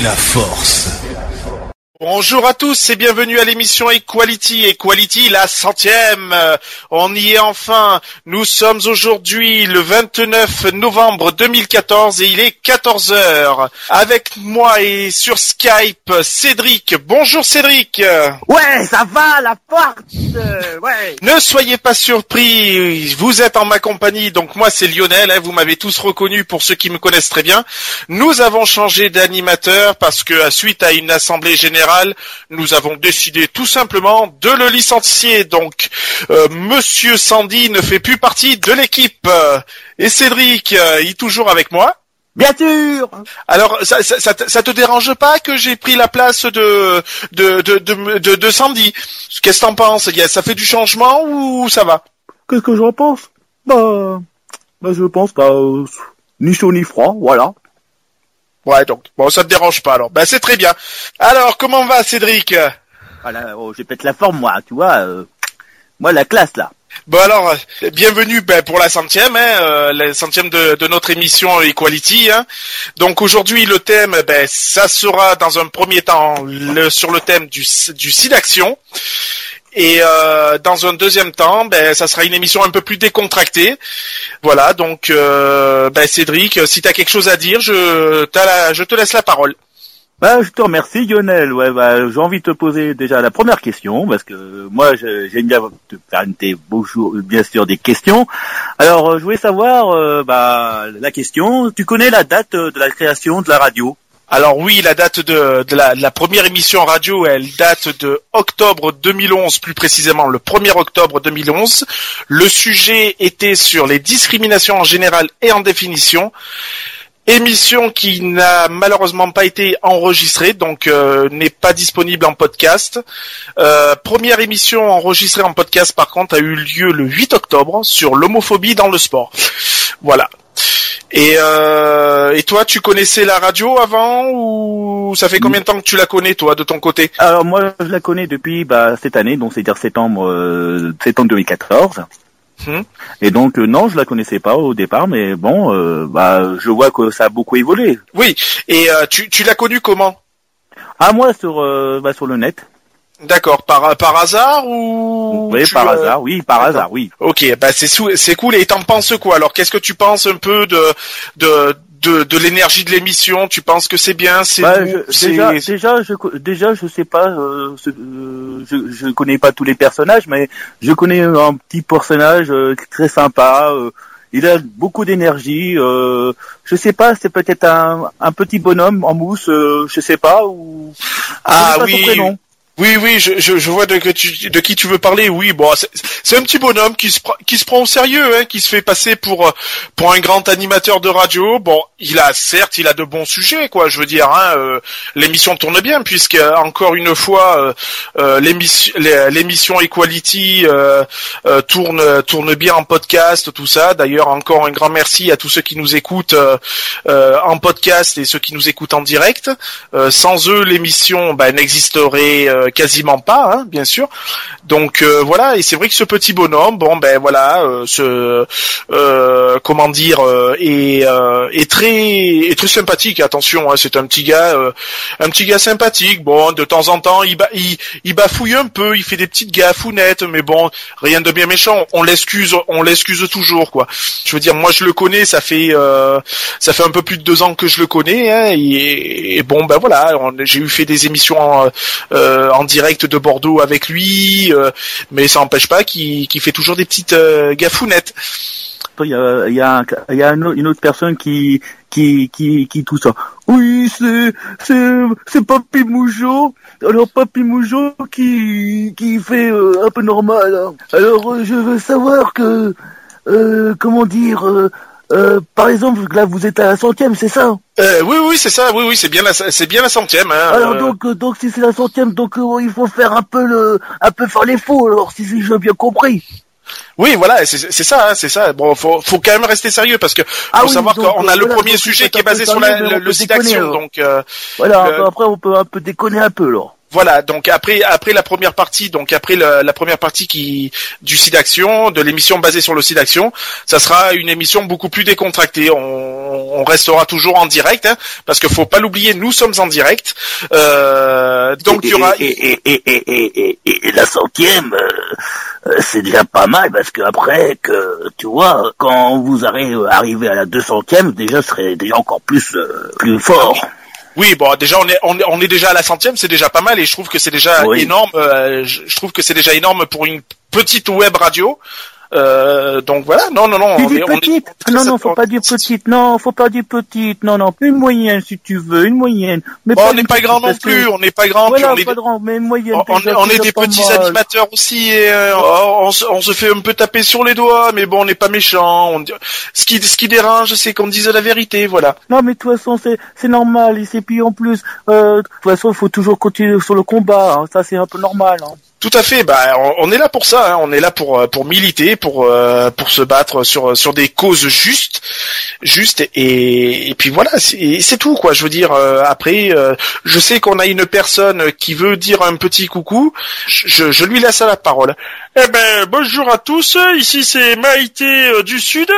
La force. Bonjour à tous et bienvenue à l'émission Equality. Equality, la centième. Euh, On y est enfin. Nous sommes aujourd'hui le 29 novembre 2014 et il est 14 heures. Avec moi et sur Skype, Cédric. Bonjour Cédric. Ouais, ça va, la force euh, Ouais Ne soyez pas surpris, vous êtes en ma compagnie, donc moi c'est Lionel, hein, vous m'avez tous reconnu pour ceux qui me connaissent très bien. Nous avons changé d'animateur parce que suite à une assemblée générale, nous avons décidé tout simplement de le licencier. Donc euh, Monsieur Sandy ne fait plus partie de l'équipe. Et Cédric, euh, il est toujours avec moi. Bien sûr Alors, ça, ça, ça, te- ça te dérange pas que j'ai pris la place de de de de, de, de Sandy Qu'est-ce que t'en penses? Ça fait du changement ou ça va? Qu'est-ce que j'en pense? Bah... Bah, je pense pas... euh, ni chaud ni froid, voilà. Ouais, donc bon, ça te dérange pas alors. Ben c'est très bien. Alors, comment va Cédric? Voilà, oh, j'ai peut-être la forme, moi, tu vois. euh, moi, la classe, là. Bon alors, euh, bienvenue ben, pour la centième, hein, euh, la centième de, de notre émission Equality. Hein. Donc aujourd'hui le thème, ben, ça sera dans un premier temps le, sur le thème du, du SIDAction. Et euh, dans un deuxième temps, ben, ça sera une émission un peu plus décontractée. Voilà, donc euh, ben, Cédric, si tu as quelque chose à dire, je, la- je te laisse la parole. Bah, je te remercie, Lionel. Ouais, bah, j'ai envie de te poser déjà la première question, parce que moi, j'aime bien te faire tes bonjour, bien sûr, des questions. Alors, euh, je voulais savoir, euh, bah, la question. Tu connais la date euh, de la création de la radio? Alors oui, la date de, la première émission radio, elle date de octobre 2011, plus précisément le 1er octobre 2011. Le sujet était sur les discriminations en général et en définition. Émission qui n'a malheureusement pas été enregistrée, donc euh, n'est pas disponible en podcast. Euh, première émission enregistrée en podcast, par contre, a eu lieu le 8 octobre sur l'homophobie dans le sport. Voilà. Et, euh, et toi, tu connaissais la radio avant ou ça fait combien de temps que tu la connais, toi, de ton côté? Alors, moi, je la connais depuis bah, cette année, donc c'est-à-dire septembre, euh, septembre 2014. Hmm. Et donc, euh, non, je la connaissais pas au départ, mais bon, euh, bah, je vois que ça a beaucoup évolué. Oui. Et euh, tu, tu l'as connue comment? Ah, moi, sur, bah, sur le net. D'accord. Par, par hasard ou Oui, par euh, hasard, oui, par hasard, oui. Ok, bah c'est sou- c'est cool. Et t'en penses quoi Alors, qu'est-ce que tu penses un peu de de de, de l'énergie de l'émission? Tu penses que c'est bien C'est Bah, déjà, déjà, je, déjà, je sais pas, euh, ce- euh, je, je connais pas tous les personnages, mais je connais un petit personnage euh, très sympa. euh, il a beaucoup d'énergie. Euh, je sais pas, c'est peut-être un, un petit bonhomme en mousse, euh, je sais pas ou. Ah pas son oui. prénom. Oui, oui, je, vois de, tu, de qui tu veux parler. Oui, bon, c'est- un petit bonhomme qui se, qui se prend au sérieux, hein, qui se fait passer pour euh, pour un grand animateur de radio. Bon, il a certes, il a de bons sujets, quoi. Je veux dire, hein, euh, l'émission tourne bien puisque encore une fois, euh, l'émission l'é- l'émission Equality tourne tourne bien en podcast, tout ça. D'ailleurs, encore un grand merci à tous ceux qui nous écoutent en podcast et ceux qui nous écoutent en direct. Sans eux, l'émission bah, n'existerait euh, quasiment pas, hein, bien sûr. Donc euh, voilà, et c'est vrai que ce petit bonhomme, bon ben voilà, euh, comment dire, est, très est sympathique. Attention, hein, c'est un petit gars, un petit gars sympathique. Bon, de temps en temps, il, il, il bafouille un peu, il fait des petites gaffounettes, mais bon, rien de bien méchant. On l'excuse, on l'excuse toujours, quoi. Je veux dire, moi je le connais, ça fait ça un peu plus de deux ans que je le connais, hein, et, bon ben voilà, j'ai eu fait des émissions en, en direct de Bordeaux avec lui, euh, mais ça n'empêche pas qu'il fait toujours des petites euh, gaffounettes. il y a, une autre personne qui qui tout ça. Oui, c'est c'est c'est Papy Moujo. Alors Papy Moujo qui fait euh, un peu normal. hein. Alors je veux savoir que comment dire. Euh, par exemple, là vous êtes à la centième, c'est ça Euh, oui, oui, c'est ça. Oui, oui, c'est bien la, c'est bien la centième. Hein, Alors euh. donc, euh, donc si c'est la centième, donc euh, il faut faire un peu le, un peu faire les faux. Alors si si j'ai bien compris. Oui, voilà, c'est c'est ça, hein, c'est ça. Bon, faut, faut quand même rester sérieux parce que Ah faut oui, savoir qu'on a le voilà, premier sujet qui est basé sur la, le, site d'action. Donc euh, Voilà. Après on peut un peu déconner un peu alors. Voilà. Donc après, après la première partie, donc après le- la première partie qui du site d'action, de l'émission basée sur le site d'action, ça sera une émission beaucoup plus décontractée. On, on restera toujours en direct, hein, parce que faut pas l'oublier, nous sommes en direct. Euh, donc il y aura. et, et, et, et, et, et, et la centième, euh, euh, c'est déjà pas mal parce que après que tu vois, quand vous arrivez arrivez à la deux centième, déjà ce serait déjà encore plus euh, plus fort. Oui, bon, déjà on est, on est on est déjà à la centième, c'est déjà pas mal et je trouve que c'est déjà Oui. énorme. euh, je, je trouve que c'est déjà énorme pour une petite web radio. Euh, donc voilà, non, non, non. Tu on dis est- on est- petite Non, non, faut pas dire petite. Non, faut pas dire petite. Non, non, une moyenne si tu veux, une moyenne. Mais Bon, on n'est pas petite, grand non que- plus, on n'est pas grand, Voilà, on est, pas grand, mais moyenne. on, est- on c'est est des petits mal. animateurs aussi, et, euh, on, se, fait un peu taper sur les doigts, mais bon, on n'est pas méchant. Ce qui, ce qui dérange, c'est qu'on dise la vérité, voilà. Non, mais de toute façon, c'est c'est normal. Et c'est puis en plus, euh, de toute façon, il faut toujours continuer sur le combat. hein. Ça, c'est un peu normal. Hein. Tout à fait. Bah, on, est là pour ça. hein. On est là pour euh, pour militer, pour euh, pour se battre sur sur des causes justes, justes. Et, puis voilà, c'est tout quoi. Je veux dire. euh, après, je sais qu'on a une personne qui veut dire un petit coucou. Je, je lui laisse la parole. Eh ben bonjour à tous. Ici c'est Maïté euh, du Sud.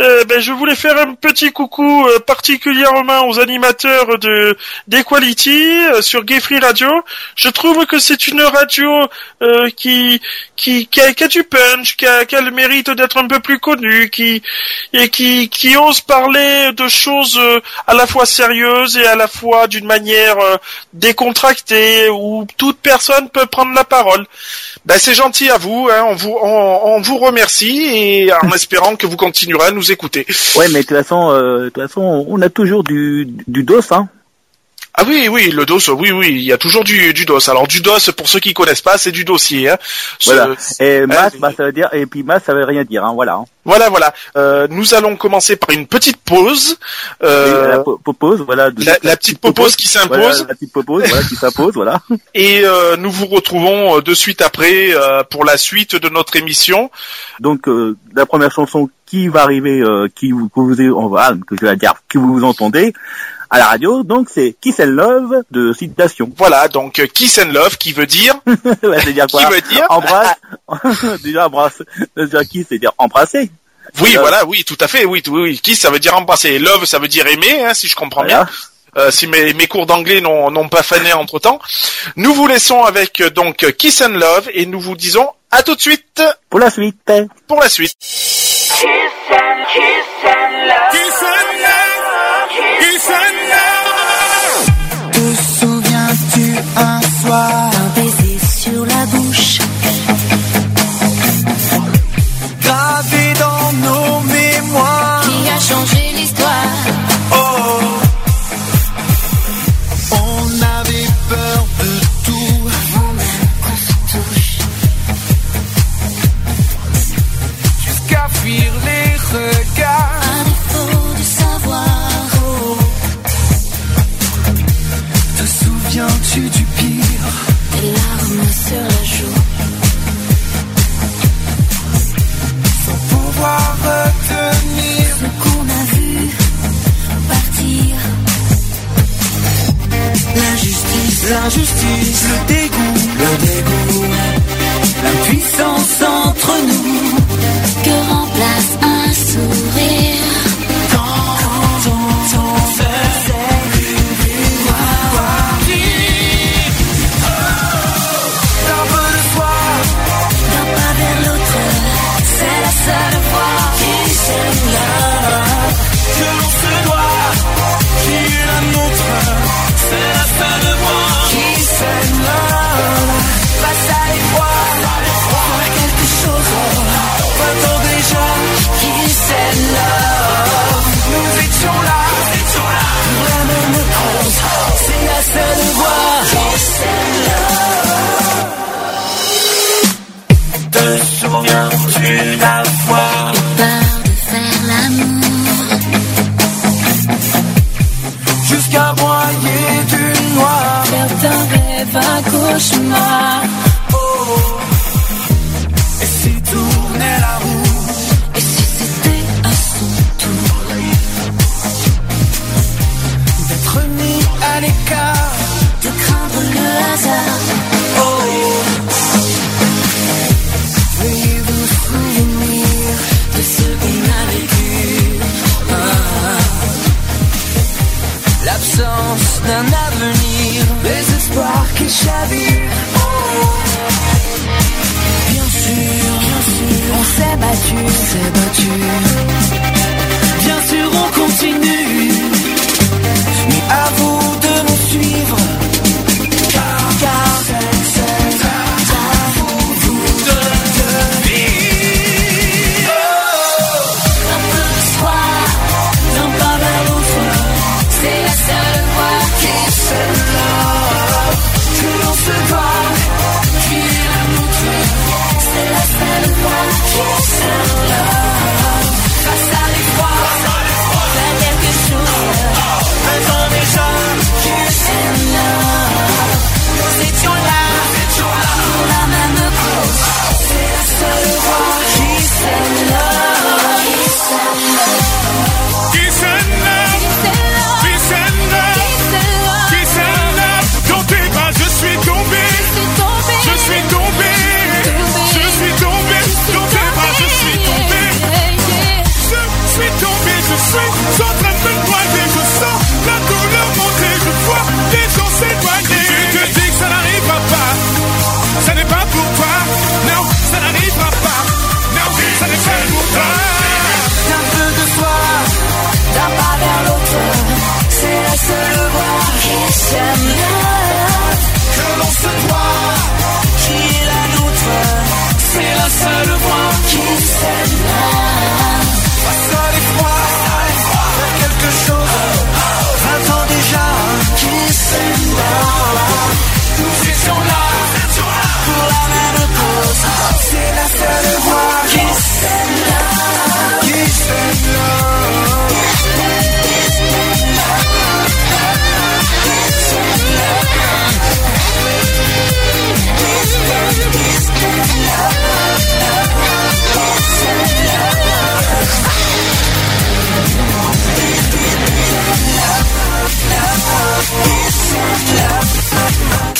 Euh, ben je voulais faire un petit coucou euh, particulièrement aux animateurs de d'Equality euh, sur Gay Radio. Je trouve que c'est une radio qui, qui, qui, a, qui a du punch, qui a, qui le mérite d'être un peu plus connue, qui, et qui, qui ose parler de choses à la fois sérieuses et à la fois d'une manière décontractée, où toute personne peut prendre la parole. Ben, c'est gentil à vous, hein, on vous, on, on vous remercie et en espérant que vous continuerez à nous écouter. Ouais, mais de toute façon, euh, de toute façon, on a toujours du, du dos, hein. Ah oui, oui, le DOS, oui, oui, il y a toujours du, du DOS. Alors du DOS, pour ceux qui connaissent pas, c'est du dossier. Hein. Voilà. Et masse, hein, bah, ça veut dire, et puis masse, ça veut rien dire, hein, voilà. hein. Voilà, voilà. Euh, nous allons commencer par une petite pause. Euh, la po- popose, voilà. de- la- la petite popose qui s'impose. Voilà, la petite popose, voilà, qui s'impose, voilà. et euh, nous vous retrouvons euh, de suite après euh, pour la suite de notre émission. Donc, euh, la première chanson qui va arriver, euh, qui vous, que vous, on va, que je vais dire, que vous entendez à la radio, donc c'est Kiss and Love de Citation. Voilà, donc euh, Kiss and Love qui veut dire c'est dire quoi Qui veut dire Embrasse. Déjà, embrasse. Déjà, kiss, c'est dire embrasser. oui, Love. voilà, oui, tout à fait, oui, oui, oui. Kiss ça veut dire embrasser, love ça veut dire aimer, hein, si je comprends Voilà. bien. Euh, si mes, mes cours d'anglais n'ont n'ont pas fané entre temps. Nous vous laissons avec euh, donc Kiss and Love et nous vous disons à tout de suite Pour la suite. pour la suite. Te retenir ce qu'on a vu partir. L'injustice, l'injustice, le dégoût, le dégoût L'impuissance entre nous Que Jusqu'à broyer du noir. Faire rêve un cauchemar. Chavirent. Bien sûr, bien sûr, on s'est battu, s'est battu.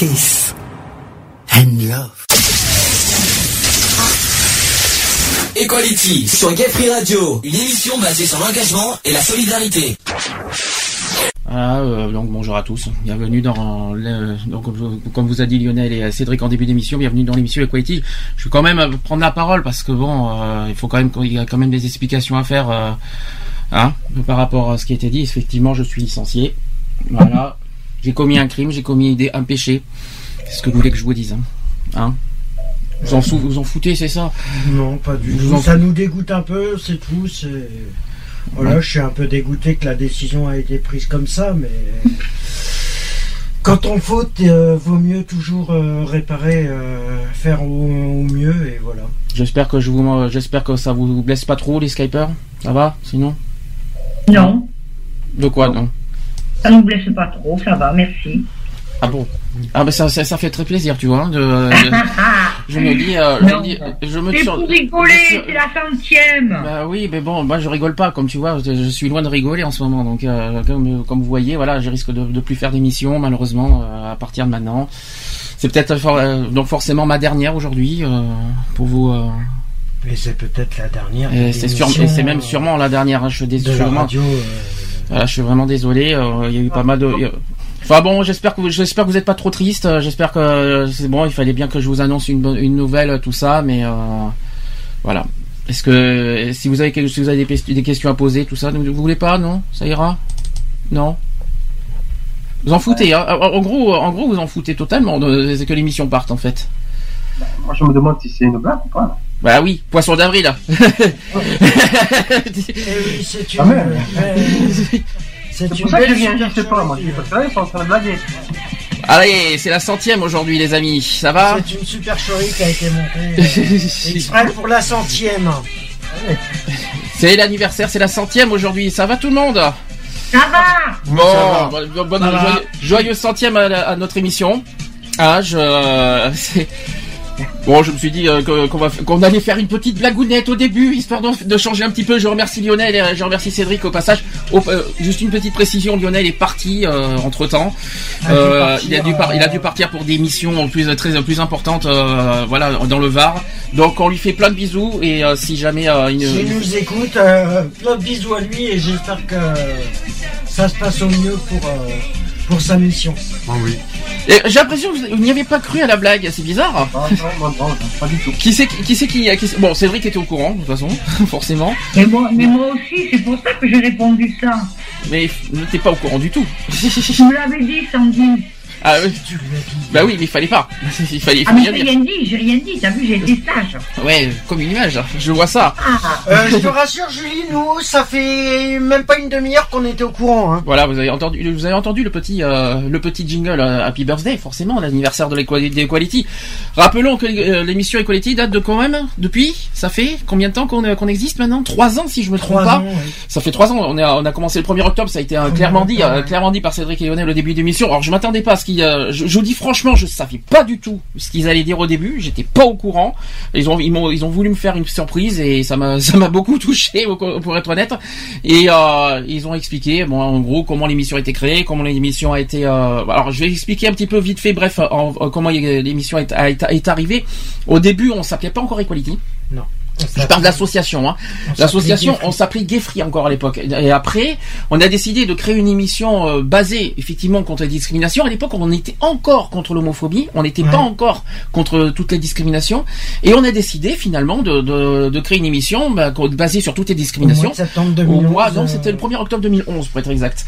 Kiss and love. Equality sur Gay Free Radio, une émission basée sur l'engagement et la solidarité. Voilà, euh, donc bonjour à tous, bienvenue dans le, donc comme- vous a dit Lionel et Cédric en début d'émission, bienvenue dans l'émission Equality. Je vais quand même euh, prendre la parole parce que bon, euh, il faut quand même il y a quand même des explications à faire, euh, hein, par rapport à ce qui a été dit. Effectivement, je suis licencié, voilà, j'ai commis un crime, j'ai commis des, un péché. C'est ce que vous voulez que je vous dise, hein, hein? Vous en, sou- vous en foutez, c'est ça? Non, pas du tout. Ça nous dégoûte un peu, c'est tout. C'est voilà, Ouais. je suis un peu dégoûté que la décision a été prise comme ça, mais quand on faute, euh, vaut mieux toujours euh, réparer, euh, faire au, au mieux et voilà. J'espère que je vous, j'espère que ça vous blesse pas trop les Skypers, ça va Sinon? Non, De quoi non? Ça nous blesse pas trop, ça va, merci. Ah bon Ah ben ça, ça, ça fait très plaisir, tu vois. De, de- je me dis, euh, je dis, je me C'est pour rigoler, c'est la centième. Bah oui, mais bon, moi je rigole pas, comme tu vois, je, je suis loin de rigoler en ce moment. Donc euh, comme, comme vous voyez, voilà, je risque de, de plus faire d'émissions malheureusement euh, à partir de maintenant. C'est peut-être for- euh, donc forcément ma dernière aujourd'hui euh, pour vous. euh, Mais c'est peut-être la dernière. et c'est même sûrement la dernière. hein, je suis de désolé. la vraiment. radio. Voilà, je suis vraiment désolé. euh, Il y a eu pas mal de. Enfin bon, j'espère que vous, j'espère que vous n'êtes pas trop triste. euh, J'espère que euh, c'est bon. Il fallait bien que je vous annonce une, une nouvelle, tout ça, mais voilà. Est-ce que si vous avez si vous avez des, questions à poser, tout ça, vous voulez pas, non? Ça ira? Non? Vous en foutez, hein en, gros, en gros, vous en foutez totalement de- que l'émission parte en fait. Moi, je me demande si c'est une blague ou pas. Bah oui, poisson d'avril. eh oui, c'est une. Ah, merde. c'est C'est une pour ça que je belle viens, je sais situation pas, moi, je en train de blaguer. Allez, c'est la centième aujourd'hui, les amis. Ça va C'est une super story qui a été montée euh, exprès pour la centième. C'est l'anniversaire, c'est la centième aujourd'hui. Ça va tout le monde Ça va Bon, bonne- bonne- Ça va. joyeux- centième à, à notre émission. Ah, je, euh, c'est- Bon, je me suis dit euh, qu'on va- qu'on allait faire une petite blagounette au début, histoire de, de changer un petit peu. Je remercie Lionel et euh, je remercie Cédric au passage. Au- euh, juste une petite précision, Lionel est parti entre temps. A dû partir, il a dû par- il a dû euh, partir pour des missions plus très plus importantes, euh, voilà, dans le Var. Donc on lui fait plein de bisous et euh, si jamais euh, il nous écoute, euh, plein de bisous à lui et j'espère que ça se passe au mieux pour, euh, pour sa mission. Ah oui. Et J'ai l'impression que vous, n'y avez pas cru à la blague, c'est bizarre. Ah, non, non, non, pas du tout. Qui c'est qui, qui c'est qui, qui c'est- bon Cédric était au courant de toute façon forcément mais moi, mais moi aussi, c'est pour ça que j'ai répondu ça. mais n'était pas au courant du tout. Tu me l'avais dit, Sandy. Ah oui. Bah oui mais il fallait pas. Il fallait, il Ah, mais j'ai rien dit, j'ai rien dit. T'as vu, j'ai été sage. dire. Ouais comme une image. Je vois ça. Euh, je te rassure Julie, nous ça fait même pas une demi-heure qu'on était au courant. Hein. Voilà vous avez entendu vous avez entendu le petit euh, le petit jingle euh, Happy Birthday forcément l'anniversaire de l'Equality. Rappelons que l'émission Equality date de quand même depuis ça fait combien de temps qu'on qu'on existe maintenant? Trois ans si je me trompe Trois pas. ans, oui. Ça fait trois ans. On a, on a commencé le 1er octobre. Ça a été euh, clairement dit, euh, clairement dit par Cédric et Lionel au début de l'émission. Alors je m'attendais pas à ce euh, je, vous dis franchement, je savais pas du tout ce qu'ils allaient dire au début. J'étais pas au courant. Ils ont, ils ont voulu me faire une surprise et ça m'a, ça m'a beaucoup touché pour être honnête. Et euh, ils ont expliqué, bon, en gros, comment l'émission a été créée, comment l'émission a été. euh, alors je vais expliquer un petit peu vite fait, bref, en- en- comment l'émission est, est- est arrivée. Au début, on s'appelait pas encore Equality. Non. Je parle d'association. Hein. L'association, on s'appelait Geoffrey encore à l'époque. Et après, on a décidé de créer une émission euh, basée effectivement contre les discriminations. À l'époque, on était encore contre l'homophobie, on n'était pas encore contre toutes les discriminations. Et on a décidé finalement de, de, de créer une émission bah, basée sur toutes les Au mois discriminations. de septembre Au 2011. mois, non, euh, c'était le 1er octobre 2011 pour être exact.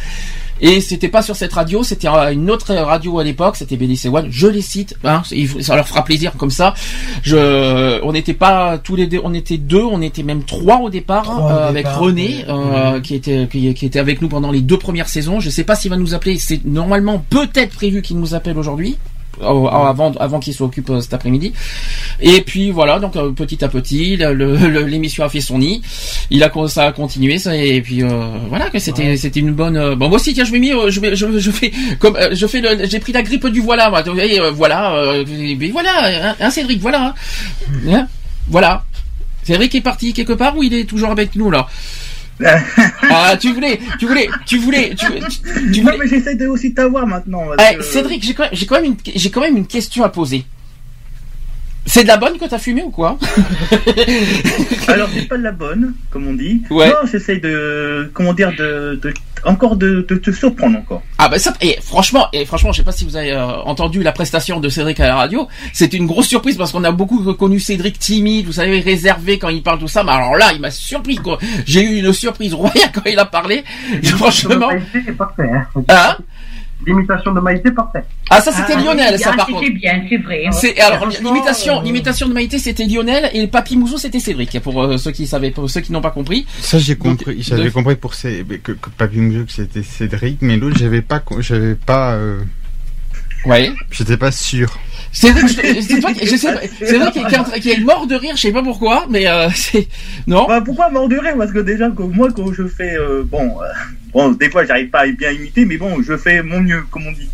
Et c'était pas sur cette radio, c'était une autre radio à l'époque, c'était BDC One. Je les cite, hein, ça leur fera plaisir comme ça. Je, on n'était pas tous les deux, on était deux, on était même trois au départ, Trois au euh, avec départ, René, euh, qui était qui, qui était avec nous pendant les deux premières saisons. Je sais pas s'il va nous appeler. C'est normalement peut-être prévu qu'il nous appelle aujourd'hui. Euh, avant avant qu'il s'occupe euh, cet après-midi. Et puis voilà donc euh, petit à petit l'émission a fait son nid. Il a ça a continué ça et puis euh, voilà que c'était c'était une bonne bon moi aussi tiens je vais mis je vais je, je fais comme je fais le j'ai pris la grippe du voilà moi. Et, voilà euh, mais voilà hein, Cédric voilà hein. Hein, voilà. Cédric est parti quelque part ou il est toujours avec nous là? Ah tu voulais tu voulais tu voulais tu, tu, tu Non, voulais mais j'essaie de aussi t'avoir maintenant. parce Eh, que- Cédric, j'ai quand, même- j'ai quand même une question à poser. C'est de la bonne que t'as fumé ou quoi Alors, c'est pas de la bonne, comme on dit. Ouais. Non, j'essaie de, comment dire, de, de encore de, de te surprendre encore. Ah bah ça, et franchement, et franchement, je sais pas si vous avez euh, entendu la prestation de Cédric à la radio. C'était une grosse surprise parce qu'on a beaucoup reconnu Cédric timide, vous savez, réservé quand il parle tout ça. Mais alors là, il m'a surpris quoi. J'ai eu une surprise royale quand il a parlé. Franchement. Maïté est parfait. Hein. Hein? L'imitation de Maïté, parfait. Ah ça c'était Ah, Lionel, ça ah, par c'était contre. bien, c'est vrai. C'est alors l'imitation, euh, l'imitation de Maïté c'était Lionel et le Papy Mouzou c'était Cédric. Pour euh, ceux qui savaient, pour ceux qui n'ont pas compris. Ça j'ai Donc, compris, j'avais de- compris pour ces, que, que Papy Moujou que c'était Cédric, mais l'autre j'avais pas, con- j'avais pas, euh, Ouais. j'étais pas sûr. Cédric, je- c'est toi qui, je sais, c'est vrai qui, qui est mort de rire, je sais pas pourquoi, mais euh, c'est non. Bah, pourquoi mort de rire? Parce que déjà, moi, quand je fais, euh, bon, euh, bon, des fois, j'arrive pas à bien imiter, mais bon, je fais mon mieux, comme on dit.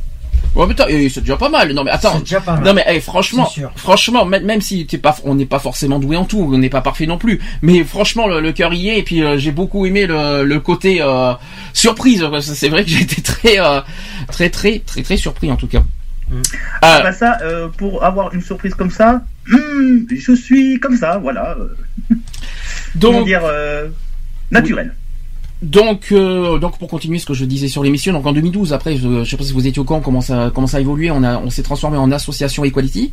Ouais, putain, eh, c'est déjà pas mal. Non mais attends. C'est déjà pas mal. Non mais eh, franchement, C'est franchement, même, même si t'es pas, on n'est pas forcément doué en tout, on n'est pas parfait non plus. Mais franchement, le, le cœur y est. Et puis euh, j'ai beaucoup aimé le, le côté euh, surprise. parce que C'est vrai que j'ai été très, euh, très, très, très, très surpris en tout cas. Ah, bah ça, euh, pour avoir une surprise comme ça, hmm, je suis comme ça, voilà. euh, comment Donc, dire, euh, naturel. Donc, euh, donc pour continuer ce que je disais sur l'émission, donc en 2012, après, je, je sais pas si vous étiez au courant comment ça, comment ça a évolué, on a, on s'est transformé en association Equality.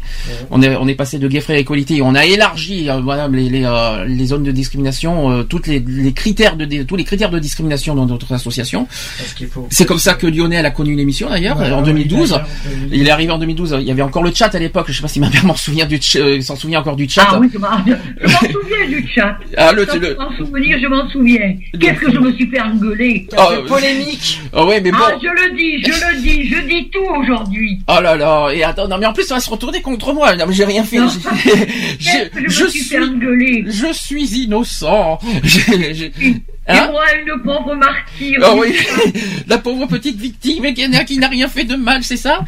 On est, on est passé de Gay Equality, et on a élargi, euh, voilà, les, les, euh, les zones de discrimination, euh, toutes les, les critères de, tous les critères de discrimination dans notre association. Parce qu'il faut- C'est comme ça que Lionel a connu l'émission d'ailleurs, Voilà, en 2012. d'ailleurs, Il est arrivé en 2012. Il y avait encore le chat à l'époque. Je sais pas si ma mère m'en souvient du, euh, s'en souvient encore du chat. Ah oui, je m'en je m'en souviens du chat. Ah, le- Sans le- m'en souvenir, je m'en souviens. Qu'est-ce que je me suis fait engueuler. Oh, polémique. Oh ouais, mais bon. Ah, je le dis, je le dis, je dis tout aujourd'hui. Oh là là, et attends, non mais en plus ça va se retourner contre moi. Non mais j'ai rien fait. Je, je me suis fait engueuler. je suis innocent. Hein moi, une pauvre martyre. Oh oui, la pauvre petite victime qui n'a rien fait de mal, c'est ça?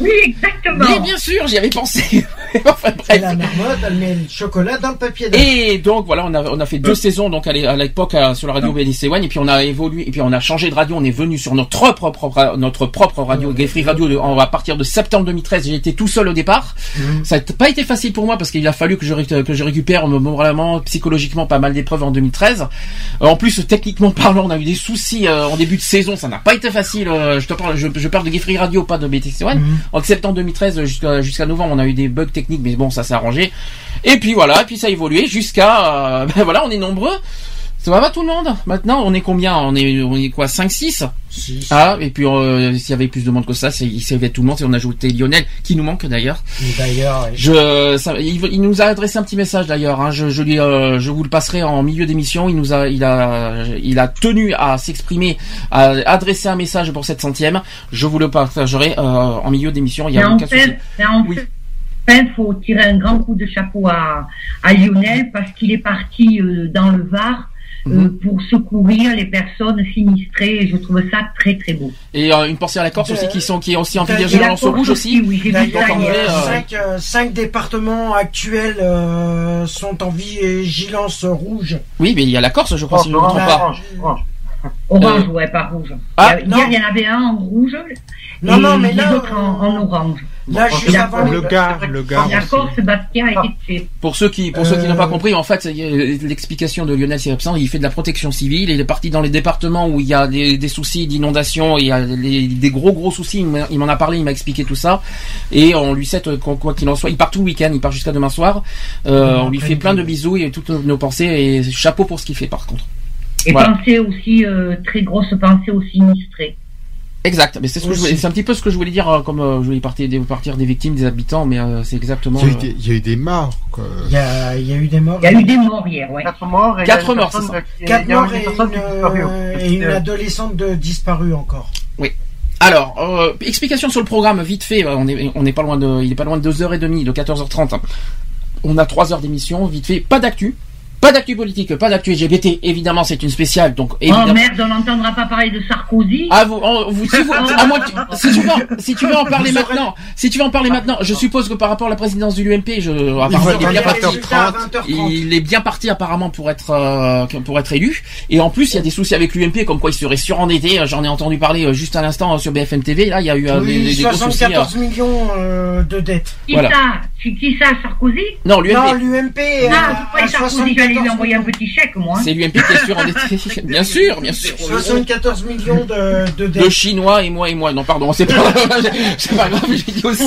Oui, exactement. Mais bien sûr, j'y avais pensé. enfin bref. La marmotte, elle met le chocolat dans le papier. Et donc voilà, on a, on a fait deux saisons donc à l'é- à l'époque sur la radio BDC One et puis on a évolué et puis on a changé de radio, on est venu sur notre propre notre propre radio Gay Free Radio de- à partir de septembre 2013. J'ai été tout seul au départ. Ça n'a pas été facile pour moi parce qu'il a fallu que je que je récupère moralement, psychologiquement pas mal d'épreuves en 2013. Euh, en plus techniquement parlant, on a eu des soucis euh, en début de saison, ça n'a pas été facile. euh, je te parle, je, je parle de Gay Free Radio, pas de BTC One. En septembre 2013 jusqu'à jusqu'à novembre, on a eu des bugs techniques, mais bon, ça s'est arrangé. Et puis voilà, et puis ça a évolué jusqu'à euh, ben voilà, on est nombreux. Ça va pas tout le monde Maintenant, on est combien On est on est quoi 5 6 Ah, et puis euh, s'il y avait plus de monde que ça, c'est il s'y avait tout le monde et on a ajouté Lionel qui nous manque d'ailleurs. D'ailleurs, Je, ça- il, il nous a adressé un petit message d'ailleurs. Hein, je, je lui, euh, je vous le passerai en milieu d'émission. Il nous a, il a, il a tenu à s'exprimer, à adresser un message pour cette centième. Je vous le partagerai euh, en milieu d'émission. Il y Mais a en aucun souci. fait, mais en fait, il faut tirer un grand coup de chapeau à, à Lionel parce qu'il est parti euh, dans le Var euh, Mhm. pour secourir les personnes sinistrées. Et je trouve ça très très beau. Et euh, une pensée à la Corse aussi qui sont, qui est aussi en vigilance rouge aussi. oui, j'ai vu Donc, D'ailleurs, en il y vrai, a euh, cinq, euh, cinq départements actuels euh, sont en vigilance rouge. Oui, mais il y a la Corse, je crois, si je ne me trompe pas. Orange, orange. Orange, ouais, pas rouge. Ah, Il y a- Hier, il y en avait un en rouge Non, et non, mais les là, autres en, en orange. Là, juste la- avant Le gars, le gars. Aussi. Corse, Sébastien a été tué. Pour ceux qui, pour ceux qui Euh, n'ont pas compris, en fait, l'explication de Lionel absent. Il fait de la protection civile. Il est parti dans les départements où il y a des, des soucis d'inondation, il y a les- des gros gros soucis. Il m'en a parlé, il m'a expliqué tout ça. Et on lui souhaite euh, quoi qu'il en soit. Il part tout le week-end, il part jusqu'à demain soir. Euh, on lui fait plein de bisous et toutes nos, pensées et chapeau pour ce qu'il fait par contre. Et Voilà. pensez aussi, euh, très grosse pensée aux sinistrés. Exact. Mais c'est ce que je voulais- c'est un petit peu ce que je voulais dire, euh, comme euh, je voulais partir des, partir des victimes, des habitants, mais euh, c'est exactement. Il y, a eu des, il y a eu des morts, quoi. Il y a, il y a eu des morts. Il y a eu des morts hier, ouais. Quatre morts et Quatre une morts, c'est ça. Quatre morts et une, euh, et adolescente de disparue encore. Oui. Alors, euh, explication sur le programme, vite fait, on est, on est pas loin de, il est pas loin de 2h30, de 14h30. On a 3 heures d'émission, vite fait, pas d'actu. Pas d'actu politique, pas d'actu LGBT, évidemment c'est une spéciale, donc évidemment. Oh merde, on n'entendra pas parler de Sarkozy. Ah vous, vous, si, vous à moins si tu veux, en- si tu veux en parler maintenant, si tu veux en parler maintenant, je suppose que par rapport à la présidence du l'UMP, je, apparemment, il est bien parti. Il est bien parti apparemment pour être euh, pour être élu. Et en plus, il y a des soucis avec l'UMP, comme quoi il serait surendetté. J'en ai entendu parler euh, juste à l'instant euh, sur BFM TV. Là, il y a eu euh, des, Oui, des- des gros soucis. euh. 74 millions euh, de dettes. Qui voilà. ça? C'est qui ça, Sarkozy? Non, l'UMP. Non, l'UMP. euh, J'allais lui 74 envoyer un petit chèque, moi. hein. C'est l'UMP qui est surendetté. bien sûr, bien sûr. 74 millions de, de dettes. Le chinois et moi et moi. Non, pardon, c'est pas, c'est pas grave, j'ai dit aussi.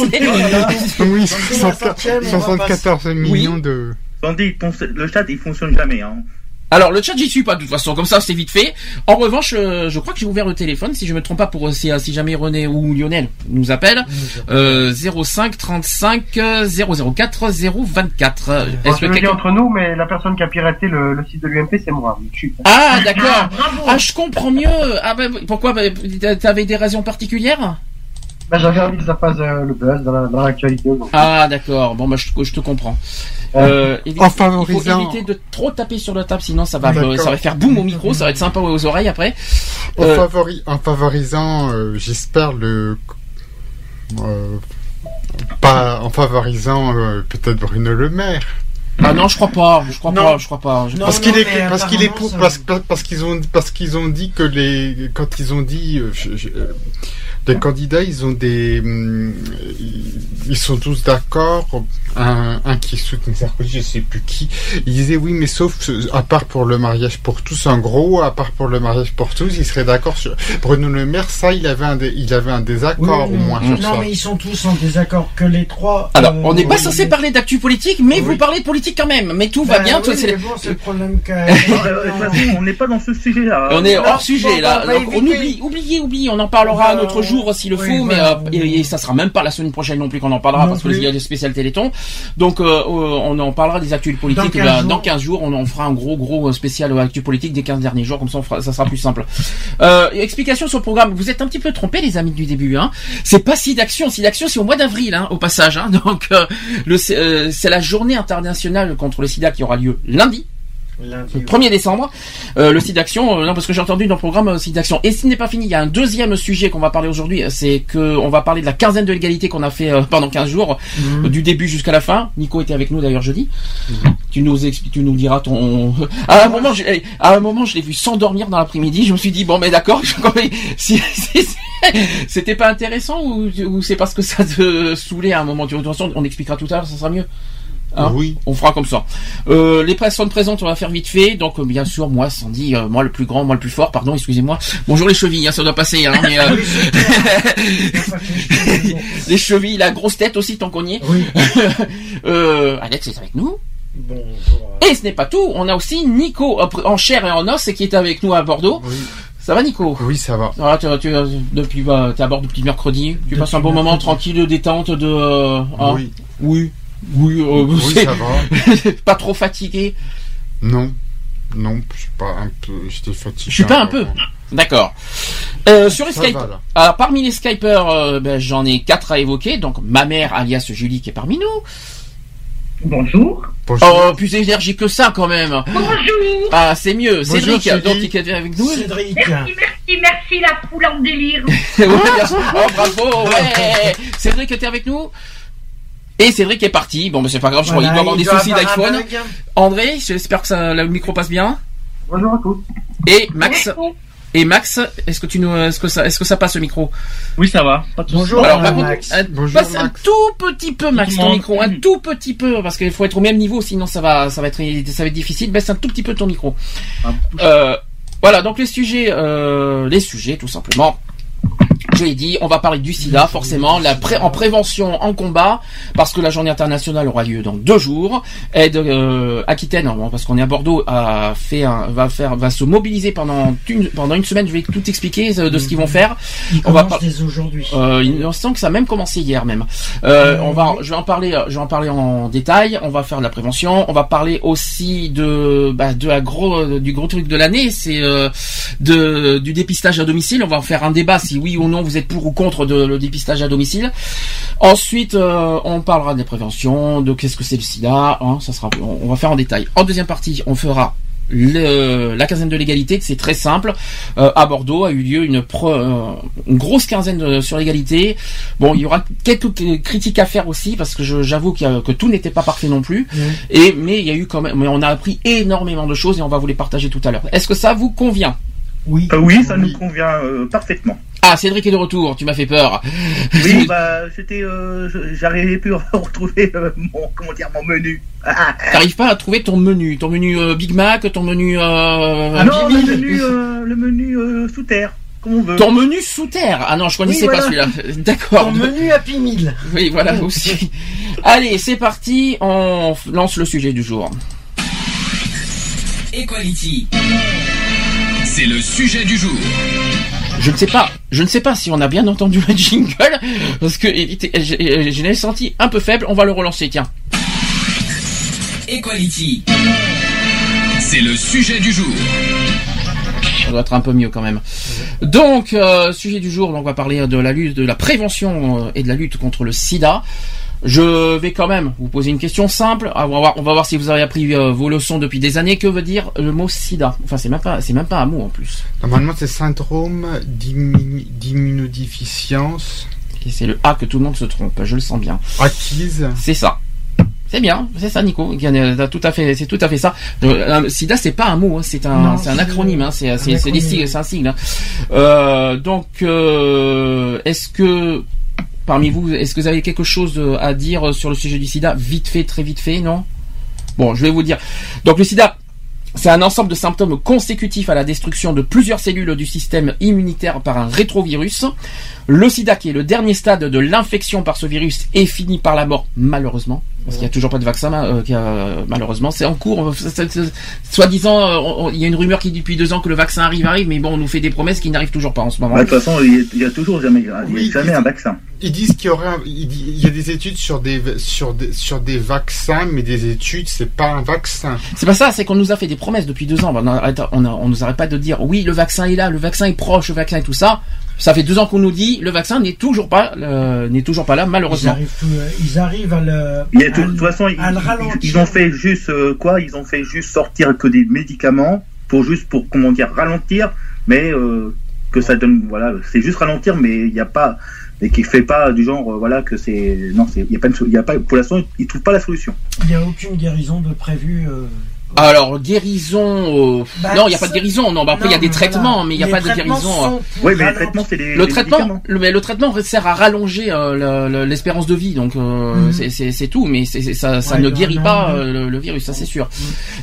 Oui, C'est la centième, on va 74 millions de. Attendez, le chat il fonctionne jamais. Hein. Alors le chat j'y suis pas de toute façon comme ça c'est vite fait. En revanche euh, je crois que j'ai ouvert le téléphone si je me trompe pas pour euh, si, si jamais René ou Lionel nous appellent euh, 05 35 euh, 004 024. Euh, Bon, Est-ce que quelqu'un entre nous, mais la personne qui a piraté le, le site de l'UMP, c'est moi. Je suis- Ah d'accord. bravo. Ah je comprends mieux. Ah bah, pourquoi bah, t'avais des raisons particulières? Bah, j'avais envie que ça fasse euh, le buzz dans la- dans l'actualité. Ah d'accord. Bon bah je, je te comprends. Euh, En Il faut favorisant- éviter de trop taper sur la table sinon ça va ça va faire boum au micro, ça va être sympa aux oreilles après. En, Euh, favori- en favorisant, euh, j'espère, le. euh, pas en favorisant euh, peut-être Bruno Le Maire. Ah non, je crois pas, je crois Non. pas, je crois pas. Je- Non, parce qu'il est parce qu'il est pour ça- parce qu'ils ont parce qu'ils ont dit que les quand ils ont dit je- je- euh, les candidats ils ont des hum, ils sont tous d'accord un, un qui soutient Sarkozy je sais plus qui il disait oui mais sauf euh, à part pour le mariage pour tous en gros à part pour le mariage pour tous il serait d'accord sur Bruno Le Maire ça il avait un dé- il avait un désaccord Oui, au moins non, sur ça mais ils sont tous en désaccord que les trois. Alors, euh, on n'est pas oui, censé mais- parler d'actu politique, mais vous parlez de politique quand même. Mais tout va Bah bien. oui, toi, c'est- mais bon, c'est le problème que. Euh, façon, on n'est pas dans ce sujet-là. on est hors sujet là. on Donc, on éviter. oublie, oubliez, oubliez. On en parlera un Euh, autre jour. Jour s'il le Oui, faut, mais euh, et, et ça sera même pas la semaine prochaine non plus qu'on en parlera Non parce plus. qu'il y a des spéciales Téléthon. Donc euh, euh, on en parlera des actus politiques Dans 15 bah, jours. dans 15 jours. On en fera un gros gros spécial actus politiques des 15 derniers jours, comme ça on fera, ça sera plus simple. Euh, explication sur le programme. Vous êtes un petit peu trompés les amis du début. Hein. C'est pas SIDAction. SIDAction c'est au mois d'avril hein, au passage. Hein. Donc le c'est la journée internationale contre le SIDA qui aura lieu lundi. Lundi, Le 1er décembre, euh, le site d'action, euh, non parce que j'ai entendu dans le programme euh, site d'action. Et ce n'est pas fini, il y a un deuxième sujet qu'on va parler aujourd'hui, c'est que on va parler de la quinzaine de l'égalité qu'on a fait euh, pendant 15 jours, Mhm. euh, du début jusqu'à la fin. Nico était avec nous d'ailleurs jeudi. Tu nous expliques, tu nous diras ton. À un moment, j'ai- à un moment, je l'ai vu s'endormir dans l'après-midi. Je me suis dit bon, mais d'accord. je- si- si- si- C'était pas intéressant ou, ou c'est parce que ça te saoulait à un moment? De toute façon, on expliquera tout à l'heure, ça sera mieux. Hein Oui. On fera comme ça. Euh, les personnes présentes, on va faire vite fait. Donc, euh, bien sûr, moi, Sandy, euh, moi le plus grand, moi le plus fort, pardon, excusez-moi. Bonjour les chevilles, hein, ça doit passer. Hein, mais, euh, les chevilles, la grosse tête aussi, tant qu'on y est. Oui. euh, Alex est avec nous. Bonjour. Et ce n'est pas tout, on a aussi Nico en chair et en os et qui est avec nous à Bordeaux. Ça va Nico? Oui, ça va. Ah, tu, tu, depuis, bah, t'es à bord depuis mercredi. Tu passes un bon moment tranquille de détente, de. hein? Oui. Oui. Oui. euh, Oui, c'est- ça va. pas trop fatigué. Non. Non, je suis pas un peu. J'étais fatigué. Je suis pas un peu. D'accord. Euh, sur les Skype. Alors, parmi les Skypers, euh, ben, j'en ai quatre à évoquer. Donc ma mère, alias Julie, qui est parmi nous. Bonjour. Oh, plus énergie que ça quand même. Bonjour. Ah, c'est mieux. Bonjour, Cédric, donc qui est avec nous. Cédric. Merci, merci, merci, la foule en délire. Ouais, oh, bravo, ouais. Cédric était avec nous. Et Cédric est parti. Bon, mais c'est pas grave, je crois qu'il doit avoir des soucis d'iPhone. André, j'espère que ça, le micro passe bien. Bonjour à tous. Et Max. Et Max, est-ce que tu nous, est-ce que ça, est-ce que ça passe le micro? Oui, ça va. Pas de. Bonjour, Alors, par contre, Max. euh, Bonjour, passe un Max. tout petit peu, Max, ton Tout micro, un tout petit peu, parce qu'il faut être au même niveau, sinon ça va, ça va être, ça va être difficile. Baisse un tout petit peu ton micro. Ah, Euh, voilà, donc les sujets, euh, les sujets, tout simplement. Je l'ai dit, on va parler du sida, forcément, la pré- en prévention, en combat, parce que la journée internationale aura lieu dans deux jours. Aide euh, Aquitaine, parce qu'on est à Bordeaux, a fait un, va faire, va se mobiliser pendant une, pendant une semaine. Je vais tout expliquer euh, de ce qu'ils vont faire. On va par- dès aujourd'hui. euh, il me semble que ça a même commencé hier même. Euh, on va, je vais en parler, je vais en parler en détail. On va faire de la prévention. On va parler aussi de, bah, de la gros, du gros truc de l'année, c'est euh, de du dépistage à domicile. On va en faire un débat si oui ou non vous êtes pour ou contre de, le dépistage à domicile. Ensuite, euh, on parlera des préventions, de qu'est-ce que c'est le SIDA. hein, ça sera, on, on va faire en détail. En deuxième partie, on fera le- la quinzaine de l'égalité, c'est très simple. Euh, à Bordeaux a eu lieu une, pro- euh, une grosse quinzaine de- sur l'égalité. Bon, il y aura quelques euh, critiques à faire aussi parce que j'avoue que tout n'était pas parfait non plus. Et mais il y a eu quand même, mais on a appris énormément de choses et on va vous les partager tout à l'heure. Est-ce que ça vous convient? Oui. Euh, oui, ça nous convient euh, parfaitement. Ah, Cédric est de retour. Tu m'as fait peur. Oui, bah, c'était, euh, j'arrivais plus à retrouver euh, mon, comment dire, mon menu. Ah, T'arrives pas à trouver ton menu, ton menu euh, Big Mac, ton menu. Euh, ah non, le menu, euh, le menu euh, sous terre, comme on veut. Ton menu sous terre. Ah non, je connaissais Oui, pas voilà. celui-là. D'accord. Ton menu Happy Meal. Oui, voilà aussi. Allez, c'est parti. On lance le sujet du jour. Equality. C'est le sujet du jour. Je ne sais pas, je ne sais pas si on a bien entendu le jingle parce que je, l'ai senti un peu faible. On va le relancer. Tiens. Equality. C'est le sujet du jour. Ça doit être un peu mieux quand même. Donc, euh, sujet du jour, on va parler de la lutte, de la prévention euh, et de la lutte contre le SIDA. Je vais quand même vous poser une question simple. Ah, On va voir, on va voir si vous avez appris euh, vos leçons depuis des années. Que veut dire le mot SIDA? Enfin, c'est même pas, c'est même pas un mot en plus. Normalement, c'est syndrome d'immu- d'immunodéficience Et c'est le A que tout le monde se trompe. Je le sens bien. acquise. C'est ça. C'est bien, c'est ça, Nico. Tout à fait, c'est tout à fait ça. Euh, euh, SIDA, c'est pas un mot, hein, c'est un, c'est un c'est acronyme, hein, c'est, un c'est, c'est des acronyme. sigles, c'est un sigle. hein. Euh, donc, euh, est-ce que parmi vous, est-ce que vous avez quelque chose euh, à dire sur le sujet du SIDA, vite fait, très vite fait, non? Bon, je vais vous dire. Donc, le SIDA. C'est un ensemble de symptômes consécutifs à la destruction de plusieurs cellules du système immunitaire par un rétrovirus. Le sida, qui est le dernier stade de l'infection par ce virus, est fini par la mort, malheureusement. Parce qu'il n'y a toujours pas de vaccin, euh, qui a- malheureusement. C'est en cours. Soi-disant, euh, il y a une rumeur qui dit depuis deux ans que le vaccin arrive, arrive, mais bon, on nous fait des promesses qui n'arrivent toujours pas en ce moment. Bah, De toute façon, il y a- toujours jamais, il y a Oui, jamais un vaccin. Ils disent qu'il y aurait, un- il y a des études sur des sur des sur des vaccins, mais des études, c'est pas un vaccin. C'est pas ça, c'est qu'on nous a fait des promesses depuis deux ans. On, arrête- on, a- on nous arrête pas de dire oui, le vaccin est là, le vaccin est proche, le vaccin et tout ça. Ça fait deux ans qu'on nous dit le vaccin n'est toujours pas euh, n'est toujours pas là, Ils malheureusement. arrivent, euh, ils arrivent à le. Il de toute façon, ils, ont fait juste euh, quoi? Ils ont fait juste sortir que des médicaments pour juste pour comment dire ralentir, mais euh, que ça donne voilà, c'est juste ralentir, mais il n'y a pas et qui fait pas du genre euh, voilà que c'est non, c'est il y a pas il y a pas pour l'instant ils trouvent pas la solution. Il n'y a aucune guérison de prévue. euh, Alors guérison, euh, Bah, non, il y a pas de guérison. Non, bah, après il y a des traitements, voilà. mais il n'y a Les pas de guérison. sont pour Oui, mais les traitements c'est des Le traitement, le, mais le traitement sert à rallonger euh, le- le- l'espérance de vie, donc euh, Mhm. c'est- c'est c'est tout, mais c'est- c'est- ça, ça Ouais, ne non, guérit non, pas non. euh, le, le virus, ça c'est sûr.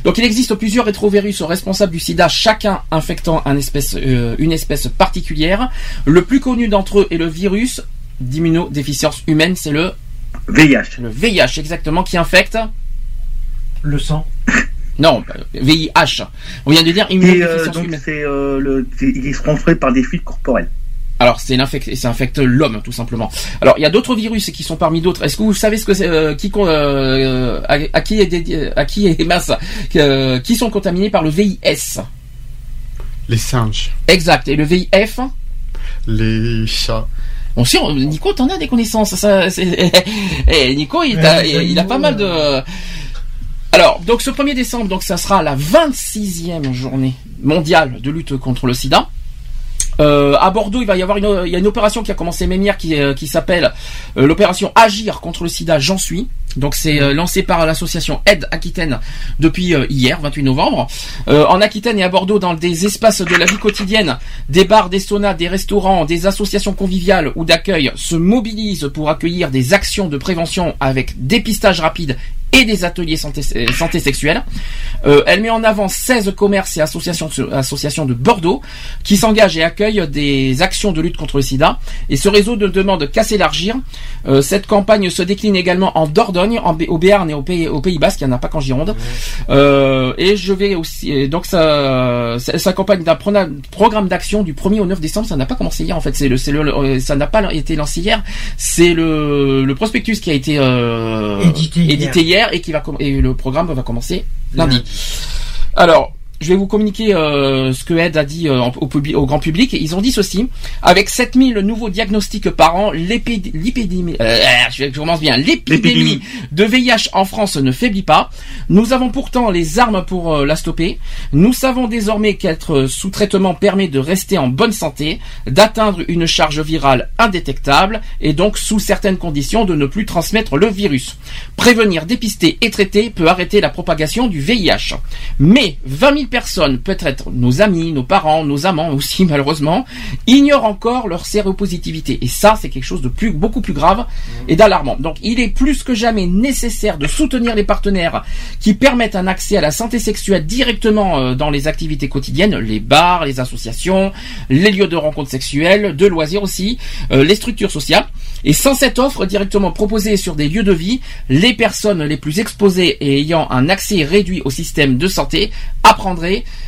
Donc il existe plusieurs rétrovirus responsables du SIDA, chacun infectant un espèce, euh, une espèce particulière. Le plus connu d'entre eux est le virus d'immunodéficience humaine, c'est le VIH. le VIH exactement qui infecte. Le sang. Non, euh, VIH. On vient de dire euh, immunodéficience donc humaine. c'est euh, le ils se transmet par des fluides corporels. Alors, c'est l'infect- ça infecte l'homme, tout simplement. Alors, il y a d'autres virus qui sont parmi d'autres. Est-ce que vous savez ce que c'est, euh, qui, euh, à, à qui est dédié- à qui est mince, que- qui sont contaminés par le VIS Les singes, Exact. Et le VIF les chats. Bon, si, on- Nico, t'en as des connaissances. Ça, c'est- Eh, Nico, il, il a pas mal de. Alors, donc ce 1er décembre, donc ça sera la 26e journée mondiale de lutte contre le sida. Euh, à Bordeaux, il va y avoir une, il y a une opération qui a commencé même hier qui, euh, qui s'appelle euh, l'opération Agir contre le sida, j'en suis. Donc c'est lancé par l'association Aide Aquitaine depuis euh, hier, 28 novembre. En Aquitaine et à Bordeaux, dans des espaces de la vie quotidienne, des bars, des saunas, des restaurants, des associations conviviales ou d'accueil se mobilisent pour accueillir des actions de prévention avec dépistage rapide et des ateliers santé, euh, santé sexuelle. Euh, elle met en avant 16 commerces et associations, associations de Bordeaux qui s'engagent et accueillent des actions de lutte contre le sida. Et ce réseau ne demande qu'à s'élargir. Euh, cette campagne se décline également en Dordogne, en, au Béarn et au Pays, au Pays Basque. Il n'y en a pas qu'en Gironde. Euh, et je vais aussi... donc ça, ça, ça accompagne d'un programme d'action du 1er au 9 décembre. Ça n'a pas commencé hier en fait. C'est le, le, le- ça n'a pas été lancé hier. C'est le, le prospectus qui a été euh, Édité hier. édité et qui va et le programme va commencer lundi. Alors, je vais vous communiquer euh, ce que Ed a dit euh, au, grand public. Ils ont dit ceci avec 7000 nouveaux diagnostics par an, l'épid- l'épidémie, euh, je commence bien, l'épidémie de VIH en France ne faiblit pas. Nous avons pourtant les armes pour la stopper. Nous savons désormais qu'être sous traitement permet de rester en bonne santé, d'atteindre une charge virale indétectable et donc sous certaines conditions de ne plus transmettre le virus. Prévenir, dépister et traiter peut arrêter la propagation du VIH. Mais 20 000 personnes, peut-être nos amis, nos parents, nos amants aussi malheureusement, ignorent encore leur séropositivité. Et ça, c'est quelque chose de plus, beaucoup plus grave et d'alarmant. Donc il est plus que jamais nécessaire de soutenir les partenaires qui permettent un accès à la santé sexuelle directement euh, dans les activités quotidiennes, les bars, les associations, les lieux de rencontres sexuelles, de loisirs aussi, euh, les structures sociales. Et sans cette offre directement proposée sur des lieux de vie, les personnes les plus exposées et ayant un accès réduit au système de santé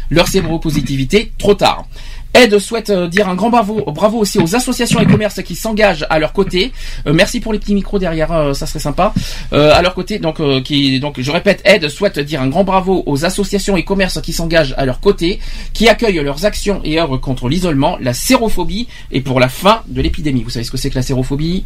leur séropositivité trop tard. Ed souhaite euh, dire un grand bravo, bravo aussi aux associations et commerces qui s'engagent à leur côté. Euh, merci pour les petits micros derrière, euh, ça serait sympa. À leur côté, donc, donc, je répète, Ed souhaite dire un grand bravo aux associations et commerces qui s'engagent à leur côté, qui accueillent leurs actions et œuvrent contre l'isolement, la sérophobie et pour la fin de l'épidémie. Vous savez ce que c'est que la sérophobie?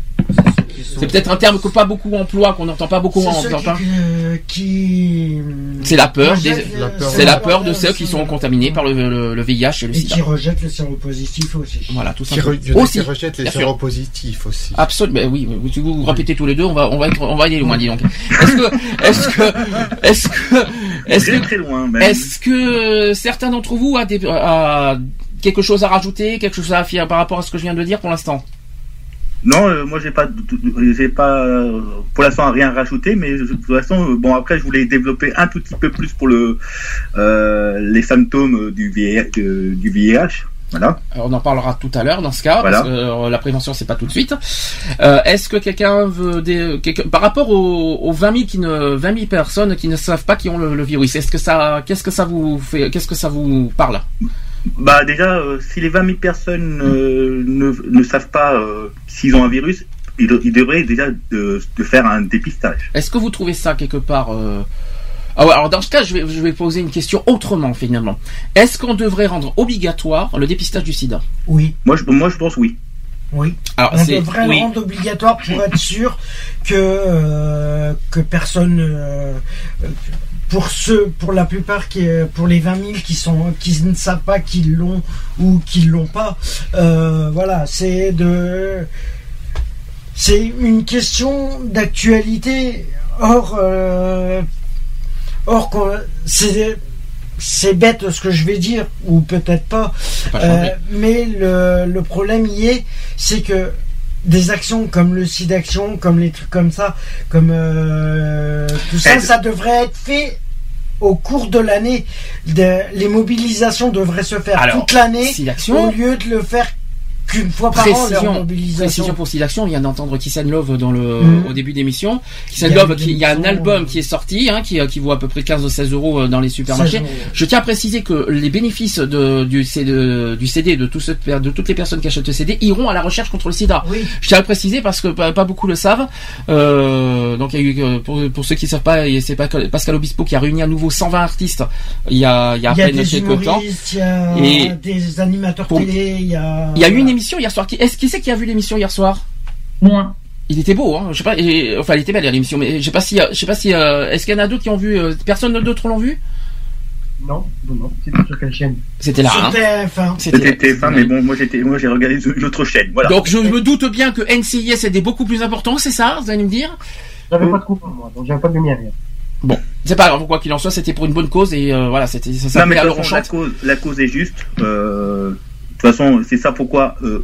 C'est peut-être un terme que pas beaucoup emploient, qu'on n'entend pas beaucoup en entend qui, euh, qui- C'est la peur, des- euh, c'est la peur de euh, ceux qui sont contaminés par le, le- le VIH et le Et SIDA. qui rejettent le séropositif aussi. Voilà, tout Qui, simplement. re- a Aussi, qui rejettent les séropositifs aussi. Absolument, ben oui, si vous vous répétez tous les deux, on va, on va être, on va aller loin, dis donc. Est-ce que, est-ce que, est-ce que, est-ce Très que, très loin. même. est-ce que certains d'entre vous a, des, a quelque chose à rajouter, quelque chose à affirmer par rapport à ce que je viens de dire pour l'instant? Non, euh, moi j'ai pas, j'ai pas, euh, pour l'instant rien rajouté, mais je- de toute façon, euh, bon après je voulais développer un tout petit peu plus pour le, euh, les symptômes du VIH. de- du VIH. Voilà. Alors, on en parlera tout à l'heure dans ce cas, Voilà. parce que euh, la prévention c'est pas tout de suite. Euh, Est-ce que quelqu'un veut des, par rapport aux, aux 20 000 qui ne 20 000 personnes qui ne savent pas qui ont le, le virus, est-ce que ça, qu'est-ce que ça vous fait, qu'est-ce que ça vous parle? Bah déjà, euh, si les 20 000 personnes euh, ne, ne savent pas euh, s'ils ont un virus, ils, ils devraient déjà de, de faire un dépistage. Est-ce que vous trouvez ça quelque part euh, ah ouais, alors dans ce cas, je vais, je vais poser une question autrement finalement. Est-ce qu'on devrait rendre obligatoire le dépistage du SIDA? Oui. Moi, je, moi, je pense oui. Oui. Alors, on c'est- devrait oui. le rendre obligatoire pour être sûr que euh, que personne euh, euh, pour ceux pour la plupart qui pour les 20 000 qui sont qui ne savent pas qu'ils l'ont ou qu'ils l'ont pas euh, voilà c'est de c'est une question d'actualité. Or euh, or c'est c'est bête ce que je vais dire ou peut-être pas, Euh, mais le, le problème y est c'est que des actions comme le site d'action comme les trucs comme ça comme euh, tout ça ça devrait être fait au cours de l'année les mobilisations devraient se faire Alors, toute l'année au lieu de le faire qu'une fois par an leur Précision, mobilisation précision pour Sidaction, on vient d'entendre Kiss and Love dans le, Mhm. au début d'émission. Kiss Il and y a Love, il y a un album qui est sorti, hein, qui, qui vaut à peu près 15 ou 16 euros euh, dans les supermarchés. 16 euros. Je tiens à préciser que les bénéfices de, du, CD, du CD, de, tout ce- de toutes les personnes qui achètent le CD, iront à la recherche contre le sida. Oui. Je tiens à le préciser parce que pas, pas beaucoup le savent. Euh, donc il y a eu, euh, pour, pour ceux qui ne savent pas, c'est pas Pascal Obispo qui a réuni à nouveau 120 artistes il y a, il y a à il y a peine des quelques temps. il y a des animateurs pour- télé, il y a. Il y a eu une émission hier soir. Qui, est-ce qui c'est qui a vu l'émission hier soir? Moi. Il était beau, hein. Je sais pas. et- enfin, il était belle l'émission, mais je sais pas si, je sais pas si. euh, est-ce qu'il y en a d'autres qui ont vu euh, Personne d'autre l'ont vu? Non, non, non. C'était sur quelle chaîne? C'était là. hein. C'était TF1. C'était TF1, mais bon, moi j'étais, moi j'ai regardé une autre chaîne. Voilà. Donc je me doute bien que NCIS est beaucoup plus important, c'est ça? Vous allez me dire? J'avais pas de coupon, moi, donc j'avais pas de lumière. Bon, c'est pas grave. Quoi qu'il en soit, c'était pour une bonne cause et euh, voilà, c'était ça non, mais alors la cause, la cause est juste. Euh, toute façon, c'est ça pourquoi euh,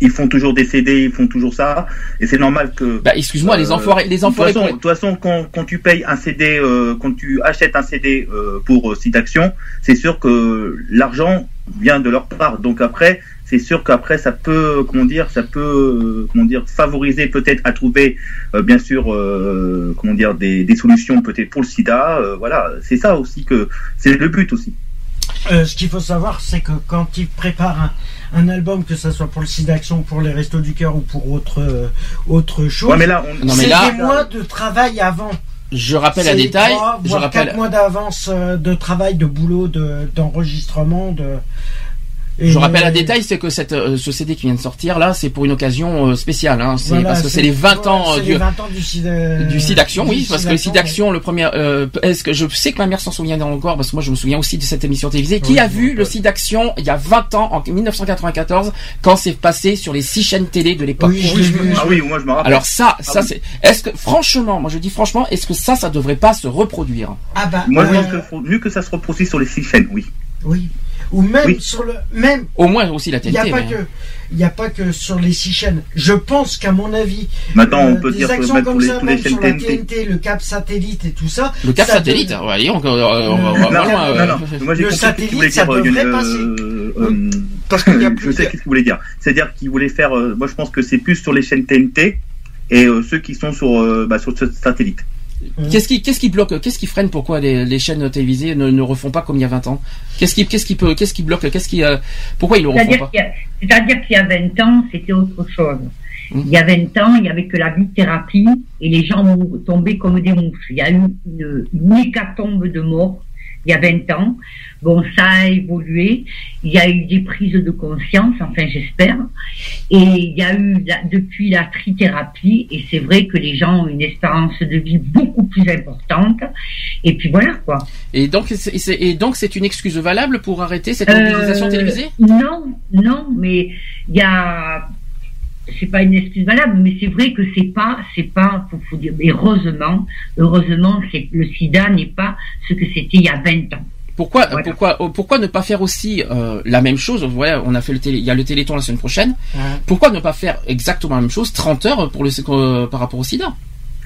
ils font toujours des CD, ils font toujours ça, et c'est normal que. Bah, excuse-moi, les enfoirés- les enfoirés De toute façon, de quand, quand tu payes un CD, euh, quand tu achètes un CD euh, pour euh, site d'action, c'est sûr que l'argent vient de leur part. Donc après, c'est sûr qu'après ça peut, comment dire, ça peut, euh, comment dire, favoriser peut-être à trouver, euh, bien sûr, euh, comment dire, des, des solutions peut-être pour le SIDA. euh, voilà, c'est ça aussi que c'est le but aussi. Euh, ce qu'il faut savoir, c'est que quand ils préparent un, un album, que ce soit pour le site d'action, pour les Restos du Cœur ou pour autre, euh, autre chose, Ouais, mais là, on- Non, mais c'est là- des mois de travail avant. Je rappelle à C'est détail. trois, Je voire rappelle. quatre mois d'avance euh, de travail, de boulot, de- d'enregistrement, de. Et- Je rappelle à détail, c'est que cette, euh, ce CD qui vient de sortir là, c'est pour une occasion euh, spéciale. Hein. C'est Voilà, parce que c'est les 20 ans euh, les du, 20 ans du site euh, du site d'action, oui, du parce que le site d'action, d'action, le premier, euh, est-ce que je sais que ma mère s'en souvient encore, parce que moi je me souviens aussi de cette émission télévisée, qui Oui, a vu le site d'action il y a 20 ans, en 1994, quand c'est passé sur les six chaînes télé de l'époque. Oui, vu. Ah oui, moi je me rappelle. Alors ça, ça Ah oui. c'est, est-ce que, franchement, moi je dis franchement, est-ce que ça, ça devrait pas se reproduire? Ah bah, Moi, euh, mieux que ça se reproduise sur les six chaînes, oui. oui. Ou même Oui. sur le même Au moins aussi la Il n'y a TNT. pas mais- que, il a pas que sur les six chaînes. Je pense qu'à mon avis, Maintenant, on euh, peut des dire que actions même comme les, ça, même sur la TNT. TNT, le cap satellite et tout ça. Le cap ça satellite, ouais, on, va loin, non, euh, non. Moi, j'ai Le satellite, ça dire. euh, devrait euh, passer. euh, Parce qu'il y a je sais ce qu'il voulait dire. C'est-à-dire qu'il voulait faire. euh, moi, je pense que c'est plus sur les chaînes TNT et euh, ceux qui sont sur euh, bah, sur ce satellite. Qu'est-ce qui, qu'est-ce qui bloque, qu'est-ce qui freine pourquoi les, les chaînes télévisées ne, ne refont pas comme il y a 20 ans? Qu'est-ce qui, qu'est-ce qui peut, qu'est-ce qui bloque, qu'est-ce qui, euh, pourquoi ils le refont C'est-à-dire pas? qu'il y a- c'est-à-dire qu'il y a 20 ans, c'était autre chose. Il y a 20 ans, il n'y avait que la bithérapie et les gens mou- tombaient comme des mouches. Il y a eu une, une hécatombe de morts il y a 20 ans. Bon, ça a évolué. Il y a eu des prises de conscience, enfin j'espère. Et il y a eu la- depuis la trithérapie et c'est vrai que les gens ont une espérance de vie beaucoup plus importante. Et puis voilà quoi. Et donc, c'est, c'est- et donc, c'est une excuse valable pour arrêter cette Euh, mobilisation télévisée? Non, non, mais il y a, c'est pas une excuse valable, mais c'est vrai que c'est pas, c'est pas, faut, faut dire, mais heureusement, heureusement, c'est le SIDA n'est pas ce que c'était il y a 20 ans. Pourquoi, Voilà. pourquoi, oh, pourquoi ne pas faire aussi euh, la même chose Voilà, on a fait le télé, il y a le Téléthon la semaine prochaine. Pourquoi ne pas faire exactement la même chose, 30 heures pour le, euh, par rapport au SIDA?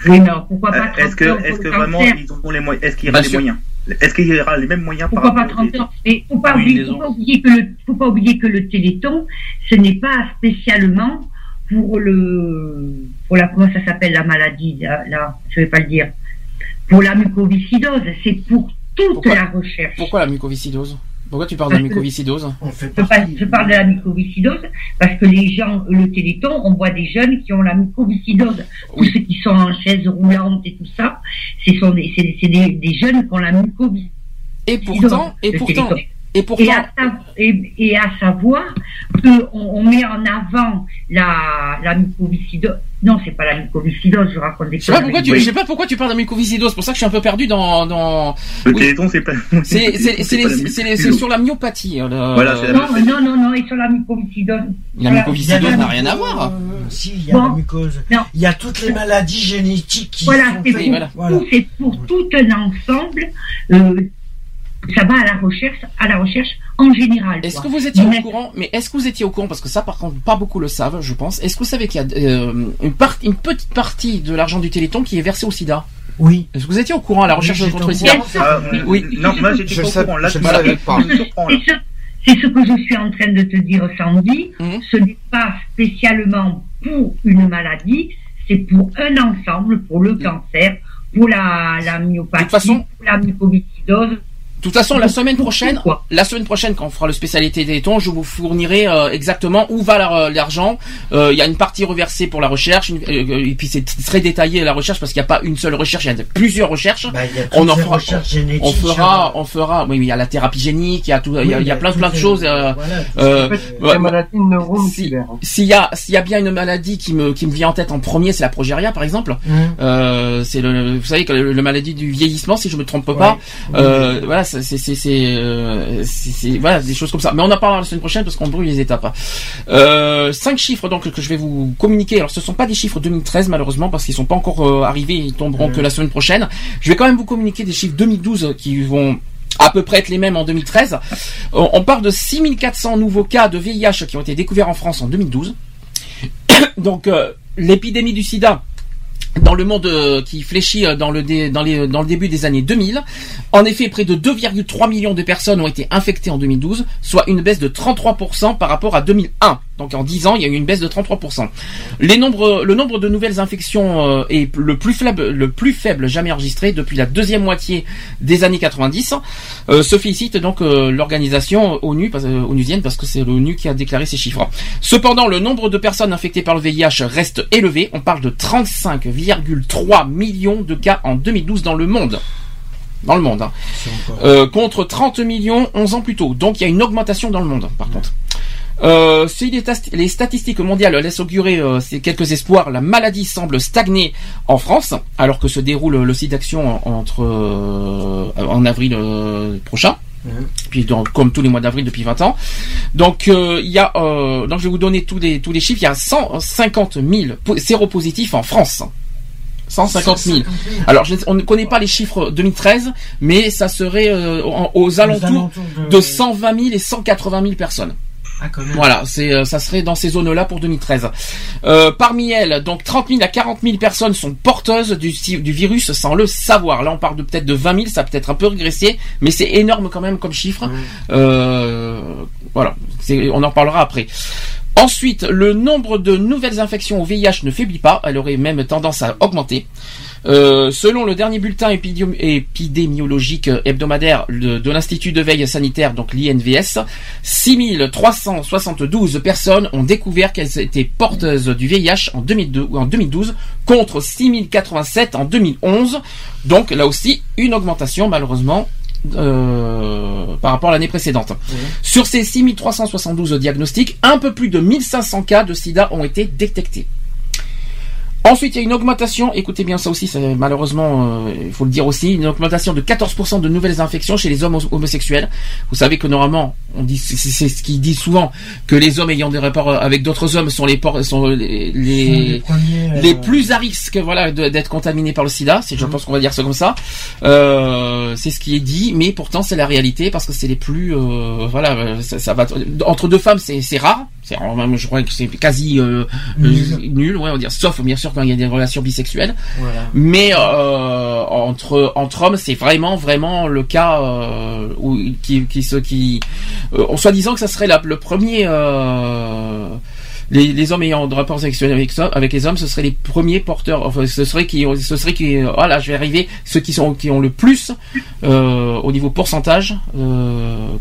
Oui, pourquoi pas Euh, Est-ce que 30 heures est-ce que vraiment ils ont les moyens Est-ce qu'il y aura les moyens? Est-ce qu'il y aura les mêmes moyens par Pourquoi pas rapport 30 heures? Mais faut pas, Oui, oublier, les faut ans. pas oublier que le, faut pas oublier que le Téléthon, ce n'est pas spécialement pour le, pour la, comment ça s'appelle la maladie, là, là, je vais pas le dire, pour la mucoviscidose, c'est pour toute la recherche. Pourquoi la mucoviscidose? Pourquoi tu parles de la mucoviscidose? Je parle, je parle de la mucoviscidose parce que les gens, le Téléthon, on voit des jeunes qui ont la mucoviscidose. Tous ceux qui sont en chaise roulante et tout ça, ce sont des, c'est, c'est des, des jeunes qui ont la mucoviscidose. Et pourtant, et pourtant, Téléthon. Et pourtant, Et à, sa- et- et à savoir qu'on on met en avant la, la mucoviscidose. Non, c'est pas la mucoviscidose, je raconte des je sais pas pourquoi tu, conneries. je sais pas pourquoi tu parles de la mucoviscidose. C'est pour ça que je suis un peu perdu dans, dans. Le Oui. Téléthon, c'est pas. C'est, sur la myopathie. euh, le- Voilà, c'est la Non, non, non, non, et sur la mucoviscidose. La Voilà. mucoviscidose n'a rien à voir. Si, il y a Bon. la mucose. Il y a toutes les maladies génétiques qui Voilà, sont c'est faites. pour, Voilà. tout- c'est pour tout un ensemble. euh, ça va à la recherche, à la recherche en général. Est-ce que vous étiez au courant Mais est-ce que vous étiez au courant Parce que ça, par contre, pas beaucoup le savent, je pense. Est-ce que vous savez qu'il y a euh, une, part- une petite partie de l'argent du Téléthon qui est versé au SIDA? Oui. Est-ce que vous étiez au courant à la recherche contre le j'étais SIDA? Ah, euh, Oui. Non, moi j'étais au sais- courant. Là, je ne savais pas. C'est ce, que je suis en train de te dire, Sandy. Mhm. Ce n'est pas spécialement pour une maladie, c'est pour un ensemble, pour le cancer, pour la, la myopathie, De toute façon- pour la mucoviscidose. De toute façon, la semaine prochaine, la semaine prochaine, quand on fera le spécialité Téléthon, je vous fournirai euh, exactement où va la- l'argent. Euh, Il y a une partie reversée pour la recherche, une- euh, et puis c'est très détaillé la recherche parce qu'il n'y a pas une seule recherche, il y a plusieurs recherches. Bah, y a on en fera, recherches génétiques, on fera, on fera. Oui, il y a la thérapie génique, il y a tout, il y a, Oui, y y a plein, plein de choses. euh, voilà, euh, La maladie si, s'il y a, s'il y a bien une maladie qui me, qui me vient en tête en premier, c'est la progéria, par exemple. Euh, c'est le, vous savez que le, le maladie du vieillissement, si je me trompe pas. Ouais. Euh, voilà, c'est, euh, voilà, des choses comme ça. Mais on en parlera la semaine prochaine parce qu'on brûle les étapes. hein. Euh, cinq chiffres donc que je vais vous communiquer. Alors, ce sont pas des chiffres 2013 malheureusement parce qu'ils sont pas encore euh, arrivés. Ils tomberont que la semaine prochaine. Je vais quand même vous communiquer des chiffres 2012 qui vont à peu près être les mêmes en 2013. On, on parle de 6400 nouveaux cas de VIH qui ont été découverts en France en 2012. Donc euh, l'épidémie du sida dans le monde euh, qui fléchit euh, dans le, dans, les, dans le début des années 2000. En effet, près de 2,3 millions de personnes ont été infectées en 2012, soit une baisse de 33% par rapport à 2001. Donc en 10 ans, il y a eu une baisse de 33%. Les nombres, le nombre de nouvelles infections euh, est le plus faible, jamais enregistré depuis la deuxième moitié des années 90. Euh, se félicite donc l'organisation ONU, onusienne, parce que c'est l'ONU qui a déclaré ces chiffres. Cependant, le nombre de personnes infectées par le VIH reste élevé. On parle de 35,3 millions de cas en 2012 dans le monde. Dans le monde. hein. Euh, contre 30 millions 11 ans plus tôt. Donc il y a une augmentation dans le monde, par contre. Euh, si les, statistiques mondiales laissent augurer euh, ces quelques espoirs, la maladie semble stagner en France, alors que se déroule le site d'action en- entre euh, en avril prochain. Puis donc, comme tous les mois d'avril depuis 20 ans. Donc il y a donc je vais vous donner tous les tous les chiffres. Il y a 150 000 po- séropositifs en France. 150 000. Alors je- on ne connaît pas les chiffres 2013, mais ça serait euh, aux alentours alentours de- de 120 000 et 180 000 personnes. Ah, quand même. Voilà, c'est euh, ça serait dans ces zones-là pour 2013. Euh, parmi elles, donc 30 000 à 40 000 personnes sont porteuses du, virus sans le savoir. Là, on parle de peut-être de 20 000, ça a peut-être un peu régressé, mais c'est énorme quand même comme chiffre. Euh, voilà, on en parlera après. Ensuite, le nombre de nouvelles infections au VIH ne faiblit pas, elle aurait même tendance à augmenter. Euh, selon le dernier bulletin épidémi- épidémiologique hebdomadaire de, l'Institut de veille sanitaire, donc l'INVS, 6372 personnes ont découvert qu'elles étaient porteuses du VIH en 2002 ou en 2012 contre 6087 en 2011. Donc là aussi une augmentation malheureusement euh, par rapport à l'année précédente. Sur ces 6372 diagnostics, un peu plus de 1500 cas de sida ont été détectés. Ensuite, il y a une augmentation, écoutez bien ça aussi, malheureusement, euh, il faut le dire aussi, une augmentation de 14% de nouvelles infections chez les hommes hom- homosexuels. Vous savez que normalement, on dit, c'est ce qu'ils disent souvent, que les hommes ayant des rapports avec d'autres hommes sont les, sont les, les, les premiers, les plus à risque, voilà, d'être contaminés par le SIDA. Je pense qu'on va dire ça comme ça. Euh, c'est ce qui est dit, mais pourtant c'est la réalité parce que c'est les plus, euh, voilà, euh, ça, ça va entre deux femmes, c'est, rare. Je crois que c'est quasi euh, Nul. euh, nul, ouais, on va dire, sauf bien sûr quand il y a des relations bisexuelles. Voilà. Mais euh, entre entre hommes, c'est vraiment vraiment le cas euh, où qui qui se qui euh, en soi-disant que ça serait la- le premier les, les hommes ayant de rapports sexuels avec, avec les hommes, ce seraient les premiers porteurs. Enfin, ce serait qui, ce serait qui, voilà, je vais arriver. Ceux qui sont, qui ont le plus au niveau pourcentage,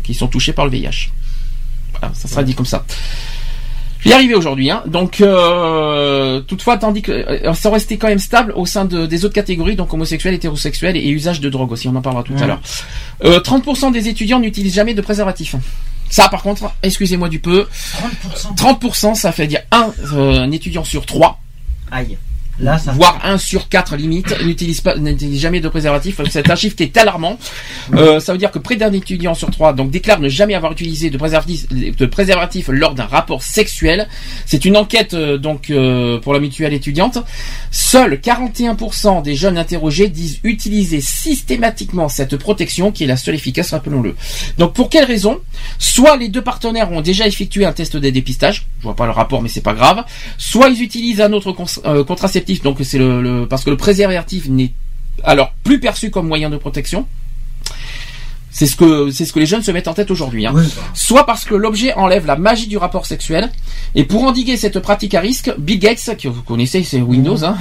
qui sont touchés par le VIH. Voilà, ça sera dit comme ça. Je vais y arriver aujourd'hui. Hein. Donc, euh, toutefois, tandis que euh, ça restait quand même stable au sein de- des autres catégories, donc homosexuels, hétérosexuels et usage de drogue aussi. On en parlera tout à l'heure. Euh, 30% des étudiants n'utilisent jamais de préservatif. Ça, par contre, excusez-moi du peu. 30%. 30%, ça fait dire un, euh, un étudiant sur trois. Aïe. Voire 1 sur 4 limite, n'utilise pas, n'utilise jamais de préservatif. C'est un est alarmant. Euh, ça veut dire que près d'un étudiant sur trois donc déclare ne jamais avoir utilisé de préservatif, de préservatif lors d'un rapport sexuel. C'est une enquête euh, donc euh, pour la mutuelle étudiante. Seuls 41% des jeunes interrogés disent utiliser systématiquement cette protection qui est la seule efficace, rappelons-le. Donc pour quelle raison? Soit les deux partenaires ont déjà effectué un test de dépistage, je vois pas le rapport mais c'est pas grave. Soit ils utilisent un autre cons- donc c'est le, le- parce que le préservatif n'est alors plus perçu comme moyen de protection. C'est ce que c'est ce que les jeunes se mettent en tête aujourd'hui. hein. Soit parce que l'objet enlève la magie du rapport sexuel. Et pour endiguer cette pratique à risque, Bill Gates, que vous connaissez, c'est Windows, hein,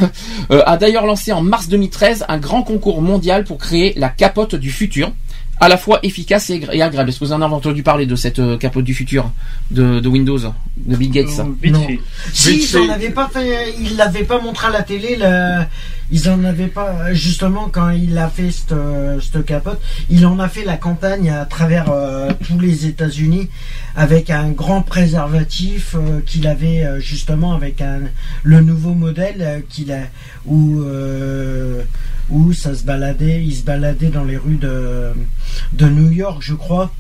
euh, a d'ailleurs lancé en mars 2013 un grand concours mondial pour créer la capote du futur, à la fois efficace et, et agréable. Est-ce que vous en avez entendu parler de cette euh, capote du futur de, de Windows, de Bill Gates? Non. Si, ils en avaient pas fait, ils l'avaient pas montré à la télé, le- ils en avaient pas, justement, quand il a fait cette, euh, cette capote, il en a fait la campagne à travers euh, tous les États-Unis avec un grand préservatif euh, qu'il avait euh, justement avec un, le nouveau modèle euh, qu'il a, où, euh, où ça se baladait, il se baladait dans les rues de, de New York, je crois.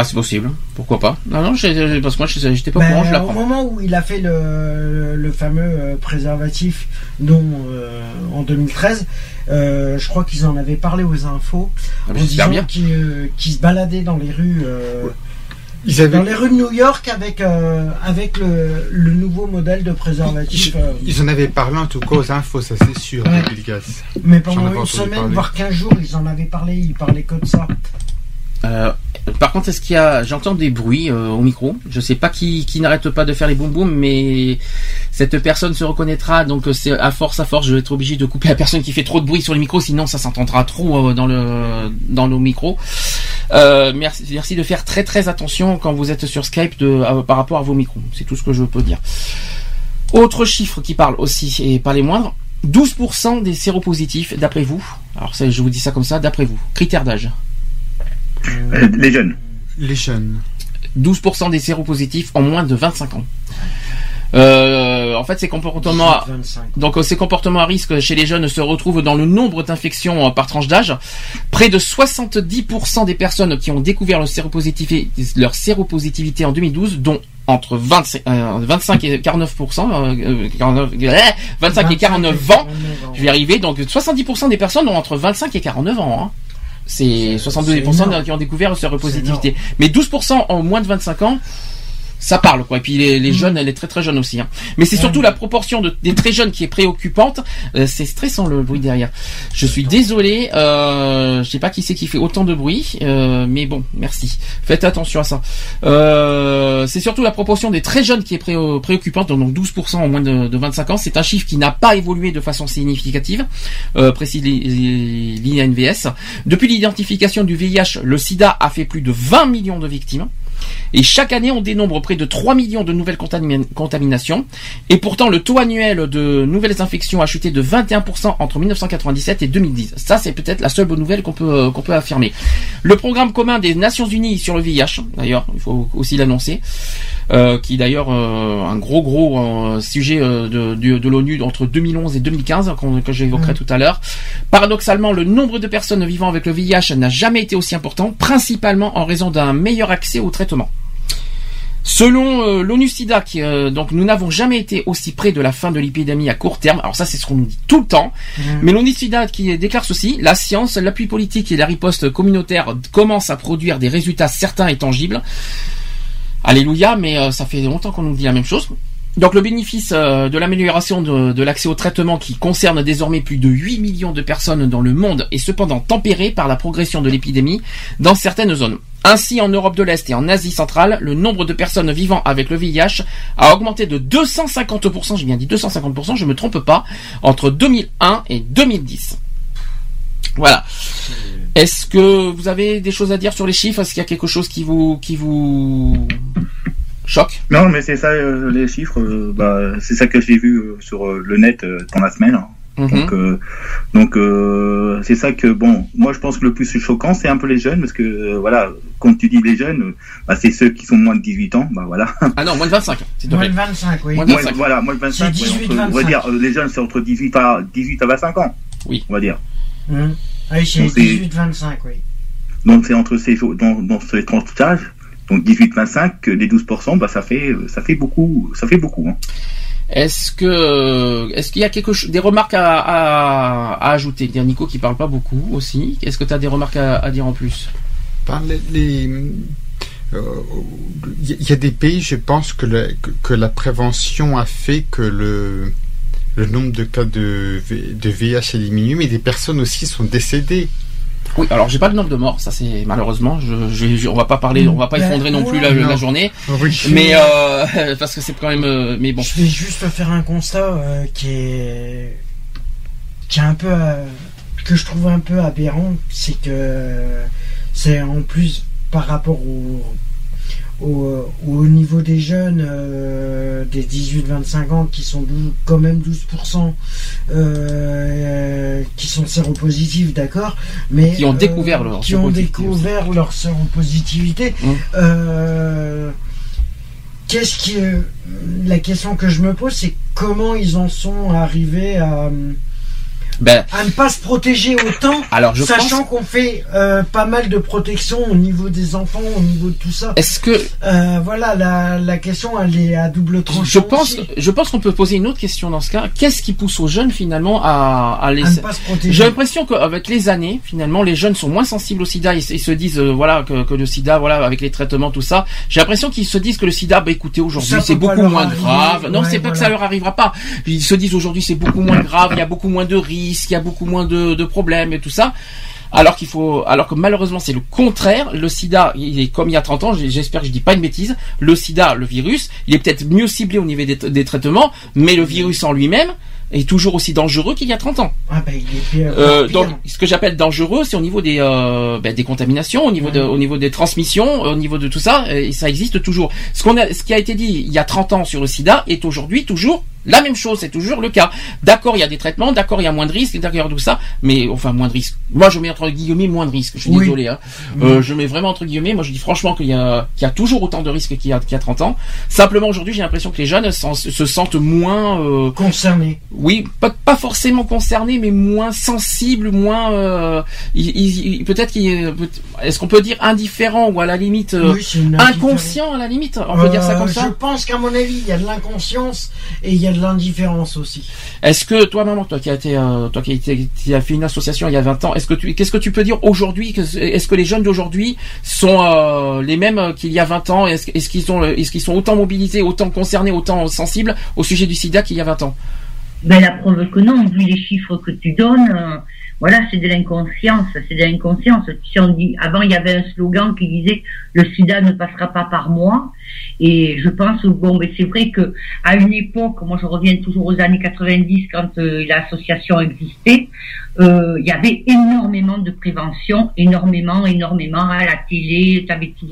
Ah, c'est possible. Pourquoi pas? Non, non, parce que moi, je- j'étais pas au Ben, courant, je au moment où il a fait le, le fameux euh, préservatif dont, euh, en 2013, euh, je crois qu'ils en avaient parlé aux infos Ah, en disant qu'ils se baladaient dans les rues euh, Ils avaient- dans les rues de New York avec euh, avec le, le nouveau modèle de préservatif. euh, Ils en avaient parlé en tout cas aux infos, ça c'est sûr, Ouais. de Bill Gates. mais pendant une semaine, parler. voire 15 jours, ils en avaient parlé, ils parlaient que de ça. Euh, par contre, est-ce qu'il y a, j'entends des bruits euh, au micro. Je sais pas qui, qui n'arrête pas de faire les boum boum, mais cette personne se reconnaîtra. Donc euh, c'est à force, à force, je vais être obligé de couper la personne qui fait trop de bruit sur le micro, sinon ça s'entendra trop euh, dans le dans merci, de faire très très attention quand vous êtes sur Skype par rapport à vos micros. C'est tout ce que je peux dire. Autre chiffre qui parle aussi et pas les moindres. 12% des séropositifs, d'après vous. Alors je vous dis ça comme ça, d'après vous. Critère d'âge. Euh, les jeunes. Les jeunes. 12% des séropositifs ont moins de 25 ans. Euh, en fait, ces comportements, 25. donc euh, ces comportements à risque chez les jeunes se retrouvent dans le nombre d'infections par tranche d'âge. Près de 70% des personnes qui ont découvert leur séropositivité, leur séropositivité en 2012, dont entre 25, euh, 25 et 49%, euh, 49, euh, 25 et 49 ans, je vais y arriver. Donc 70% des personnes ont entre 25 et 49 ans. hein. C'est 72% énorme. qui ont découvert leur séropositivité. Mais 12% ont moins de 25 ans. Ça parle quoi. Et puis les, les jeunes, elle est très très jeune aussi. hein. Mais c'est surtout la proportion de, des très jeunes qui est préoccupante. Euh, c'est stressant le bruit derrière. Je suis désolé. Euh, je sais pas qui c'est qui fait autant de bruit, euh, mais bon, merci. Faites attention à ça. Euh, c'est surtout la proportion des très jeunes qui est pré- préoccupante. Donc 12% en moins de, de 25 ans. C'est un chiffre qui n'a pas évolué de façon significative, euh, précise l'I- l'INVS. Depuis l'identification du VIH, le SIDA a fait plus de 20 millions de victimes. Et chaque année, on dénombre près de 3 millions de nouvelles contamina- contaminations. Et pourtant, le taux annuel de nouvelles infections a chuté de 21% entre 1997 et 2010. Ça, c'est peut-être la seule bonne nouvelle qu'on peut, qu'on peut affirmer. Le programme commun des Nations Unies sur le VIH, d'ailleurs, il faut aussi l'annoncer, euh, qui d'ailleurs euh, un gros gros euh, sujet euh, de, de, de l'ONU entre 2011 et 2015 qu'on- que j'évoquerai tout à l'heure. Paradoxalement, le nombre de personnes vivant avec le VIH n'a jamais été aussi important, principalement en raison d'un meilleur accès au traitement. Selon euh, l'ONU-SIDA, euh, donc nous n'avons jamais été aussi près de la fin de l'épidémie à court terme. Alors ça, c'est ce qu'on nous dit tout le temps. Mais l'ONU-SIDA qui déclare ceci la science, l'appui politique et la riposte communautaire commencent à produire des résultats certains et tangibles. Alléluia, mais euh, ça fait longtemps qu'on nous dit la même chose. Donc le bénéfice euh, de l'amélioration de, de l'accès au traitement qui concerne désormais plus de 8 millions de personnes dans le monde est cependant tempéré par la progression de l'épidémie dans certaines zones. Ainsi, en Europe de l'Est et en Asie centrale, le nombre de personnes vivant avec le VIH a augmenté de 250%, j'ai bien dit 250%, je me trompe pas, entre 2001 et 2010. Voilà. Est-ce que vous avez des choses à dire sur les chiffres? Est-ce qu'il y a quelque chose qui vous qui vous choque? Non, mais c'est ça, euh, les chiffres, euh, bah, c'est ça que j'ai vu euh, sur le net dans la semaine. hein. Mhm. Donc, euh, donc euh, c'est ça que, bon, moi je pense que le plus choquant, c'est un peu les jeunes, parce que, euh, voilà, comme tu dis les jeunes, euh, bah, c'est ceux qui sont moins de 18 ans, bah voilà. Ah non, moins de 25. s'il te Moins de 25, oui. Moins de Moins- 25. voilà, moins de 25, C'est ouais, 18, entre- on va 25. dire, euh, les jeunes, c'est entre 18 à, 18 à 25 ans. Oui. On va dire. Hum. Oui, c'est Donc, c'est- 18-25, oui. Donc c'est entre ces dans, dans ces tranches donc 18-25, que les 12%, bah ça fait, ça fait beaucoup, ça fait beaucoup. Hein. Est-ce que est-ce qu'il y a quelque des remarques à, ajouter? Il y a Nico qui parle pas beaucoup aussi. Est-ce que tu as des remarques à, dire en plus? Les- les, euh, Il y, a des pays, je pense, que, la- prévention a fait que le, le nombre de cas de, de VIH est diminué, mais des personnes aussi sont décédées. Oui, alors j'ai pas le nombre de morts, ça c'est malheureusement. Je, je- je- on va pas parler, on va pas effondrer non plus la, non. la journée, Oui. mais euh, parce que c'est quand même. euh, mais bon. Je vais juste faire un constat euh, qui est qui est un peu euh, que je trouve un peu aberrant, c'est que c'est en plus par rapport au au, au niveau des jeunes euh, des 18-25 ans qui sont 12 quand même 12% euh, qui sont séropositifs, d'accord, mais Qui ont euh, découvert leur qui ont séropositivité découvert leur séropositivité. Euh, Qu'est-ce qui euh, la question que je me pose, c'est comment ils en sont arrivés à, Ben, à ne pas se protéger autant, alors je sachant pense. qu'on fait euh, pas mal de protection au niveau des enfants, au niveau de tout ça. Est-ce que Euh, voilà, la, la question elle est à double tranchant. je pense, aussi, je pense qu'on peut poser une autre question dans ce cas. Qu'est-ce qui pousse aux jeunes finalement à, à les à ne pas se protéger. J'ai l'impression qu'avec les années, finalement, les jeunes sont moins sensibles au sida. Ils, se- ils se disent, euh, voilà, que, que le sida, voilà, avec les traitements, tout ça. J'ai l'impression qu'ils se disent que le sida, bah écoutez, aujourd'hui, c'est beaucoup moins arriver. grave. Non, Ouais, c'est pas que ça leur arrivera pas. Ils se disent aujourd'hui, c'est beaucoup moins grave. Il y a beaucoup moins de risques, il y a beaucoup moins de, de problèmes et tout ça. Alors qu'il faut, alors que malheureusement c'est le contraire. Le sida, il est comme il y a 30 ans. J'espère que je dis pas une bêtise. Le sida, le virus, il est peut-être mieux ciblé au niveau des, des traitements, mais le virus en lui-même est toujours aussi dangereux qu'il y a 30 ans. Ah bah, il est pire, Euh, pire. donc, ce que j'appelle dangereux, c'est au niveau des euh, ben, des contaminations, au niveau de, au niveau des transmissions, au niveau de tout ça, et ça existe toujours. Ce qu'on a, ce qui a été dit il y a 30 ans sur le SIDA est aujourd'hui toujours la même chose, c'est toujours le cas. D'accord, il y a des traitements, d'accord, il y a moins de risques, d'accord, tout ça, mais enfin moins de risques. Moi, je mets entre guillemets moins de risques. Je suis Oui. désolé. Hein. Euh, je mets vraiment entre guillemets. Moi, je dis franchement qu'il y a qu'il y a toujours autant de risques qu'il y a qu'il y a 30 ans. Simplement aujourd'hui, j'ai l'impression que les jeunes se sentent moins euh, concerné. oui, pas, pas forcément concernés, mais moins sensibles, moins. Euh, peut-être qu'il, peut- est-ce qu'on peut dire indifférent ou à la limite euh, Oui, inconscient à la limite On peut dire ça Euh, comme ça? Je pense qu'à mon avis, il y a de l'inconscience et il y a de l'indifférence aussi. Est-ce que toi, maman, toi qui as été, euh, toi qui as, été- qui as fait une association il y a 20 ans, est-ce que tu, qu'est-ce que tu peux dire aujourd'hui Est-ce que les jeunes d'aujourd'hui sont euh, les mêmes qu'il y a 20 ans? Est-ce qu'ils sont, est-ce qu'ils sont autant mobilisés, autant concernés, autant sensibles au sujet du SIDA qu'il y a 20 ans? Ben, la preuve que non, vu les chiffres que tu donnes, euh, voilà, c'est de l'inconscience, c'est de l'inconscience. Si on dit, avant, il y avait un slogan qui disait le sida ne passera pas par moi. Et je pense, bon, mais c'est vrai que, à une époque, moi je reviens toujours aux années 90 quand euh, l'association existait, euh, il y avait énormément de prévention, énormément, énormément à la télé, t'avais tout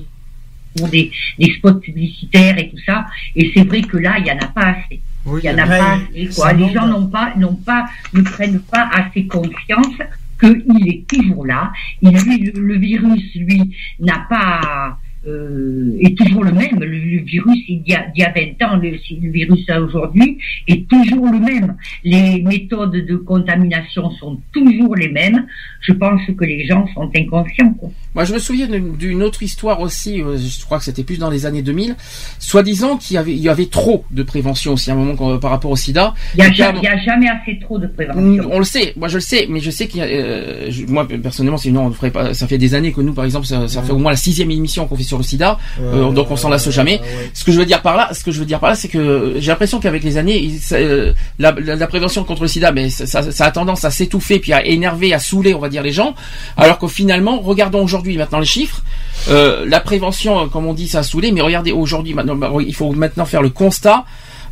pour des, des spots publicitaires et tout ça. Et c'est vrai que là, il n'y en a pas assez. Oui, Il y en a pas assez, quoi. Les gens n'ont pas, n'ont pas, ne prennent pas assez conscience qu'il est toujours là. Il, le virus, lui, n'a pas, euh, est toujours le même. Le, le virus il y, a, il y a 20 ans, le, le virus aujourd'hui est toujours le même. Les méthodes de contamination sont toujours les mêmes. Je pense que les gens sont inconscients. Quoi. Moi, je me souviens d'une- autre histoire aussi. euh, Je crois que c'était plus dans les années 2000. Soi-disant qu'il y avait, il y avait trop de prévention aussi à un moment quand- par rapport au SIDA. Il n'y a, ja- jamais assez trop de prévention. On le sait, moi je le sais, mais je sais qu'il y a, euh, je- moi personnellement, sinon on ne ferait pas. Ça fait des années que nous, par exemple, ça, ça fait au moins la sixième émission qu'on fait sur le SIDA, euh, donc on s'en lasse jamais. Ce que je veux dire par là, ce que je veux dire par là, c'est que j'ai l'impression qu'avec les années, il- ça, euh, la, la- la prévention contre le SIDA, mais ça, ça- ça a tendance à s'étouffer, puis à énerver, à saouler, on va dire les gens, alors que finalement, regardons aujourd'hui maintenant les chiffres. Euh, la prévention, euh, comme on dit, ça a saoulé, mais regardez aujourd'hui maintenant, bah, il faut maintenant faire le constat.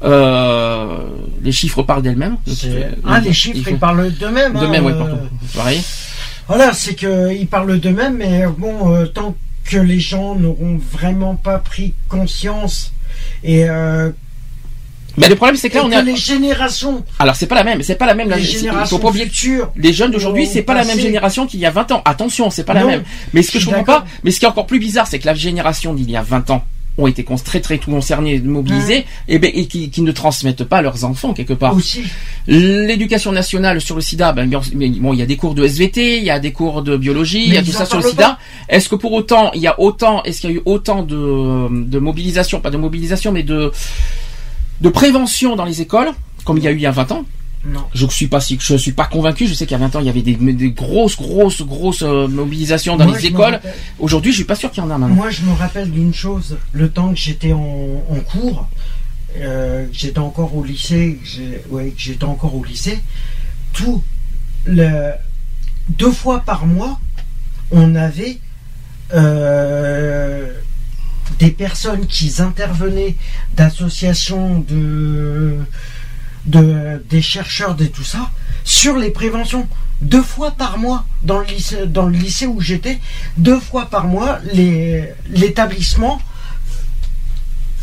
Euh, les chiffres parlent d'elles-mêmes. Ah, les Il chiffres, faut- ils parlent d'eux-mêmes. de hein, même, oui, euh. Pareil. Voilà, c'est que ils parlent d'eux-mêmes, mais bon, euh, tant que les gens n'auront vraiment pas pris conscience et euh, Mais le problème, c'est que là, on est. les générations, Alors, c'est pas la même. C'est pas la même. les il générations pas oublier. futures, Les jeunes d'aujourd'hui, c'est pas la même génération qu'il y a 20 ans. Attention, c'est pas la même. Mais ce que je je suis comprends pas, mais ce qui est encore plus bizarre, c'est que la génération d'il y a 20 ans ont été très très concernés, mobilisés, et, ben, et qui, qui ne transmettent pas à leurs enfants quelque part. aussi. L'éducation nationale sur le sida, ben, bon, il y a des cours de SVT, il y a des cours de biologie, il y a tout ça sur le sida. Est-ce que pour autant, il y a autant, est-ce qu'il y a eu autant de, de mobilisation, pas de mobilisation, mais de, de prévention dans les écoles, comme il y a eu il y a 20 ans? Non. Je suis pas si, je suis pas convaincu. Je sais qu'il y a 20 ans, il y avait des, des grosses, grosses, grosses euh, mobilisations dans Moi, les écoles. Aujourd'hui, je suis pas sûr qu'il y en a maintenant. Moi, je me rappelle d'une chose. Le temps que j'étais en, en cours, euh, que j'étais encore au lycée, ouais, j'étais encore au lycée, tout le deux fois par mois, on avait euh, des personnes qui intervenaient d'associations de, de des chercheurs de tout ça sur les préventions. Deux fois par mois dans le lycée, dans le lycée où j'étais deux fois par mois les- l'établissement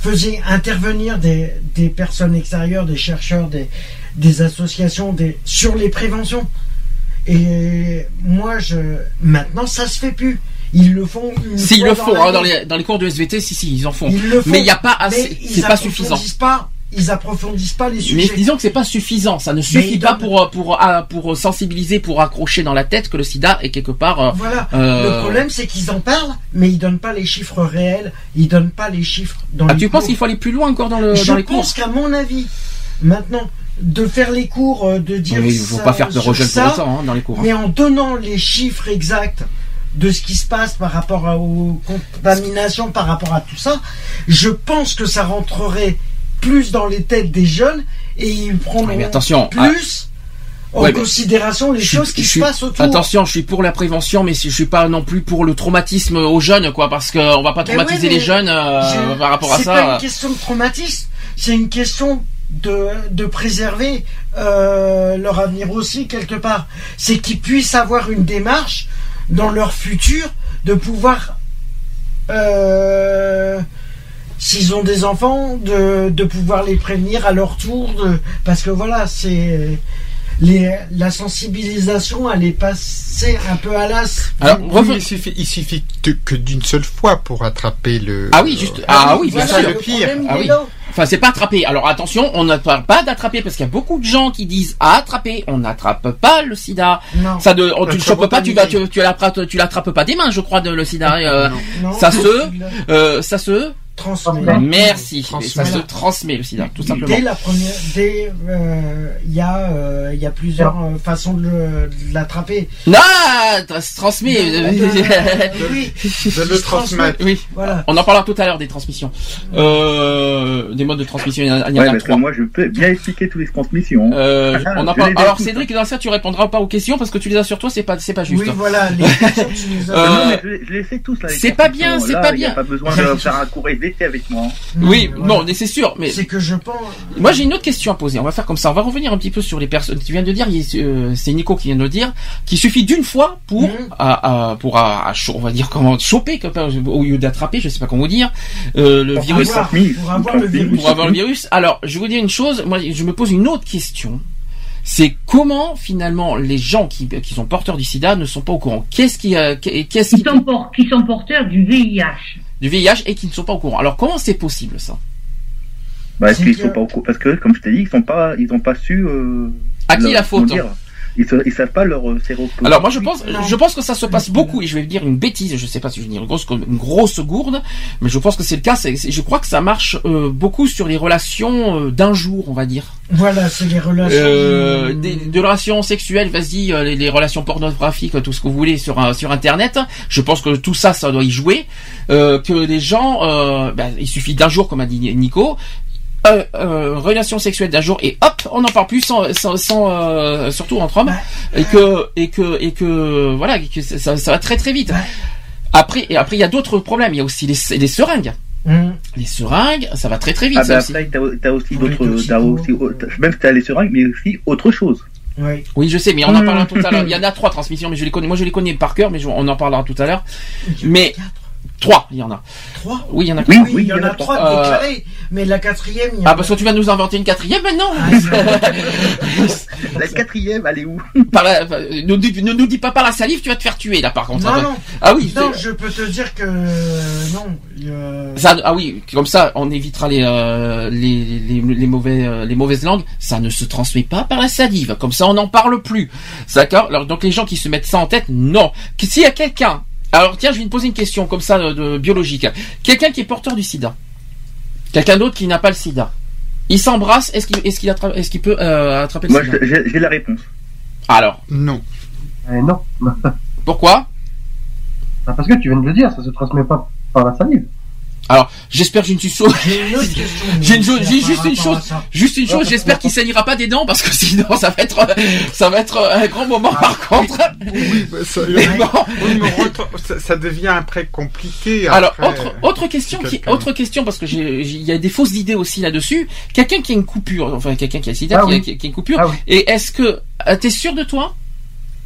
faisait intervenir des, des personnes extérieures des chercheurs des, des associations des, sur les préventions. Et moi je maintenant ça se fait plus. Ils le font S'ils le dans font hein, dans les dans les cours de SVT, si si, ils en font. Ils le font, mais il n'y a pas assez, c'est ils pas suffisant. pas ils approfondissent pas les Mais sujets disons que c'est pas suffisant, ça ne Mais suffit pas donnent- pour pour ah, pour sensibiliser, pour accrocher dans la tête que le SIDA est quelque part. euh, Voilà. euh, Le problème, c'est qu'ils en parlent, mais ils donnent pas les chiffres réels. Ils donnent pas les chiffres dans Ah, les tu cours. penses qu'il faut aller plus loin encore dans le Je dans les cours pense qu'à mon avis, maintenant, de faire les cours, euh, de dire Oui, il faut ça pas faire sur jeunes pour autant hein, dans les cours. hein. mais en donnant les chiffres exacts de ce qui se passe par rapport à- aux contaminations, par rapport à tout ça, je pense que ça rentrerait plus dans les têtes des jeunes et ils prendront mais attention, plus en Ouais, considération les suis- choses qui se passent autour. Attention, je suis pour la prévention, mais je suis pas non plus pour le traumatisme aux jeunes, quoi, parce qu'on va pas Mais traumatiser ouais, les jeunes euh, par rapport à C'est ça. pas une question de traumatisme, c'est une question de, de préserver euh, leur avenir aussi quelque part. C'est qu'ils puissent avoir une démarche dans leur futur de pouvoir, euh, s'ils ont des enfants, de, de pouvoir les prévenir à leur tour, de, parce que voilà, c'est les, la sensibilisation, elle est passée un peu à l'as. Oui, il suffit, il suffit de- que d'une seule fois pour attraper le. Ah oui, juste. Ah, oui, bien c'est ça sûr. le pire. Ah oui. Enfin, c'est pas attraper. Alors attention, on ne parle pas d'attraper parce qu'il y a beaucoup de gens qui disent à attraper. On n'attrape pas le sida. Non. Ça de, on- tu Euh, le chopes pas, tu vas, tu, spontanéité. tu l'attrapes, tu l'attrapes pas des mains, je crois, de le sida. euh, Non. ça se, euh, ça se. Transmet. Merci. Transmet. Ça se transmet le sida, tout simplement. Dès la première, dès euh, il y a euh, il y a plusieurs euh, façons de l'attraper. Non, ça se transmet. De- de- oui. De le transmettre. Oui. Voilà. On en parlera tout à l'heure des transmissions. Euh, des modes de transmission, il y en a, il y en Ouais, a parce que trois. moi, je peux bien expliquer toutes les transmissions. Euh, Ah, on en parle. Alors. Cédric, dans ça, tu répondras pas aux questions parce que tu les as sur toi, c'est pas, c'est pas juste. Oui, voilà, les questions, tu les as- Euh, Non, mais je, je les sais tous là. c'est pas bien, c'est pas Il n'y a bien. pas besoin de faire un cours SVT avec moi. Oui, non, mais c'est sûr, mais C'est que je pense. moi j'ai une autre question à poser. On va faire comme ça. On va revenir un petit peu sur les personnes. Tu viens de dire, euh, c'est Nico qui vient de le dire, qu'il suffit d'une fois pour, Mhm. à, à- pour à, à on va dire comment choper comme- au lieu d'attraper, je sais pas comment vous dire, euh, le Pour virus. avoir- pour avoir le virus. Pour avoir le virus. Alors, je vais vous dire une chose. Moi, je me pose une autre question. C'est comment finalement les gens qui, qui sont porteurs du SIDA ne sont pas au courant? Qu'est-ce qui, euh, qu'est- qu'est-ce Qui qui, sont, por- qui sont porteurs du VIH. Du VIH et qui ne sont pas au courant. Alors comment c'est possible ça? Bah, parce qu'ils sont pas au cou- parce que comme je t'ai dit, ils sont pas, ils ont pas su. Euh, À qui leur- la faute dire, ils, ils savent pas leur euh, séropositivité. Alors moi je pense, je pense que ça se passe beaucoup et je vais dire une bêtise, je sais pas si je vais dire une grosse, une grosse gourde, mais je pense que c'est le cas. c'est- je crois que ça marche euh, beaucoup sur les relations euh, d'un jour, on va dire. Voilà, c'est les relations. Euh, des, des relations sexuelles, vas-y, les, les relations pornographiques, tout ce que vous voulez sur sur internet. Je pense que tout ça, ça doit y jouer. Euh, que les gens, euh, ben, il suffit d'un jour, comme a dit Nico. Euh, euh, relation sexuelle d'un jour et hop on n'en parle plus sans, sans, sans, euh, surtout entre hommes et que et que et que voilà que ça, ça- va très très vite après et après il y a d'autres problèmes il y a aussi les, les seringues Hum. les seringues ça va très très vite Ah bah aussi. après, t'as aussi Oui, d'autres, même si t'as les seringues, mais aussi autre chose. Oui. Oui, je sais, mais on en Mmh. parlera tout à l'heure. Il y en a trois transmissions, mais je les connais. Moi, je les connais par cœur, mais je- on en parlera tout à l'heure. Mais trois, il y en a. Trois Oui, il y en a. Oui, trois. il y en a trois Euh, déclarés, mais la quatrième, il y en Ah, a- parce que tu vas nous inventer une quatrième maintenant. La quatrième, elle est où? Par la, enfin, ne, nous dis pas par la salive, tu vas te faire tuer là, par contre. Non, non. Ah oui. Non, je peux te dire que euh, non. Ça, ah oui, comme ça, on évitera les, euh, les, les, les mauvais, euh, les mauvaises langues. Ça ne se transmet pas par la salive. Comme ça, on n'en parle plus. D'accord? Alors, donc les gens qui se mettent ça en tête, non. S'il y a quelqu'un, alors tiens, je vais te poser une question comme ça de, de biologique. Quelqu'un qui est porteur du SIDA, quelqu'un d'autre qui n'a pas le SIDA, il s'embrasse. Est-ce qu'il, qu'il peut euh, attraper le Moi, SIDA? je- j'ai la réponse. Alors? Non. non. Pourquoi? Bah, Parce que tu viens de le dire, ça se transmet pas par la salive. Alors, j'espère que je ne suis sauvé. J'ai une autre question. J'ai une chose, juste une chose, juste une chose. J'espère qu'il saignera pas des dents parce que sinon ça va être, ça va être un grand moment par contre. Oui, bah, ça, Mais bon. oui, mais retour- ça, ça devient après compliqué. Alors autre autre question qui autre question parce que j'ai j'ai- il y a des fausses idées aussi là-dessus. Quelqu'un qui a une coupure, enfin quelqu'un qui a Ah qui, a, oui. qui a- une coupure. Ah oui. Et est-ce que euh, t'es sûr de toi?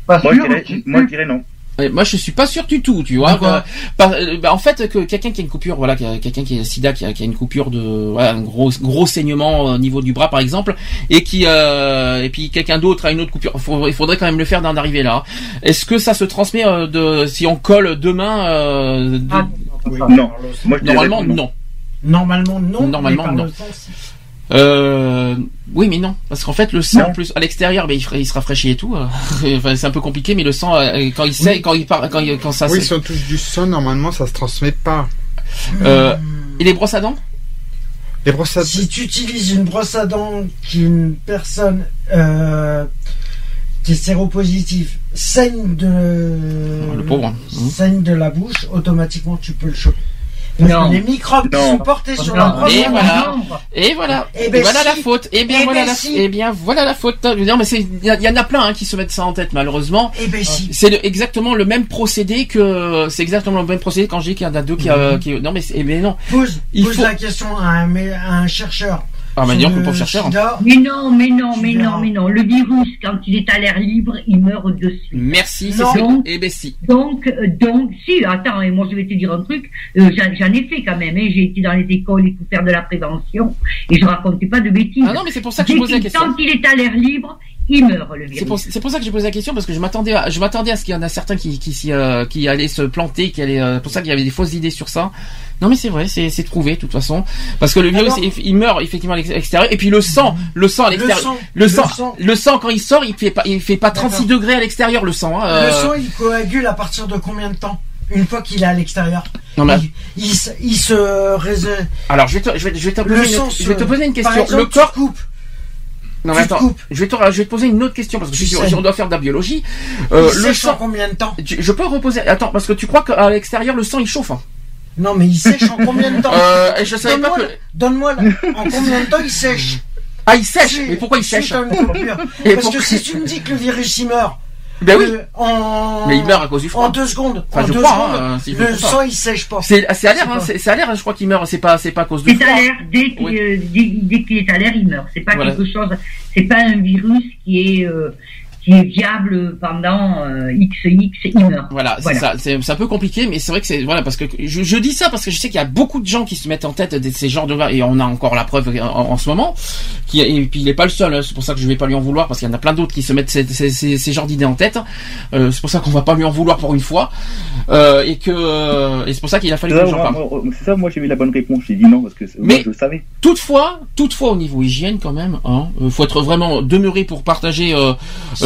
Pas Moi, je sûr, dirais, tu- moi, je dirais non. Ouais, Moi, je suis pas sûr du tout, tu vois. Pourquoi Euh, par- euh, bah, en fait, que quelqu'un qui a une coupure, voilà, quelqu'un qui a sida, qui a, qui a une coupure de, voilà, un gros, gros saignement au niveau du bras, par exemple, et qui, euh, et puis quelqu'un d'autre a une autre coupure. Faut- il faudrait quand même le faire d'en arriver là. Est-ce que ça se transmet euh, de, si on colle deux mains euh, de- Ah, Oui. Non. Moi, Normalement, non. non. Normalement non. Normalement, non. Euh, oui, mais non, parce qu'en fait, le sang, en plus, à l'extérieur, ben, il, se rafraîchit et tout. euh. enfin, c'est un peu compliqué, mais le sang, euh, quand il sait, quand il part, quand, il- quand ça, Oui, se- si on touche du sang, normalement, ça se transmet pas. euh, et les brosses à dents? Les brosses à Si tu utilises une brosse à dents qu'une personne euh, qui est séropositive saigne de Le pauvre. Mmh. saigne de la bouche, automatiquement tu peux le choper. Parce Non. les microbes qui Non. sont portés sur Non. la brosse Et voilà. Et voilà. Eh Et ben voilà si. la faute. Et bien Eh voilà ben la. si. Et bien voilà la faute. Dire, mais c'est il y, en a plein hein, qui se mettent ça en tête malheureusement. eh ben si. C'est exactement le même procédé que c'est exactement le même procédé quand je dis qu'il y en a deux qui, euh, qui non mais c'est- eh ben non. Pose, Il pose faut- la question à un, à un chercheur. Ah bah dis donc, le pauvre chercheur. sida. Mais non, mais non, mais non, mais non. Le virus, quand il est à l'air libre, il meurt dessus. Merci. c'est Donc- Eh ben si. Donc, euh, donc, si, attends, et moi je vais te dire un truc, euh, j'en ai fait quand même, hein, j'ai été dans les écoles et pour faire de la prévention, et je racontais pas de bêtises. Ah non mais c'est pour ça que je posais la question. Quand il est à l'air libre, il meurt le C'est pour, virus. c'est pour ça que j'ai posé la question parce que je m'attendais à, je m'attendais à ce qu'il y en a certains qui euh, qui allaient se planter, qui allaient euh, pour ça qu'il y avait des fausses idées sur ça. Non mais c'est vrai, c'est c'est prouvé de toute façon parce que le virus Alors- il, il meurt effectivement à l'extérieur et puis le sang, le sang à Le l'extérieur, sang, le le sang, sang. le sang quand il sort, il fait pas il fait pas 36 D'accord. degrés à l'extérieur le sang. hein, Le euh, sang, il coagule à partir de combien de temps? Une fois qu'il est à l'extérieur. Non, mais- il, il, se- il se réserve. Alors je vais te, je vais, je vais te poser une, se- je vais te poser une Par question. exemple, le corps. tu coupes. Non mais attends, je vais te, je vais te poser une autre question parce que si, on doit faire de la biologie, euh, il le sèche en sang. combien de temps tu- Je peux reposer. Attends parce que tu crois qu'à l'extérieur le sang il chauffe. hein. Non, mais il sèche en combien de temps Euh, je savais pas Donne-moi que. en combien de temps il sèche Ah il sèche. Mais pourquoi il sèche Parce que si tu me dis que le virus il meurt, Ben oui. euh, en... Mais il meurt à cause du froid. En deux secondes. Enfin, en je deux crois, secondes, hein, si je le sang il sèche pas. C'est c'est à l'air, C'est hein, c'est c'est à l'air, je crois qu'il meurt. C'est pas, c'est pas à cause de C'est à froid. l'air, dès qu'il Oui. euh, dès, dès qu'il est à l'air, il meurt. C'est pas Voilà. quelque chose, c'est pas un virus qui est, euh, qui est viable pendant euh, il meurt. Voilà, c'est ça. C'est c'est un peu compliqué, mais c'est vrai que c'est voilà parce que je, je dis ça parce que je sais qu'il y a beaucoup de gens qui se mettent en tête de ces genres de et on a encore la preuve en, en ce moment. Qui et puis il est pas le seul. hein, c'est pour ça que je vais pas lui en vouloir parce qu'il y en a plein d'autres qui se mettent ces, ces, ces, ces genres d'idées en tête. Euh, c'est pour ça qu'on va pas lui en vouloir pour une fois. Euh, et que euh, et c'est pour ça qu'il a fallu C'est que ça, j'en moi, parle. c'est ça, moi j'ai eu la bonne réponse. J'ai dit non parce que moi, Mais- je savais. Toutefois, toutefois au niveau hygiène quand même, hein, euh, faut être vraiment demeuré pour partager euh,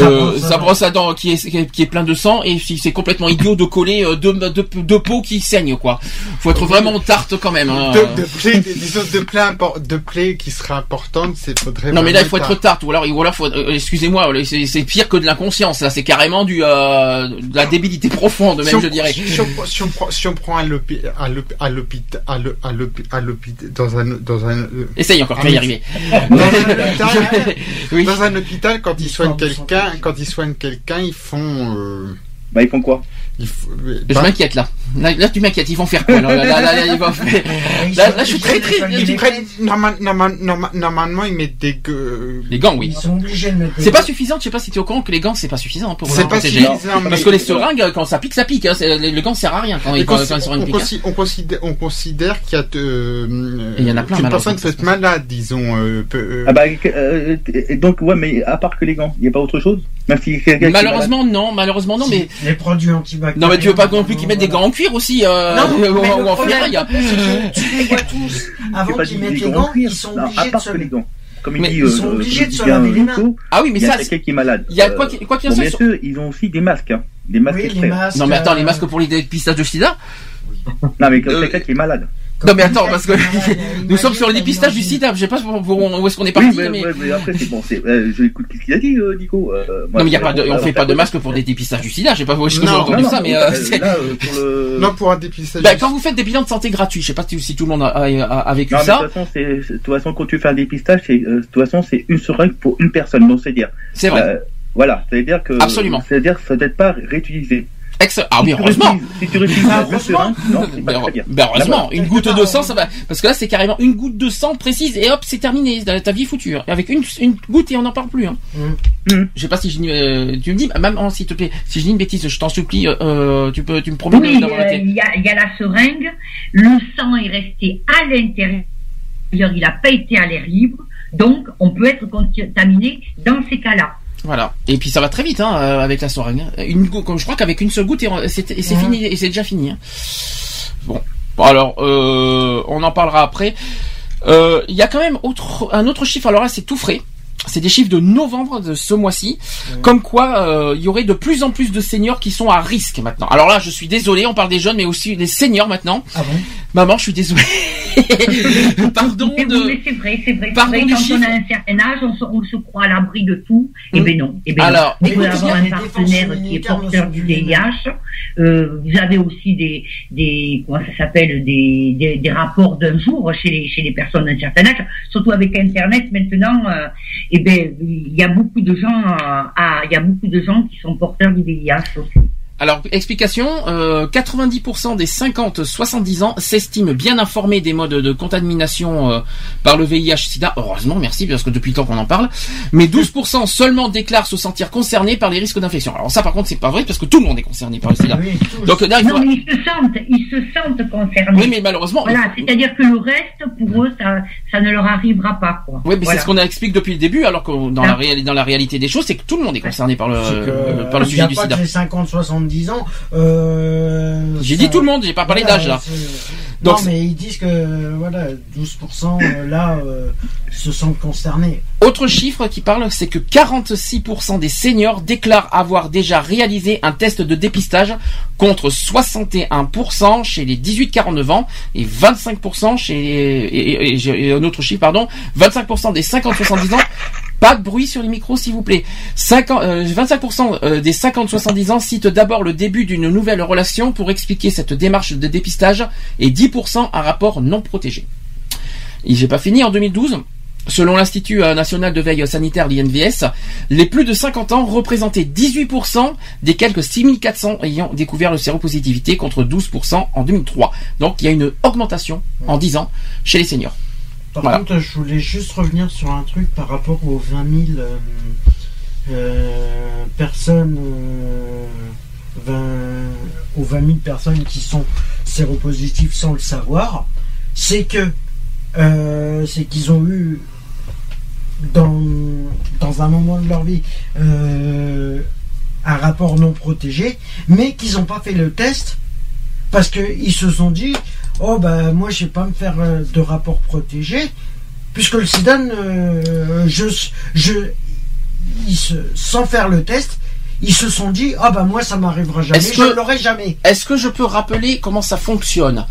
euh, brosse à sa dents. brosse à dents qui est, qui est plein de sang et c'est complètement idiot de coller euh, deux, deux, deux peaux qui saignent quoi. Faut être vraiment tarte quand même. hein. De, de plaies, disons, de plaies, impor- de plaies qui seraient importantes, c'est faudrait. Non mais là il faut être tarte ou alors ou alors faut euh, excusez-moi c'est pire que de l'inconscience là c'est carrément du euh, de la débilité profonde même si on, je dirais. Si on, si on prend, si on prend à l'hôpi- à l'hôpital, à l'hô- à l'hôpi- à l'hôpital, dans un, dans un. euh, Essaye encore, tu vas y arriver. Dans un hôpital, Oui. dans un hôpital, quand ils soignent quelqu'un, quand ils soignent quelqu'un, ils font. Euh, Bah ils font quoi? Je bah, m'inquiète là. là. Là tu m'inquiètes ils vont faire quoi là, là, là, là, là, ils vont faire- là, là, je suis très très. ils prennent, normal- normal- normal- normalement, ils mettent des gueux- Les gants oui. Ils sont obligés de mettre des C'est pas suffisant, je sais pas si tu es au courant que les gants c'est pas suffisant pour C'est pas suffisant, Parce que les seringues quand ça pique ça pique, hein. Le gant sert à rien quand, quand, quand une on, pique. consi- on considère, on considère qu'il y a de, euh, il y en a plein, qu'une malheureusement. personne peut être malade, disons. euh, peut, euh, Ah bah euh, et donc ouais mais à part que les gants, il y a pas autre chose? Même si quelqu'un qui est Malheureusement non, malheureusement non mais les produits antibactériens. non mais tu veux pas non plus qu'ils mettent des gants en cuir aussi euh, Non, mais le en problème, tu les vois tous. Avant qu'ils mettent des les gants en gants, cuir. ils sont obligés de se que les gants. Comme il Mais dit, ils euh, sont euh, obligés de se laver les euh, mains. Ah oui mais il y a ça quelqu'un qui est malade. il y a Euh, quoi qu'il- quoi qu'il en bon, soit, bien sur- sûr, ils ont aussi des masques, hein. des masques Oui, les exprès. masques. Non mais attends, les euh, masques pour les dépistages de sida Non mais comme quelqu'un qui est malade. Non mais attends parce que nous Imagine sommes sur le dépistage du sida, je sais pas où est-ce qu'on est Oui, parti mais, mais ouais, mais après c'est bon, c'est, je écoute ce qu'il a dit, euh, Nico. Euh, moi, non mais y a pas de, on fait pas de masque pour des dépistages du sida, je sais pas où est-ce que j'ai Non, entendu Non, ça non, mais euh, c'est- là, pour le... non, pour un dépistage. Bah, quand vous faites des bilans de santé gratuits, je sais pas si, si tout le monde a, a- a- a vécu Non, mais de ça. toute façon, c'est, c'est- de toute façon, quand tu fais un dépistage, c'est, euh, de toute façon, c'est une seringue pour une personne. Donc, c'est dire. C'est vrai. euh, voilà, c'est-à-dire que. Absolument. C'est-à-dire que ça doit être pas réutilisé. Ex ah oui, Si tu heureusement. Ah, heureusement. seringues, non, c'est pas Ben, très bien. ben, une goutte de sang, ça va. Parce que là, c'est carrément une goutte de sang précise et hop, c'est terminé. Ta ta vie est foutue. hein. Avec une, une goutte et on n'en parle plus. Hein. Mm. Mm. Je sais pas si je dis, euh, tu me dis, maman, s'il te plaît, si je dis une bêtise, je t'en supplie, euh, euh, tu peux, tu me promets de- Oui, d'avoir euh, il y, y a la seringue, le sang est resté à l'intérieur, il n'a pas été à l'air libre, donc on peut être contaminé dans ces cas-là. Voilà. Et puis ça va très vite, hein, euh, avec la seringue. hein. Une goutte, comme je crois qu'avec une seule goutte, et, c'est Ouais. fini, et c'est déjà fini. hein. Bon. Bon, alors, euh, on en parlera après. Euh, Il y a quand même autre, un autre chiffre. Alors là, c'est tout frais. C'est des chiffres de novembre de ce mois-ci, comme quoi euh, il y aurait de plus en plus de seniors qui sont à risque maintenant. Alors là, je suis désolé, on parle des jeunes, mais aussi des seniors maintenant. Ah bon? Maman, je suis désolé. Pardon Mais, oui, de. mais c'est vrai, c'est vrai. Pardon vrai, quand chiffre. on a un certain âge, on se, on se croit à l'abri de tout. Eh Mm. ben non. Eh ben Alors, non. Vous pouvez avoir un partenaire qui est porteur du VIH. Euh, vous avez aussi des, des comment ça s'appelle, des, des, des rapports d'un jour chez les, chez les personnes d'un certain âge. Surtout avec Internet maintenant, euh, eh ben, il y a beaucoup de gens, euh, à- il y a beaucoup de gens qui sont porteurs du VIH aussi. Alors, explication, euh, 90% des 50-70 ans s'estiment bien informés des modes de contamination euh, par le VIH-Sida. Heureusement, merci, parce que depuis le temps qu'on en parle. Mais 12% seulement déclarent se sentir concernés par les risques d'infection. Alors ça, par contre, c'est pas vrai, parce que tout le monde est concerné par le Sida. Oui. Donc là, il faut... Non, mais ils se sentent, ils se sentent concernés. Oui, mais malheureusement... Voilà, c'est-à-dire que le reste, pour eux, ça, ça ne leur arrivera pas, quoi. Oui, mais Voilà. c'est ce qu'on explique depuis le début, alors que dans, Ah. la, réali- dans la réalité des choses, c'est que tout le monde est concerné par le, que, euh, par le sujet a du sida. Les 50-70 ans. Euh, J'ai dit tout le monde, j'ai pas parlé Voilà, d'âge là. Donc, non, mais ils disent que voilà, 12% euh, là euh, se sentent concernés. Autre chiffre qui parle, c'est que 46% des seniors déclarent avoir déjà réalisé un test de dépistage contre 61% chez les 18-49 ans et 25% chez et, et- et- et un autre chiffre pardon, 25% des 50-70 ans. Pas de bruit sur les micros, s'il vous plaît. 50, euh, 25% euh, des 50-70 ans citent d'abord le début d'une nouvelle relation pour expliquer cette démarche de dépistage et 10% un rapport non protégé. Et j'ai pas fini en 2012. Selon l'Institut euh, national de veille sanitaire, l'INVS, les plus de 50 ans représentaient 18% des quelques 6400 ayant découvert le séropositivité contre 12% en 2003. Donc il y a une augmentation en 10 ans chez les seniors. Par Voilà. contre, je voulais juste revenir sur un truc par rapport aux 20 000, euh, euh, personnes, euh, 20, aux 20 000 personnes qui sont séropositives sans le savoir, c'est que c'est qu'ils ont eu dans, dans un moment de leur vie un rapport non protégé, mais qu'ils n'ont pas fait le test parce qu'ils se sont dit oh ben moi je vais pas me faire euh, de rapport protégé puisque le sida ne- je je ils se- sans faire le test ils se sont dit ah ben moi ça m'arrivera jamais Est-ce je ne l'aurai jamais. Est-ce que je peux rappeler comment ça fonctionne?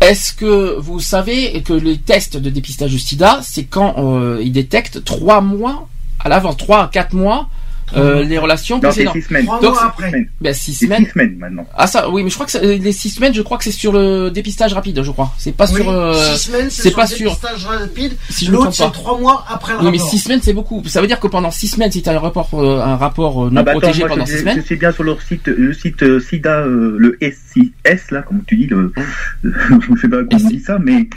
Est-ce que vous savez que les tests de dépistage du sida, c'est quand euh, ils détectent trois mois à l'avant, trois à quatre mois, euh, les relations Non, c'est précédentes. six semaines. Donc, Six c'est- semaines. Ben, six C'est semaines. six semaines maintenant. Ah ça, oui, mais je crois que c'est- les six semaines, je crois que c'est sur le dépistage rapide, je crois. C'est pas Oui, sur. euh, six semaines c'est c'est sur pas le dépistage rapide Si l'autre c'est trois mois après le Oui, mais rapport six semaines, c'est beaucoup. Ça veut dire que pendant six semaines, si tu as un rapport, euh, un rapport euh, non Ah bah attends, protégé moi, pendant je, six semaines. je suis bien sur leur site, le site euh, SIDA, euh, le SIS, là, comme tu dis, le, je sais pas comment on dit ça, mais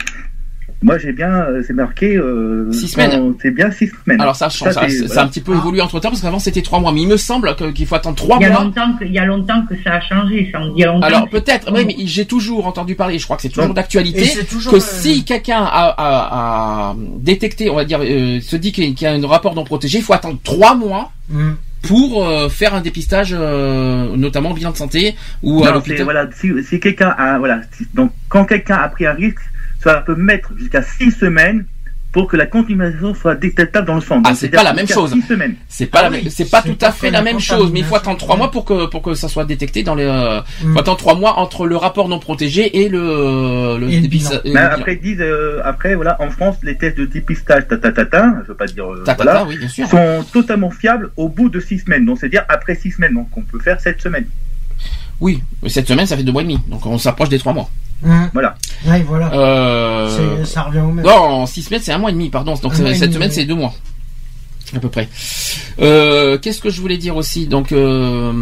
moi j'ai bien, euh, c'est marqué. Euh, Six semaines. C'est bien six semaines. Alors ça change, ça, c'est- ça a un petit peu évolué entre temps parce qu'avant c'était trois mois, mais il me semble qu'il faut attendre trois Il y, a mois. longtemps que, il y a longtemps que ça a changé, ça dit longtemps. Alors peut-être, oui, mais j'ai toujours entendu parler, je crois que c'est toujours d'actualité, que euh, si quelqu'un a, a- a détecté, on va dire, euh, se dit qu'il y a un rapport non protégé, il faut attendre trois mois Mm. pour euh, faire un dépistage, euh, notamment au bilan de santé ou à l'hôpital. voilà, si, si quelqu'un a, voilà, si- donc quand quelqu'un a pris un risque, ça peut mettre jusqu'à six semaines pour que la contamination soit détectable dans le sang. Ah, c'est pas la même jusqu'à chose. six semaines. C'est pas Ah oui, même, c'est pas tout à fait la même chose, mais il faut attendre trois mois pour que pour que ça soit détecté dans les. Euh, Mm. faut attendre trois mois entre le rapport non protégé et le le dépistage. et le Mais bilan. après, ils disent, euh, après, voilà, en France, les tests de dépistage, ta, ta, ta, ta, je veux pas dire, euh, Ta, ta, voilà, ta, oui, bien sûr. sont totalement fiables au bout de six semaines. Donc, c'est-à-dire après six semaines. Donc, on peut faire sept semaines. Oui, mais cette semaine ça fait deux mois et demi, donc on s'approche des trois mois. Mm. Voilà. Ouais, voilà Euh... C'est- ça revient au même Non, en six semaines c'est un mois et demi, pardon. Donc cette semaine c'est deux mois. À peu près. Euh, Qu'est-ce que je voulais dire aussi Donc, euh,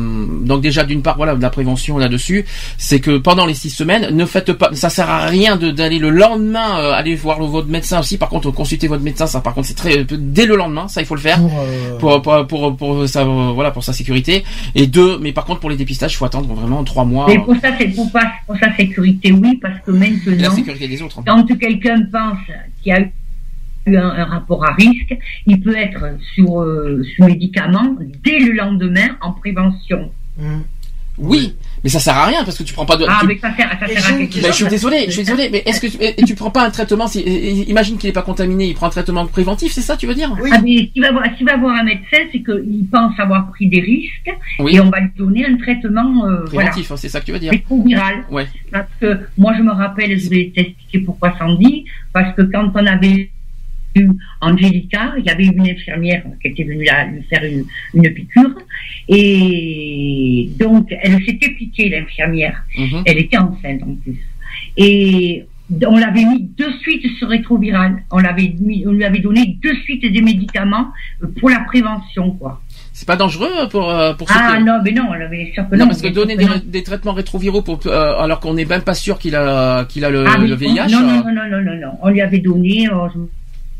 donc déjà d'une part, voilà, de la prévention là-dessus, c'est que pendant les six semaines, ne faites pas, ça sert à rien d'aller le lendemain euh, aller voir le- votre médecin aussi. Par contre, consulter votre médecin, ça, par contre, c'est très dès le lendemain, ça il faut le faire Pour, euh, pour pour pour, sa voilà pour sa sécurité. Et deux, mais par contre pour les dépistages, il faut attendre vraiment trois mois. Mais pour ça, c'est pour, pas- pour sa sécurité, oui, parce que Et la maintenant, sécurité des autres. hein. quand quelqu'un pense qu'il y a eu un, un rapport à risque, il peut être sur, euh, sous médicament dès le lendemain en prévention. Oui, mais ça sert à rien parce que tu prends pas de. Ah, tu- mais ça sert, ça sert à quelque je suis désolé, je suis désolé, mais est-ce que tu, et tu prends pas un traitement si, imagine qu'il n'est pas contaminé, il prend un traitement préventif, c'est ça, tu veux dire? Ah, mais s'il va voir, s'il va voir un médecin, c'est qu'il pense avoir pris des risques Oui. et on va lui donner un traitement euh, voilà, Préventif, hein, c'est ça que tu veux dire rétroviral. Ouais. Parce que moi, je me rappelle, je vais t'expliquer pourquoi ça en dit, parce que quand on avait Angelica, il y avait une infirmière qui était venue là, lui faire une, une piqûre, et donc elle s'était piquée, l'infirmière. Mhm. Elle était enceinte en plus. Et on l'avait mis de suite sur rétroviral. On l'avait mis, on lui avait donné de suite des médicaments euh, pour la prévention, quoi. C'est pas dangereux pour euh, pour Ah non, mais non, on l'avait sûr que Non, non. parce que bien donner des, traitements rétroviraux pour, euh, alors qu'on n'est même pas sûr qu'il a qu'il a le, Ah, VIH. Non, euh, non, non, non, non, non, non. On lui avait donné, euh,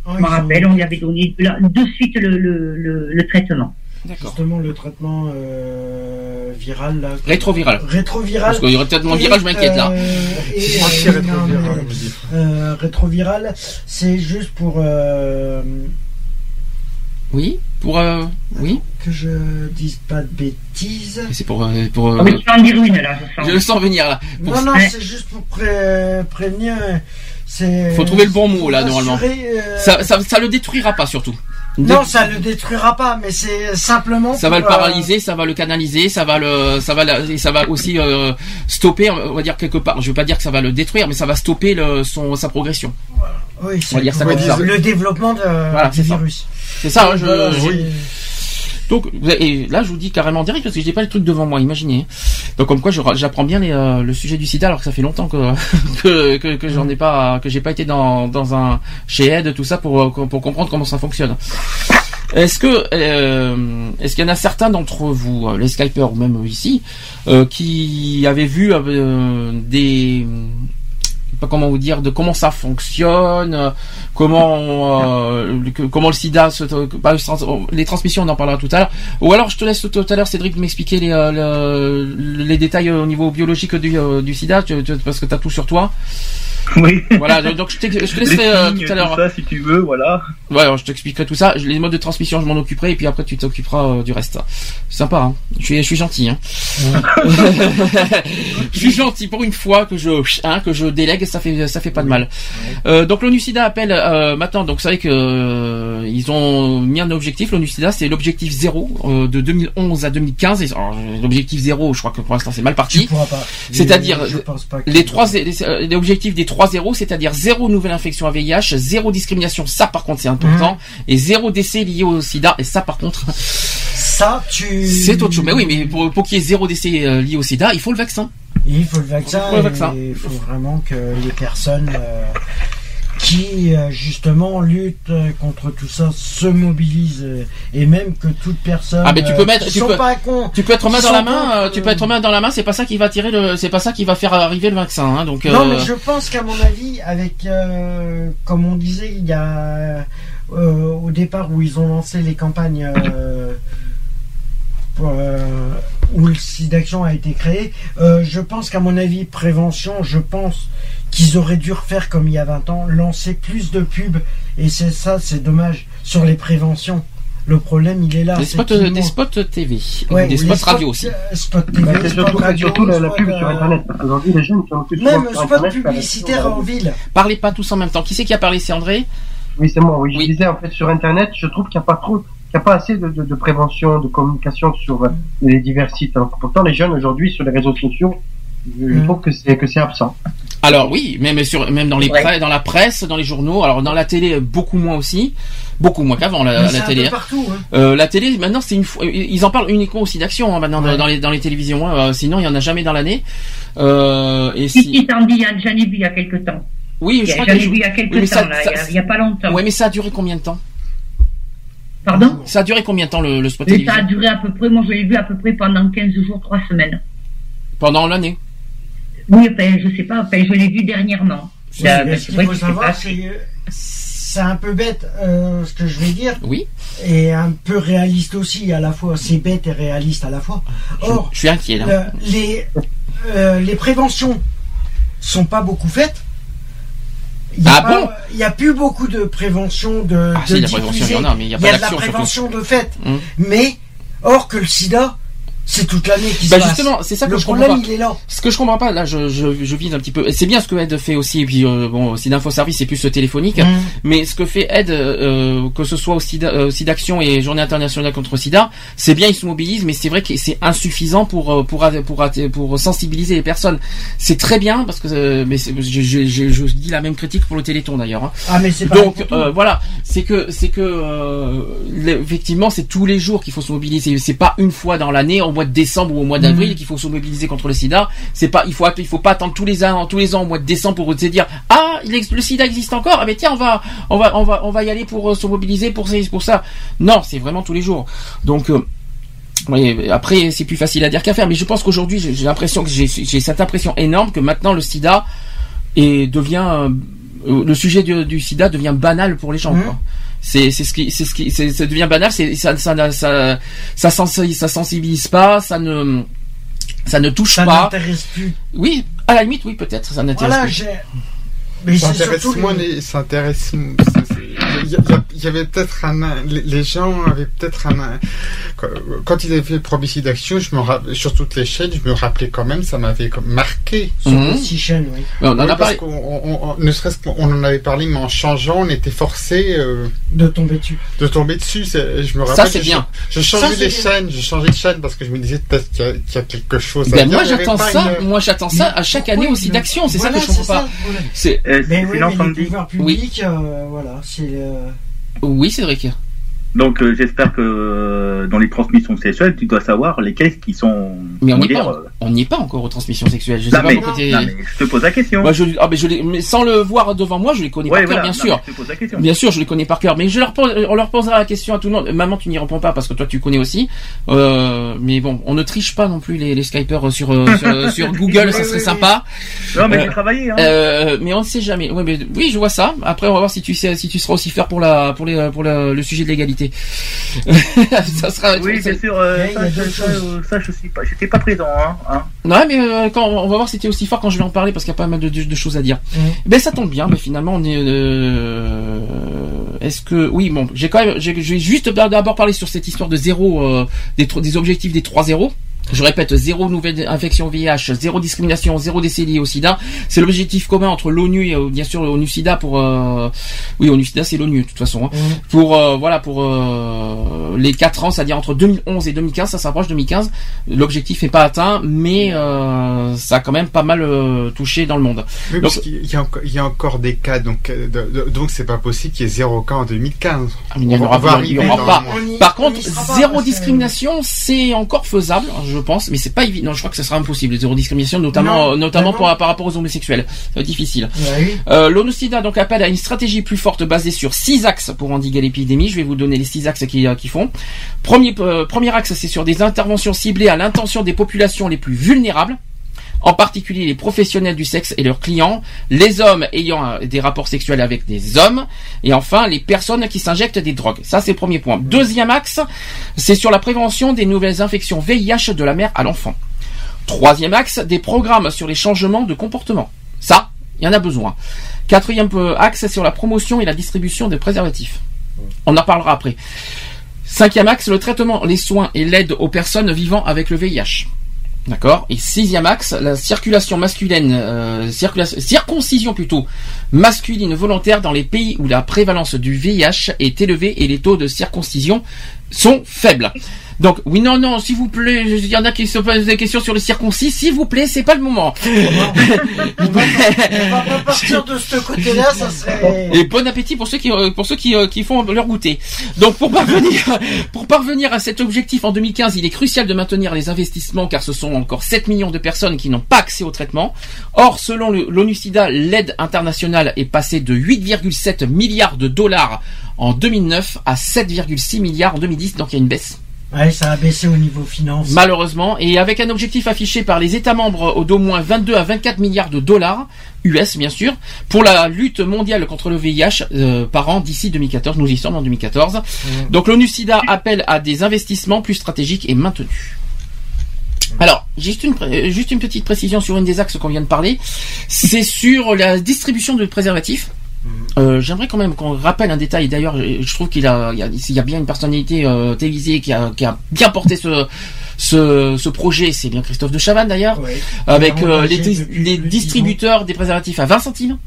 je Oh, me rappelle, on lui avait donné de, suite le, le, le, le traitement. Justement, le traitement euh, viral. Là, Rétroviral. Rétroviral. Parce qu'il y aurait peut-être mon viral, je m'inquiète là. Euh, non, rétroviral, euh, rétroviral, c'est juste pour euh, Oui, pour euh, oui. que je dise pas de bêtises. C'est pour euh, pour. Ah, mais tu vas en dire une, là, je sens. je le sens venir là. Pour- Non, non, Ouais. c'est juste pour pré- prévenir. Faut trouver le bon mot là normalement. euh, Ça, ça ça le détruira pas surtout. Non, ça le détruira pas, mais c'est simplement. Ça va le euh, paralyser, ça va le canaliser, ça va le, ça va, la- ça va aussi euh, stopper, on va dire quelque part. Je veux pas dire que ça va le détruire, mais ça va stopper le, son, sa progression. Oui, On va dire ça comme ça. le développement de, Voilà, du virus. C'est ça. hein, je, Voilà, c'est- Donc et là, je vous dis carrément direct parce que j'ai pas les trucs devant moi. Imaginez. Donc comme quoi, j'apprends bien euh, le sujet du sida alors que ça fait longtemps que que, que, que j'en ai pas, que j'ai pas été dans un chez Ed tout ça pour euh, pour comprendre comment ça fonctionne. Est-ce que euh, est-ce qu'il y en a certains d'entre vous, les Skypers ou même ici, qui avaient vu des pas comment vous dire, de comment ça fonctionne, euh, comment euh, que- comment le SIDA, se, bah, se trans- les transmissions, on en parlera tout à l'heure. Ou alors je te laisse tout à l'heure, Cédric, m'expliquer les, euh, le- les détails au niveau biologique du, euh, du SIDA, parce que tu as tout sur toi. Oui. Voilà, donc je, te laisserai euh, tout à l'heure. ça, si tu veux, voilà. Ouais, alors je t'expliquerai tout ça. Les modes de transmission, je m'en occuperai, et puis après tu t'occuperas euh, du reste. Sympa, hein. Je suis, je suis gentil, hein. je suis gentil pour une fois que je, hein, que je délègue, ça fait, ça fait pas de mal. Euh, donc l'ONU SIDA appelle euh, maintenant. Donc vous savez que euh, ils ont mis un objectif. L'ONU SIDA, c'est l'objectif zéro euh, de 2011 à 2015. Et, alors, l'objectif zéro, je crois que pour l'instant c'est mal parti. C'est-à-dire les trois, les, euh, des trois zéros, c'est-à-dire zéro nouvelle infection à VIH, zéro discrimination, ça par contre c'est important, et zéro décès lié au SIDA, et ça par contre, Ça, tu. c'est autre chose. Mais oui, mais pour, pour qu'il y ait zéro décès lié au SIDA, il faut le vaccin. Il faut le vaccin. Il faut le vaccin. et Il faut vraiment que les personnes euh, qui euh, justement luttent euh, contre tout ça se mobilisent et même que toute personne. Ah mais tu peux mettre, tu peux, pas cons, tu peux être main dans la main, tu peux être main dans la main, c'est pas ça qui va tirer le, c'est pas ça qui va faire arriver le vaccin, hein, donc. Non, mais je pense qu'à mon avis, avec, comme on disait, il y a au départ où ils ont lancé les campagnes pour, où le site d'action a été créé, euh, je pense qu'à mon avis, prévention, je pense qu'ils auraient dû refaire comme il y a 20 ans, lancer plus de pubs, et c'est ça, c'est dommage, sur les préventions. Le problème, il est là. des c'est spots, des manque- spots TV, Ouais, des spots spots, radio aussi. euh, spots TV, Bah, surtout, radio, surtout la, la pub euh, sur Internet. Parce qu'aujourd'hui, les jeunes sont plus Même spot Internet publicitaire en ville. Parlez pas tous en même temps. Qui c'est qui a parlé? C'est André? Oui, c'est moi. Oui, je disais en fait sur Internet, je trouve qu'il n'y a pas trop, qu'il n'y a pas assez de, de, de prévention, de communication sur euh, les divers sites. Alors pourtant, les jeunes aujourd'hui sur les réseaux sociaux, je, je trouve que c'est que c'est absent. Alors oui, même sur, même dans les Ouais. dans la presse, dans les journaux. Alors dans la télé, beaucoup moins aussi, beaucoup moins qu'avant la, télé. peu hein. partout, hein. Euh, la télé, maintenant c'est une fois, ils en parlent uniquement aussi d'action hein, maintenant dans- Ouais. dans les dans les télévisions. hein. Euh, sinon il y en a jamais dans l'année. Euh, et Si, si. si, t'en dis, il y a- j'en ai vu il y a quelque temps. Oui, Il y je a- crois j'en que ai je- vu il y a quelque oui, mais temps, ça- là, ça- il y a- il y a pas longtemps. Ouais, mais ça a duré combien de temps? Pardon Ça a duré combien de temps le, le spot Et ça a duré à peu près, moi je l'ai vu à peu près pendant 15 jours, 3 semaines. Pendant l'année. Oui, enfin, je sais pas, je l'ai vu dernièrement. Oui, Là, mais mais ce c'est qu'il vrai faut que c'est savoir, c'est un peu bête euh, ce que je vais dire. Oui. Et un peu réaliste aussi à la fois. C'est bête et réaliste à la fois. Or, Je suis inquiet là. euh, les, euh, les préventions sont pas beaucoup faites. Il y a Ah bon n'y a plus beaucoup de prévention de. Ah de si, la prévention, il y en a, mais il y a pas de la d'action, surtout. prévention de fait. Hum. Mais, or que le sida, c'est toute l'année qui Bah se passe. justement, c'est ça que le je comprends problème, pas. il est là. Ce que je comprends pas, là, je, je, je vise un petit peu. C'est bien ce que Ed fait aussi, et puis euh, bon, c'est d'infoservice, c'est plus euh, téléphonique. Mhm. Mais ce que fait Ed, euh, que ce soit au SIDA, euh, SIDAction et Journée internationale contre SIDA, c'est bien, ils se mobilisent, mais c'est vrai que c'est insuffisant pour euh, pour pour pour, pour sensibiliser les personnes. C'est très bien parce que, euh, mais c'est- je, je, je, je dis la même critique pour le Téléthon d'ailleurs. hein. Ah, mais c'est pas Donc euh, voilà, c'est que c'est que euh, effectivement c'est tous les jours qu'il faut se mobiliser. C'est pas une fois dans l'année, mois de décembre ou au mois d'avril Mhm. qu'il faut se mobiliser contre le SIDA. C'est pas il faut il faut pas attendre tous les ans tous les ans au mois de décembre pour se dire ah il le SIDA existe encore. Ah mais tiens on va on va on va on va y aller pour euh, se mobiliser pour ça pour ça. Non c'est vraiment tous les jours. Donc euh, oui, après c'est plus facile à dire qu'à faire, mais je pense qu'aujourd'hui j'ai l'impression que j'ai cette impression énorme que maintenant le SIDA est devient euh, le sujet du, du SIDA devient banal pour les gens. Quoi. C'est c'est ce qui c'est ce qui c'est- ça devient banal, c'est ça ça ça ça, ça, sensi- ça sensibilise pas, ça ne ça ne touche Ça pas. n'intéresse plus. Oui, à la limite oui peut-être ça n'intéresse Voilà, plus. Mais ça intéresse surtout moins le- les, ça intéresse, il y, avait peut-être un, les, les gens avaient peut-être un, quand- quand ils avaient fait Probicide d'Action, je me rappelle, sur toutes les chaînes, je me rappelais quand même, ça m'avait marqué. Sur les six chaînes, oui. On en Oui, a parlé. qu'on- on- on- ne serait-ce qu'on on en avait parlé, mais en changeant, on était forcé euh, De tomber dessus. de tomber dessus. c'est- Je me Ça, rappelle. c'est j'ai- bien. Ça, changé c'est les bien. chaînes, j'ai changé de chaîne parce que je me disais peut-être qu'il y, a- qu'il y a quelque chose. à Ben dire. moi j'attends ça, une- moi j'attends ça à chaque année aussi d'action, c'est Voilà, ça que je comprends c'est pas. ça, voilà. C'est Euh, Mais oui, ça le pouvoir public, euh, voilà, c'est. Euh, oui Cédric. Donc euh, j'espère que euh, dans les transmissions sexuelles, tu dois savoir lesquelles qui sont Mais on n'y est, pas- euh, on est pas encore aux transmissions sexuelles. Je sais non, pas mais, pourquoi t'es- non, mais je te pose la question. Bah, je, ah, mais je les- mais sans le voir devant moi, je les connais Ouais, par cœur, bien non, sûr. je te pose la question. Bien sûr, je les connais par cœur, mais je leur pose, on leur posera la question à tout le monde. Maman, tu n'y réponds pas parce que toi, tu connais aussi. Euh, mais bon, on ne triche pas non plus les, les Skypers sur, sur, sur Google, ça serait sympa. Non, mais j'ai travaillé, hein. mais on ne sait jamais. Ouais, mais oui, je vois ça. Après, on va voir si tu sais, si tu seras aussi faire pour la, pour les, pour la- le sujet de l'égalité. ça sera. Oui, bien sûr, euh, ça, ça, choses. euh, ça, je suis pas, j'étais pas présent, hein. hein. Ouais, mais euh, quand on va voir si t'es aussi fort quand je vais en parler parce qu'il y a pas mal de, de- de choses à dire. Mhm. Ben ça tombe bien. Ben finalement, on est. euh, Est-ce que oui, bon, j'ai quand même, je vais juste d'abord parler sur cette histoire de zéro, euh, des, des objectifs des trois zéros. Je répète, zéro nouvelle infection VIH, zéro discrimination, zéro décès lié au SIDA. C'est l'objectif commun entre l'ONU et euh, bien sûr l'ONU SIDA pour euh, oui ONU SIDA c'est l'ONU de toute façon hein. pour euh, voilà pour euh, les quatre ans, c'est-à-dire entre 2011 et 2015, ça s'approche 2015. L'objectif n'est pas atteint, mais euh, ça a quand même pas mal euh, touché dans le monde. Oui, Donc- parce qu'il y, a encore- il y a encore des cas, donc euh, de- de- donc c'est pas possible qu'il y ait zéro cas en 2015. Ah, mais il n'y en aura va il y aura pas. Par contre, zéro discrimination, c'est encore faisable, je pense, mais c'est pas évident. Non, je crois que ça sera impossible. Zéro discrimination, notamment, Non, euh, notamment pour, par rapport aux homosexuels. Être difficile. Oui. Euh, L'ONU-SIDA donc appelle à une stratégie plus forte basée sur six axes pour endiguer l'épidémie. Je vais vous donner les six axes qui, euh, qui font. Premier, euh, premier axe, c'est sur des interventions ciblées à l'intention des populations les plus vulnérables. En particulier les professionnels du sexe et leurs clients, les hommes ayant euh, des rapports sexuels avec des hommes, et enfin les personnes qui s'injectent des drogues. Ça c'est le premier point. Deuxième axe, c'est sur la prévention des nouvelles infections VIH de la mère à l'enfant. Troisième axe, des programmes sur les changements de comportement. Ça, il y en a besoin. Quatrième euh, axe, sur la promotion et la distribution des préservatifs. On en parlera après. Cinquième axe, le traitement, les soins et l'aide aux personnes vivant avec le VIH. D'accord Et sixième axe, la circulation masculine, euh, circoncision plutôt, masculine volontaire dans les pays où la prévalence du VIH est élevée et les taux de circoncision sont faibles. Donc, oui, non, non, s'il vous plaît, il y en a qui se posent des questions sur les circoncis, s'il vous plaît, c'est pas le moment. On va partir de ce côté-là, ça serait. Et bon appétit pour ceux qui euh, pour ceux qui, euh, qui font leur goûter. Donc pour parvenir pour parvenir à cet objectif en 2015, il est crucial de maintenir les investissements car ce sont encore 7 millions de personnes qui n'ont pas accès au traitement. Or, selon le- l'ONU-SIDA, l'aide internationale est passée de 8,7 milliards de dollars en 2009 à 7,6 milliards en 2010, donc il y a une baisse. Ouais, ça a baissé au niveau finance. Malheureusement, et avec un objectif affiché par les États membres au d'au moins 22 à 24 milliards de dollars, US bien sûr, pour la lutte mondiale contre le VIH euh, par an d'ici 2014. Nous y sommes en 2014. Donc l'ONU-SIDA appelle à des investissements plus stratégiques et maintenus. Alors, juste une, juste une petite précision sur une des axes qu'on vient de parler. C'est sur la distribution de préservatifs. Euh, J'aimerais quand même qu'on rappelle un détail. D'ailleurs, je je trouve qu'il a, il y a, bien une personnalité euh, télévisée qui a, qui a bien porté ce, ce, ce projet. C'est bien Christophe de Chavannes d'ailleurs, avec euh, les, distributeurs des préservatifs à 20 centimes.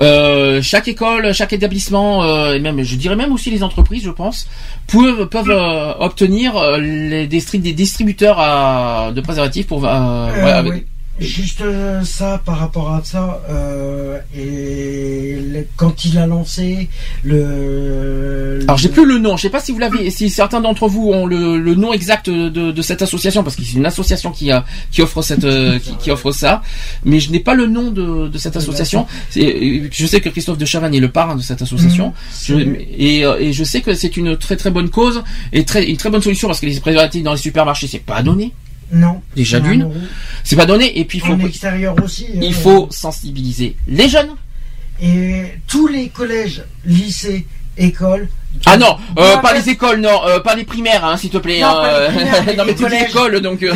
Euh, chaque école, chaque établissement, euh, et même, je dirais même aussi les entreprises, je pense, peuvent, peuvent euh, obtenir euh, les, des, stri- des distributeurs à- de préservatifs pour. euh, Euh, avec-. Juste euh, ça par rapport à ça euh, et le- quand il a lancé le. Alors j'ai plus le nom. Je sais pas si vous l'avez, si certains d'entre vous ont le, le nom exact de, de cette association parce que c'est une association qui a qui offre cette euh, qui, qui offre ça, mais je n'ai pas le nom de, de cette association. C'est- Je sais que Christophe de Chavannes est le parrain de cette association. Je- et, euh, et je sais que c'est une très très bonne cause et très une très bonne solution parce que les préservatifs dans les supermarchés c'est pas donné. Non. Déjà d'une, c'est pas donné et puis il faut En extérieur aussi. il euh, faut sensibiliser les jeunes. Et tous les collèges, lycées, écoles. Ah non, euh, pas les écoles, non, euh, pas les primaires, hein, s'il te plaît. Non, hein, pas les primaires, mais non mais toutes les collèges. écoles, donc. euh,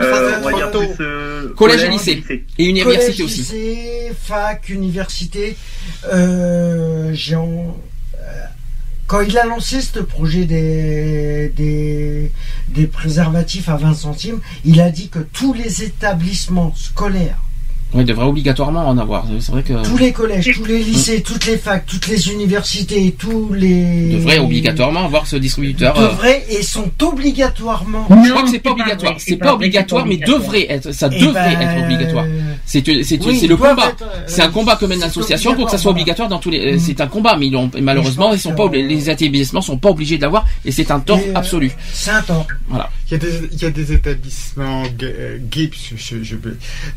Euh, euh, Collège et lycée. Et université Collège, aussi. lycée, fac, université. Euh, j'ai en- quand il a lancé ce projet des, préservatifs à 20 centimes, il a dit que tous les établissements scolaires, Ouais, il devrait obligatoirement en avoir. C'est vrai que. tous les collèges, tous les lycées, toutes les facs, toutes les universités, tous les... devrait obligatoirement avoir ce distributeur. euh, devraient et sont obligatoirement... Je crois que c'est pas obligatoire. C'est pas obligatoire, mais devrait être. Ça Eh devrait ben, être obligatoire. C'est oui, le combat. euh, C'est un combat que mène l'association pour que ça soit obligatoire dans tous les. Mm. euh, C'est un combat, mais ils ont- malheureusement ils sont pas les établissements sont pas obligés de l'avoir et c'est un tort euh, absolu. C'est un tort. Voilà. Il y a des, il y a des établissements ga- gays je- je- je-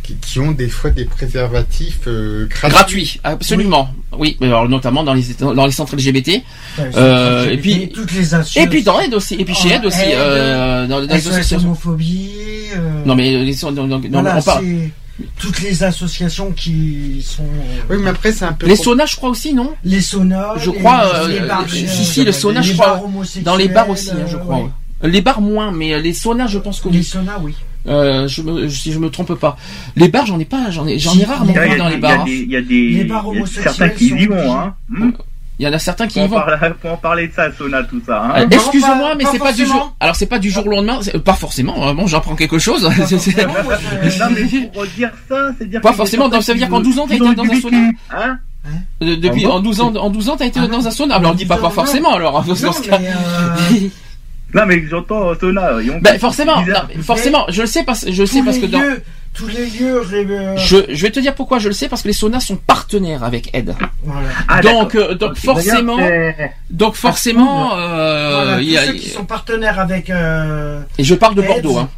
qui, qui ont des fois des préservatifs euh, gratuits. Gratuit, absolument. Oui, mais alors, notamment dans les dans les centres LGBT. Ouais, Euh, et puis toutes les et puis dans Aide aussi, et puis chez Aide aussi, Aide, euh, dans, dans les associations. homophobie. euh, Non mais les non, non, voilà, on parle. toutes les associations qui sont. euh, Oui, mais après c'est un peu. Les saunas, je crois aussi, non? Les saunas. Je les- crois. les euh, bars, si si, le sauna, les je crois. Dans les bars aussi, hein, je crois. ouais. Les bars moins, mais les saunas, je pense que Les oui. saunas, oui. Euh, je me, si je me trompe pas. Les bars, j'en ai pas, j'en ai, j'en ai rarement vu dans les des- bars. hein. Il y a des, Les bars homosexuels certains qui y vont, hein. Hmm Il y en a certains qui y vont. faut en parler de ça, Sona, tout ça. Hein. Euh, Excusez-moi, pas- mais pas c'est pas du jour. Alors c'est pas du jour au lendemain. c'est- Pas forcément. euh, Bon, j'apprends quelque chose. Je- non, mais pour dire ça, c'est dire Pas forcément, donc ça veut dire qu'en 12 ans, t'as été ont dans un sauna Hein Euh, Depuis Ah en 12 ans, en 12 ans, t'as été Ah dans un sauna. Alors on dit pas pas forcément. Alors dans Non, ce cas. mais, euh, Non, mais j'entends Sona. ils ont- Ben forcément, non, mais forcément, je le sais parce je le sais tous parce les que dans lieux, tous les lieux. euh, je, je vais te dire pourquoi je le sais parce que les saunas sont partenaires avec Ed. Voilà. Ah, donc euh, forcément donc forcément euh, Voilà, il y a- ceux qui sont partenaires avec. euh, et je parle de Ed. Bordeaux hein.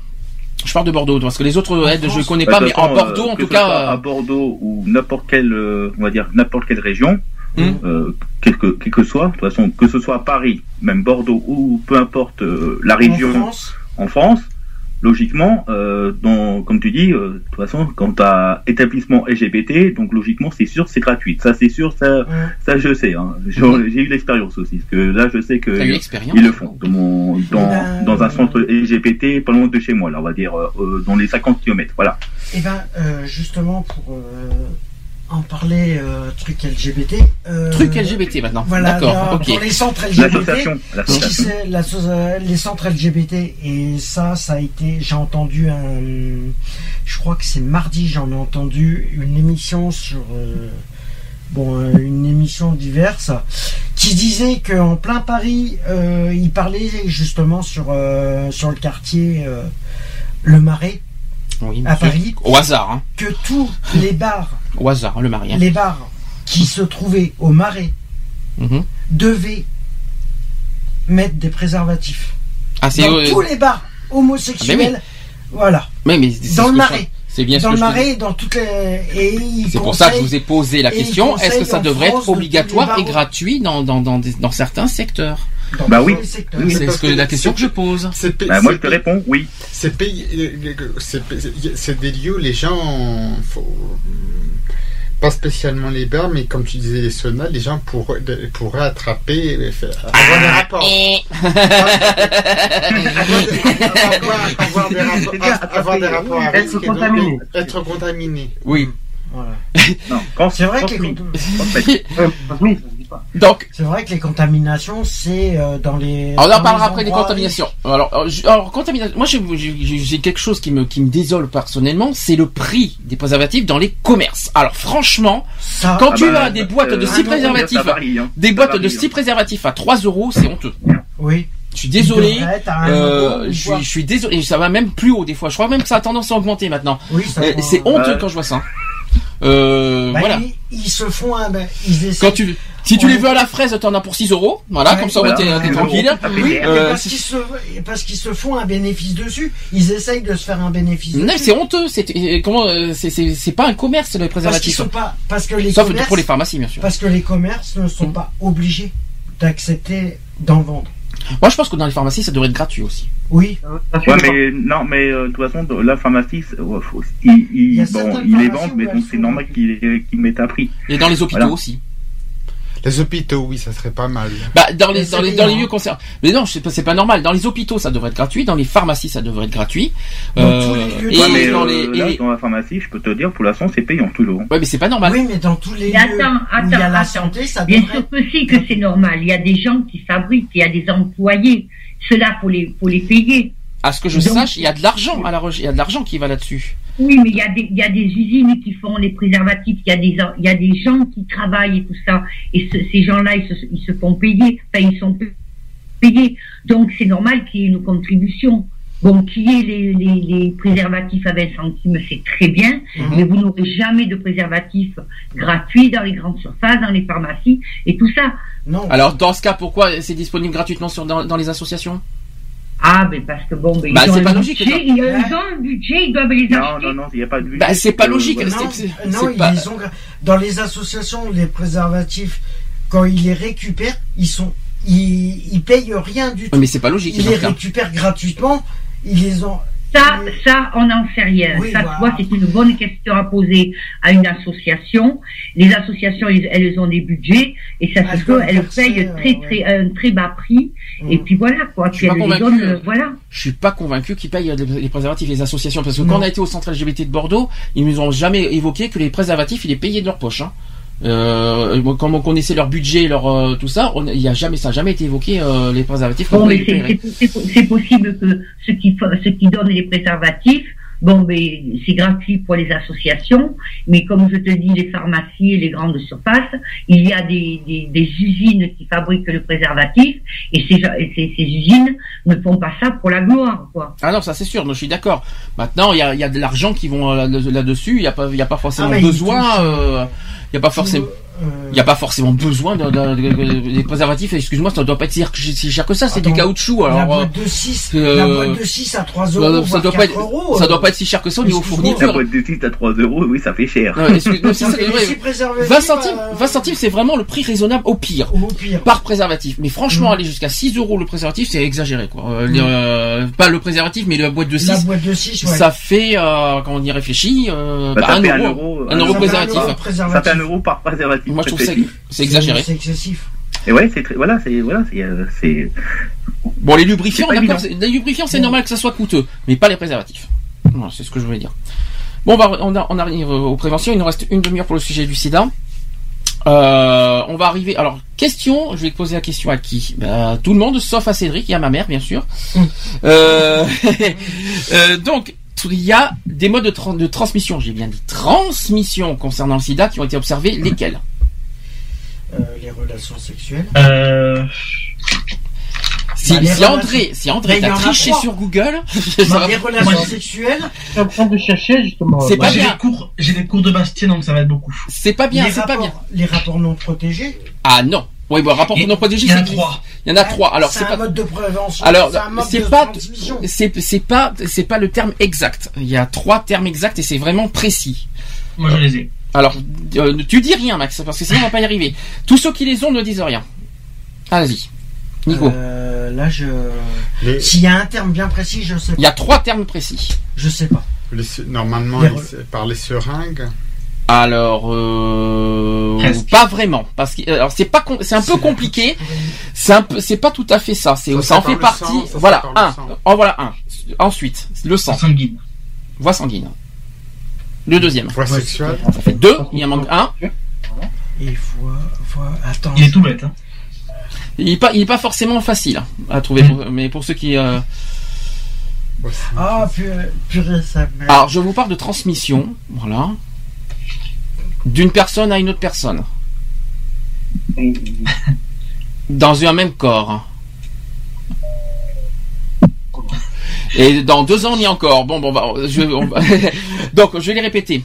Je parle de Bordeaux parce que les autres aides je France. connais Bah, pas mais en Bordeaux euh, en tout cas à euh, Bordeaux ou n'importe quelle, euh, on va dire n'importe quelle région, Euh, quel que, quel que soit, de toute façon, que ce soit à Paris, même Bordeaux ou peu importe euh, la région En France, en France, logiquement, euh, dans, comme tu dis, euh, de toute façon, quand tu as établissement LGBT, donc logiquement, c'est sûr, c'est gratuit. Ça, c'est sûr, ça, ouais. ça je sais. Hein. J'ai eu l'expérience aussi, parce que là, je sais que ils le font. Dans, mon, dans, ben, dans un centre LGBT, pas loin de chez moi, là, on va dire, dans les 50 km. Voilà. Eh ben, euh, justement, pour euh, en parler, euh, truc LGBT. euh, Truc LGBT maintenant. Voilà, D'accord. là, Ok. pour les centres LGBT. L'association. euh, les centres LGBT et ça ça a été j'ai entendu un je crois que c'est mardi j'en ai entendu une émission sur euh, bon une émission diverse qui disait qu'en plein Paris euh, il parlait justement sur euh, sur le quartier euh, le Marais Oui, à. Paris Au hasard hein. que tous les bars Au hasard hein, le mari. hein. les bars qui se trouvaient au Marais Mhm. devaient mettre des préservatifs Ah c'est dans euh, tous les bars homosexuels. Voilà. mais, mais c'est Dans le marais. Je- C'est bien ce dans que le je marais, dans toutes les. C'est pour ça que je vous ai posé la question. Est-ce que ça devrait France être obligatoire et gratuit dans, dans, dans, dans certains secteurs dans Bah tous oui. les secteurs. Oui, C'est ce que la question que je pose. Bah, moi, je te réponds oui. C'est des lieux où les gens, faut- pas spécialement les bars, mais comme tu disais les saunas, les gens pourraient, pourraient attraper, et faire- avoir des rapports. avoir, avoir des rapports, avoir des à être donc contaminé. Être contaminé. Oui. Voilà. Non, quand C'est vrai que pas. Donc, c'est vrai que les contaminations, c'est euh, dans les. on en parlera après des contaminations. Alors, euh, alors contamination. Moi, j'ai- quelque chose qui me qui me désole personnellement, c'est le prix des préservatifs dans les commerces. Alors, franchement, Ça, quand Ah tu bah, as des boîtes de euh, 6 ah non, préservatifs, varie, hein. des boîtes varie, de hein. 6 préservatifs à 3 euros, c'est honteux. oui. Je suis désolé. Euh, je, suis, je suis désolé, ça va même plus haut des fois. Je crois même que ça a tendance à augmenter maintenant. Oui, ça Euh, va. C'est honteux quand je vois ça. Euh, Bah, voilà. ils, ils se font un. ben, Ils essaient. Quand tu, si tu Ouais. les veux à la fraise, t'en as pour 6 euros. Voilà, Ouais, comme ça, voilà. t'es tranquille. Oui, mais Euh, parce qu'ils se, parce qu'ils se font un bénéfice dessus. Ils essayent de se faire un bénéfice Non, dessus. c'est honteux. C'est comment euh, C'est pas un commerce les Parce qu'ils préservatifs. sont pas. Parce que les Sauf commerces. pour les pharmacies, bien sûr. Parce que les commerces ne sont Mm. pas obligés d'accepter d'en vendre. Moi, je pense que dans les pharmacies, ça devrait être gratuit aussi. Oui. Ouais, mais non, mais euh, de toute façon, la pharmacie, Il bon, les vendent, mais donc c'est normal qu'ils qu'ils mettent un prix. Et dans les hôpitaux Voilà. aussi. Les hôpitaux, oui, ça serait pas mal. Bah, dans les, Mais dans les, c'est dans les payant. lieux concernés. Mais non, c'est pas, c'est pas normal. Dans les hôpitaux, ça devrait être gratuit. Dans les pharmacies, ça devrait être gratuit. Dans Euh, tous les lieux et de- Ouais, mais dans euh, les, là, et- dans la pharmacie, je peux te dire, pour l'instant, c'est payant toujours. ouais, mais c'est pas normal. Oui, mais dans tous les Mais lieux attends, où il y a attends, la attends. santé, ça Bien devrait. sûr que si, que c'est normal. Il y a des gens qui fabriquent, il y a des employés. Cela, faut les, faut les payer. À ce que je Donc- sache, il y a de l'argent à la recherche. Il y a de l'argent qui va là-dessus. Oui, mais il y a des, il y a des usines qui font les préservatifs. Il y a des, il y a des gens qui travaillent et tout ça. Et ce- ces gens-là, ils se, ils se font payer. Enfin, ils sont payés. Donc, c'est normal qu'il y ait une contribution. Bon, qu'il y ait les, les, les préservatifs à 20 centimes, c'est très bien. Mhm. Mais vous n'aurez jamais de préservatifs gratuits dans les grandes surfaces, dans les pharmacies et tout ça. Non. Alors, dans ce cas, pourquoi c'est disponible gratuitement sur, dans, dans les associations? Ah, mais parce que bon, mais Bah, ils ont pas logique, budget, non. ils ont un budget, ils doivent les Non, acheter. non, non, il n'y a pas de budget. Bah, c'est pas Euh, logique. Non, non, pas- ils ont dans les associations les préservatifs quand ils les récupèrent, ils sont ils, ils payent rien du tout. Mais c'est pas logique. Ils les récupèrent gratuitement. Ils les ont. Ça, ça, on n'en sait rien. Oui, ça, voilà. tu vois, c'est une bonne question à poser à une association. Les associations, elles, elles ont des budgets et ça se peut, elles payent euh, très, très, un très bas prix. Et puis voilà, quoi. Je suis Puis pas elles les convaincu, donnent, euh, voilà. Je suis pas convaincu qu'ils payent les, les préservatifs, les associations, parce que Non. quand on a été au centre LGBT de Bordeaux, ils nous ont jamais évoqué que les préservatifs, ils les payaient de leur poche. Hein. Euh, bon, comme on connaissait leur budget, leur euh, tout ça, on- il y a jamais, ça a jamais été évoqué euh, les préservatifs. Bon, qu'on mais c'est- possible que ceux qui, ceux qui donnent les préservatifs, bon, mais c'est gratuit pour les associations, mais comme je te dis, les pharmacies et les grandes surfaces, il y a des, des, des usines qui fabriquent le préservatif, et ces, et ces, ces usines ne font pas ça pour la gloire, quoi. Ah non, ça c'est sûr, non, je suis d'accord. Maintenant, il y a, il y a de l'argent qui vont euh, là- là-dessus, il n'y a pas, il y a pas forcément Ah, besoin. Il n'y a pas forcément. Euh, Il n'y a pas forcément besoin de, de, de, des préservatifs. Excuse-moi, ça ne doit pas être si cher que ça. C'est du caoutchouc. Alors, euh, la boîte de 6, euh, à 3 euros. Ça, doit euh. doit pas être si cher que ça au niveau fourniture. La boîte de 6 à 3 euros, oui, ça fait cher. Non, ça, 20 centimes, 20 centimes, c'est vraiment le prix raisonnable au pire, au pire. Par préservatif. Mais franchement, mmh. aller jusqu'à 6 euros le préservatif, c'est exagéré, quoi. Mmh. Pas le préservatif, mais la boîte de 6. La boîte de 6, ouais. Ça fait, quand on y réfléchit, bah, 1 euro. 1 euro préservatif. Ça fait 1 par préservatif. Moi, je trouve que c'est exagéré. C'est excessif. Et ouais, c'est voilà, c'est voilà, c'est euh, bon les lubrifiants. Les lubrifiants, c'est normal que ça soit coûteux, mais pas les préservatifs. C'est ce que je voulais dire. Bon, bah, on, on arrive aux préventions. Il nous reste une demi-heure pour le sujet du SIDA. Euh, on va arriver. Alors, question. Je vais poser la question à qui? Bah, tout le monde, sauf à Cédric et à ma mère, bien sûr. Mm. Euh, donc, il y a des modes de, tran- de transmission. J'ai bien dit transmission concernant le sida qui ont été observés. Lesquels? Euh, les relations sexuelles. Euh, Si, Bah, si André, si André t'as triché sur Google, Bah, les relations Moi, sexuelles. Je suis en train de chercher justement. C'est moi, pas j'ai bien. des cours, j'ai des cours de Bastien, donc ça va être beaucoup. c'est pas bien, les c'est pas bien. Les rapports non protégés? Ah non. Oui, bon, rapport Il y- non protégé, il y en a c'est trois. Il y en a trois. Alors c'est un pas. mode de prévention. Alors c'est un mode c'est de pas. transmission. C'est c'est pas c'est pas le terme exact. Il y a trois termes exacts et c'est vraiment précis. Moi, je les ai. Alors euh, tu dis rien, Max, parce que sinon on va pas y arriver. Tous ceux qui les ont ne disent rien. Allez-y, Nico. Euh, là, je. Les- S'il y a un terme bien précis, je sais Il y a trois termes précis. Je sais pas. les- normalement, Les par les seringues. Alors euh, pas vraiment parce que alors c'est pas c'est un peu compliqué. C'est un peu c'est pas tout à fait ça. C'est Ça ça, en fait partie. sang, ça sert voilà un. Oh voilà un. Ensuite le sang, Sanguine. voie sanguine. Le deuxième. Voie sexuelle. Ça fait deux. Il en manque un. Et voix, voix. Attends. Il est tout bête, hein. Il est pas, il est pas forcément facile à trouver, Mm. pour- mais pour ceux qui. euh, sanguine. Ah, purée, purée, ça me. Alors, je vous parle de transmission, voilà, d'une personne à une autre personne, dans un même corps. Et dans deux ans, est encore. Bon, bon, bah, je, donc, je vais les répéter.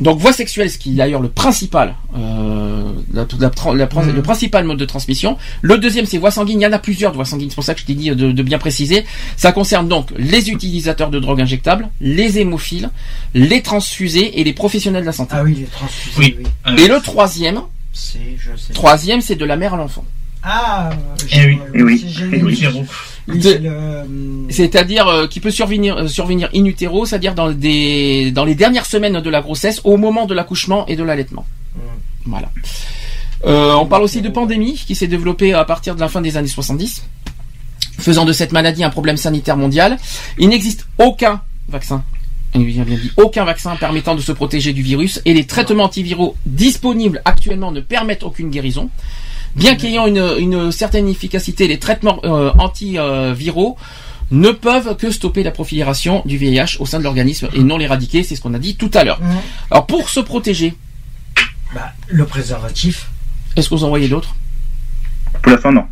Donc, voie sexuelle, ce qui est d'ailleurs le principal, euh, la, la- la- la- le principal mode de transmission. Le deuxième, c'est voie sanguine. Il y en a plusieurs de voies sanguines. C'est pour ça que je t'ai dit de, de bien préciser. Ça concerne donc les utilisateurs de drogues injectables, les hémophiles, les transfusés et les professionnels de la santé. Ah oui, les transfusions. Oui. Oui. Euh, Et le troisième, C'est, je sais. troisième, c'est de la mère à l'enfant. Ah, Eh oui. Eh oui. Eh oui, Hum, C'est-à-dire euh, qui peut survenir, euh, survenir in utero, c'est-à-dire dans, des, dans les dernières semaines de la grossesse, au moment de l'accouchement et de l'allaitement. Voilà. Euh, on parle aussi de pandémie qui s'est développée à partir de la fin des années 70, faisant de cette maladie un problème sanitaire mondial. Il n'existe aucun vaccin. bien dit, aucun vaccin permettant de se protéger du virus et les traitements antiviraux disponibles actuellement ne permettent aucune guérison. Bien qu'ayant une, une certaine efficacité, les traitements euh, antiviraux ne peuvent que stopper la prolifération du VIH au sein de l'organisme et non l'éradiquer, c'est ce qu'on a dit tout à l'heure. Alors pour se protéger, Bah, le préservatif. est-ce que vous en voyez d'autres? Pour l'instant, non.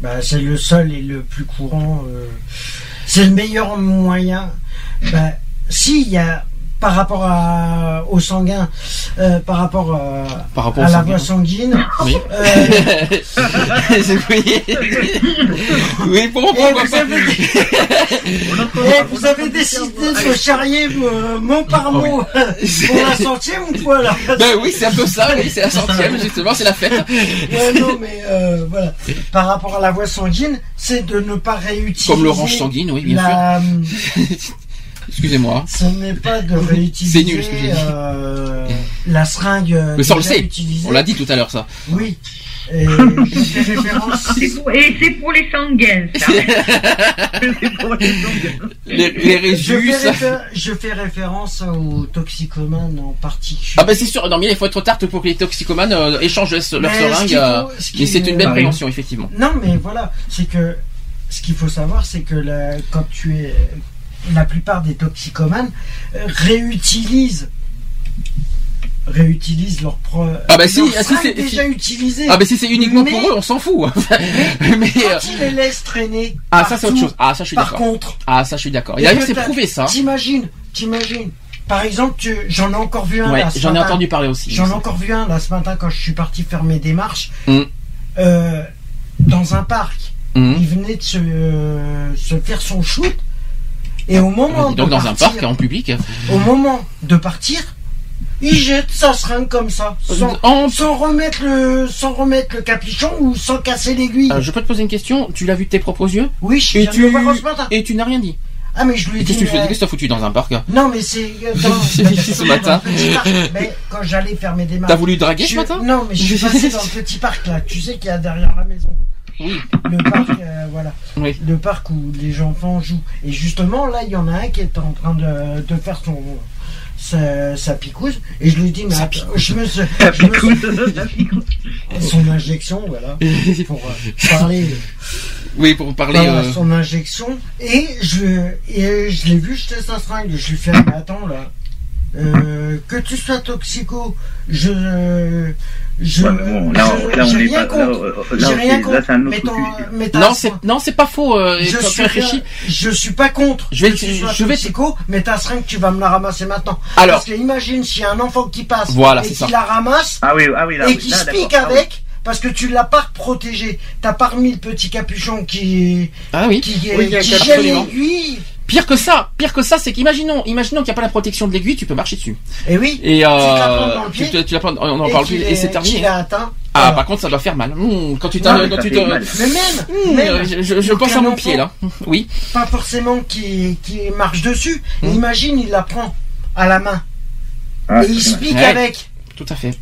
Bah, c'est le seul et le plus courant. euh, c'est le meilleur moyen. Bah, si il y a par rapport à, au sanguin, euh, par rapport à, Par rapport à la voie sanguine. Oui. euh, oui. oui, pour et pourquoi vous, pas avez, et vous avez décidé de charrier euh, mot par mot pour la centième ou quoi là? Ben oui, c'est un peu ça, oui, c'est la centième, justement, c'est la fête. Ouais, non, mais euh, voilà. Par rapport à la voie sanguine, c'est de ne pas réutiliser. Comme l'orange sanguine, oui, bien la, Excusez-moi. Ce n'est pas de réutiliser C'est nul ce que j'ai dit. euh, la seringue. Mais ça, on le sait. utilisée. On l'a dit tout à l'heure, ça. Oui. Et je fais référence. C'est pour- Et c'est pour les sanguins, ça. Les, les Je résus. fais, réfé- je fais référence aux toxicomanes en particulier. Ah ben c'est sûr, non mais il faut être tard pour que les toxicomanes euh, échangent leur seringue. euh, ce mais c'est une belle prévention, effectivement. Non, mais voilà, c'est que ce qu'il faut savoir, c'est que la- quand tu es. La plupart des toxicomanes euh, réutilisent. Réutilisent leur pro. Ah bah si, ah, si, c'est- déjà si- utilisée. Ah ben si c'est uniquement Mais- pour eux, on s'en fout. mais Quand euh, ils les laissent traîner. ah ça c'est autre chose. Ah ça je suis Par d'accord. contre. Ah ça je suis d'accord. D'ailleurs c'est prouvé ça. T'imagines, t'imagines. Par exemple, tu- j'en ai encore vu un Ouais, j'en ai entendu parler aussi. J'en ai encore vu un là ce matin quand je suis parti faire mes démarches. Mm. Euh, dans un parc. Mm. Il venait de se, euh, se faire son shoot. Et au moment Donc de dans un partir, parc en public. au moment de partir, il jette sa seringue comme ça, sans, sans remettre le, sans remettre le capuchon ou sans casser l'aiguille. Euh, je peux te poser une question? Tu l'as vu de tes propres yeux? Oui, je et viens de tu le voir ce matin. et tu n'as rien dit? Ah mais je lui ai Et dit. Qu'est-ce que tu mais- t'as foutu dans un parc Non mais c'est ce matin. parc. Mais quand j'allais faire mes démarches. T'as voulu draguer ce matin? Non mais je suis passé dans le petit parc là. Tu sais qu'il y a derrière la maison. Oui. Le parc, euh, voilà. Oui. Le parc où les enfants jouent. Et justement là, il y en a un qui est en train de, de faire son sa, sa picouse et je lui dis mais je me je son injection voilà pour euh, parler Oui, pour parler. voilà, euh, son injection et je et je l'ai vu jeter sa seringue je lui fais mais attends là euh, que tu sois toxico je je Ouais, mais bon, là, je- là, on j'ai est rien pas- là, contre là, c'est- là, un autre ton- Non, c'est non, c'est pas faux. euh, je suis, réfléchis. je suis pas contre. Je vais- que tu sois je vais- toxico, mais ta seringue, tu vas me la ramasser maintenant. Alors. Parce que imagine s'il y a un enfant qui passe Voilà, et qui ça. la ramasse Ah oui, ah oui, là, et oui, qui se pique Ah oui. avec parce que tu l'as pas protégé. T'as pas remis le petit capuchon qui Ah oui. qui, Oui, qui gêne l'aiguille. Pire que ça, pire que ça, c'est qu'imaginons, imaginons qu'il n'y a pas la protection de l'aiguille, tu peux marcher dessus. Et oui. Et tu te la euh, prends dans le tu, tu la prends, on en et parle plus, et c'est terminé. atteint. Ah, par contre, ça doit faire mal. Mmh, quand tu Non, mais quand tu te, mal. Mais même, Mmh, même, je, pense à mon enfant- pied là. Oui. Pas forcément qui, qui marche dessus. Mmh. Imagine, il la prend à la main. Ah, et il se pique Ouais. avec. Tout à fait.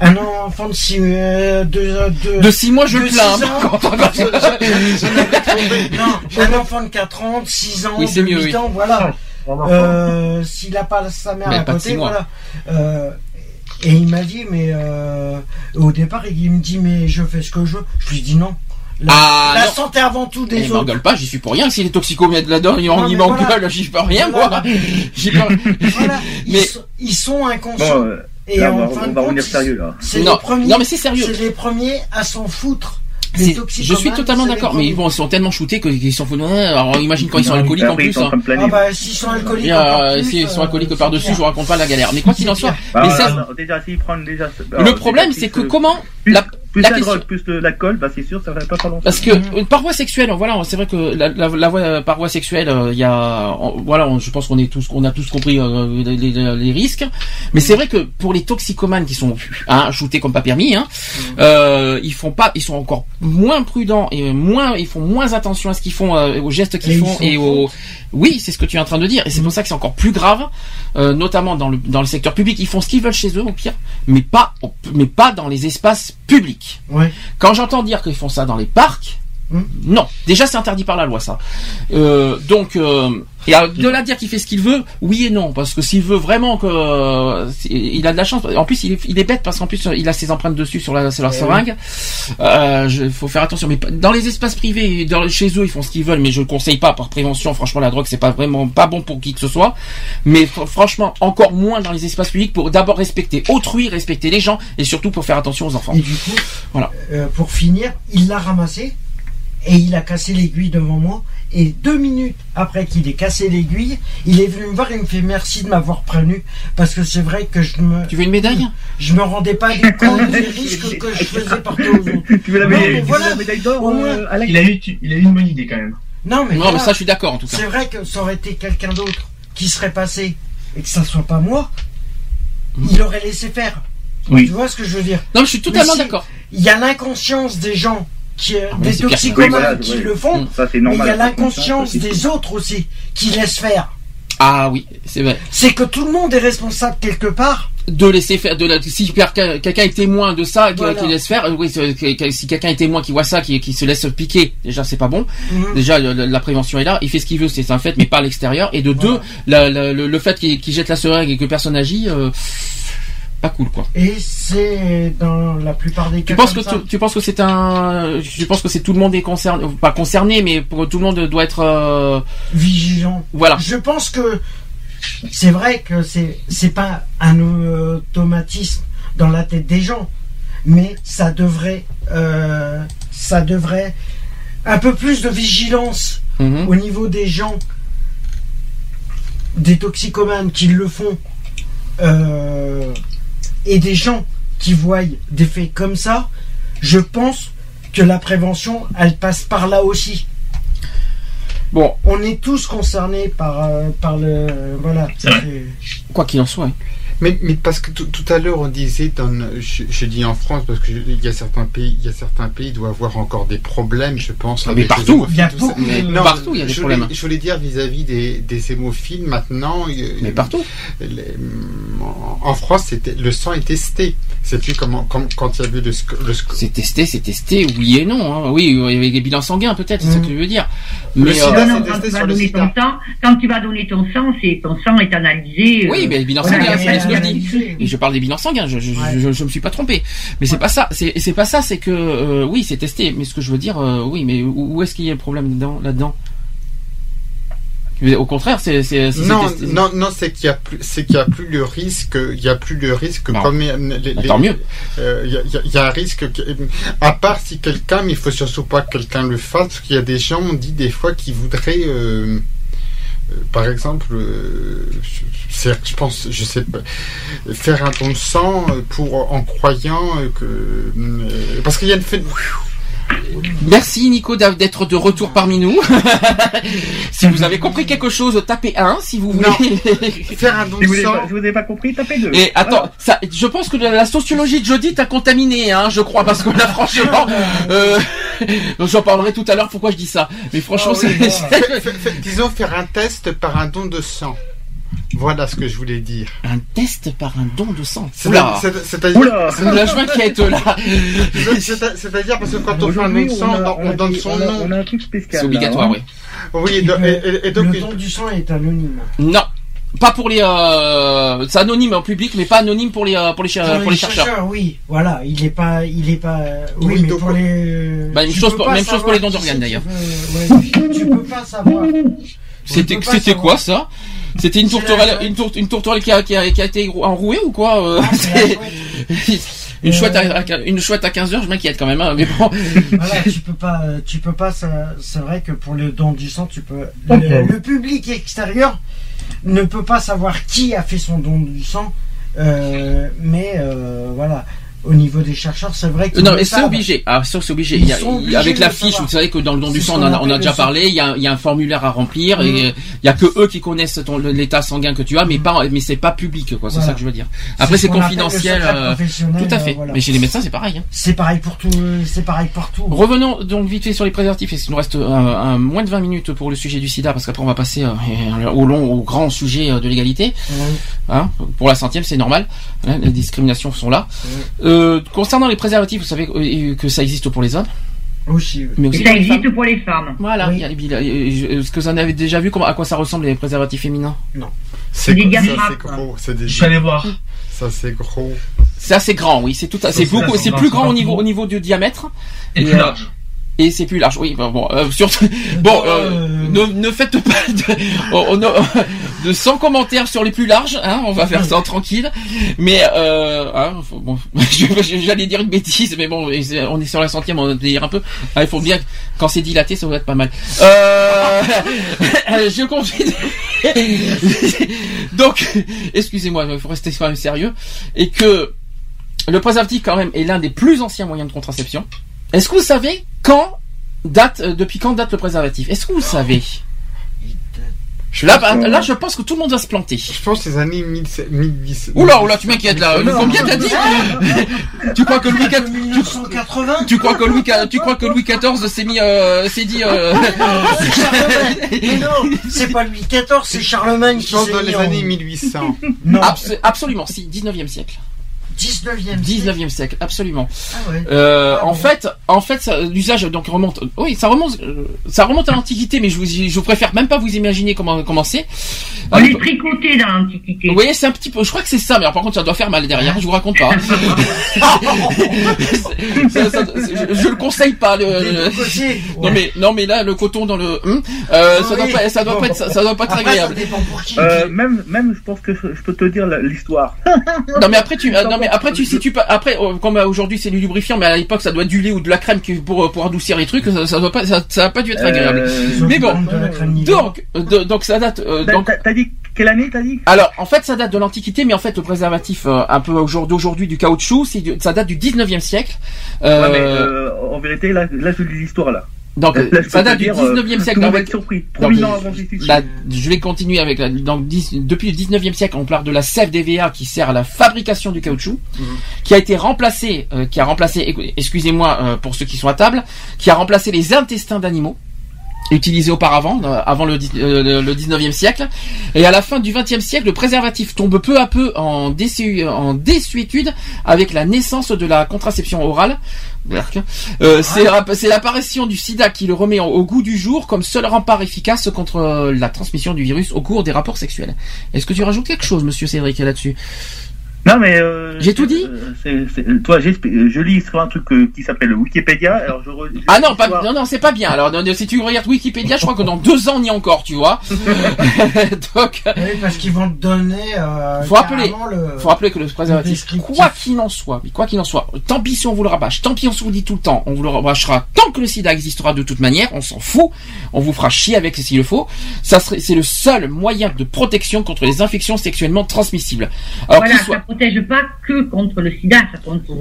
Un enfant de 6 euh, de, de, De six mois, je de le plains. non, un enfant de 4 ans, de 6 ans, Oui, c'est de mieux, 8 oui. ans, voilà. Euh, S'il n'a pas sa mère Mais à côté, voilà. Euh, et il m'a dit, mais euh, au départ, il me dit, mais je fais ce que je veux. Je lui dis non. La, Ah, la santé avant tout des Il autres. m'engueule pas, j'y suis pour rien. S'il est toxicomètre là-dedans, il Non, il mais m'engueule, voilà. j'y peux rien, Voilà. moi. J'y peux Voilà, ils, Mais- sont, ils sont inconscients. Bon, euh, et là, en on va- fin on de va compte, revenir sérieux, là. C'est Non, les premiers. non, mais c'est sérieux. C'est les premiers à s'en foutre. C'est- Les Je suis totalement les d'accord, mais ils sont tellement shootés qu'ils s'en foutent. Alors imagine quand ils sont alcooliques en ils plus. sont hein. Ah bah s'ils sont alcooliques Et, euh, plus, S'ils sont euh, alcooliques c'est par-dessus, clair. je vous raconte pas la galère. Mais quoi qu'il en soit, Bah, mais ça, non, déjà, s'ils prennent déjà. le problème, c'est que comment la, plus la la question- drogue, plus de l'alcool, bah c'est sûr, ça va pas pas longtemps. Parce que une paroi sexuelle, voilà, c'est vrai que la, la, la voie- paroi sexuelle, euh, il y a, en- voilà, on- je pense qu'on est tous, on a tous compris euh, les, les- les risques. Mais c'est vrai que pour les toxicomanes qui sont hein, shootés comme pas permis, hein, euh, ils font pas, ils sont encore moins prudents et moins, ils font moins attention à ce qu'ils font, euh, aux gestes qu'ils font et aux. Oui, c'est ce que tu es en train de dire, et c'est pour ça que c'est encore plus grave, euh, notamment dans le dans le secteur public. Ils font ce qu'ils veulent chez eux, au pire, mais pas, mais pas dans les espaces publics. Ouais. Quand j'entends dire qu'ils font ça dans les parcs, non. Déjà, c'est interdit par la loi, ça. Euh, donc, euh, et de là à dire qu'il fait ce qu'il veut, oui et non, parce que s'il veut vraiment que, euh, il a de la chance. En plus, il est, il est bête parce qu'en plus, il a ses empreintes dessus sur la, sur leur Eh seringue. Euh, je- faut faire attention. Mais dans les espaces privés, dans, chez eux, ils font ce qu'ils veulent, mais je le conseille pas par prévention. Franchement, la drogue, c'est pas vraiment pas bon pour qui que ce soit. Mais fr- franchement, encore moins dans les espaces publics pour d'abord respecter autrui, respecter les gens, et surtout pour faire attention aux enfants. Et du coup, Voilà. euh, pour finir, il l'a ramassé? Et il a cassé l'aiguille devant moi. Et deux minutes après qu'il ait cassé l'aiguille, il est venu me voir et il me fait merci de m'avoir prévenu parce que c'est vrai que je me. Tu veux une médaille? Je me rendais pas compte des risques que je faisais aux autres. Tu veux la médaille, voilà. la d'or, euh, Alex? Il a eu, tu- il a eu une bonne idée quand même. Non, mais, Non, voilà. mais ça, je suis d'accord, en tout cas. C'est vrai que ça aurait été quelqu'un d'autre qui serait passé et que ça soit pas moi, il aurait laissé faire. Oui. Tu vois ce que je veux dire? Non, mais je suis totalement si d'accord. Il y a l'inconscience des gens, qui, euh, mais des toxicomanes qui le font, Ça, c'est mais normal. il y a l'inconscience des autres aussi qui laissent faire. Ah oui, c'est vrai. C'est que tout le monde est responsable quelque part. De laisser faire, de la, si quelqu'un est témoin de ça, qui- Voilà. qui laisse faire, oui, si quelqu'un est témoin qui voit ça, qui, qui se laisse piquer, déjà c'est pas bon. Mhm. Déjà la prévention est là, il fait ce qu'il veut, c'est un fait, mais pas à l'extérieur. Et de deux, la- la- le, le fait qu'il jette la seringue et que personne n'agit, euh, pas cool quoi. Et c'est dans la plupart des cas Tu penses que ça. tu, tu penses que c'est un, tu penses que c'est tout le monde est concerné, pas concerné, mais pour tout le monde doit être, euh, vigilant. voilà. Je pense que c'est vrai que c'est c'est pas un automatisme dans la tête des gens, mais ça devrait euh, ça devrait un peu plus de vigilance Mhm. au niveau des gens, des toxicomanes qui le font, euh, et des gens qui voient des faits comme ça. Je pense que la prévention, elle passe par là aussi. Bon, On est tous concernés par, euh, par le. Voilà. C'est vrai. quoi qu'il en soit. hein. Mais, mais parce que tout, tout à l'heure on disait, dans, je, je dis en France parce que je- il y a certains pays, il y a certains pays qui doivent avoir encore des problèmes, je pense. Mais avec les partout, il y a beaucoup de- Non, partout, il y a des je problèmes. Voulais, je voulais dire vis-à-vis des, des hémophiles maintenant. Mais partout. les- en- France, c'était le sang est testé. C'est plus comme, comme quand il y le, sc- le sc- C'est testé, c'est testé, oui et non. hein. Oui, il y avait des bilans sanguins peut-être, c'est ça Mhm. que tu veux dire. Le Mais sida, euh, Non, non, c'est quand testé tu vas sur le donner ton sang, quand tu vas donner ton sang, c'est ton sang est analysé. oui, euh, mais les bilans voilà, je dis. Et parle des bilans sanguins, je, je, Ouais. je, je me suis pas trompé. Mais c'est pas ça, c'est c'est pas ça, c'est que euh, oui, c'est testé. Mais ce que je veux dire, euh, oui, mais où, où est-ce qu'il y a le problème dedans, là-dedans? Au contraire, c'est c'est si c'est Non, non, non, c'est qu'il y a plus, c'est qu'il y a plus le risque, il y a plus le risque Non. comme euh, les- Bah, les- tant mieux. euh, Il y, a- il y un risque, que- à part si quelqu'un, mais il faut surtout pas que quelqu'un le fasse, parce qu'il y a des gens, on dit des fois, qui voudraient, euh, par exemple, euh, je pense, je sais pas, faire un don de sang euh, pour en croyant euh, que, parce qu'il y a une fait, Merci Nico d'être de retour parmi nous. si vous avez compris quelque chose, tapez 1 si vous voulez. faire un don Si vous sang. pas, si vous n'avez pas compris, tapez deux. Et attends, ça, je pense que la, la sociologie de jeudi t'a contaminé, hein, je crois, parce que là, franchement, euh, j'en parlerai tout à l'heure pourquoi je dis ça. Mais franchement, Ah oui, bon. disons faire un test par un don de sang. Voilà ce que je voulais dire. un test par un don de sang. C'est- Oula, c'est- C'est-à-dire, Oula là, je m'inquiète là. c'est- c'est-à-dire parce que quand on fait un don de sang, on, a- on, on a donne son on a- nom. on a un truc spécial. C'est obligatoire, là, hein. oui. Oui, et, donc, le don du sang est anonyme. Non. Pas pour les, euh, c'est anonyme en public, mais pas anonyme pour les, euh, pour les, Pour pour les chercheurs. oui, voilà, il est pas, il est pas, euh, oui, Oui, mais donc- pour les. Bah, même chose pour- pas même chose pour les dons d'organes, qui d'ailleurs. qui ouais, tu peux pas savoir. C'était, quoi ça? C'était une tourterelle, une, tour- une tourterelle qui a, qui a, qui a été enrouée ou quoi euh, Ah, Une chouette à, une chouette à 15 heures, je m'inquiète quand même, hein, mais bon. Voilà, tu peux pas, tu peux pas. C'est vrai que pour le don du sang, tu peux. Le public extérieur ne peut pas savoir qui a fait son don du sang, euh, mais euh, voilà. Au niveau des chercheurs, c'est vrai que Non, mais c'est obligé. Ah, c'est obligé. Il y a- a- avec obligés la fiche, vous savez que dans le don du sang, on, on a déjà parlé. Il y a, il y a un formulaire à remplir et euh, il y a que eux qui connaissent l'état sanguin que tu as, mais pas, mais c'est pas public, quoi. C'est Voilà. ça que je veux dire. Après, ce c'est confidentiel. euh, tout à fait. euh, voilà. Mais chez les médecins, c'est pareil. Hein. C'est pareil pour tout. C'est pareil partout. Revenons donc vite fait sur les préservatifs. Il nous reste un, un- moins de 20 minutes pour le sujet du sida, parce qu'après on va passer euh, au long, au grand sujet euh, de l'égalité. Hein, pour la centième, c'est normal. Hein, les discriminations sont là. Euh, concernant les préservatifs, vous savez euh, que ça existe pour les hommes. Aussi. Mais Et aussi ça pour les existe femmes. pour les femmes. Voilà. Oui. il y a les bilans. Est-ce que vous en avez déjà vu à quoi ça ressemble les préservatifs féminins? C'est des c'est gros. C'est des, Je suis allé voir. ça, c'est gros. C'est assez grand, oui. C'est tout. à- C'est c'est beaucoup. C'est grand, plus grand au niveau au niveau du diamètre. Et Et, plus euh, large. Et c'est plus large, oui. Bon, bon, euh, surtout, bon, euh, ne, ne faites pas. De, on, on- de 100 commentaires sur les plus larges. Hein, on va faire ça tranquille. Mais euh, hein, faut- bon, j'allais dire une bêtise, mais bon, on est sur la centième, on va dire un peu. Ah, il faut bien quand c'est dilaté, ça doit être pas mal. Euh, je continue. Donc, excusez-moi, il faut rester quand même sérieux. Et que le préservatif, quand même, est l'un des plus anciens moyens de contraception. Est-ce que vous savez quand date, euh, depuis quand date le préservatif? Est-ce que vous savez? Là, bah, là, je pense que tout le monde va se planter. Je pense les années 1010. Oula, oula, tu m'inquiètes là. Combien t'as dit Tu crois que Louis XIV tu, tu crois que Louis XIV tu crois que Louis XIV s'est mis euh, s'est dit euh... C'est Charlemagne. Mais non, c'est pas Louis XIV, c'est Charlemagne qui Je pense s'est dans mis les en- années 1800. Non. Abs- absolument, si, 19e siècle. 19e. 19e siècle, absolument. Ah ouais. Euh, en fait, en fait, l'usage donc remonte. Oui, ça remonte, euh, ça remonte à l'Antiquité, mais je vous, je vous préfère même pas vous imaginer comment comment c'est. On les tricotait dans l'Antiquité. Oui, c'est un petit peu. Je crois que c'est ça, mais alors, par contre, ça doit faire mal derrière. Je vous raconte pas. Ça- ça- je, je le conseille pas. Le, le- non mais non mais là, le coton dans le, hum, euh, ça doit pas, ça doit pas être, ça doit pas être agréable. Euh, même, même, je pense que je je peux te dire l'histoire. Non mais après tu, euh, non mais après tu situes pas. Après, euh, comme euh, aujourd'hui c'est du lubrifiant, mais à l'époque ça doit être du lait ou de la crème pour pour adoucir les trucs. Ça, ça doit pas, ça, ça a pas dû être agréable. Euh, mais bon, donc euh, de- donc ça date. euh, T'as- donc T'as dit quelle année t'as dit? Alors, en fait, ça date de l'Antiquité, mais en fait, le préservatif, euh, un peu au jour d'aujourd'hui, du caoutchouc, c'est du- ça date du 19e siècle. Euh, Ouais, mais, euh, en vérité, là, là, je lis l'histoire là. Donc, là, ça te date du dire, euh, 19e siècle. Tout avec- surpris. donc, 3000 ans avant Jésus-Christ. la- je vais continuer avec la, donc, depuis le 19e siècle, on parle de la sève qui sert à la fabrication du caoutchouc, Mhm. qui a été remplacé, euh, qui a remplacé, excusez-moi euh, pour ceux qui sont à table, qui a remplacé les intestins d'animaux utilisés auparavant, euh, avant le, euh, le- le 19e siècle. Et à la fin du 20e siècle, le préservatif tombe peu à peu en, désu- en désuétude avec la naissance de la contraception orale. Euh, c'est la- c'est l'apparition du sida qui le remet au goût du jour comme seul rempart efficace contre euh, la transmission du virus au cours des rapports sexuels. Est-ce que tu rajoutes quelque chose, monsieur Cédric, là-dessus? Non, mais. euh, J'ai tout dit euh, c'est- c'est- Toi, j'explique- je lis sur un truc euh, qui s'appelle Wikipédia. Alors, je. re- je Ah non, pas, non, non, c'est pas bien. Alors, non, si tu regardes Wikipédia, je crois que dans deux ans, est encore, tu vois. Donc, Oui, parce qu'ils vont te donner. Euh, faut rappeler, le. faut rappeler que le préservatif, descriptif. quoi qu'il en soit, mais quoi qu'il en soit, tant pis si on vous le rabâche, tant pis on se vous dit tout le temps, on vous le rabâchera tant que le sida existera de toute manière, on s'en fout, on vous fera chier avec s'il le faut. Ça serait, c'est le seul moyen de protection contre les infections sexuellement transmissibles. Alors voilà, qu'il soit, protège pas que contre le sida, ça contre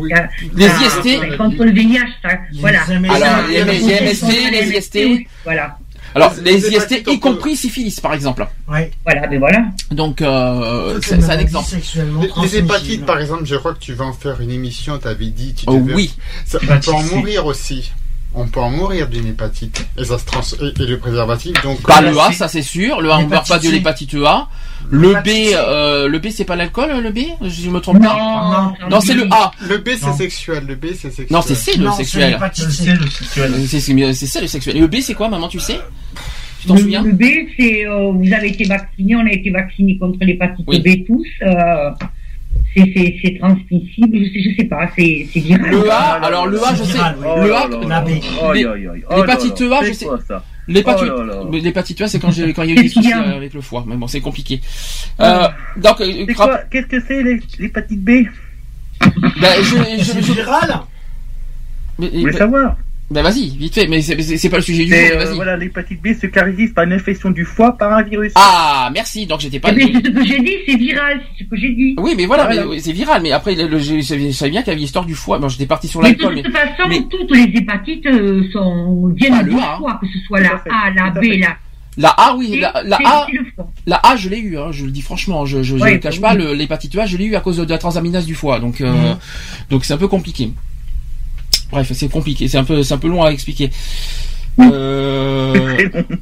Les ça- IST. contre le VIH, ça, voilà. Alors, les- les protège MST, les IST. Voilà. alors Les- les les IST, y compris syphilis, par exemple. Ouais. Voilà, mais voilà. Donc, euh, c'est les un exemple. sexuellement Les, les hépatites, par exemple, je crois que tu vas en faire une émission, t'avais dit. Tu Oh oui. Ça, on peut en mourir aussi. On peut en mourir d'une hépatite. Et ça se trans... et, et le préservatif, donc. Pas le A, ça c'est sûr. Le A, on meurt pas de L'hépatite l'hépatite A. Le B, euh, le B, c'est pas l'alcool, le B Je me trompe pas? Non, Non, c'est le A. Le B, c'est Non. sexuel. Le B, c'est sexuel. Non, c'est C le Non, c'est sexuel. C'est le sexuel. C'est ça le sexuel. Et le B, c'est quoi, maman, tu sais? Tu t'en Le- souviens? Le B, c'est euh, vous avez été vacciné, on a été vacciné contre l'hépatite Oui. B tous. euh, c'est transmissible, je sais je sais pas, c'est viral. Le A, alors le A, je sais. Oh Le A, aïe, aïe. Oh l'hépatite là. A, je sais. L'hépatite, Oh l'hépatite A, c'est quand j'ai quand il y a eu des soucis avec le foie. Mais bon, c'est compliqué. Euh, donc, euh, Qu'est-ce que c'est l'hé- l'hépatite B? Bah, je, je, C'est je- bah, savoir bah, vas-y, vite fait. Mais c'est- pas le sujet du jour. euh. Voilà, l'hépatite B se caractérise par une infection du foie par un virus. Ah, merci. Donc j'étais pas. C'est ce que j'ai dit, c'est viral, c'est ce que j'ai dit. Oui, mais voilà, Voilà. mais oui, c'est viral. Mais après, le, le- je, je savais bien qu'il y avait l'histoire du foie. Bon, j'étais parti sur Mais de l'alcool, mais toute façon, mais- toutes les hépatites euh, sont viennent Ah, du A. foie, que ce soit la A, la B, la la A, oui, la, A, la A, je l'ai eu. Hein, je le dis franchement. Je, je Ouais, ne cache pas l'hépatite A, je l'ai eu à cause de la transaminase du foie. Donc, euh, Mhm. donc c'est un peu compliqué. Bref, c'est compliqué. C'est un peu, c'est un peu long à expliquer. Euh,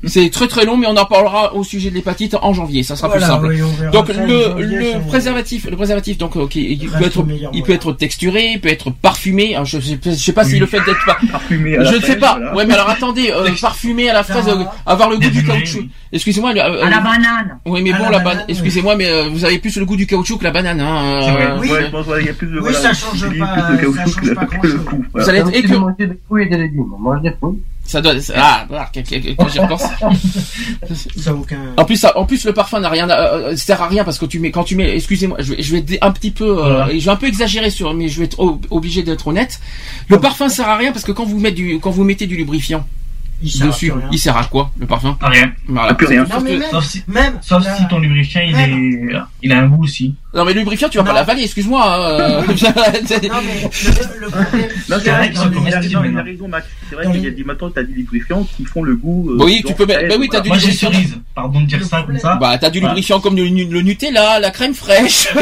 c'est très très long, mais on en parlera au sujet de l'hépatite en janvier. Ça sera Voilà, plus simple. oui, Donc le, janvier, le préservatif, le préservatif, donc ok, il peut être, le meilleur il peut moyen. être texturé, il peut être parfumé. Alors, je, sais, je sais pas si Oui. le fait d'être pas, Parfumé à la je ne sais pas. voilà. Ouais, mais alors attendez, euh, parfumé à la fraise, euh, avoir le goût du caoutchouc. Excusez-moi. le- euh, À la banane. oui, mais À bon, la la banane. Excusez-moi, mais euh, vous avez plus le goût du caoutchouc que la banane. Hein, euh, Oui. Ouais, je pense qu'il y a plus de. Oui, voilà, ça change il y a pas- Plus de ça caoutchouc change pas grand-chose. Vous voilà. allez être écœuré. manger des fruits et des légumes. On mange des fruits. Ça doit. ça- Ah, voilà, que- que- que- quand j'y repense. Ça aucun. En plus, ça- en plus, le parfum n'a rien, à- euh, sert à rien parce que tu mets, quand tu mets, excusez-moi, je vais, je vais être un petit peu, euh, Voilà. je vais un peu exagérer sur, mais je vais être ob- obligé d'être honnête. Le parfum sert à rien parce que quand vous mettez du, quand vous mettez du lubrifiant Il sert à dessus, il sert à quoi le parfum? Ah, rien. Voilà. plus rien. Non, mais même, Sauf si, même, sauf si ton lubrifiant il est, il a un goût aussi. Non mais le lubrifiant, tu vas Non. pas l'avaler, excuse-moi. hein, euh, Non, mais le, le problème. Non, Il y c'est vrai qui qu'il sont a raison, il a maintenant. raison, Max. C'est vrai qu'il y a des maintenant, t'as des lubrifiants qui font le goût. euh, Oui, tu peux bah oui, t'as du- Moi j'ai lubrifiant. cerise, pardon de dire ça comme ça. bah t'as du lubrifiant comme le, le Nutella, la crème fraîche.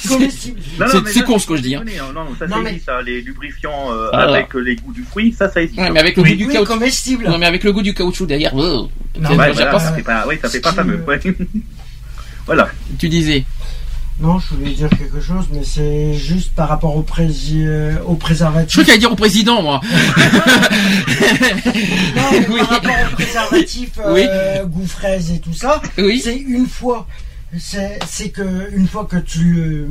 C'est- ça, con ce que je dis, hein. Non, non, ça, Non, ça mais- existe, ça, les lubrifiants euh, Ah, avec les goûts du fruit, ça, ça existe. Ouais, mais avec le Oui. goût du caoutchouc. Non mais avec le goût du caoutchouc derrière. Non, ça fait pas, oui, ça fait pas Si fameux. Voilà. Tu disais. Non, je voulais dire quelque chose, mais c'est juste par rapport au, prési... euh, au Je préservatif. crois qu'il allait dire au président, moi. Non, mais Oui. par rapport au préservatif, euh, goût fraise et tout ça, Oui. c'est une fois. C'est c'est que une fois que tu le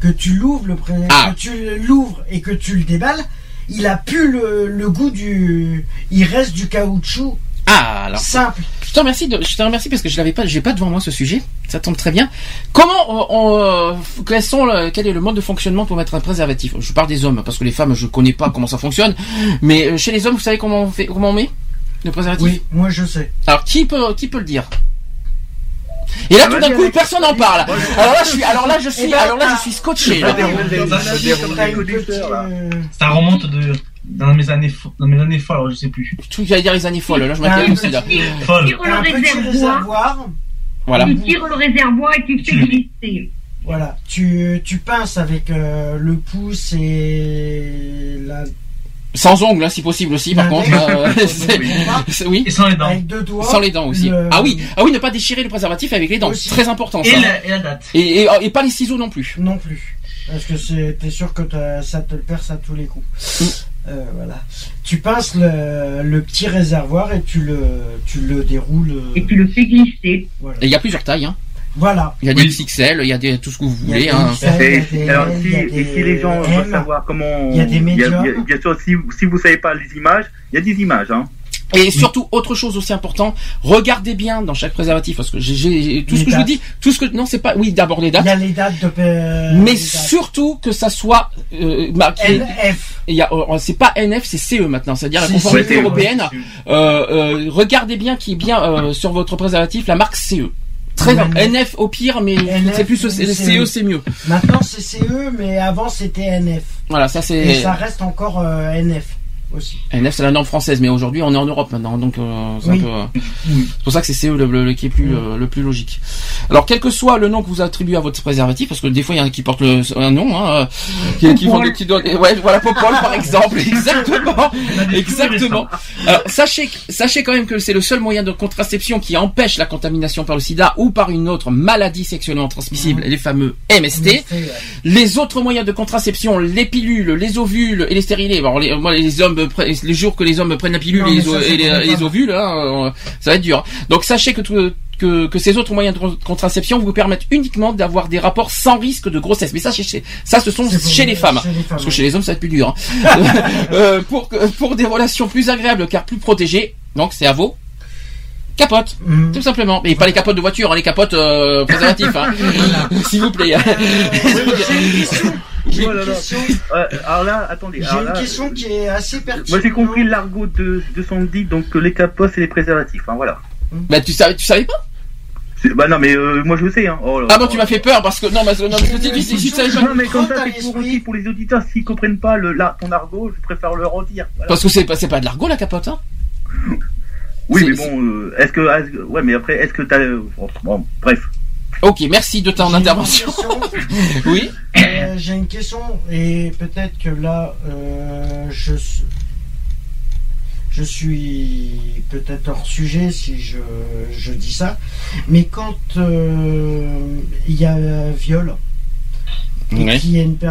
que tu l'ouvres le pré- Ah. que tu l'ouvres et que tu le déballes, il a plus le, le goût du, il reste du caoutchouc Ah alors. simple. Je te remercie, de, je te remercie parce que je l'avais pas, j'ai pas devant moi ce sujet. Ça tombe très bien. Comment on, on, euh, quels sont le- quel est le mode de fonctionnement pour mettre un préservatif? Je parle des hommes parce que les femmes, je connais pas comment ça fonctionne. Mais euh, chez les hommes, vous savez comment on fait, comment on met le préservatif? Oui, moi je sais. Alors qui peut, qui peut le dire? Et là, Ah, tout d'un coup, personne n'en parle. Alors là, je suis, alors là, je suis, Eh ben, alors là, ah. je suis scotché. là. Là. euh, Ça remonte de dans mes années fo- dans mes années folles, alors je sais plus. Qu'il allait dire les années folles. Là, je Ah, m'inquiète aussi là. Tu Folle. tires le réservoir. Voilà. tu tires le réservoir et tu fais Tu- glisser. Voilà, tu, tu pinces avec euh, le pouce et la, Sans ongles, hein, si possible aussi. Par contre, L'index. euh, c'est- c'est- oui. Et sans les dents. avec deux doigts. Sans les dents aussi. le- Ah oui, ah oui, ne pas déchirer le préservatif avec les dents. Aussi. Très important ça. Et la, et la date. Et, et, et pas les ciseaux non plus. Non plus. Parce que c'est- t'es sûr que ça te le perce à tous les coups. Mm. Euh, voilà. Tu pinces le, le petit réservoir et tu le, tu le déroules. euh, Et tu le fais glisser. Voilà. Et il y a plusieurs tailles. Hein. Voilà. Il y a des XXL, il y a des, tout ce que vous Il y a voulez. des Hein. XL, Et, il y a des alors, si, il y a et si des les gens M. veulent savoir comment. Il y a des a- Bien sûr, si, si vous savez pas les images, il y a des images. Hein. Et surtout, autre chose aussi important, regardez bien dans chaque préservatif, parce que j'ai- tout ce que je vous dis, tout ce que non, c'est pas, oui, d'abord les Il dates, y a les dates de. euh, mais dates. surtout que ça soit euh, marqué. LF. Il y a, euh, c'est pas NF, c'est CE maintenant, c'est-à-dire la conformité européenne. Euh, euh, regardez bien qu'il y ait bien euh, sur votre préservatif la marque CE. Très mais- NF au pire, mais NF, c'est plus CE, CE. c'est mieux. Maintenant c'est CE, mais avant c'était NF. Voilà, ça Et c'est ça reste encore euh, NF aussi. NF, c'est la norme française, mais aujourd'hui on est en Europe maintenant, donc euh, c'est Oui. euh, c'est pour ça que c'est CE le, le- qui est plus euh, le plus logique. Alors quel que soit le nom que vous attribuez à votre préservatif, parce que des fois il y en a qui portent le, un nom, hein, euh, qui, qui font des petits doigts- ouais, voilà Popol par exemple, exactement, exactement. Alors sachez, sachez quand même que c'est le seul moyen de contraception qui empêche la contamination par le SIDA ou par une autre maladie sexuellement transmissible, les fameux MST. Les autres moyens de contraception, les pilules, les ovules et les stérilés. Bon, les, moi, les hommes, pre- les jours que les hommes prennent la pilule Non, et, les, ça, et ovules, hein, euh, ça va être dur. Donc sachez que, tout- que, que ces autres moyens de con- contraception vous permettent uniquement d'avoir des rapports sans risque de grossesse. Mais ça, chez- ça, ce sont chez les femmes. chez les femmes, Parce que oui. chez les hommes, ça va être plus dur. hein. Euh, pour, des relations plus agréables car plus protégées, donc c'est à vos capotes. Mhm. Tout simplement. Mais pas les capotes de voiture, hein, les capotes euh, préservatifs. Hein. S'il vous plaît. J'ai une question. J'ai Oh une là là. question. Euh, alors là, attendez. J'ai une là, question qui est assez pertinente. Moi j'ai compris l'argot de, de Sandy, donc euh, les capotes et les préservatifs. Hein, voilà. bah tu savais, tu savais pas? Bah non, mais euh, moi je le sais. Hein. Oh là Ah là. bon, tu m'as fait peur parce que non, que non, que tu dis si si tu savais pas. Non, mais comme ça, c'est pour, aussi pour les auditeurs, s'ils comprennent pas le, la, ton argot, je préfère le redire. Voilà. Parce que c'est pas c'est pas de l'argot la capote. Hein. Oui, mais bon, euh, est-ce que, est-ce que- ouais, mais après, est-ce que t'as, euh, bon, bref. Ok, merci de ton intervention. oui. Euh, J'ai une question et peut-être que là, euh, je, s- je suis peut-être hors sujet si je, je dis ça, mais quand euh, il y a un viol, et y a une per-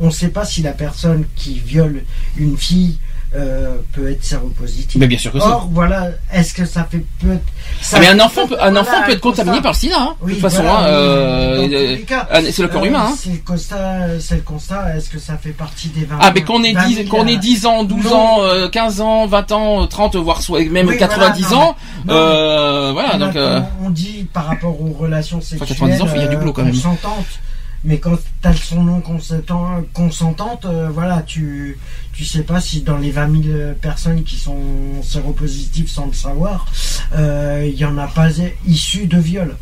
on ne sait pas si la personne qui viole une fille euh, peut être séropositif. Mais bien sûr que si. Or, voilà, est-ce que ça fait peut ça- Ah, mais un enfant peut, un Voilà, enfant peut être contaminé constat. par le sida, hein, de Oui, toute façon. voilà, hein, euh, euh, ah, c'est le corps Euh, humain. Hein. C'est le constat, c'est le constat. Est-ce que ça fait partie des 20 Ah, mais qu'on ait 20 10, 000, qu'on ait 10 ans, 12 Non. ans, euh, 15 ans, 20 ans, 30, voire soit même Oui, 90 voilà, non, ans, mais- euh, voilà, On donc, euh, on dit par rapport aux relations sexuelles 90 ans, il y a du boulot, quand même. Mais quand t'as son nom consentant, consentante, euh, voilà, tu tu sais pas si dans les 20 000 personnes qui sont séropositives sans le savoir, euh, il y en a pas issu de viol.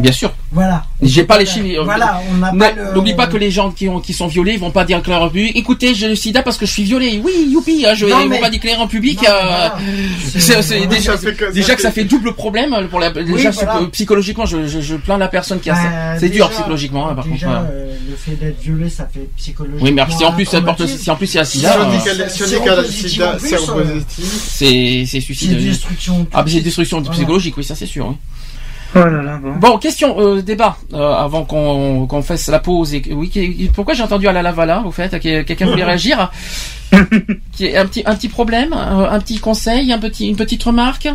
Bien sûr. Voilà. J'ai pas les chiffres. Voilà, on n'a Ne- pas le- N'oublie pas que les gens qui, ont, qui sont violés, ils vont pas dire clair en public. Écoutez, j'ai le sida parce que je suis violé. Oui, youpi. Hein, je, Non, ils mais- vont pas déclarer en public. Non, euh, voilà. c'est- C'est- c'est déjà, que- déjà ça que ça fait- double problème pour la. Déjà, voilà. psychologiquement, je, je, je plains la personne qui a Bah, ça. C'est dur psychologiquement, hein, par déjà, contre. euh, le fait d'être violé, ça fait psychologiquement. Oui, mais si en plus ça porte, si en plus il y a Si sida, euh, Si on dit sida plus, séropositif, c'est c'est suicide. C'est destruction. Ah, c'est destruction psychologique, oui, ça c'est sûr. Oh là là, bon. Bon, question, euh, débat, euh, avant qu'on fasse la pause. Et, oui, qui- pourquoi j'ai entendu à la Lavala, au fait, que- quelqu'un voulait réagir un petit, un petit problème, un, un petit conseil, un petit, une petite remarque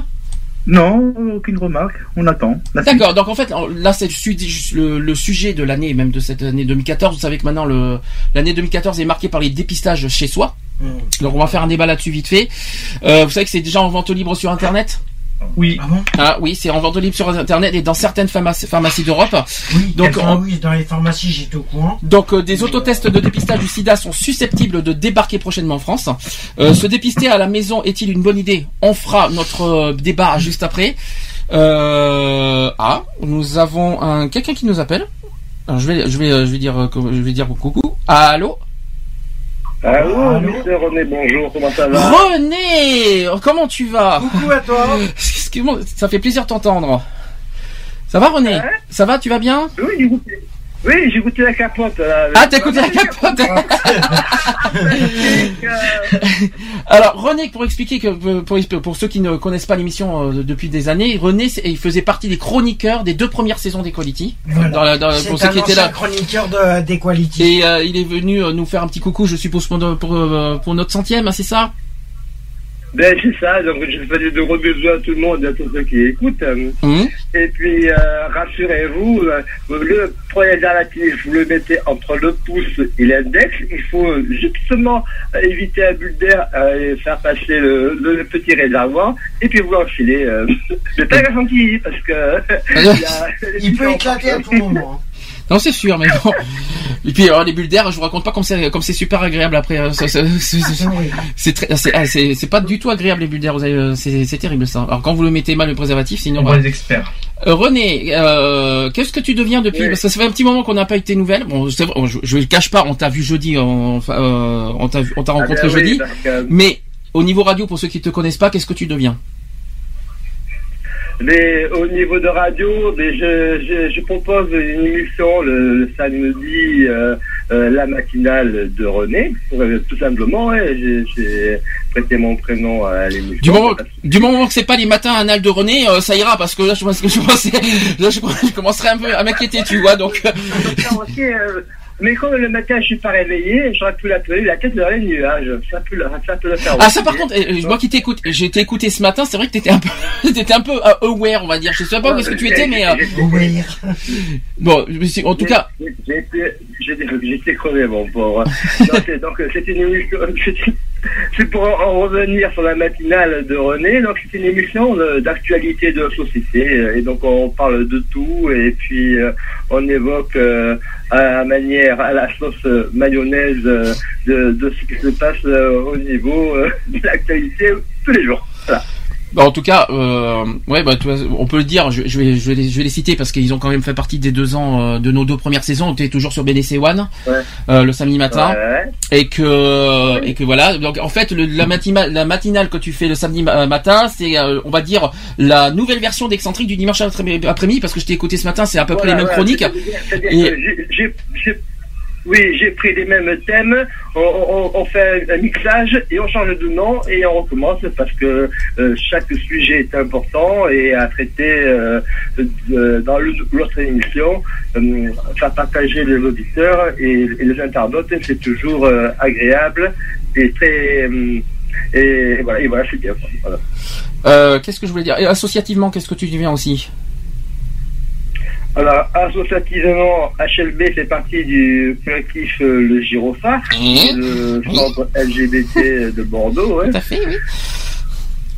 Non, aucune remarque. On attend. D'accord, donc en fait, là c'est le, le- sujet de l'année, même de cette année 2014. Vous savez que maintenant, l'année 2014 est marquée par les dépistages chez soi. Mm. Donc on va faire un débat là-dessus vite fait. Euh, vous savez que c'est déjà en vente libre sur Internet? Oui. Ah bon Ah oui, c'est en vente libre sur Internet et dans certaines pharmacies, pharmacies d'Europe. Oui, Donc, on- oui, dans les pharmacies, j'étais au courant. Donc euh, des autotests de dépistage du sida sont susceptibles de débarquer prochainement en France. Euh, se dépister à la maison est-il une bonne idée? On fera notre euh, débat juste après. Euh, ah, nous avons un quelqu'un qui nous appelle. Alors, je vais je vais je vais dire je vais dire coucou. Allô? Allô, monsieur René, bonjour, comment ça va René, comment tu vas Coucou à toi. Excuse-moi, ça fait plaisir de t'entendre. Ça va René? Ça va, tu vas bien? Oui. Oui, j'ai goûté la capote. là. Ah, t'as écouté la capote Alors René, pour expliquer que pour, pour ceux qui ne connaissent pas l'émission euh, depuis des années, René, il faisait partie des chroniqueurs des deux premières saisons d'Equality. Voilà. Dans la- dans- C'est pour ceux qui un étaient ancien là. chroniqueur de- d'Equality. Et euh, il est venu euh, nous faire un petit coucou, je suppose pour, pour notre centième, hein, c'est ça? Ben, c'est ça, donc je fais de gros bisous à tout le monde, à tous ceux qui écoutent. Hum. Et puis, euh, rassurez-vous, euh, le préservatif, vous le mettez entre le pouce et l'index. Il faut justement éviter un bulle d'air euh, et faire passer le, le- le petit réservoir. Et puis vous l'enfilez. Euh, c'est pas gentil, parce que... il y a- Il peut éclater à tout moment. Non, c'est sûr, mais bon. Et puis alors, les bulles d'air, je vous raconte pas comme c'est comme c'est super agréable après. c'est- c'est- C'est très, c'est ah, c'est c'est pas du tout agréable les bulles d'air. vous avez, euh, C'est c'est terrible ça. Alors quand vous le mettez mal le préservatif, sinon. On les experts. Euh, René, euh, qu'est-ce que tu deviens depuis? Parce que ça fait un petit moment qu'on n'a pas eu tes nouvelles. Bon, c'est vrai, je, je le cache pas, on t'a vu jeudi, on, enfin, euh, on t'a vu- on t'a rencontré Ah ben oui, jeudi. Mais au niveau radio, pour ceux qui te connaissent pas, qu'est-ce que tu deviens? Mais au niveau de radio, mais je, je, je propose une émission le, le samedi, euh, euh, la matinale de René, euh, tout simplement. ouais, j'ai- J'ai prêté mon prénom à l'émission. Du moment, du moment que c'est pas les matins anal de René, euh, ça ira parce que là, je pense que je, commençais- là, je, je commencerai un peu à m'inquiéter, tu vois. Donc, mais comme le matin je suis pas réveillé, j'aurais pu l'appeler la tête dans les nuages. Ça peut le, ça peut le faire. ah aussi. ça par contre, euh, moi qui t'écoute, j'ai été écouté ce matin, c'est vrai que t'étais un peu, t'étais un peu euh, aware, on va dire. Je sais pas où est-ce que tu étais, mais euh, bon, je me suis- en tout cas, été crevé, mon pauvre. Donc, euh, c'était une c'est pour en revenir sur la matinale de René. Donc, c'est une émission d'actualité de société. euh, Et donc, on parle de tout. Et puis, euh, on évoque euh, à la manière, à la sauce mayonnaise de, de ce qui se passe au niveau de l'actualité tous les jours. Voilà. Bah, en tout cas, euh, ouais, bah, on peut le dire. Je, je vais, je vais, les, je vais les citer parce qu'ils ont quand même fait partie des deux ans euh, de nos deux premières saisons. On était toujours sur BDC One Ouais. euh, le samedi matin, Ouais. et que et que voilà. Donc en fait, le, la, matima- la matinale que tu fais le samedi ma- matin, c'est, euh, on va dire, la nouvelle version d'excentrique du dimanche après- après-midi parce que je t'ai écouté ce matin. C'est à peu près les mêmes chroniques. j'ai- Oui, j'ai pris les mêmes thèmes, on, fait un mixage et on change de nom et on recommence parce que euh, chaque sujet est important et à traiter euh, euh, dans l'autre émission, euh, faire partager les auditeurs et, les internautes, c'est toujours agréable et très, et, voilà, et voilà, c'est bien. Qu'est-ce que je voulais dire? Et associativement, qu'est-ce que tu deviens aussi? Alors, associativement, HLB fait partie du collectif euh, Le Gyrophare, le centre LGBT de Bordeaux. Ouais. Tout à fait, oui.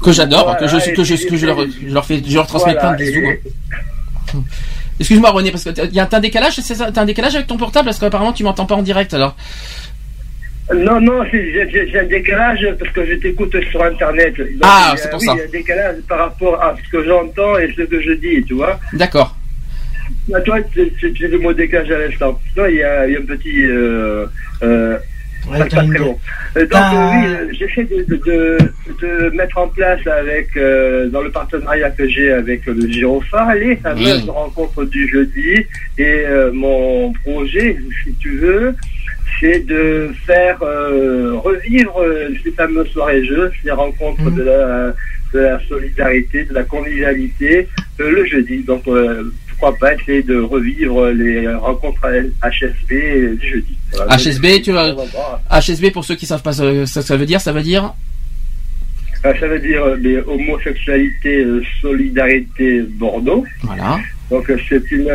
Que j'adore, Voilà, que je que je et- que je leur, je leur fais, je leur transmets Voilà, plein de bisous. hein. Excuse-moi René, parce que y a un décalage, c'est ça? T'as un décalage avec ton portable? Parce qu'apparemment tu m'entends pas en direct alors. Non, non, j'ai un décalage parce que je t'écoute sur Internet. Donc, Ah, c'est pour oui, ça. Il y a un décalage par rapport à ce que j'entends et ce que je dis, tu vois. D'accord. Ah, toi, es le mot décalage à l'instant. Non, il y a, il y a un petit... Euh, euh, Ouais, pas très long. Euh, Donc, euh, oui, euh, j'essaie de, de, de, de mettre en place avec, euh, dans le partenariat que j'ai avec le Gyrophare, les fameuses rencontres du jeudi. Et euh, mon projet, si tu veux, c'est de faire euh, revivre ces fameuses soirées-jeux, ces rencontres de, la, de la solidarité, de la convivialité, euh, le jeudi. Donc, euh, pas essayer de revivre les rencontres HSB du jeudi. Voilà. HSB, tu vas vois. HSB pour ceux qui savent pas ce ce que ça veut dire, ça veut dire Euh, Ça veut dire euh, les homosexualité, euh, solidarité Bordeaux. Voilà. Donc euh, c'est une,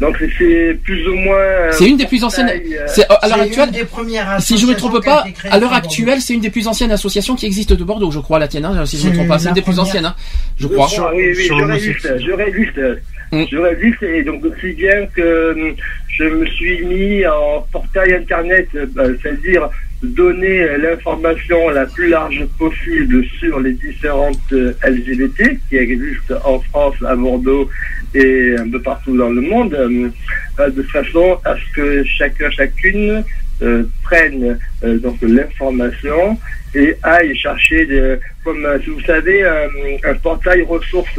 donc c'est- c'est plus ou moins. euh, C'est une des plus anciennes. euh, C'est à l'heure C'est actuelle. une des premières Si je me trompe pas, à l'heure actuelle, c'est une des plus anciennes associations qui existent de Bordeaux, je crois, la tienne, hein, si je me C'est trompe pas. C'est une des plus anciennes, hein, je crois. oui, oui, je résiste, je Mm. Je résiste et donc aussi bien que hum, je me suis mis en portail internet, euh, bah, c'est-à-dire donner euh, l'information la plus large possible sur les différentes euh, LGBT qui existent en France, à Bordeaux et un peu partout dans le monde, euh, euh, de façon à ce que chacun, chacune euh, prenne euh, donc l'information et aille chercher, des, comme euh, vous savez, un portail ressources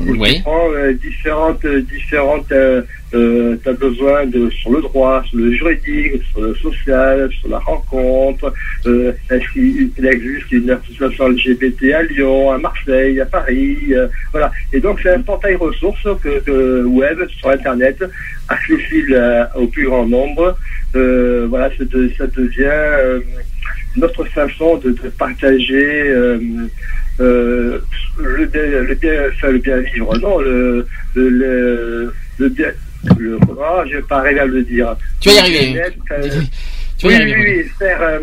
où Oui. tu prends euh, différentes, euh, différentes, euh, euh, t'as besoin de sur le droit, sur le juridique, sur le social, sur la rencontre. Euh, Est-ce qu'il il existe une association LGBT à Lyon, à Marseille, à Paris, euh, voilà. Et donc c'est un portail ressources que, que web sur internet, accessible euh, au plus grand nombre. Euh, voilà, ça, de- ça devient euh, notre façon de, de partager. Euh, le, bien, le bien, enfin, le bien vivre, non, le, le, le, le bien, le, ah, je vais pas arriver à le dire. Tu vas y arriver. euh, Tu vas y oui, arriver, oui, oui, faire, euh,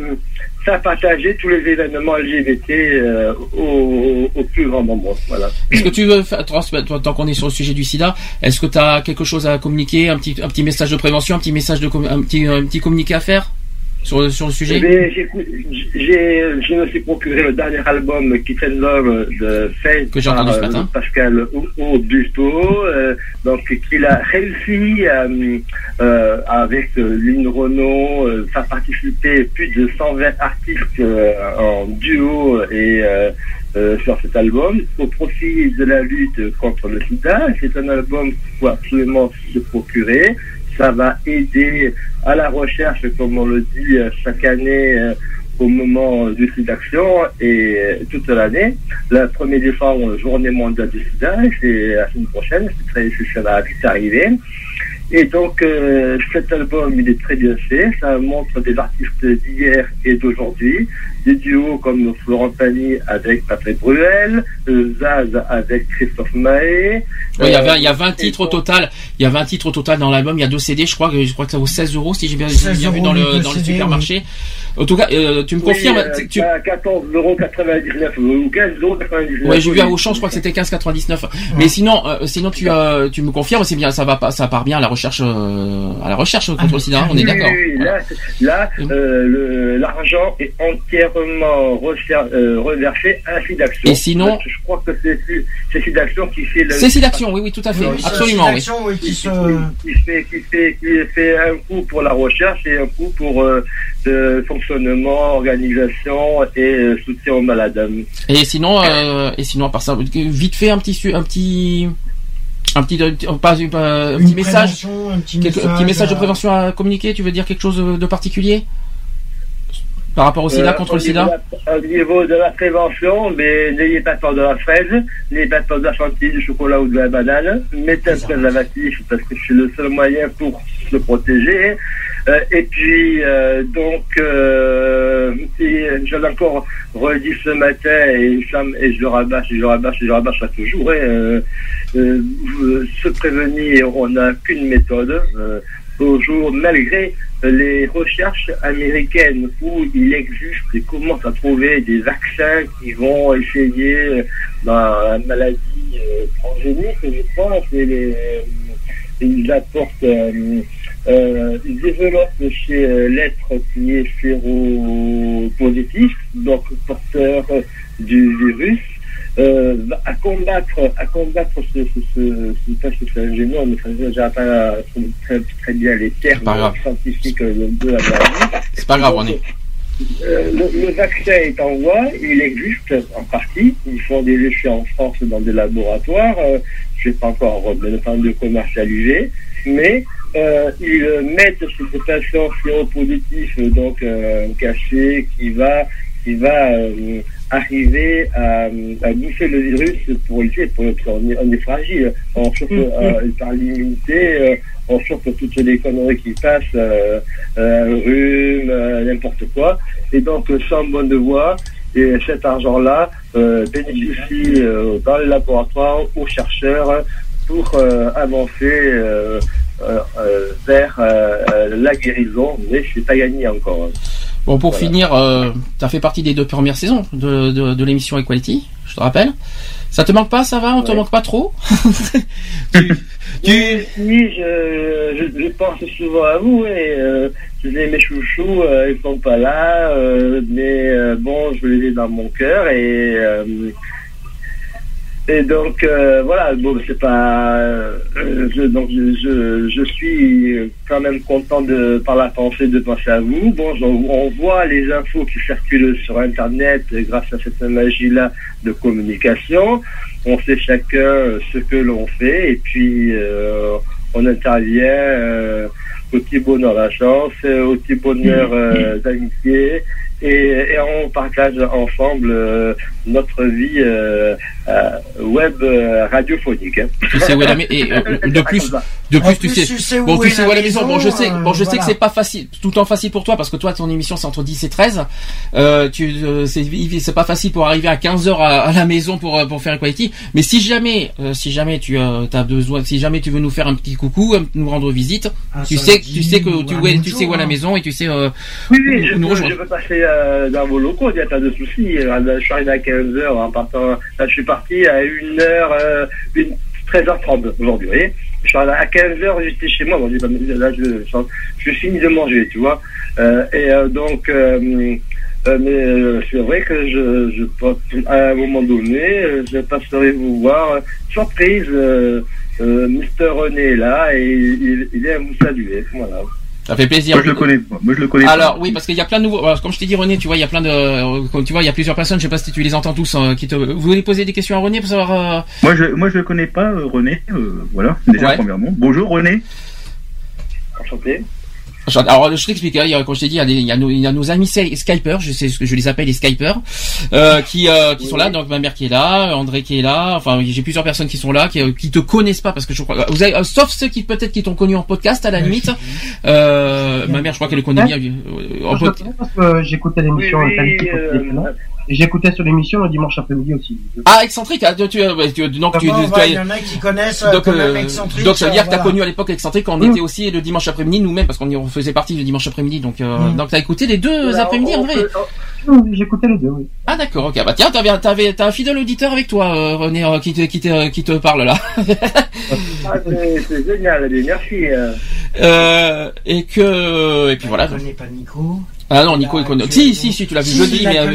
faire partager tous les événements LGBT euh, au, au plus grand nombre. Voilà. Est-ce que tu veux transmettre- toi, tant qu'on est sur le sujet du sida, est-ce que tu as quelque chose à communiquer, un petit, un petit message de prévention, un petit message de, un petit, un petit communiqué à faire? Sur, sur le Eh sujet j'ai, je me suis procuré le dernier album Kiss and Love de fait Que j'ai entendu ce euh, matin. Pascal Augusto, euh, donc qu'il a réussi euh, euh, avec euh, Lynn Renault, euh, faire participer plus de 120 artistes euh, en duo et euh, euh, sur cet album au profit de la lutte contre le sida. C'est un album qu'il faut absolument se procurer. Ça va aider à la recherche, comme on le dit euh, chaque année euh, au moment du sida d'action et euh, toute l'année. Le 1er décembre, journée mondiale du sida, c'est la semaine prochaine, très, ça va vite arriver. Et donc, cet album, il est très bien fait. Ça montre des artistes d'hier et d'aujourd'hui. Des duos comme Florent Pagny avec Patrick Bruel, euh, Zaz avec Christophe Mahé. Oui, il y a 20, il y a Euh, 20 et titres au total. Il y a 20 titres au total dans l'album. Il y a deux CD, je crois que, je crois que ça vaut 16 euros si j'ai bien, j'ai 16 bien vu euros dans le, dans le CD, supermarché. En tout cas, euh, tu me Oui, confirmes, euh, tu- tu, à 14,99€ ou 15,99€. Ouais, j'ai vu à Auchan, je crois que c'était 15,99. Mais sinon, euh, sinon tu, euh, tu me confirmes, c'est bien, ça va pas, ça part bien à la recherche, euh, à la recherche contre le sida. On est Oui, d'accord. oui, oui, là, euh, le- l'argent est entièrement euh, reversé à Sidaction. Et sinon- Je crois que c'est Sidaction qui fait le. C'est Sidaction, oui, oui, tout à fait, Oui, absolument, oui. Oui, qui se... Qui fait, qui, fait, qui fait un coup pour la recherche et un coup pour euh, le fonctionnement, organisation et euh, soutien aux malades. Et sinon, euh, et sinon à part ça, vite fait un petit, un petit, un petit, euh, pas, un Une petit message, un petit message, petit message de euh, prévention à communiquer. Tu veux dire quelque chose de de particulier? Par rapport au sida, Euh, contre au le sida la- Au niveau de la prévention, mais n'ayez pas peur de la fraise, n'ayez pas peur de la chantilly, du chocolat ou de la banane. Mettez un préservatif parce que c'est le seul moyen pour se protéger. Euh, et puis, euh, donc, euh, et je l'ai encore redit ce matin et, et je le rabâche, et je le rabâche, et je le rabâche à toujours. euh, euh, euh, se prévenir, on n'a qu'une méthode. Euh, toujours, malgré les recherches américaines où il existe et commence à trouver des vaccins qui vont essayer euh, dans la maladie euh, transgénique, je pense, et les, ils apportent, euh, euh, ils développent chez euh, l'être qui est séropositif, donc porteur euh, du virus, euh, à combattre, à combattre ce, ce, ce, ce, pas ce, génome, je n'arrive pas très, très bien les termes scientifiques de, de la maladie. C'est pas grave, on est. Euh, le, le vaccin est en voie, il existe en partie. Ils font des essais en France dans des laboratoires. Euh, je ne sais pas encore le temps de commercialiser, mais euh, ils mettent cette patient séropositif, donc euh, caché, qui va, qui va euh, arriver à, à bouffer le virus pour lutter, pour, pour- on, est, on est fragile. On chope euh, par l'immunité, euh, on chope toutes les conneries qui passent, euh, euh, rhume, euh, n'importe quoi. Et donc, sans bonne voie, et cet argent-là bénéficie dans les laboratoires aux chercheurs pour avancer vers la guérison, mais c'est pas gagné encore. Bon, pour Voilà. finir, euh, tu as fait partie des deux premières saisons de, de, de l'émission Equality, je te rappelle. Ça te manque pas, ça va On te manque pas trop? Oui, oui, je, je, je pense souvent à vous et euh, mes chouchous, euh, ils sont pas là, euh, mais euh, bon, je les ai dans mon cœur et euh, et donc euh, voilà, bon, c'est pas, euh, je, donc je, je, suis quand même content de par la pensée de penser à vous. Bon, on voit les infos qui circulent sur Internet grâce à cette magie-là de communication. On sait chacun ce que l'on fait et puis euh, on intervient euh, au petit bonheur la chance, euh, au petit bonheur euh, d'amitié et, et on partage ensemble notre vie euh, web euh, radiophonique. hein. Tu sais où est la maison euh, de plus, de plus, tu sais. bon, tu sais où est la maison. Bon, je sais. Bon, je sais que c'est pas facile, tout le temps facile pour toi parce que toi, ton émission c'est entre 10 et 13. Euh, tu, euh, c'est, c'est pas facile pour arriver à 15 heures à, à la maison pour euh, pour faire Equality. Mais si jamais, euh, si jamais tu euh, as besoin, si jamais tu veux nous faire un petit coucou, euh, nous rendre visite, tu sais, tu sais que tu, ouais, tu sais où est la jour, maison et tu sais. Euh, Oui, oui, je nous peux, rejoindre. je peux passer euh, dans vos locaux, il n'y a pas de souci. Euh, Je suis arrivé à 15h en partant. Là, je suis parti à 1h, euh, une- 13h30 aujourd'hui, vous voyez. Je suis à 15h, j'étais chez moi. Bon, pas- là, je, je, je finis de manger, tu vois. Euh, et euh, donc, euh, euh, mais euh, c'est vrai que je, je, à un moment donné, je passerai vous voir. Surprise, Mister René est là et il, il est à vous saluer. Voilà. Ça fait plaisir. Moi, je le connais pas. Moi, je le connais pas. Alors oui, parce qu'il y a plein de nouveaux. alors, comme je t'ai dit, René, tu vois, il y a plein de. euh, comme tu vois, il y a plusieurs personnes. Je sais pas si tu les entends tous. euh, qui te. Vous voulez poser des questions à René pour savoir. euh, Moi, je, moi, je le connais pas, euh, René. euh, voilà, déjà, Ouais. premièrement. Bonjour, René. Enchanté. Alors je t'explique, hein, a- comme je t'ai dit, il y a, des- il y a nos, il y a nos amis Sky- Skypers, je sais ce que je les appelle les Skypers, euh, qui euh, qui sont là. Donc ma mère qui est là, André qui est là. Enfin, j'ai plusieurs personnes qui sont là, qui, euh, qui te connaissent pas parce que je crois. Vous avez, euh, sauf ceux qui peut-être qui t'ont connu en podcast à la limite. Euh, ma mère, je crois qu'elle le connaît bien. euh, j'écoutais l'émission Euh, et j'écoutais sur l'émission le dimanche après-midi aussi. Ah, excentrique. ah, tu, tu, ouais, tu- donc tu, Vraiment, tu- ouais, tu- il y en a qui connaissent euh, donc, quand même euh, excentrique. donc ça veut dire que t'as connu à l'époque excentrique quand on était aussi le dimanche après-midi nous-mêmes parce qu'on faisait partie le dimanche après-midi donc euh, Mm. donc t'as écouté les deux Voilà, après-midi André peut- Oui, J'écoutais les deux, oui. Ah d'accord ok bah tiens t'avais t'avais t'as un fidèle auditeur avec toi euh, René euh, qui te qui te qui te parle là Ah, c'est c'est génial, allez, merci. euh. euh, et que et puis voilà Je connais pas Nico. ah non Nico il connaît si si si tu l'as vu Si, jeudi mais euh,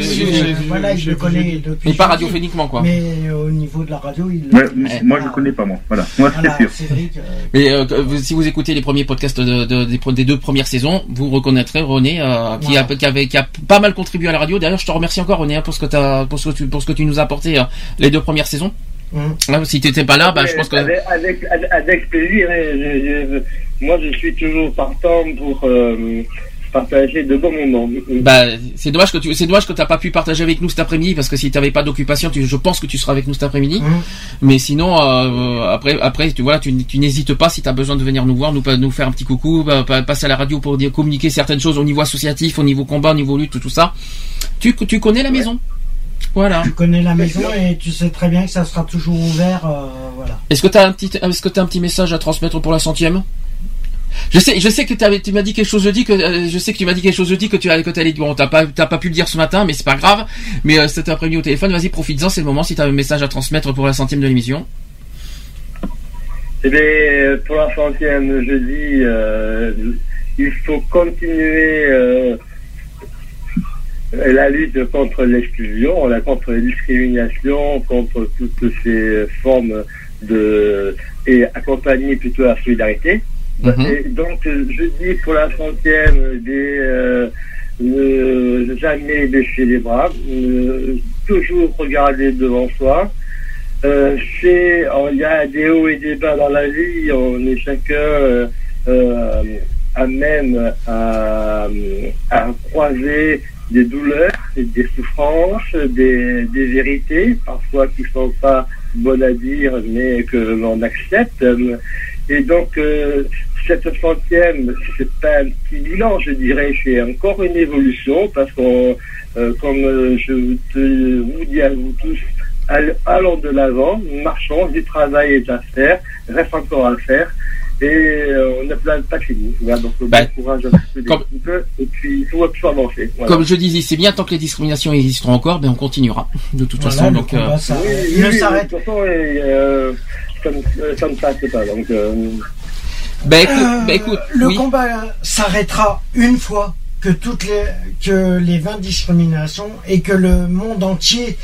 voilà, je le connais depuis. mais pas radiophoniquement quoi Mais au niveau de la radio, il. Ouais, moi, je le connais pas, moi. Voilà, moi, c'est Voilà, sûr. Cédric, euh, Mais euh, que vous- si vous écoutez les premiers podcasts de, de- des, des deux premières saisons, vous reconnaîtrez René euh, qui, a, qui, avait, qui a pas mal contribué à la radio. D'ailleurs, je te remercie encore René hein, pour ce que t'as, pour ce que tu, pour ce que tu nous as apporté euh, les deux premières saisons. Là, si t'étais pas là, bah, je pense que avec, avec, avec- avec plaisir. hein, je- je- moi, je suis toujours partant pour euh, partager de bons moments. Bah, c'est dommage que tu, c'est dommage que t'as pas pu partager avec nous cet après-midi parce que si t'avais pas d'occupation, tu, je pense que tu seras avec nous cet après-midi. Mais sinon, euh, après, après, tu voilà, tu, tu n'hésites pas si t'as besoin de venir nous voir, nous, nous faire un petit coucou, bah, pa- passer à la radio pour dire, communiquer certaines choses au niveau associatif, au niveau combat, au niveau lutte, tout ça. Tu, tu connais la maison? Voilà. Tu connais la maison et tu sais très bien que ça sera toujours ouvert. euh, voilà. Est-ce que t'as un petit, est-ce que t'as un petit message à transmettre pour la centième? Je sais, je sais que tu m'as dit quelque chose jeudi que, euh, je sais que tu m'as dit quelque chose jeudi que tu as, que bon, t'as pas, t'as pas pu le dire ce matin, mais c'est pas grave. Mais euh, cet après-midi au téléphone, vas-y, profites-en, c'est le moment si t'as un message à transmettre pour la centième de l'émission. Eh bien, pour la centième, je dis, euh, il faut continuer euh, la lutte contre l'exclusion, la- contre les discriminations, contre toutes ces formes de et accompagner plutôt la solidarité. Mhm. Et donc, euh, je dis pour la centième, des, euh, ne jamais baisser les bras, euh, toujours regarder devant soi. Euh, c'est, il y a des hauts et des bas dans la vie, on est chacun euh, euh, à même à, à croiser des douleurs, des souffrances, des, des vérités, parfois qui sont pas bonnes à dire, mais que l'on accepte. Et donc, euh, cette centième, c'est pas un petit bilan, je dirais, c'est encore une évolution, parce qu'on, euh, comme euh, je te, vous dis à vous tous, all- allons de l'avant, marchons, du travail est à faire, reste encore à faire, et euh, on n'a pas, fini. Voilà, donc Bah, bon courage à tous les équipes, et puis il faut, il avancer. Voilà. Comme je disais, c'est bien tant que les discriminations existeront encore, ben on continuera. De toute Voilà, façon, donc. euh, s'arrête. Oui, oui, oui, De toute et, euh, ça, pas, donc... Euh, Ben écoute, Euh, ben, écoute, le oui. combat s'arrêtera une fois que toutes les que les 20 discriminations et que le monde entier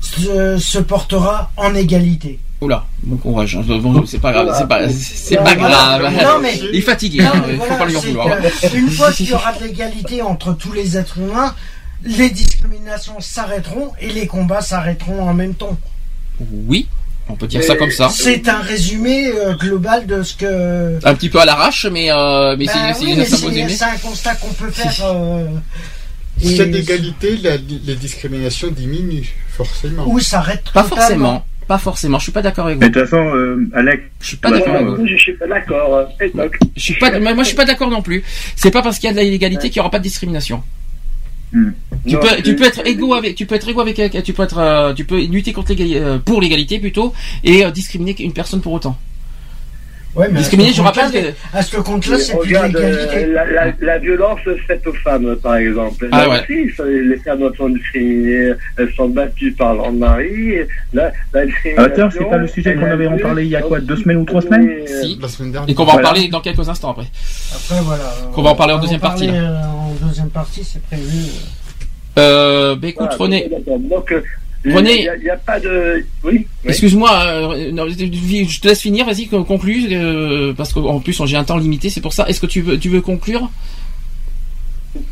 se, se portera en égalité. Oula, bon courage. hein. C'est pas grave, c'est pas, c'est pas grave. Non, mais- il est fatigué, Non, hein, mais il faut voilà, pas lui en vouloir. que Une fois qu'il y aura de l'égalité entre tous les êtres humains, les discriminations s'arrêteront et les combats s'arrêteront en même temps. Oui, on peut dire ça comme ça. C'est un résumé euh, global de ce que. Un petit peu à l'arrache, mais euh, mais Bah c'est oui, mais aimez. c'est un constat qu'on peut faire. euh, S'il y a et- d'égalité, la- les discriminations diminuent, forcément. Ou s'arrête Pas totalement. forcément, pas forcément. Je suis pas d'accord avec Mais vous. de toute façon, euh, Alex, Je suis pas d'accord. je suis pas d'accord. euh, donc, Je suis pas, moi, je suis pas d'accord non plus. C'est pas parce qu'il y a de l'égalité qu'il y aura pas de discrimination. Tu Non, peux, c'est- tu peux être égaux avec, tu peux être égaux avec, tu peux être, euh, tu peux lutter contre l'égalité, euh, pour l'égalité plutôt, et euh, discriminer une personne pour autant. Ouais, mais ce je rappelle que- À ce compte-là, c'est plus de regarde, l'égalité. euh, la, la, la violence faite aux femmes, par exemple. Ah Là ouais. aussi, les femmes sont discriminées, elles sont battues par leur mari. La, la discrimination, c'est pas le sujet qu'on avait en parlé il y a quoi, deux semaines ou trois semaines Si. La semaine Et qu'on va en parler dans quelques instants après. Après, voilà. Qu'on va en parler en deuxième parler, partie, euh, En deuxième partie, c'est prévu. Euh, bah écoute, Voilà, René. Donc, euh, René- il n'y a, pas de. Oui. oui. excuse-moi, euh, je te laisse finir, vas-y, con- conclue, euh, parce qu'en plus j'ai un temps limité, c'est pour ça. Est-ce que tu veux, tu veux conclure?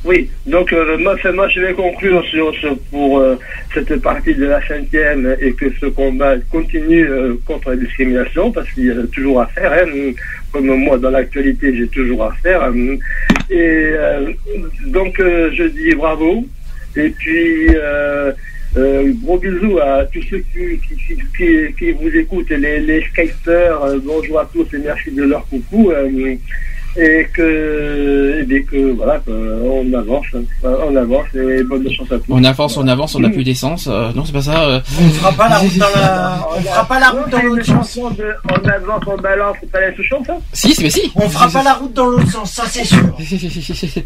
Oui, donc euh, moi, c'est- moi je vais conclure sur, sur- pour euh, cette partie de la cinquième et que ce combat continue euh, contre la discrimination parce qu'il y a toujours à faire. hein. Comme moi dans l'actualité j'ai toujours à faire. hein. Et euh, donc euh, je dis bravo et puis euh, euh, gros bisous à tous ceux qui, qui, qui, qui- qui vous écoutent, les, les skaters, euh, bonjour à tous et merci de leur coucou. euh, et que, et bien que voilà, que on avance, hein, on avance et bonne chance à tous. On avance, on avance, on n'a plus d'essence. euh, non, c'est pas ça. euh. On fera pas la route dans la. On fera pas la route dans l'autre sens. chanson de On avance, on balance, c'est pas la Souchon, ça? Si, si, mais si. On fera pas la route dans l'autre sens, ça c'est sûr.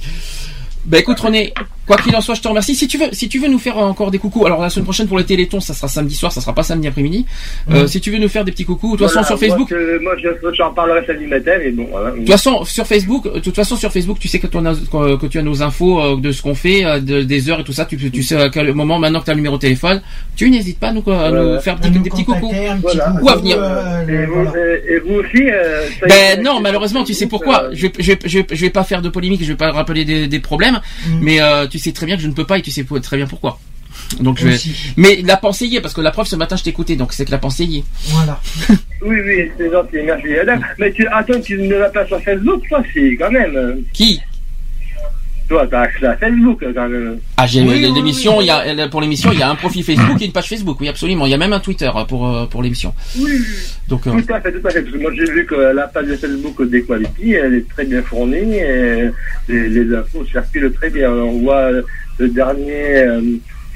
Bah écoute René, quoi qu'il en soit, je te remercie. Si tu veux, si tu veux nous faire encore des coucous, alors la semaine prochaine pour les télétons, ça sera samedi soir, ça sera pas samedi après-midi. Euh, si tu veux nous faire des petits coucous, de toute façon sur Facebook, Moi, que- moi je- j'en parlerai samedi matin, mais bon, voilà. de toute façon sur Facebook, de toute façon sur Facebook, tu sais que, tu as, que, tu as nos infos euh, de ce qu'on fait, euh, de- des heures et tout ça. Tu, tu sais à quel moment maintenant que tu as le numéro de téléphone, tu n'hésites pas à nous, à nous Ouais. faire des, des petits coucous Voilà. ou à venir. Et vous, et- et vous aussi euh, Ben non, malheureusement, tu sais pourquoi. Je vais, je vais, je vais, je vais pas faire de polémique, je vais pas rappeler des, des problèmes, mais euh, tu sais très bien que je ne peux pas et tu sais très bien pourquoi. Donc je vais. Mais la pensée y est parce que la preuve ce matin je t'écoutais donc c'est que la pensée y est. Voilà. Oui, oui, c'est gentil, merci. Adam, Mais tu, attends, tu ne vas pas sur Facebook, toi, si, quand même. Qui? Toi, t'as accès à Facebook quand même. Ah, j'ai Oui, oui, l'émission, oui. il y a pour l'émission, il y a un profil Facebook et une page Facebook. Oui, absolument. Il y a même un Twitter pour euh, pour l'émission. Oui, Donc euh, tout à fait, tout à fait. Parce que moi, j'ai vu que la page de Facebook d'Equality, elle est très bien fournie et les, les infos circulent très bien. On voit le dernier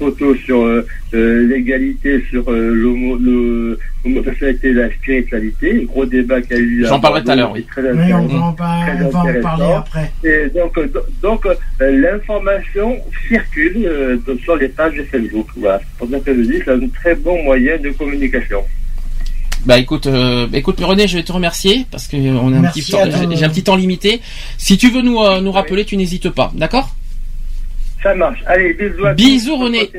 euh, photo sur euh, euh, l'égalité sur euh, l'homosexualité et la spiritualité. Gros débat qu'il y a eu. J'en parlerai tout à l'heure, oui. très Oui, on va en, par- Très on va en parler après. Et donc, do- donc euh, l'information circule euh, sur les pages de Facebook. Voilà. C'est pour ça que je dis que c'est un très bon moyen de communication. Bah écoute, euh, écoute René, je vais te remercier parce que on a un Merci petit temps, j'ai un petit temps limité. Si tu veux nous euh, nous rappeler, tu n'hésites pas, d'accord? Ça marche. Allez, bisous à Bisous, tous. René.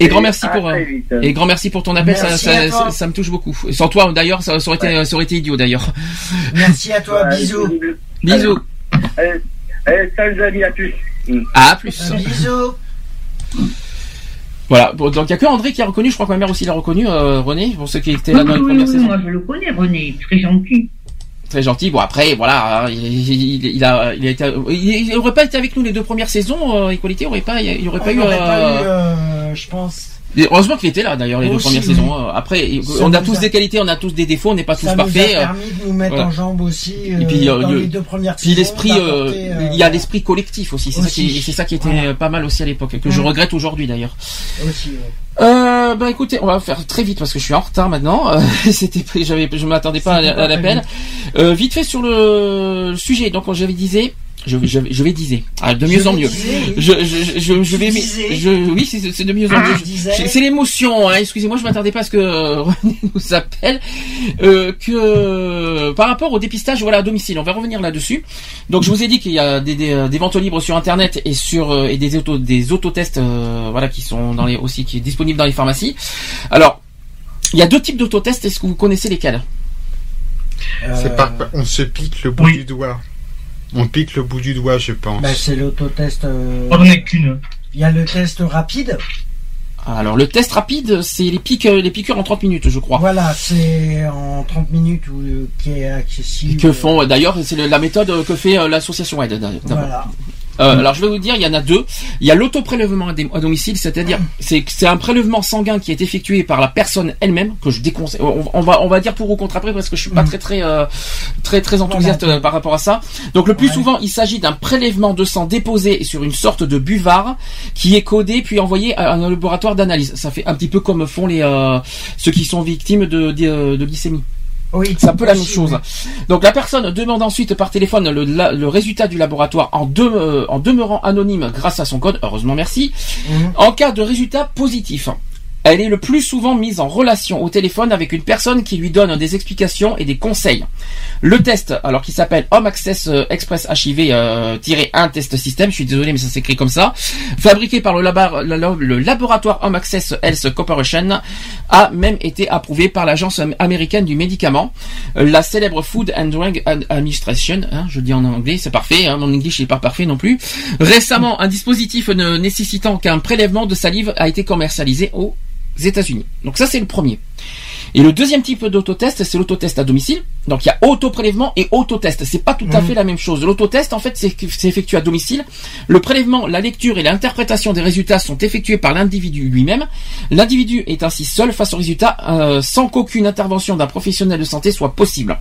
Et grand merci pour euh, et grand merci pour ton appel, ça, Merci ça, à toi. ça- ça me touche beaucoup. Sans toi d'ailleurs, ça, ça aurait été ça aurait été idiot d'ailleurs. Merci à toi, Ouais, bisous. Bisous. Allez, allez, salut les amis, à tous. À plus. Bisous. Voilà. Bon, donc il y a que André qui a reconnu. Je crois que ma mère aussi l'a reconnu. euh, René, pour ceux qui étaient là Oui, dans les oui, premières oui, saisons. moi je le connais, René, très gentil. Très gentil. Bon après, voilà, hein, il, il- il a, il a été, il, il aurait pas été avec nous les deux premières saisons. Euh, Equality aurait pas, il aurait pas On eu. n'aurait pas euh, eu, euh, je pense. Et heureusement qu'il était là d'ailleurs les deux Aussi, premières oui. saisons. Euh, Après, Ça on a tous a- des qualités, on a tous des défauts, on n'est pas tous Ça nous a parfaits. euh, permis de nous mettre voilà. en jambe aussi euh, Et puis, euh, dans le- les deux premières Puis saisons, l'esprit, euh, il y a l'esprit collectif aussi. C'est ça qui, c'est ça qui était Voilà. pas mal aussi à l'époque, que je Mm. regrette aujourd'hui d'ailleurs. aussi, ouais. Euh, bah écoutez, on va faire très vite parce que je suis en retard maintenant. C'était, j'avais, je m'attendais pas à, à l'appel. Vite fait sur le sujet. Donc, j'avais disé, je, je, je vais diser, ah, de Je mieux en mieux. diser. Je, je, je, je vais, disais. je, oui, c'est, c'est de mieux en Ah, mieux. disais. C'est- l'émotion. Hein, excusez-moi, je m'attendais pas à ce que euh, René nous appelle. Euh, que par rapport au dépistage, voilà, à domicile, on va revenir là-dessus. Donc, je vous ai dit qu'il y a des, des, des ventes libres sur Internet et sur euh, et des auto, des autotests, euh, voilà, qui sont dans les aussi qui est disponible dans les pharmacies. Alors, il y a deux types d'autotests. Est-ce que vous connaissez lesquels? C'est par, on se pique le bout du doigt. On pique le bout du doigt, je pense. Bah, c'est l'autotest. euh, On en est qu'une. Il y a le test rapide. Alors, le test rapide, c'est les piques, les piqûres en 30 minutes, je crois. Voilà, c'est en 30 minutes où, euh, qui est accessible. Que font d'ailleurs, c'est la méthode que fait euh, l'association Aide. Voilà. Euh, alors je vais vous dire, il y en a deux. Il y a l'autoprélèvement à domicile, c'est-à-dire c'est c'est un prélèvement sanguin qui est effectué par la personne elle-même que je déconseille. On, on va on va dire pour ou contre après parce que je suis pas très très euh, très très enthousiaste euh, par rapport à ça. Donc le plus souvent, il s'agit d'un prélèvement de sang déposé sur une sorte de buvard qui est codé puis envoyé à un laboratoire d'analyse. Ça fait un petit peu comme font les euh, ceux qui sont victimes de de, de glycémie. Oui, c'est un peu la même chose. Donc la personne demande ensuite par téléphone le, la- le résultat du laboratoire en, de- euh, en demeurant anonyme grâce à son code. Heureusement, merci. En cas de résultat positif, elle est le plus souvent mise en relation au téléphone avec une personne qui lui donne des explications et des conseils. Le test, alors qui s'appelle Home Access euh, Express HIV euh, tiré 1 test system, je suis désolé mais ça s'écrit comme ça, fabriqué par le, laboratoire Home Access Health Corporation, a même été approuvé par l'agence am- américaine du médicament, euh, la célèbre Food and Drug Ad- Administration, hein, je dis en anglais, c'est parfait, hein, mon anglais n'est pas parfait non plus. Récemment, un dispositif ne nécessitant qu'un prélèvement de salive a été commercialisé aux États-Unis. Donc ça c'est le premier. Et le deuxième type d'autotest, c'est l'autotest à domicile. Donc il y a autoprélèvement et autotest. C'est pas tout à Mhm. fait la même chose. L'autotest, en fait, c'est c'est effectué à domicile. Le prélèvement, la lecture et l'interprétation des résultats sont effectués par l'individu lui-même. L'individu est ainsi seul face aux résultats euh, sans qu'aucune intervention d'un professionnel de santé soit possible.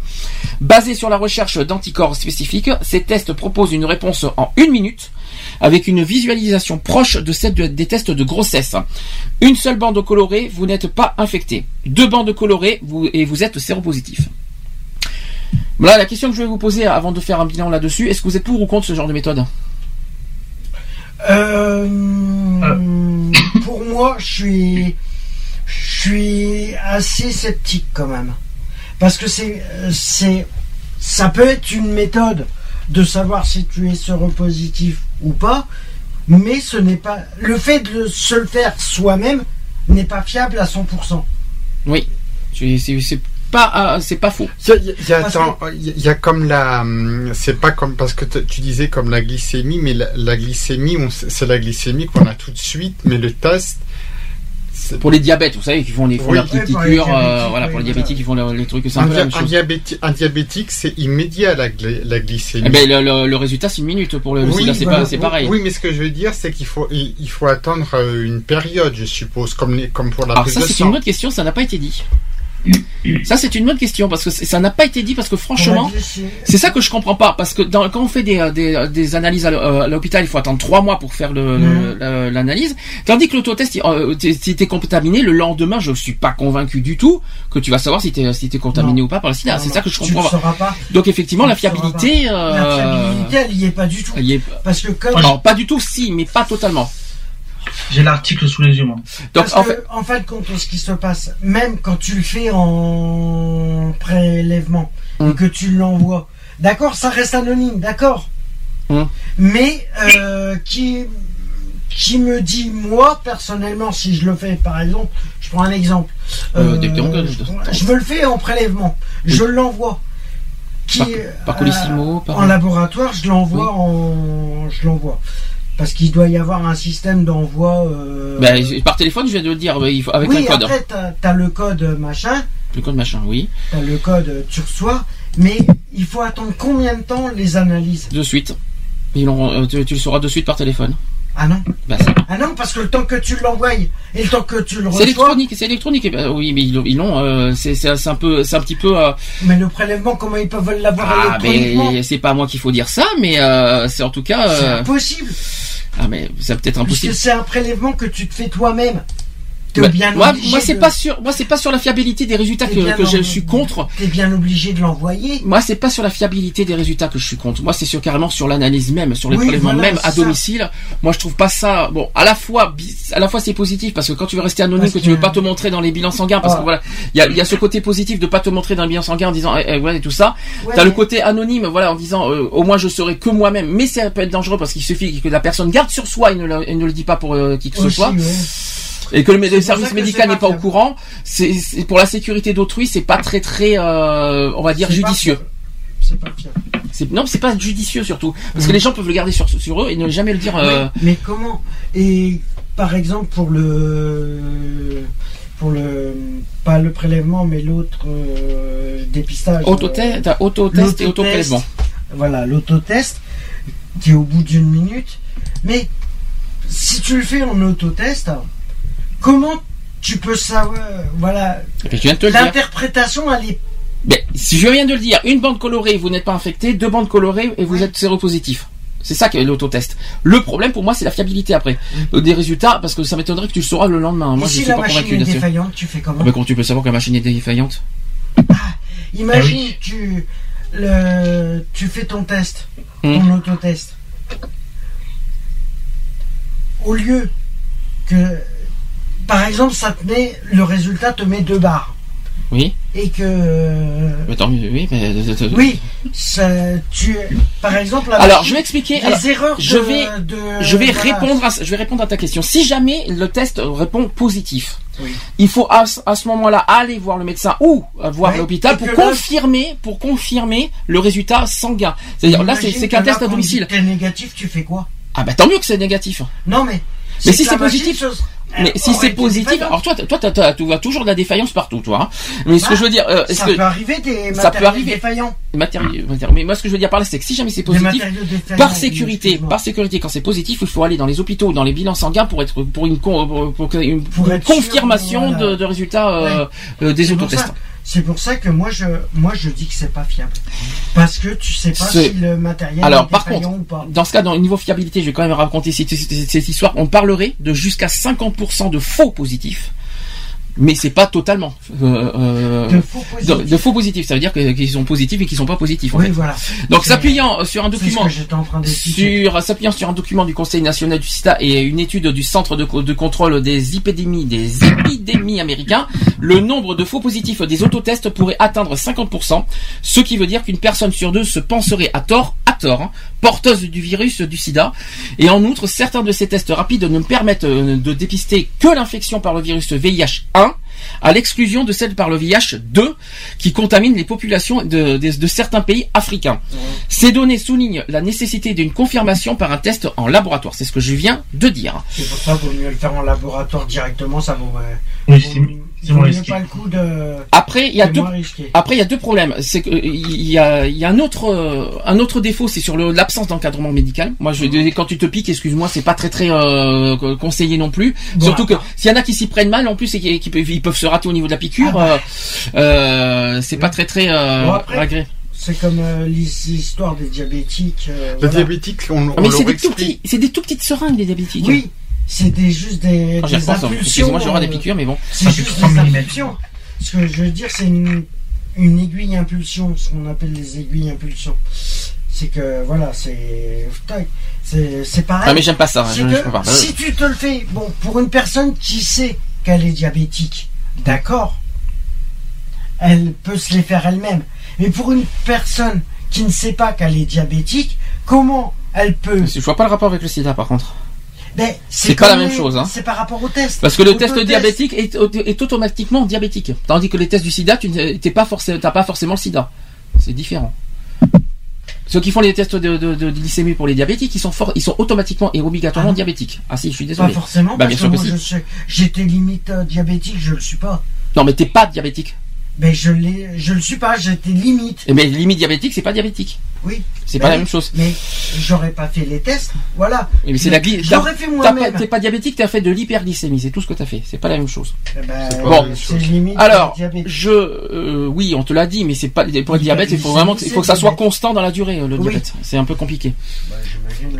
Basé sur la recherche d'anticorps spécifiques, ces tests proposent une réponse en une minute avec une visualisation proche de celle de- des tests de grossesse. Une seule bande colorée, vous n'êtes pas infecté. Deux bandes colorées, vous, et vous êtes séropositif. Voilà la question que je vais vous poser avant de faire un bilan là-dessus. Est-ce que vous êtes pour ou contre ce genre de méthode? Euh, Pour moi, je suis, je suis assez sceptique quand même, parce que c'est, c'est, ça peut être une méthode de savoir si tu es séropositif ou pas, mais ce n'est pas le fait de se le faire soi-même n'est pas fiable à 100%. Oui, c'est pas, euh, c'est pas faux. Il y a, y y comme la, hum, c'est pas comme parce que tu disais comme la glycémie, mais la, la glycémie, c'est la glycémie qu'on a tout de suite, mais le test, Pour les diabètes, vous savez, qui font les font Oui. la petite Oui, pour les piqûre, euh, diabétiques, voilà, oui, pour les diabétiques, qui font le- les trucs, c'est un Un, peu la même dia- un chose. diabéti- un diabétique, c'est immédiat la, gly- la glycémie. Eh ben, le, le- le résultat, c'est une minute pour le, sida, c'est pareil. Oui, mais ce que je veux dire, c'est qu'il faut, il, il faut attendre euh, une période, je suppose, comme, les- comme pour la Alors prise ça, de c'est une bonne question, ça n'a pas été dit. Ça, c'est une bonne question parce que ça n'a pas été dit parce que franchement, c'est ça que je comprends pas parce que dans- quand on fait des, euh, des, des analyses à euh, à l'hôpital, il faut attendre trois mois pour faire l'analyse, tandis que l'autotest, euh, si t'es contaminé le lendemain, je suis pas convaincu du tout que tu vas savoir si t'es si t'es contaminé ou pas par le sida. Non, C'est non, ça que je comprends pas. Donc effectivement, Tu la fiabilité, euh, La fiabilité, elle y est pas du tout. elle y est- Parce que comme Alors pas du tout, si, mais pas totalement. J'ai l'article sous les yeux, moi. Donc Parce en que, fait, en fait, compte ce qui se passe, même quand tu le fais en prélèvement et que tu l'envoies, d'accord, ça reste anonyme, d'accord. Mais euh, qui qui me dit moi personnellement si je le fais par exemple, je prends un exemple, Euh, euh, je, je me le fais en prélèvement, je l'envoie. Qui, Par- par euh, Colissimo, par- en laboratoire, je l'envoie en je l'envoie parce qu'il doit y avoir un système d'envoi. euh, ben, par téléphone, je viens de le dire, il faut, avec oui, un code. après, t'as as le code machin, Le code machin, oui. t'as le code tu reçois, mais il faut attendre combien de temps les analyses? De suite. Ils euh, tu, tu le sauras de suite par téléphone. Ah non Bah, c'est- Ah non, parce que le temps que tu l'envoies et le temps que tu le c'est reçois, électronique, c'est électronique. Eh ben, oui, mais ils l'ont- euh, c'est c'est- c'est un peu, c'est un petit peu. euh, mais le prélèvement, comment ils peuvent l'avoir ah, électroniquement mais c'est pas à moi qu'il faut dire ça, mais euh, c'est en tout cas. C'est euh, impossible, ah, mais c'est peut-être puisque impossible. c'est un prélèvement que tu te fais toi-même. Bien moi, moi, c'est de- pas sur, moi, c'est pas sur la fiabilité des résultats que, je suis contre. T'es bien obligé de l'envoyer. Moi, c'est pas sur la fiabilité des résultats que je suis contre. Moi, c'est sur carrément sur l'analyse même, sur les Oui, prélèvements voilà, même à ça. domicile. Moi, je trouve pas ça. Bon, à la fois, à la fois, c'est positif parce que quand tu veux rester anonyme, Parce que, tu veux pas te montrer dans les bilans sanguins, parce Ah. que voilà, il y a, il y a ce côté positif de pas te montrer dans le bilan sanguin en disant, eh, eh, ouais, et tout ça. Ouais, T'as le côté anonyme, voilà, en disant, euh, au moins je serai que moi-même. Mais ça peut être dangereux parce qu'il suffit que la personne garde sur soi et ne, le- et ne le dit pas pour euh, qui que ce soit. ouais. Et que le, service médical n'est pas pas au courant, c'est pour la sécurité d'autrui, c'est pas très très, euh, on va dire judicieux. C'est pas fiable. Non, c'est pas judicieux surtout parce que Mhm. les gens peuvent le garder sur, sur eux et ne jamais le dire. euh, Oui, mais comment? Et par exemple pour le pour le pas le prélèvement mais l'autre euh, dépistage. autotest, euh, autotest et autoprélèvement. Voilà, l'autotest qui est au bout d'une minute. Mais si tu le fais en autotest, comment tu peux savoir voilà dire. l'interprétation elle est Mais si je viens de le dire, une bande colorée, vous n'êtes pas infecté, deux bandes colorées et vous êtes séropositif. C'est ça qui est l'autotest. Le problème pour moi, c'est la fiabilité après Euh, des résultats, parce que ça m'étonnerait que tu le sauras le lendemain. Moi, Et je si suis la pas machine convaincu est défaillante, tu fais comment Ah, Mais comment tu peux savoir que la machine est défaillante Imagine tu le tu fais ton test, Hmm. ton autotest. Au lieu que par exemple ça te met le résultat te met deux barres Oui. et que Mais tant mieux, oui. Mais... oui ça, tu par exemple la Alors, je vais expliquer. les Alors, erreurs de- je vais, de- je vais voilà. répondre à, je vais répondre à ta question. Si jamais le test répond positif, Oui. il faut à, ce- à ce moment-là aller voir le médecin ou euh, voir l'hôpital pour là- confirmer, pour confirmer le résultat sanguin. C'est-à-dire là, c'est qu'un test à domicile. t'es négatif, tu fais quoi? Ah bah tant mieux que c'est négatif. Non mais Mais si c'est positif, mais elle si c'est positif, alors toi, toi, tu vois toujours de la défaillance partout, toi. hein. Mais ce que Ah, je veux dire, euh, ça que peut arriver des ça peut matériels arriver. défaillants. matériaux, matériaux. mais moi ce que je veux dire par là, c'est que si jamais c'est positif, défaillants, par sécurité, par sécurité, quand c'est positif, il faut aller dans les hôpitaux, dans les bilans sanguins pour être pour une confirmation de, de résultats euh, euh, des autotests. C'est pour ça que moi je, moi je dis que c'est pas fiable. Parce que tu sais pas si le matériel Alors, est par contre, ou pas. dans ce cas, dans le niveau fiabilité, je vais quand même raconter cette, cette- cette histoire. On parlerait de jusqu'à 50% de faux positifs. Mais c'est pas totalement euh, euh, De faux positifs. de- de faux positifs. Ça veut dire qu'ils sont positifs et qu'ils sont pas positifs. En Oui, fait. voilà. Donc s'appuyant sur un document sur s'appuyant sur un document du Conseil national du sida et une étude du Centre de, co- de contrôle des épidémies des épidémies américains, le nombre de faux positifs des autotests pourrait atteindre 50%, ce qui veut dire qu'une personne sur deux se penserait à tort, à tort, hein, porteuse du virus du sida. Et en outre, certains de ces tests rapides ne permettent euh, de dépister que l'infection par le virus VIH1 à l'exclusion de celle par le VIH-2 qui contamine les populations de, de- de certains pays africains. Ces données soulignent la nécessité d'une confirmation par un test en laboratoire. C'est ce que je viens de dire. C'est pour ça qu'il vaut mieux le faire en laboratoire directement, ça vaut, euh, Oui, vaut- c'est- c'est vaut moins mieux risqué. pas le coup de. Après, il y a deux. Après, il y a deux problèmes. C'est que euh, il y a, il y a un autre, euh, un autre défaut, c'est sur le- l'absence d'encadrement médical. Moi, je, quand tu te piques, excuse-moi, c'est pas très très euh, conseillé non plus. Bon, Surtout que s'il y en a qui s'y prennent mal, en plus, et qui, qui peuvent, ils peuvent se rater au niveau de la piqûre. Ah euh, euh, c'est pas très très euh, Bon, après, agréable. C'est comme euh, l'histoire des diabétiques. euh, Les voilà. diabétiques, on, on Ah, mais leur c'est des tout explique. petits, c'est des tout petites seringues les diabétiques. Oui, c'est des, juste des, Ah, des hein. impulsions. Excusez-moi, j'aurai des euh, piqûres, mais bon. C'est juste 3 des impulsions. Ce que je veux dire, c'est une, une aiguille impulsion, ce qu'on appelle les aiguilles impulsions. C'est que, voilà, c'est. C'est pareil. Ah, mais j'aime pas ça, C'est je- que je peux pas. Si tu te le fais, bon, pour une personne qui sait qu'elle est diabétique, d'accord, elle peut se les faire elle-même. Mais pour une personne qui ne sait pas qu'elle est diabétique, comment elle peut. Je vois pas le rapport avec le sida, par contre. Ben, C'est pas la même chose, hein. C'est par rapport au test. Parce que le test diabétique est, est automatiquement diabétique. Tandis que les tests du sida, tu n'es pas pas forcément le sida. C'est différent. Ceux qui font les tests de, de, de glycémie pour les diabétiques, ils sont for- ils sont automatiquement et obligatoirement Ah diabétiques. Ah si, je suis Pas désolé. forcément, Bah, parce bien que sûr moi, si. je sais- j'étais limite euh, diabétique, je le suis pas. Non, mais t'es pas diabétique. Mais je l'ai, je le suis pas, j'étais limite. Et mais limite diabétique, c'est pas diabétique. Oui. C'est Ben pas la même chose. Mais j'aurais pas fait les tests, voilà. Mais c'est la l'aurais fait moi-même. T'es pas diabétique, t'as fait de l'hyperglycémie, c'est tout ce que t'as fait. C'est pas la même chose. Eh ben, Bon. c'est limite Alors, je, euh, oui, on te l'a dit, mais c'est pas pour le diabète. Il faut vraiment, il faut que ça soit constant dans la durée, le Oui. diabète. C'est un peu compliqué.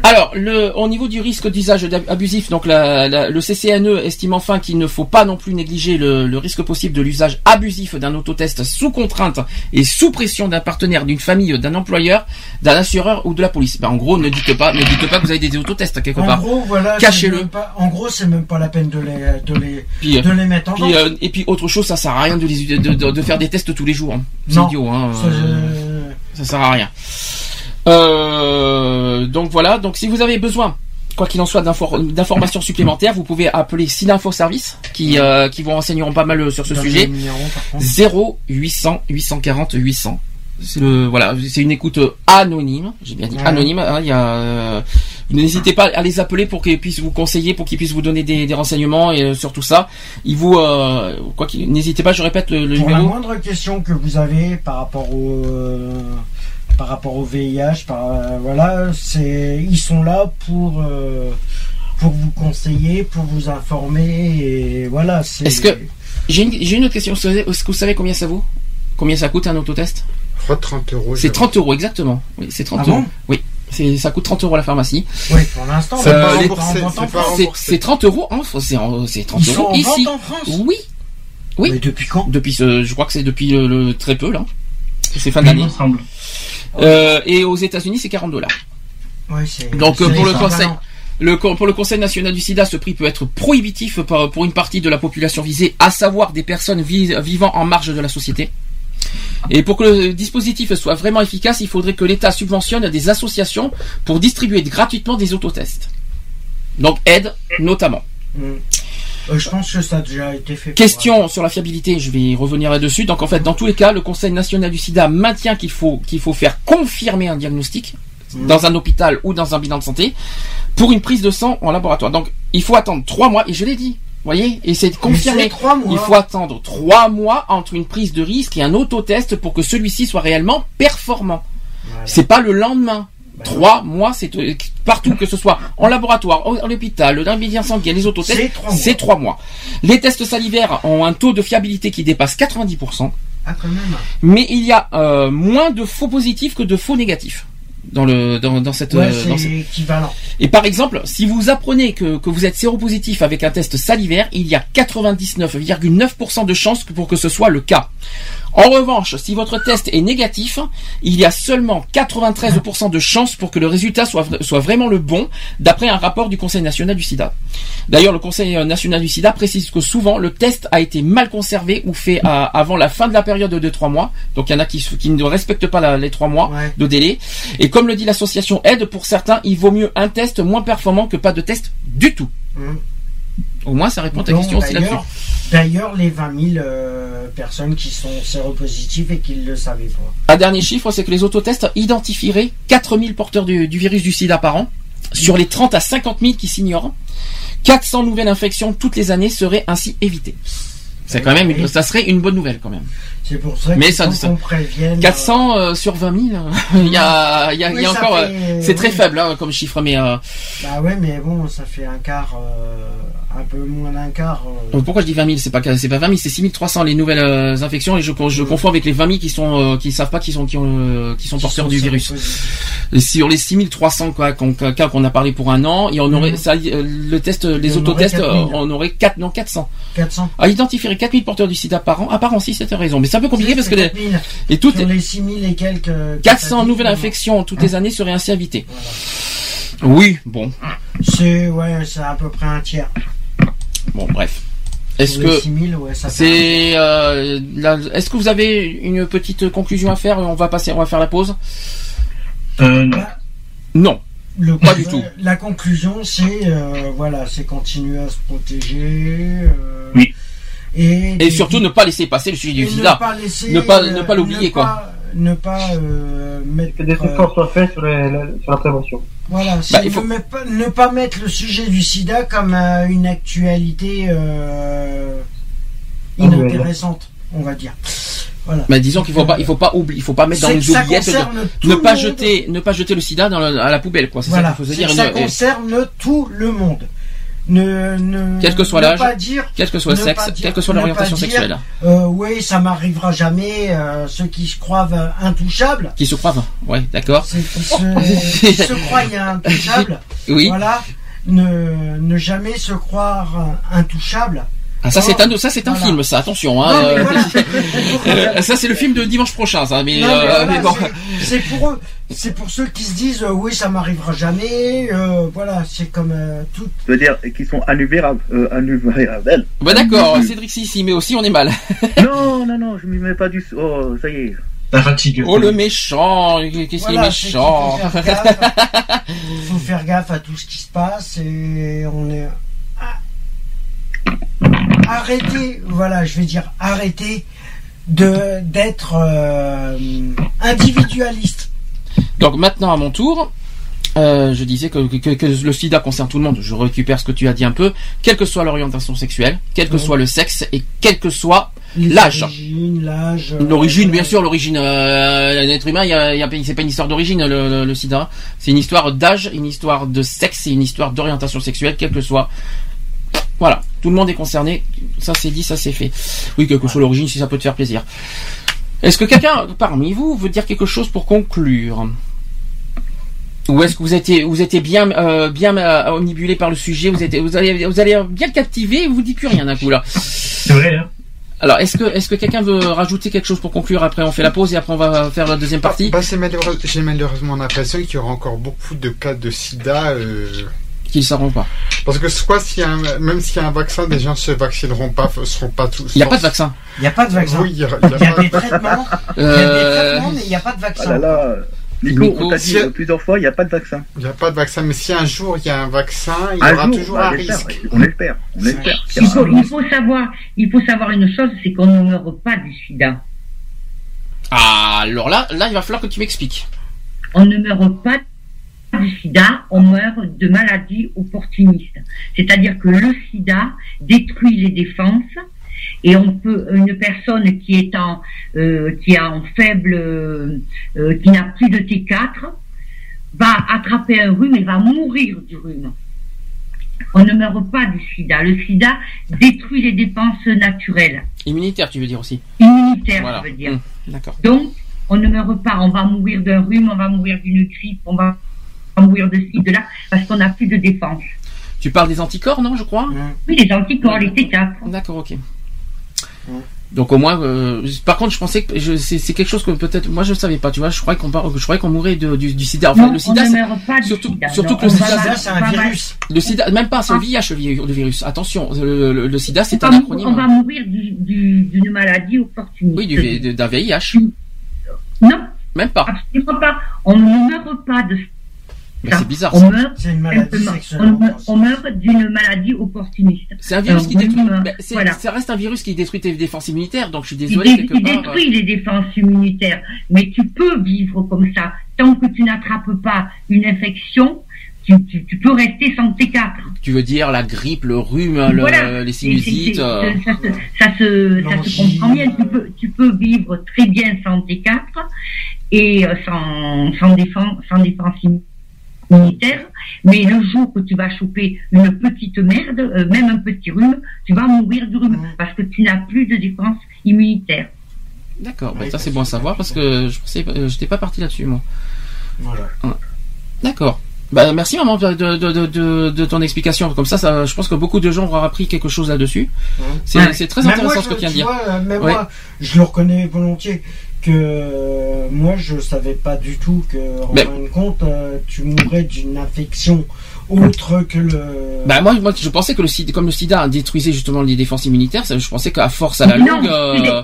Alors, le, au niveau du risque d'usage abusif, donc la- la- le CCNE estime enfin qu'il ne faut pas non plus négliger le, le risque possible de l'usage abusif d'un autotest sous contrainte et sous pression d'un partenaire, d'une famille, d'un employeur, d'un assureur ou de la police. Ben, en gros, ne dites pas, ne dites pas que vous avez des autotests quelque En part. gros, voilà. Cachez-le. pas- En gros, c'est même pas la peine de les, de les, Puis, euh, de les mettre en puis, euh, et puis autre chose, ça sert à rien de, les- de, de- de faire des tests tous les jours. hein. C'est Non. idiot. Hein. Ça, euh, ça sert à rien. Euh, donc voilà. Donc si vous avez besoin, quoi qu'il en soit, d'infor- d'informations supplémentaires, vous pouvez appeler Sinfo Service, qui euh, qui vous renseigneront pas mal sur ce Donne sujet. le numéro, par contre. 0 800 840 800. C'est le voilà, c'est une écoute euh, anonyme. J'ai bien dit Ouais. anonyme. hein, Il y a, euh, n'hésitez pas à les appeler pour qu'ils puissent vous conseiller, pour qu'ils puissent vous donner des, des renseignements et euh, sur tout ça. Ils vous euh, quoi qu'il, n'hésitez pas. Je répète le, le Pour la numéro. moindre question que vous avez par rapport au euh, par rapport au VIH, par voilà, c'est ils sont là pour pour vous conseiller, pour vous informer et voilà. c'est- Est-ce que j'ai une, j'ai une autre question. Est-ce que vous savez combien ça vaut? Combien ça coûte un autotest? Je crois 30 euros. C'est j'ai- 30 euros exactement. Oui, c'est 30 Ah bon euros. Oui, c'est ça coûte 30 euros à la pharmacie. Oui, pour l'instant, C'est c'est pas France. C'est c'est 30 euros en c'est en- c'est 30 Ils sont euros en ici. en France Oui. Oui. Mais depuis quand Depuis ce, je crois que c'est depuis le, le- très peu là. C'est fin d'année. Euh, et aux États-Unis, c'est 40 dollars. Ouais, Donc euh, pour le conseil, le, pour le Conseil national du SIDA, ce prix peut être prohibitif pour, une partie de la population visée, à savoir des personnes vi- vivant en marge de la société. Et pour que le dispositif soit vraiment efficace, il faudrait que l'État subventionne des associations pour distribuer gratuitement des autotests. Donc aide notamment. Mm. Euh, je pense que ça a déjà été fait. pour- Question sur la fiabilité, je vais y revenir là-dessus. Donc en fait, dans tous les cas, le Conseil national du SIDA maintient qu'il faut qu'il faut faire confirmer un diagnostic Mhm. dans un hôpital ou dans un bilan de santé pour une prise de sang en laboratoire. Donc il faut attendre trois mois et je l'ai dit. Vous voyez, et c'est confirmé. trois mois. Il faut attendre trois mois entre une prise de risque et un autotest pour que celui-ci soit réellement performant. Voilà. C'est pas le lendemain. Trois mois, c'est euh, partout que ce soit en laboratoire, au- à l'hôpital, dans le bilan sanguin, les autotests, C'est trois trois mois. Les tests salivaires ont un taux de fiabilité qui dépasse 90%, Ah, quand même. mais il y a euh, moins de faux positifs que de faux négatifs dans le dans, dans cette, Ouais, euh, dans c'est cette- équivalent. Et par exemple, si vous apprenez que, que vous êtes séropositif avec un test salivaire, il y a 99,9% de chances pour que ce soit le cas. En revanche, si votre test est négatif, il y a seulement 93% de chances pour que le résultat soit, vra- soit vraiment le bon, d'après un rapport du Conseil national du sida. D'ailleurs, le Conseil euh, national du sida précise que souvent le test a été mal conservé ou fait à- avant la fin de la période de trois mois. Donc il y en a qui, ne respectent pas la- les trois mois Ouais. de délai. Et comme le dit l'association Aide, pour certains, il vaut mieux un test moins performant que pas de test du tout. Mm. Au moins, ça répond à ta Donc, question d'ailleurs, D'ailleurs, les 20 000 euh, personnes qui sont séropositives et qui ne le savaient pas. Un dernier chiffre, c'est que les autotests identifieraient 4000 porteurs du, du virus du sida par an. Sur les 30 à 50 000 qui s'ignorent, 400 nouvelles infections toutes les années seraient ainsi évitées. C'est quand même, une- ça serait une bonne nouvelle quand même. C'est pour ça Mais ça- ça- qu'on prévienne. 400 euh, sur 20 000, il y a, il y a, il y a ça encore, fait, euh, c'est très oui. faible hein, comme chiffre, mais euh, Bah ouais, mais bon, ça fait un quart, euh, un peu moins d'un quart. euh. donc pourquoi je dis 20 000 C'est pas c'est pas 20 000, c'est 6300 les nouvelles euh, infections et je, je confonds avec les 20 000 qui sont euh, qui savent pas qu'ils sont qui ont euh, qui sont porteurs sont du virus. Et Sur les 6300 quoi, qu'on cas qu'on a parlé pour un an, et on aurait Mhm. ça, euh, le test, les en aurait autotests, euh, 4000. on aurait 4 non 400. 400. À identifier 4000 porteurs du sida par an. Ah par an si c'était raison, mais c'est un peu compliqué parce que les, 4000. et toutes Sur les 6000 et quelques. euh, 400 que nouvelles infections toutes les années seraient ainsi évitées. Oui, bon, C'est ouais, c'est à peu près un tiers. bon bref. Est-ce que 6000, ouais, c'est euh, est-ce que vous avez une petite conclusion à faire? On va passer, on va faire la pause. Euh, non. Non. Le- Pas du tout. La conclusion, c'est euh, voilà, c'est continuer à se protéger. euh, Oui. Et, Et surtout ne pas laisser passer le sujet du sida. Ne pas laisser, ne pas euh, ne pas l'oublier ne quoi. Ne pas euh, mettre. Que des euh, efforts soient faits sur, les- la, sur la prévention. Voilà, Bah, il faut- ne, pas, ne pas mettre le sujet du sida comme euh, une actualité euh, inintéressante, on va dire. Voilà. Mais disons qu'il faut pas, il faut pas oublier, il faut pas mettre dans les oubliettes, de- ne le pas jeter, ne pas jeter le sida dans le- à la poubelle, quoi. C'est Voilà, ça qu'il faut se c'est dire. que ça Ne- concerne tout le monde. Ne, ne, Quel que soit l'âge, quel que soit le sexe, dire- quelle que soit l'orientation sexuelle. euh, oui, ça m'arrivera jamais. euh, ceux qui se croient intouchables, Qui se croient, ouais, d'accord. qui se, qui se croient intouchables, Oui. voilà, ne, ne jamais se croire intouchables. Ah, ça c'est un, ça c'est un Voilà. film, ça. Attention, hein. Non, euh, voilà. euh, ça c'est le film de dimanche prochain, ça. Mais, Non, mais euh, voilà, mais bon. c'est- pour eux. C'est pour ceux qui se disent euh, oui, ça m'arrivera jamais. euh, voilà, c'est comme euh, tout. Je veux dire, qu'ils sont annuvérables. Euh, annuvérables. Bah d'accord, Cédric si, si, mais aussi on est mal. non, non, non, je m'y mets pas du. Oh, ça y est. La fatigue. Oh le méchant, qu'est-ce qu'il est méchant. faut faire gaffe. Il faut faire gaffe à tout ce qui se passe et on est. Arrêtez, voilà, je vais dire arrêtez de d'être euh, individualiste. Donc maintenant à mon tour, euh, je disais que, que- que le sida concerne tout le monde. Je récupère ce que tu as dit un peu. Quelle que soit l'orientation sexuelle, quel que soit le sexe et quel que soit l'âge. euh, L'origine, bien sûr, l'origine. Euh, L'être humain, il y a, il y a- c'est pas une histoire d'origine le, le- le sida. C'est une histoire d'âge, une histoire de sexe et une histoire d'orientation sexuelle, quel que soit. Voilà, tout le monde est concerné. Ça c'est dit, ça c'est fait. Oui, quelle que soit l'origine, si ça peut te faire plaisir. Est-ce que quelqu'un parmi vous veut dire quelque chose pour conclure Ou est-ce que vous étiez, vous étiez bien, euh, bien euh, omnibulé par le sujet Vous êtes, vous allez, vous allez bien captiver et vous dites plus rien d'un coup là. C'est vrai, hein. Alors, est-ce que, est-ce que quelqu'un veut rajouter quelque chose pour conclure Après, on fait la pause et après, on va faire la deuxième partie. Bah, c'est malheureux- J'ai malheureusement l'impression qu'il y aura encore beaucoup de cas de sida. Euh... Qui ne sauront pas. Parce que soit s'il y a un- même s'il y a un vaccin, des gens se vaccineront pas, ne seront pas tous. Il n'y a pas de vaccin. Il n'y a pas de vaccin. Oui, il y a, Il y a pas- des traitements. Il y a Euh, des traitements, mais il n'y a pas de Ah vaccin. là là. Nico, Nico, on t'a dit si- euh, plusieurs fois, il n'y a pas de vaccin. Il n'y a pas de vaccin, mais si un jour il y a un vaccin, il y aura jour, toujours bah, un risque. On espère, on espère. Il faut, il faut savoir, il faut savoir une chose, c'est qu'on ne meurt pas du sida. Ah, alors là, là, il va falloir que tu m'expliques. On ne meurt pas du sida, on meurt de maladies opportunistes. C'est-à-dire que le sida détruit les défenses et on peut une personne qui est en euh, qui a en faible euh, euh, qui n'a plus de T4 va attraper un rhume et va mourir du rhume. On ne meurt pas du sida. Le sida détruit les défenses naturelles, Immunitaire, tu veux dire aussi? immunitaires, Voilà. je veux dire. Hum, D'accord. Donc, on ne meurt pas. On va mourir d'un rhume, on va mourir d'une grippe, on va mourir de ci, de là, parce qu'on n'a plus de défense. Tu parles des anticorps, non, je crois Oui, les anticorps, les T4. D'accord, ok. Donc au moins, euh, par contre, je pensais que je- c'est c'est quelque chose que peut-être, moi je ne savais pas, tu vois, je croyais qu'on je croyais qu'on mourait de- du, du sida. Enfin, Non, le sida, on ne c'est- meurt pas du surtout, sida. surtout Non, que le sida, c'est un virus. le sida, même pas, c'est le Ah. VIH, le, vi- le virus. Attention, le, le- le sida, c'est on, un acronyme. on va mourir du- du- d'une maladie opportuniste. Oui, d'un VIH. Non, Même pas. absolument pas. On ne meurt pas de Mais c'est bizarre, On ça. meurt, on, meurt- on meurt d'une maladie opportuniste. C'est un virus Un qui détruit. ben, c'est- voilà. Ça reste un virus qui détruit tes défenses immunitaires, donc je suis Il, désolé il part. euh, détruit les défenses immunitaires, mais tu peux vivre comme ça tant que tu n'attrapes pas une infection. Tu, tu, tu peux rester sans T4. Tu veux dire la grippe, le rhume, le- Voilà. les sinusites. euh, Ça, se, ça, se, ça se comprend bien. Tu peux, tu peux vivre très bien sans T4 et euh, sans, sans, défense, sans défense immunitaire. Mais le jour que tu vas choper une petite merde, euh, même un petit rhume, tu vas mourir du rhume parce que tu n'as plus de défense immunitaire. D'accord, bah, ça c'est bon à savoir parce que je pensais, euh, j'étais pas parti là-dessus moi. Voilà. D'accord. Bah, merci maman de, de, de, de, de ton explication. Comme ça, ça, je pense que beaucoup de gens auront appris quelque chose là-dessus. C'est Ouais. c'est très intéressant moi, ce que tu viens de dire. vois, même Ouais. moi, je le reconnais volontiers que euh, moi, je savais pas du tout que, en Mais- fin de compte, euh, tu mourrais d'une infection autre que le. Bah moi, moi je pensais que le sida, comme le sida détruisait justement les défenses immunitaires, ça, je pensais qu'à force à la non, longue, euh,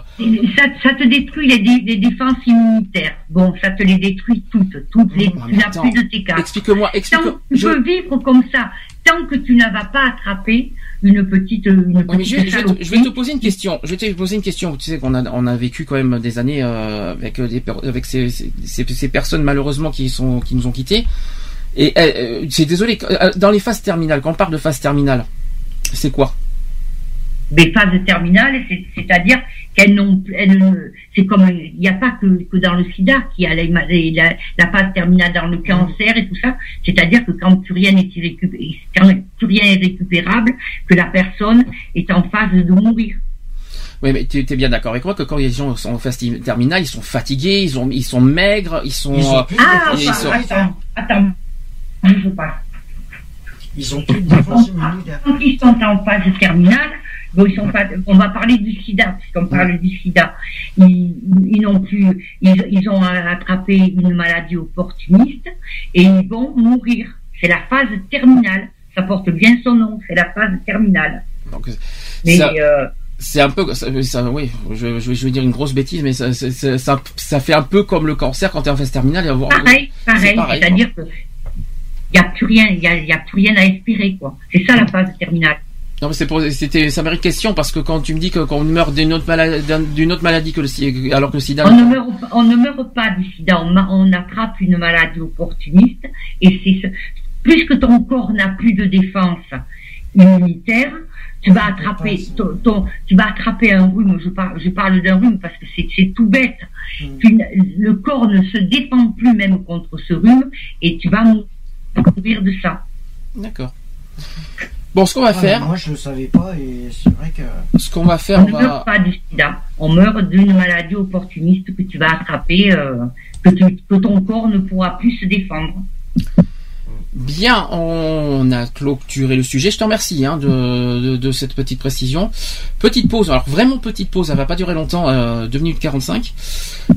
ça, ça te détruit les, dé- les défenses immunitaires. Bon, ça te les détruit toutes. toutes les, tu n'as attends. plus de T4. Explique-moi, explique Tant, tu peux vivre comme ça tant que tu n'as pas attrapé une petite, une Oui, je, vais- je vais te, saloperie. je vais te poser une question. Je vais te poser une question. Tu sais qu'on a, on a vécu quand même des années euh, avec euh, des, avec ces, ces, ces- ces personnes malheureusement qui sont, qui nous ont quittés. Et euh, c'est désolé. Dans les phases terminales, quand on parle de phase terminale, c'est quoi? Des phases terminales, c'est- c'est-à-dire qu'elles n'ont, c'est comme, il n'y a pas que, que dans le sida qu'il y a la, la, la phase terminale dans le cancer et tout ça. C'est-à-dire que quand plus rien n'est irrécupé- quand plus rien est récupérable, que la personne est en phase de mourir. Oui, mais tu es bien d'accord avec moi que quand les gens sont en phase terminale, ils sont fatigués, ils, ont, ils sont maigres, ils sont. Ils ont plus Ah, ils enfin, sont- attends, attends, je pas. Ils ont plus de défense immunitaire. Quand ils sont en phase terminale, bon, ils sont pas, on va parler du sida, puisqu'on parle du sida. Ils, ils n'ont plus, ils, ils ont attrapé une maladie opportuniste et ils vont mourir. C'est la phase terminale. Ça porte bien son nom, c'est la phase terminale. Donc, Mais, ça- euh, c'est un peu, ça, ça- oui, je, je, je vais dire une grosse bêtise, mais ça, ça, ça, fait un peu comme le cancer quand tu es en phase terminale. Et avoir, Pareil, c'est pareil, pareil, c'est-à-dire que il n'y a plus rien, il y a, il y a plus rien à espérer, quoi. C'est ça la phase terminale. Non, mais c'était, ça mérite question parce que quand tu me dis qu'on meurt d'une autre maladie, d'une autre maladie que le sida, alors que le sida. On ne, meurt, pas- on ne meurt pas du sida, on, on attrape une maladie opportuniste et c'est ce, puisque ton corps n'a plus de défense immunitaire, tu vas attraper ton, ton- tu vas attraper un rhume. Je parle, je parle d'un rhume parce que c'est, tout bête. Tu n- le corps ne se défend plus même contre ce rhume et tu vas mourir de ça. D'accord. Bon, ce qu'on va Ah, faire, Moi, je le savais pas et c'est vrai que. ce qu'on va faire, On on ne va. meurt pas du sida, on meurt d'une maladie opportuniste que tu vas attraper, euh, que, tu- que ton corps ne pourra plus se défendre. Bien, on a clôturé le sujet. Je te remercie hein, de, de, de cette petite précision. Petite pause, alors vraiment petite pause, elle va pas durer longtemps, euh, 2 minutes 45.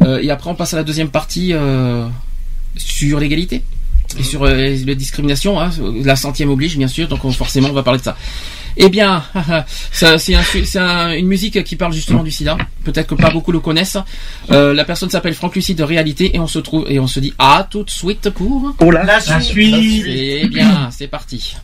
Euh, et après on passe à la deuxième partie euh, sur l'égalité et sur euh, la discrimination. Hein, la centième oblige bien sûr, donc on- forcément on va parler de ça. Eh bien, ça, c'est un un- une musique qui parle justement du sida. Peut-être que pas beaucoup le connaissent. Euh, la personne s'appelle Franck Lucide de Réalité et on se trouve et on se dit à tout de suite pour Pour la, La suite. Eh bien, c'est parti.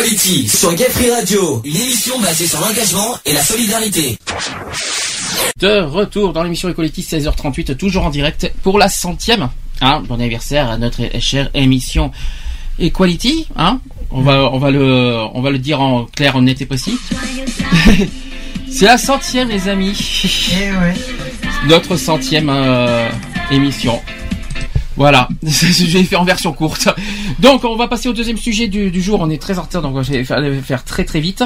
Equality sur Gay Free Radio, une émission basée sur l'engagement et la solidarité. De retour dans l'émission Equality 16h38, toujours en direct pour la centième. Hein, bon anniversaire à notre chère émission Equality. Hein, on va, on va le, on va le dire en clair, en net et précis. C'est la centième, les amis. Notre centième euh, émission. Voilà, j'ai fait en version courte. Donc, on va passer au deuxième sujet du, du jour. On est très en retard, donc je vais faire, faire très très vite.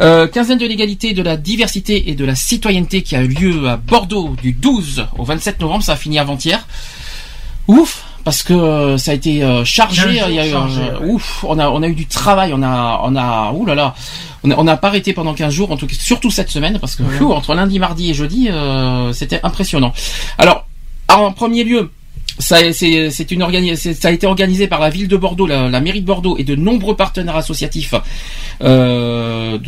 Euh, quinzaine de l'égalité, de la diversité et de la citoyenneté qui a eu lieu à Bordeaux du 12 au 27 novembre. Ça a fini avant-hier. Ouf, parce que ça a été euh, chargé. Quinze jours Il y a eu, chargé, euh, ouais. ouf, on a on a eu du travail. On a on a ouh là là. On n'a pas arrêté pendant 15 jours, en tout cas, surtout cette semaine, parce que Ouais. entre lundi, mardi et jeudi, euh, c'était impressionnant. Alors, en premier lieu, ça, c'est, c'est une organi- c'est- ça a été organisé par la ville de Bordeaux, la, la mairie de Bordeaux et de nombreux partenaires associatifs. Euh,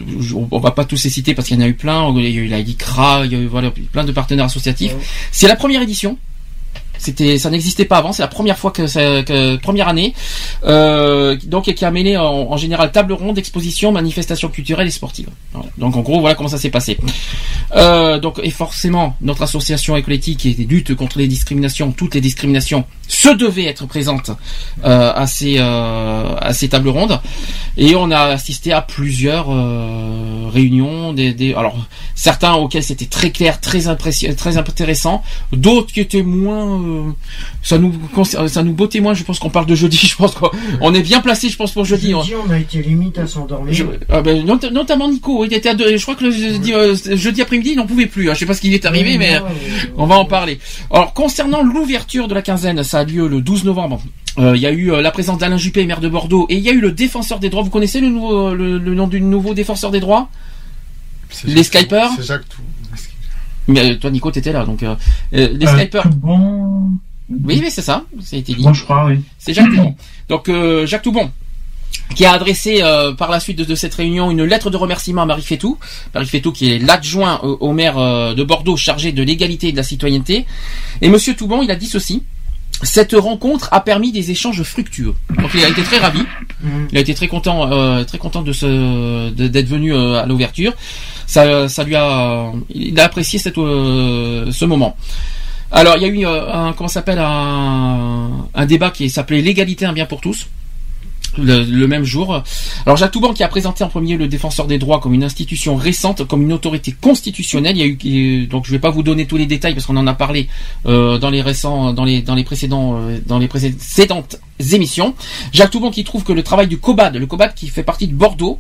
on va pas tous les citer parce qu'il y en a eu plein. Il y a eu la ICRA, il y a eu voilà, plein de partenaires associatifs. C'est la première édition. C'était, ça n'existait pas avant. C'est la première fois que, première année. Euh, donc et qui a mêlé en, général table ronde, exposition, manifestations culturelles et sportives. Voilà. Donc en gros voilà comment ça s'est passé. Euh, donc et forcément notre association écologique qui lutte contre les discriminations, toutes les discriminations, se devait être présente euh, à ces à ces tables rondes et on a assisté à plusieurs réunions des, des alors certains auxquels c'était très clair, très impression, très intéressant, d'autres qui étaient moins euh, ça nous concer- ça nous bottait moins, je pense qu'on parle de jeudi, je pense qu'on on est bien placé je pense pour jeudi. Jeudi, on a été limite à s'endormir. Ah ben, not- notamment Nico, il était à deux- je crois que le jeudi, euh, jeudi après-midi il n'en pouvait plus. hein. Je sais pas ce qui lui est arrivé, Oui, mais non, euh, on va en parler. Alors concernant l'ouverture de la quinzaine, ça a lieu le 12 novembre. Euh, Il y a eu euh, la présence d'Alain Juppé, maire de Bordeaux, et il y a eu le défenseur des droits. Vous connaissez le, nouveau, le, le nom du nouveau défenseur des droits? Les Skypers? C'est Jacques Tout. Mais euh, toi Nico, t'étais là, donc euh, euh, les Euh, Skypers. Bon. Oui, oui, c'est ça. Ça a été dit. Bon, je crois, oui. C'est Jacques Toubon. Donc euh, Jacques Toubon qui a adressé euh, par la suite de, de cette réunion une lettre de remerciement à Marie Fétou. Marie Fétou qui est l'adjoint au, au maire euh, de Bordeaux chargé de l'égalité et de la citoyenneté. Et Monsieur Toubon, il a dit ceci. Cette rencontre a permis des échanges fructueux. Donc il a été très ravi. Il a été très content, euh, très content de d'être venu à l'ouverture. Ça, ça lui a, il a apprécié cette, euh, ce moment. Alors il y a eu euh, un, comment s'appelle un, un débat qui s'appelait l'égalité un bien pour tous. Le, même jour. Alors Jacques Toubon qui a présenté en premier le défenseur des droits comme une institution récente, comme une autorité constitutionnelle. Il y a eu donc je vais pas vous donner tous les détails parce qu'on en a parlé euh, dans les récents, dans les dans les précédents, euh, dans les précédentes émissions. Jacques Toubon qui trouve que le travail du COBAD, le COBAD qui fait partie de Bordeaux,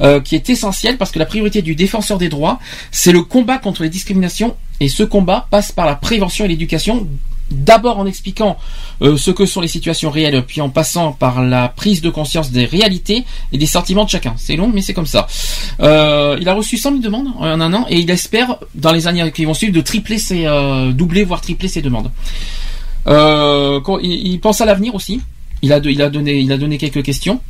euh, qui est essentiel parce que la priorité du défenseur des droits, c'est le combat contre les discriminations et ce combat passe par la prévention et l'éducation. D'abord en expliquant euh, ce que sont les situations réelles, puis en passant par la prise de conscience des réalités et des sentiments de chacun. C'est long, mais c'est comme ça. Euh, il a reçu 100 000 demandes en un an et il espère, dans les années qui vont suivre, de tripler ses, euh, doubler voire tripler ses demandes. Euh, il, pense à l'avenir aussi. Il a, il a donné, il a donné quelques questions.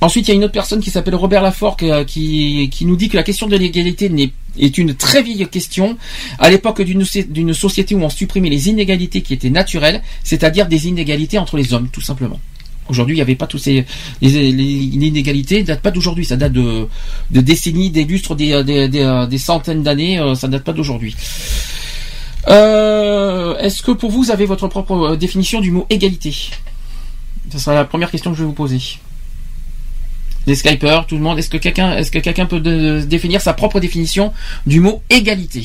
Ensuite, il y a une autre personne qui s'appelle Robert Lafort qui, qui, qui nous dit que la question de l'égalité n'est- est une très vieille question. À l'époque d'une société où on supprimait les inégalités qui étaient naturelles, c'est-à-dire des inégalités entre les hommes, tout simplement. Aujourd'hui, il n'y avait pas tous ces les, inégalités datent pas d'aujourd'hui, ça date de, décennies, des lustres, des centaines d'années, euh, ça date pas d'aujourd'hui. Euh, Est-ce que pour vous, vous avez votre propre euh, définition du mot égalité? Ce sera la première question que je vais vous poser. Les Skypers, tout le monde, est-ce que quelqu'un est-ce que quelqu'un peut de- définir sa propre définition du mot égalité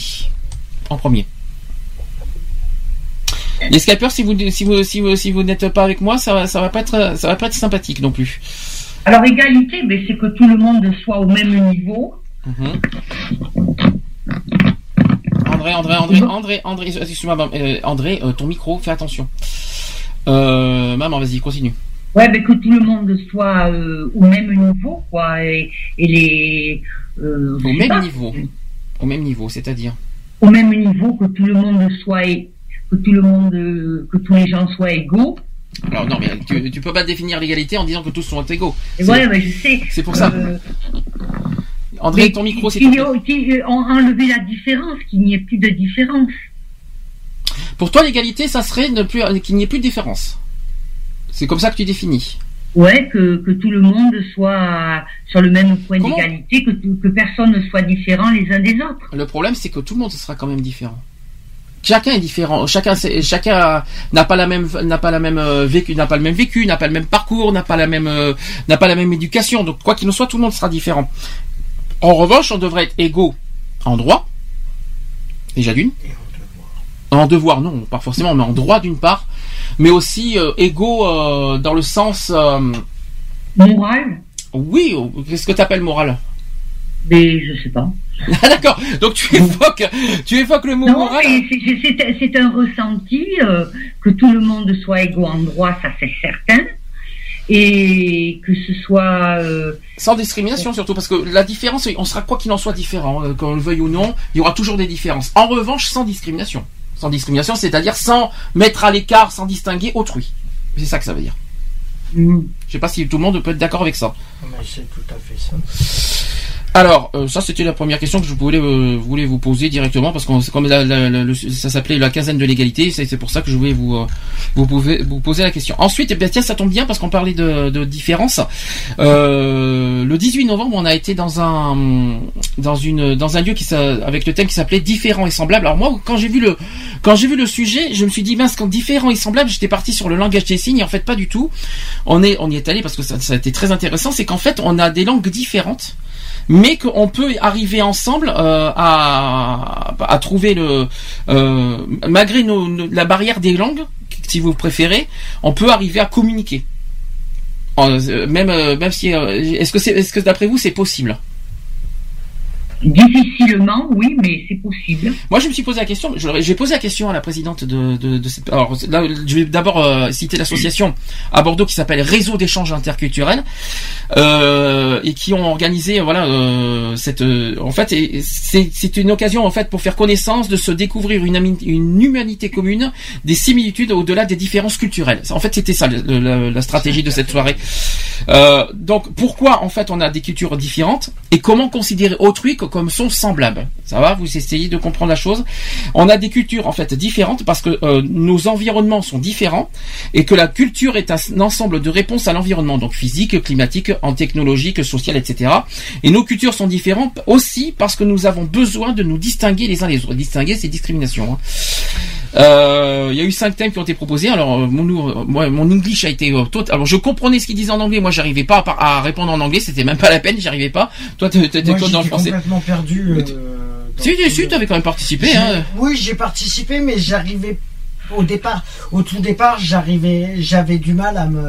En premier? Les Skypers, si vous si vous si vous, si vous n'êtes pas avec moi, ça va ça va pas être ça va pas être sympathique non plus. Alors, égalité, ben, c'est que tout le monde soit au même niveau. Ah André, André, André, André, André, excuse-moi, euh, André, euh, ton micro, fais attention. Euh, maman, vas-y, continue. Ouais, mais que tout le monde soit euh, au même niveau, quoi, et, et les. euh, Au même pas, niveau. Au même niveau, c'est-à-dire. Au même niveau, que tout le monde soit, que tout le monde, euh, que tous les gens soient égaux. Alors non, mais tu, tu peux pas définir l'égalité en disant que tous sont égaux. Ouais, mais je sais. C'est pour ça. Euh, André, mais ton micro, c'est qu'il y ait- qu'il y ait- en- enlever la différence, qu'il n'y ait plus de différence. Pour toi, l'égalité, ça serait ne plus qu'il n'y ait plus de différence. C'est comme ça que tu définis. Ouais, que, que tout le monde soit sur le même point d'égalité, que, personne ne soit différent les uns des autres. Le problème, c'est que tout le monde sera quand même différent. Chacun est différent. Chacun, chacun n'a pas la même, n'a pas la même euh, vécu, n'a pas le même vécu, n'a pas le même parcours, n'a pas la même, euh, n'a pas la même éducation. Donc, quoi qu'il en soit, tout le monde sera différent. En revanche, on devrait être égaux en droit, déjà d'une. En devoir, non, pas forcément, mais en droit d'une part, mais aussi euh, égaux euh, dans le sens euh, moral. Oui, qu'est-ce que tu appelles moral Mais je sais pas. Ah d'accord. Donc tu évoques, tu évoques le mot Non, moral. c'est- un ressenti euh, que tout le monde soit égaux en droit, ça c'est certain, et que ce soit euh, Sans discrimination surtout, parce que la différence, on sera quoi qu'il en soit différent, qu'on le veuille ou non, il y aura toujours des différences. En revanche, sans discrimination. Sans discrimination, c'est-à-dire sans mettre à l'écart, sans distinguer autrui. C'est ça que ça veut dire. Mm. Je sais pas si tout le monde peut être d'accord avec ça. Mais c'est tout à fait ça. Alors, euh, ça c'était la première question que je voulais, euh, voulais vous poser directement parce que comme la- la- la- ça s'appelait la quinzaine de l'égalité, c'est pour ça que je voulais vous, euh, vous, vous poser la question. Ensuite, eh bien, tiens, ça tombe bien parce qu'on parlait de, de différence. Euh, le 18 novembre, on a été dans un dans une dans un lieu qui avec le thème qui s'appelait différent et semblable. Alors moi, quand j'ai vu le quand j'ai vu le sujet, je me suis dit mince, quand différent et semblable, j'étais parti sur le langage des signes et en fait pas du tout. On est on y est allé parce que ça, ça a été très intéressant, c'est qu'en fait on a des langues différentes mais qu'on peut arriver ensemble euh, à, trouver le euh, malgré la barrière des langues si vous préférez on peut arriver à communiquer. Euh, même même si est-ce que c'est est-ce que d'après vous c'est possible? Difficilement, oui, mais c'est possible. Moi, je me suis posé la question. J'ai posé la question à la présidente de, de, de cette. Alors, là, je vais d'abord euh, citer l'association à Bordeaux qui s'appelle Réseau d'échanges interculturels euh, et qui ont organisé, voilà, euh, cette. euh, en fait, c'est une occasion en fait pour faire connaissance, de se découvrir une, une humanité commune, des similitudes au-delà des différences culturelles. En fait, c'était ça le- la, la stratégie de cette soirée. Euh, donc, pourquoi en fait on a des cultures différentes et comment considérer autrui co- comme son semblable Ça va Vous essayez de comprendre la chose. On a des cultures en fait différentes parce que euh, nos environnements sont différents et que la culture est un ensemble de réponses à l'environnement, donc physique, climatique, en technologique, social, etc. Et nos cultures sont différentes aussi parce que nous avons besoin de nous distinguer les uns les autres. Distinguer, c'est discrimination. hein. Euh, Il y a eu cinq thèmes qui ont été proposés. Alors euh, mon, moi, mon English a été euh, Alors je comprenais ce qu'ils disaient en anglais. Moi, j'arrivais pas à, à répondre en anglais. C'était même pas la peine. J'y arrivais pas. Toi, t'étais toi dans le français. complètement perdu. euh, Si, si, le- tu avais quand même participé. Hein. Oui, j'ai participé, mais j'arrivais au départ, au tout départ, j'arrivais, j'avais du mal à me,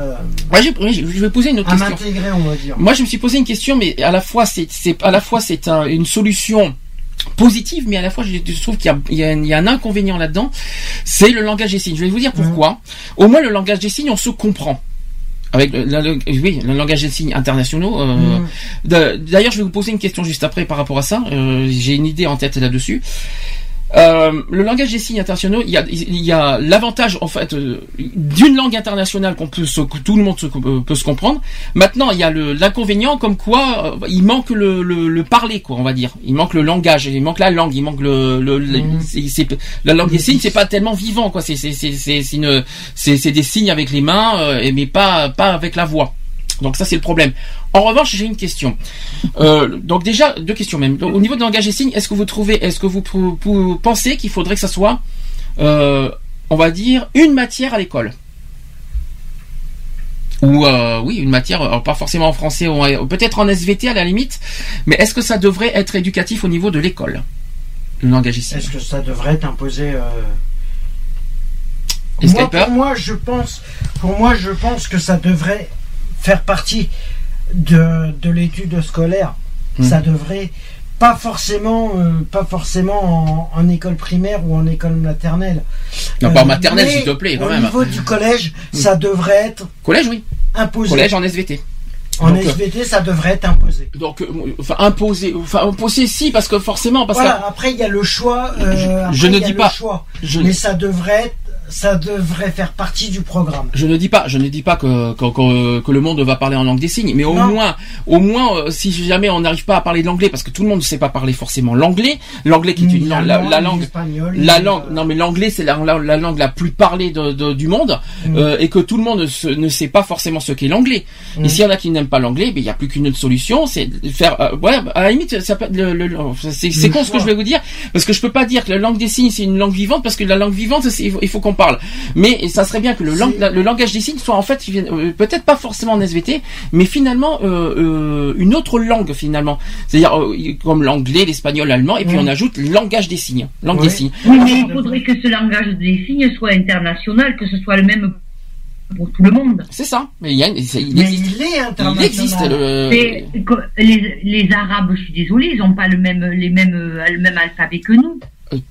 Ouais, je je vais poser une autre à question. m'intégrer, on va dire. Moi, je me suis posé une question, mais à la fois, c'est, c'est à la fois c'est un- une solution positive, mais à la fois, je, trouve qu'il y a, y, y un inconvénient là-dedans. C'est le langage des signes. Je vais vous dire pourquoi. Au moins, le langage des signes, on se comprend. Avec le, le- le- oui, le langage des signes internationaux. euh, de- D'ailleurs, je vais vous poser une question juste après par rapport à ça. Euh, J'ai une idée en tête là-dessus. Euh, le langage des signes internationaux, il y a, il y a l'avantage en fait euh, d'une langue internationale qu'on peut, se- que tout le monde se- euh, peut se comprendre. Maintenant, il y a l'inconvénient comme quoi euh, il manque le, le, le parler, quoi, on va dire. Il manque le langage, il manque la langue, il manque le, le, le- c'est- c'est- la langue des signes, c'est pas tellement vivant, quoi. C'est c'est c'est c'est des signes avec les mains, euh, mais pas pas avec la voix. Donc ça c'est le problème. En revanche, j'ai une question. Euh, donc déjà deux questions même. Au niveau de langage des signes, est-ce que vous trouvez, est-ce que vous, pensez qu'il faudrait que ça soit, euh, on va dire, une matière à l'école? Ou euh, oui, une matière, alors pas forcément en français, peut-être en SVT à la limite, mais est-ce que ça devrait être éducatif au niveau de l'école Le langage signes? Est-ce que ça devrait être imposé euh, moi, pour moi, je pense, pour moi, je pense que ça devrait faire partie de, de l'étude scolaire. Hmm. Ça devrait pas forcément, euh, pas forcément en, en école primaire ou en école maternelle. Non, pas en Euh, maternelle, s'il te plaît, quand au même. niveau du collège, ça devrait être Collège, oui. imposé. Collège en SVT. En Donc, euh, SVT, ça devrait être imposé. Donc, enfin, imposer, enfin, imposer, si, parce que forcément, parce voilà. que Après, il y a le choix. euh, Je après, ne dis pas- choix. je- mais ça devrait, être- ça devrait faire partie du programme. Je ne dis pas, je ne dis pas que, que, que- que le monde va parler en langue des signes, mais au Non. moins, au moins, euh, si jamais on n'arrive pas à parler de l'anglais, parce que tout le monde ne sait pas parler forcément l'anglais, l'anglais qui est une langue, la, la langue, la le- langue, non mais l'anglais c'est la, la, la langue la plus parlée de, de- du monde, Mm. euh, et que tout le monde ne, se- ne sait pas forcément ce qu'est l'anglais. Mm. Et s'il y en a qui n'aiment pas l'anglais, ben il n'y a plus qu'une autre solution, c'est de faire, euh, ouais, à la limite, ça peut, le, le- le- c'est con ce que je vais vous dire, parce que je peux pas dire que la langue des signes c'est une langue vivante, parce que la langue vivante, il faut, faut qu'on parle. Mais ça serait bien que le, lang- la- le langage des signes soit en fait, euh, peut-être pas forcément en SVT, mais finalement euh, euh, une autre langue finalement. C'est-à-dire euh, comme l'anglais, l'espagnol, l'allemand, et puis Oui. on ajoute le langage des signes, langue Oui. des signes. Oui, mais il faudrait que ce langage des signes soit international, que ce soit le même pour tout le monde. C'est ça. Mais il, y a, il Mais existe. il est Il international. existe le. C'est que les, les Arabes, je suis désolée, ils n'ont pas le même, les mêmes, le même alphabet que nous.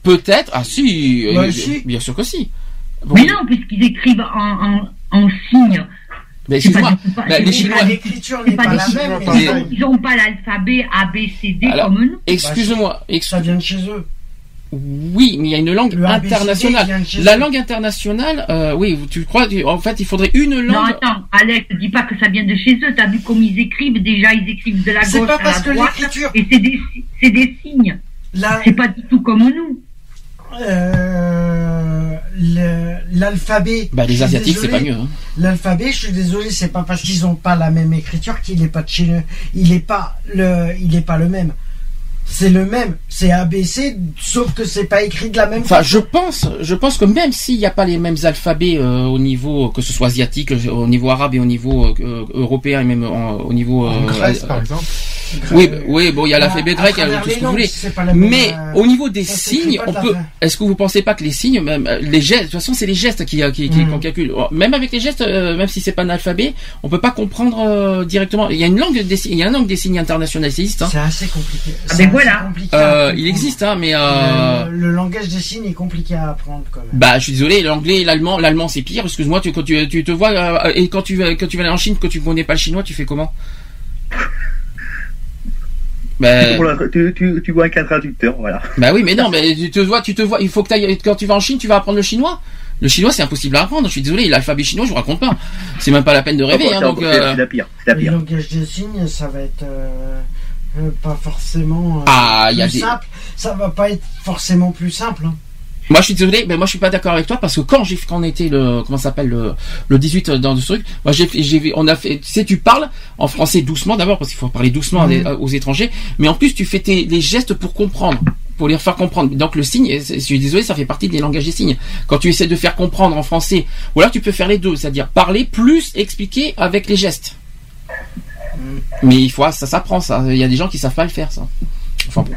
Peut-être. Ah si. Bah, euh, si. Bien sûr que si. Bon, Mais non, puisqu'ils écrivent en, en, en signes. Mais excuse-moi, bah, les Chinois. L'écriture n'est pas la même. Ils mais- ont- Ils n'ont pas l'alphabet A, B, C, D Alors, comme nous. Excuse-moi. Ça vient de chez eux. Oui, mais il y a une langue Le internationale. La langue internationale, euh, oui, tu crois, en fait, il faudrait une langue. Non, attends, Alex, dis pas que ça vient de chez eux. T'as vu comme ils écrivent? Déjà, ils écrivent de la C'est gauche pas à parce la que droite. l'écriture- Et c'est des, c'est des signes. La- C'est pas du tout comme nous. Euh, l'alphabet. Bah, les je suis Asiatiques, c'est désolé, pas mieux. hein. L'alphabet, je suis désolé, c'est pas parce qu'ils ont pas la même écriture qu'il est pas de chez eux. Il est pas le, il est pas le même. C'est le même. C'est ABC, sauf que c'est pas écrit de la même Enfin, façon. je pense, je pense que même s'il n'y a pas les mêmes alphabets euh, au niveau, que ce soit asiatique, euh, au niveau arabe et au niveau euh, euh, européen et même en- au niveau. En euh, Grèce, euh, par exemple. Oui, oui, bon, il y a l'alphabet grec, il y a travers tout ce que vous voulez. Mais euh, au niveau des signes, on peut. Est-ce que vous pensez pas que les signes, même euh, les gestes, de toute façon, c'est les gestes qui, qui, qui Mm. qu'on calcule. Même avec les gestes, euh, même si c'est pas un alphabet, on peut pas comprendre euh, directement. Il y a une langue des, signes- il y a une langue des signes internationale, ça existe. Hein. C'est assez compliqué. Ah, C'est ben assez voilà. compliqué Euh, il existe, hein, mais euh, Le, le langage des signes est compliqué à apprendre quand même. Bah, je suis désolé, l'anglais et l'allemand, l'allemand c'est pire. Excuse-moi, tu, quand tu, tu te vois euh, et quand tu vas, quand tu vas aller en Chine, que tu connais pas le chinois, tu fais comment? Bah, tu, tu, tu vois qu'un traducteur, voilà. bah oui, mais non, mais tu te vois, tu te vois. Il faut que t'ailles- quand tu vas en Chine, tu vas apprendre le chinois. Le chinois, c'est impossible à apprendre. Je suis désolé, l'alphabet chinois, je vous raconte pas. C'est même pas la peine de rêver. Hein, c'est- euh, la pire, la Le pire. langage des signes, ça va être euh, euh, pas forcément euh, Ah, il y a plus des- simple. Ça va pas être forcément plus simple. hein. Moi, je suis désolé, mais moi, je suis pas d'accord avec toi parce que quand j'ai, quand on était le, comment s'appelle le, le 18 dans ce truc, moi, j'ai, j'ai, on a fait, tu sais, tu parles en français doucement d'abord parce qu'il faut parler doucement Mhm. aux étrangers, mais en plus, tu fais tes, les gestes pour comprendre, pour les faire comprendre. Donc, le signe, je suis désolé, ça fait partie des langages des signes. Quand tu essaies de faire comprendre en français, ou alors tu peux faire les deux, c'est-à-dire parler plus expliquer avec les gestes. Mais il faut, ça s'apprend, ça. Il y a des gens qui savent pas le faire, ça. Enfin bon.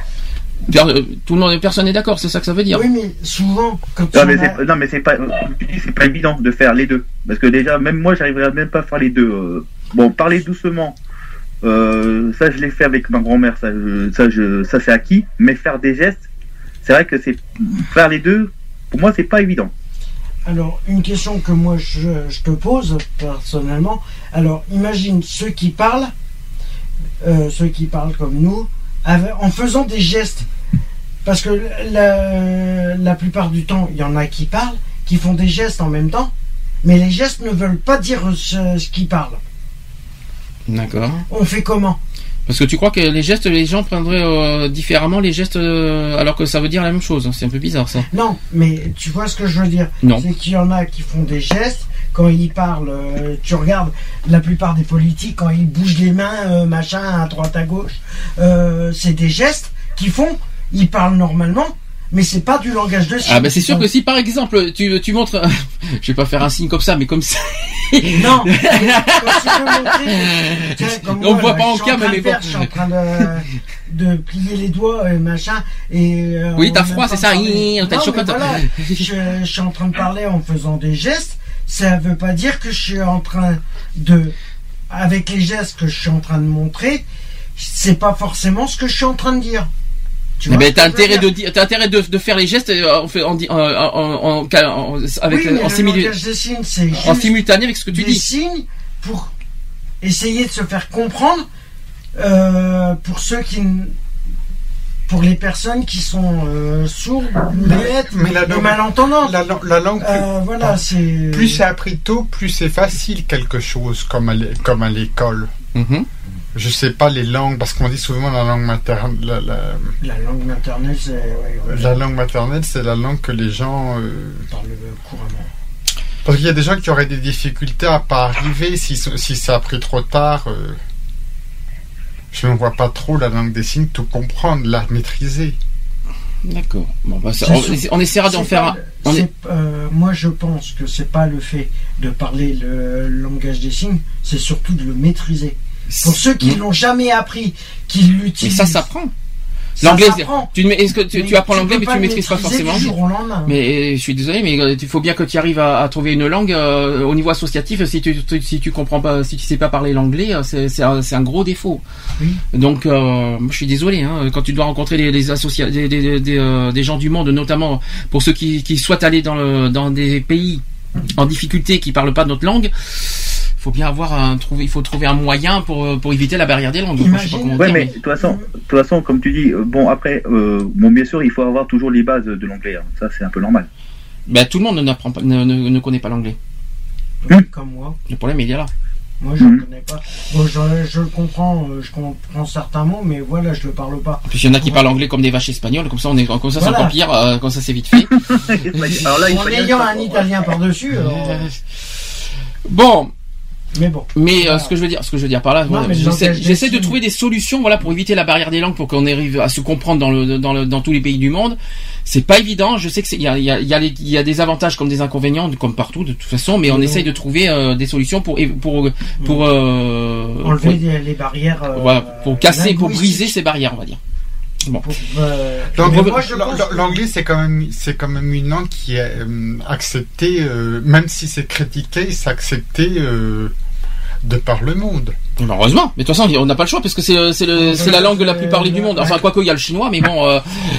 Euh, Tout le monde, personne n'est d'accord, c'est ça que ça veut dire. Oui, mais souvent, quand Non on mais, a- c'est, non mais c'est pas, tu dis, c'est pas évident de faire les deux parce que déjà même moi j'arriverais même pas à faire les deux. euh. Bon parler doucement, euh, ça je l'ai fait avec ma grand-mère, ça, je- ça, je, ça c'est acquis. Mais faire des gestes, c'est vrai que c'est faire les deux. Pour moi c'est pas évident. Alors, une question que moi je, je te pose personnellement. Alors, imagine ceux qui parlent, euh, ceux qui parlent comme nous, en faisant des gestes. Parce que la, la plupart du temps, il y en a qui parlent, qui font des gestes en même temps, mais les gestes ne veulent pas dire ce, ce qu'ils parlent. D'accord. On fait comment? Parce que tu crois que les gestes, les gens prendraient euh, différemment les gestes, euh, alors que ça veut dire la même chose. hein. C'est un peu bizarre ça. Non, mais tu vois ce que je veux dire? Non. C'est qu'il y en a qui font des gestes quand ils parlent. euh, tu regardes la plupart des politiques quand ils bougent les mains, euh, machin, à droite à gauche. euh, c'est des gestes qu'ils font. Ils parlent normalement, mais c'est pas du langage de signes. Ah bah c'est sûr que si par exemple tu, tu montres, je vais pas faire un signe comme ça, mais comme ça. Non. Montrer, tiens, comme On moi, voit là, pas en cam, mais bon. Je suis en train de, de plier les doigts, et machin. Et, Oui, t'as froid, c'est ça, parler. Non, mais voilà, je, je suis en train de parler en faisant des gestes. Ça veut pas dire que je suis en train de. Avec les gestes que je suis en train de montrer, c'est pas forcément ce que je suis en train de dire. Tu Mais vois t'as intérêt de t'as intérêt de, de faire les gestes euh, en, en, avec Oui, mais en, signes, simultané avec ce que tu des dis. signes pour essayer de se faire comprendre euh, pour ceux qui pour les personnes qui sont euh, sourdes, muettes mais la ou langue- malentendantes. La, la langue, plus, Euh, voilà, c'est plus c'est appris tôt, plus c'est facile quelque chose, comme à l'é- comme à l'école. Mhm. Je sais pas les langues, parce qu'on dit souvent la langue maternelle. La, la- la langue maternelle, c'est ouais, ouais, la langue maternelle, c'est la langue que les gens. euh, parle couramment. Parce qu'il y a des gens qui auraient des difficultés à pas arriver si, si ça a pris trop tard. Je ne vois pas trop la langue des signes tout comprendre, la maîtriser. D'accord. Bon, bah, ça- on, on essaiera d'en faire un. on est- euh, moi, je pense que c'est pas le fait de parler le langage des signes, c'est surtout de le maîtriser. Pour ceux qui Mm. l'ont jamais appris, qui Mais l'utilisent. ça s'apprend. Ça L'anglais, tu, est-ce que tu, Mais tu apprends l'anglais, mais tu maîtrises pas forcément. Mais je suis désolé, mais euh, il faut bien que tu arrives à, à trouver une langue euh, au niveau associatif. Si tu, tu- si tu comprends pas, si tu sais pas parler l'anglais, euh, c'est c'est un, gros défaut. Oui. Donc, euh, je suis désolé. Hein, quand tu dois rencontrer des, des, associa- des, des, des, des gens du monde, notamment pour ceux qui, qui souhaitent aller dans, le, dans des pays en difficulté, qui parlent pas notre langue, faut bien avoir un trouver. Il faut trouver un moyen pour pour éviter la barrière des langues. Moi, je sais pas comment Ouais, dire, mais de toute façon, de toute façon, comme tu dis, euh, bon après, euh, bon bien sûr, il faut avoir toujours les bases de l'anglais. hein. Ça, c'est un peu normal. Ben, tout le monde n'apprend pas, ne, ne, ne connaît pas l'anglais. Comme moi. Le problème il est là. Moi, je ne connais pas. Bon, je, je le comprends, euh, je comprends certains mots, mais voilà, je le parle pas. En plus, il y en a qui parlent anglais comme des vaches espagnoles, comme ça, on est, comme ça, c'est Voilà. encore pire, euh, comme ça, c'est vite fait. Alors là, en ayant un italien par-dessus, alors, euh, Bon. Mais bon. Mais euh, ce que je veux dire, ce que je veux dire par là, voilà, j'essaie de trouver des solutions, voilà, pour éviter la barrière des langues, pour qu'on arrive à se comprendre dans le, dans le, dans tous les pays du monde. C'est pas évident. Je sais que il y a, y a, y a, les- y a des avantages comme des inconvénients, comme partout de toute façon, mais on Oui. essaye de trouver euh, des solutions pour, pour, pour, euh, enlever pour- les, barrières. euh, voilà, pour casser, pour briser ces barrières, on va dire. Bon. euh, L'anglais, mais moi, je pense que- l'anglais, c'est quand même, c'est quand même une langue qui est euh, acceptée, euh, même si c'est critiqué, c'est accepté euh, de par le monde. Ben, heureusement, mais de toute façon, on n'a pas le choix parce que c'est, euh, la langue la plus parlée du monde. Enfin, quoique il y a le chinois, mais bon, euh,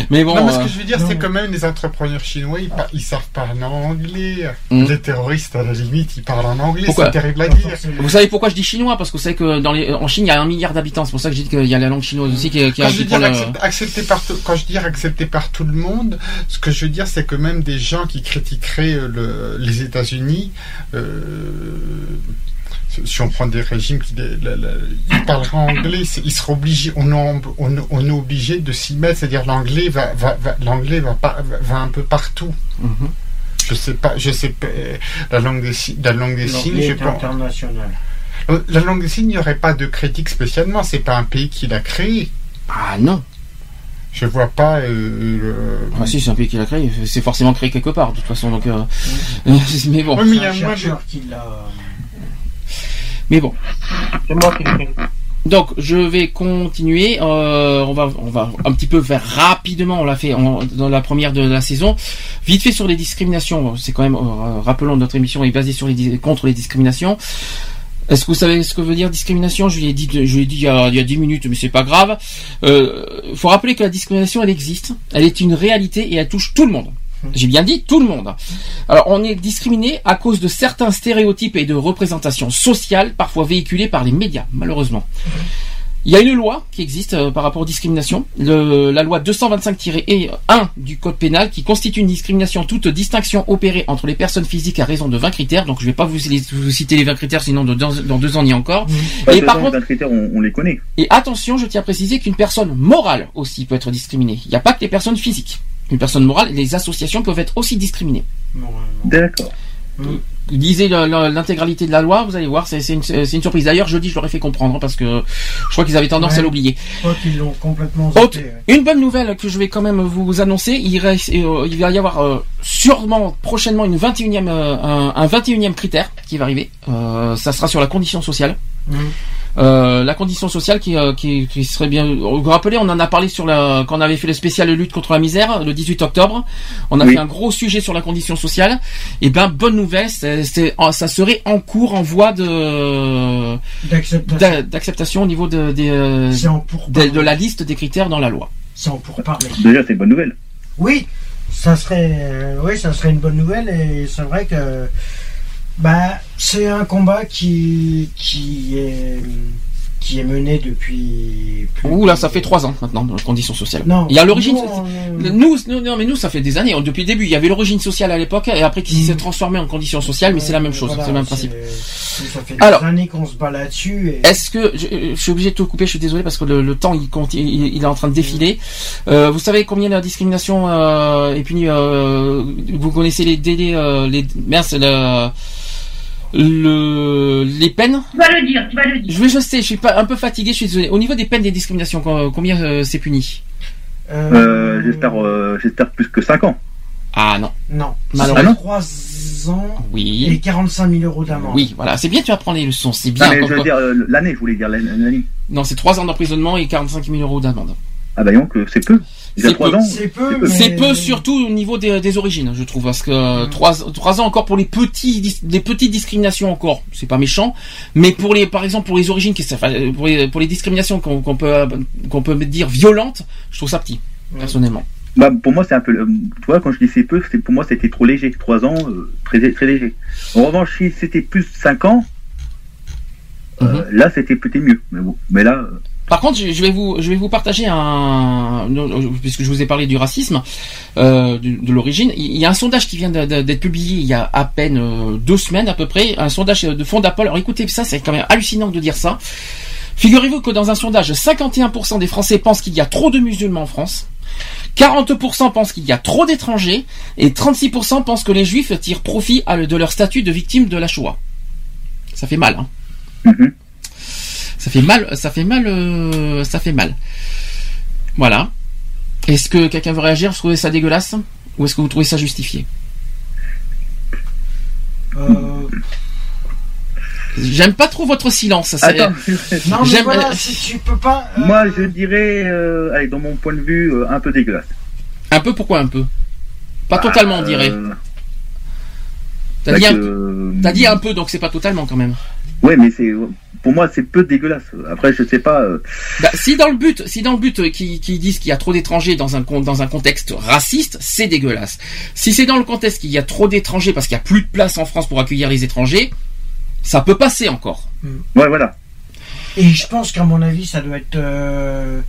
mais bon. non, mais ce euh, que je veux dire, c'est que même les entrepreneurs chinois, ils, par- ils savent parler en anglais. Mm. Les terroristes, à la limite, ils parlent en anglais. Pourquoi C'est terrible à dire. Vous savez pourquoi je dis chinois? Parce que vous savez que dans les, en Chine, il y a un milliard d'habitants. C'est pour ça que je dis qu'il y a la langue chinoise aussi qui, qui, Quand qui je, dire le- accept- accepté par tout- quand je dis accepté par tout le monde, ce que je veux dire, c'est que même des gens qui critiqueraient le- les États-Unis, euh, si on prend des régimes qui la- la- ils parleraient anglais, ils seront obligés, on, est- on, on est obligé de s'y mettre, c'est-à-dire l'anglais va, va, va- l'anglais va, pas- va, va un peu partout. Mhm. Je sais pas, je sais pas, euh, la langue des, la langue des signes, je pense. international. Euh, La langue des signes, il n'y aurait pas de critique spécialement, c'est pas un pays qui l'a créé. Ah non. Je vois pas. euh, le- Ah si, c'est un pays qui l'a créé. C'est forcément créé quelque part, de toute façon. Donc, euh, mais bon. Ouais, mais il y C'est a un de- chercheur qui l'a. Mais bon. C'est moi qui l'ai. Donc je vais continuer. Euh, on va on va un petit peu faire rapidement. On l'a fait en- dans la première de la saison. Vite fait sur les discriminations. C'est quand même euh, rappelons notre émission est basée sur les contre les discriminations. Est-ce que vous savez ce que veut dire discrimination? Je lui ai dit, je lui ai dit il y a, il y a 10 minutes, mais c'est pas grave. Il faut rappeler que la discrimination, elle existe, elle est une réalité et elle touche tout le monde. J'ai bien dit tout le monde. Alors, on est discriminé à cause de certains stéréotypes et de représentations sociales, parfois véhiculées par les médias, malheureusement. Il y a une loi qui existe euh, par rapport aux discriminations, le- la loi 225-1 du Code pénal, qui constitue une discrimination toute distinction opérée entre les personnes physiques à raison de 20 critères. Donc je vais pas vous, citer les 20 critères, sinon dans, dans- dans deux ans a encore. Pas Et par contre, les critères, on, on les connaît. et attention, je tiens à préciser qu'une personne morale aussi peut être discriminée. Il n'y a pas que les personnes physiques. Une personne morale, les associations peuvent être aussi discriminées. D'accord. Lisez le- le- l'intégralité de la loi, vous allez voir, c'est une, c'est une surprise. D'ailleurs, jeudi, je leur ai fait comprendre parce que je crois qu'ils avaient tendance Ouais. à l'oublier. Je crois qu'ils l'ont complètement Autre- zappé. ouais. une bonne nouvelle que je vais quand même vous annoncer, il, reste- euh, il va y avoir euh, sûrement prochainement une 21e, euh, un, un 21e critère qui va arriver. Euh, ça sera sur la condition sociale. Mhm. Euh, la condition sociale qui, euh, qui, qui serait bien. Vous vous rappelez, on en a parlé sur la quand on avait fait le spécial lutte contre la misère le 18 octobre. On a Oui. fait un gros sujet sur la condition sociale. Et ben bonne nouvelle, c'est, c'est- oh, ça serait en cours, en voie de d'a- d'acceptation au niveau de, des, euh, C'est en de, pourparlers. de la liste des critères dans la loi. C'est en pourparler. Déjà, c'est une bonne nouvelle. Oui, ça serait, euh, oui, ça serait une bonne nouvelle et c'est vrai que bah, c'est un combat qui, qui, est, qui est mené depuis. plus- Ouh là, ça fait trois ans maintenant, dans la condition sociale. Non, il y a l'origine. nous, on- Nous, nous, non, mais nous, ça fait des années. Depuis le début, il y avait l'origine sociale à l'époque, et après qui s'est transformé en condition sociale, mais c'est la même chose, Voilà, c'est le même principe. Ça fait Alors, des années qu'on se bat là-dessus. Et... Est-ce que je, je suis obligé de te couper Je suis désolé parce que le, le temps il, continue, il, il est en train de défiler. Euh, vous savez combien la discrimination euh, est punie euh, Vous connaissez les délais, euh, les c'est le, le les peines. Tu vas le dire, tu vas le dire. Je vais, je sais, je suis pas un peu fatigué. Je suis désolé. Au niveau des peines des discriminations, co- combien euh, c'est puni Euh, j'espère, euh, j'espère plus que 5 ans. Ah non. Non, Malheureusement. c'est 3 ans Oui. et 45 000 euros d'amende. Oui, voilà, c'est bien. Tu apprends les leçons, c'est bien. Ah, mais comme je veux dire, euh, l'année, je voulais dire l'année. Non, c'est 3 ans d'emprisonnement et 45 000 euros d'amende. Ah bah donc, euh, c'est peu. C'est 3 peu. ans. C'est peu, C'est mais- peu surtout au niveau des, des origines, je trouve, parce que trois, trois ans encore pour les petits, des petites discriminations encore, c'est pas méchant, mais pour les, par exemple, pour les origines, enfin, pour les, pour les discriminations qu'on peut, qu'on peut dire violentes, je trouve ça petit, personnellement. Bah, pour moi, c'est un peu. euh, tu vois, quand je dis c'est peu, c'est pour moi, c'était trop léger. 3 ans, euh, très, très léger. En revanche, si c'était plus 5 ans, euh, là, c'était peut-être mieux. Mais bon, mais là. euh, Par contre, je vais vous, je vais vous partager un, puisque je vous ai parlé du racisme, euh, de, l'origine. Il y a un sondage qui vient d'être publié il y a à peine euh, deux semaines à peu près, un sondage de Fondapol. Alors écoutez, ça c'est quand même hallucinant de dire ça. Figurez-vous que dans un sondage, 51% des Français pensent qu'il y a trop de musulmans en France. 40% pensent qu'il y a trop d'étrangers et 36% pensent que les juifs tirent profit de leur statut de victime de la Shoah. Ça fait mal, hein. Ça fait mal, ça fait mal, euh, ça fait mal. Voilà. Est-ce que quelqu'un veut réagir Vous trouvez ça dégueulasse Ou est-ce que vous trouvez ça justifié? Euh, J'aime pas trop votre silence. ça, Attends. Non, mais J'aime- voilà, si tu peux pas. euh, Moi, je dirais, euh, allez, dans mon point de vue, euh, un peu dégueulasse. Un peu, pourquoi un peu? Pas totalement, on dirait. Euh, T'as bah dit, un que- dit un peu, donc c'est pas totalement quand même. Ouais, mais c'est pour moi, c'est peu dégueulasse. Après, je sais pas. euh, Bah, si dans le but, si dans le but euh, qui, qui disent qu'il y a trop d'étrangers dans un dans un contexte raciste, c'est dégueulasse. Si c'est dans le contexte qu'il y a trop d'étrangers parce qu'il y a plus de place en France pour accueillir les étrangers, ça peut passer encore. Ouais, voilà. Et je pense qu'à mon avis, ça doit être. euh,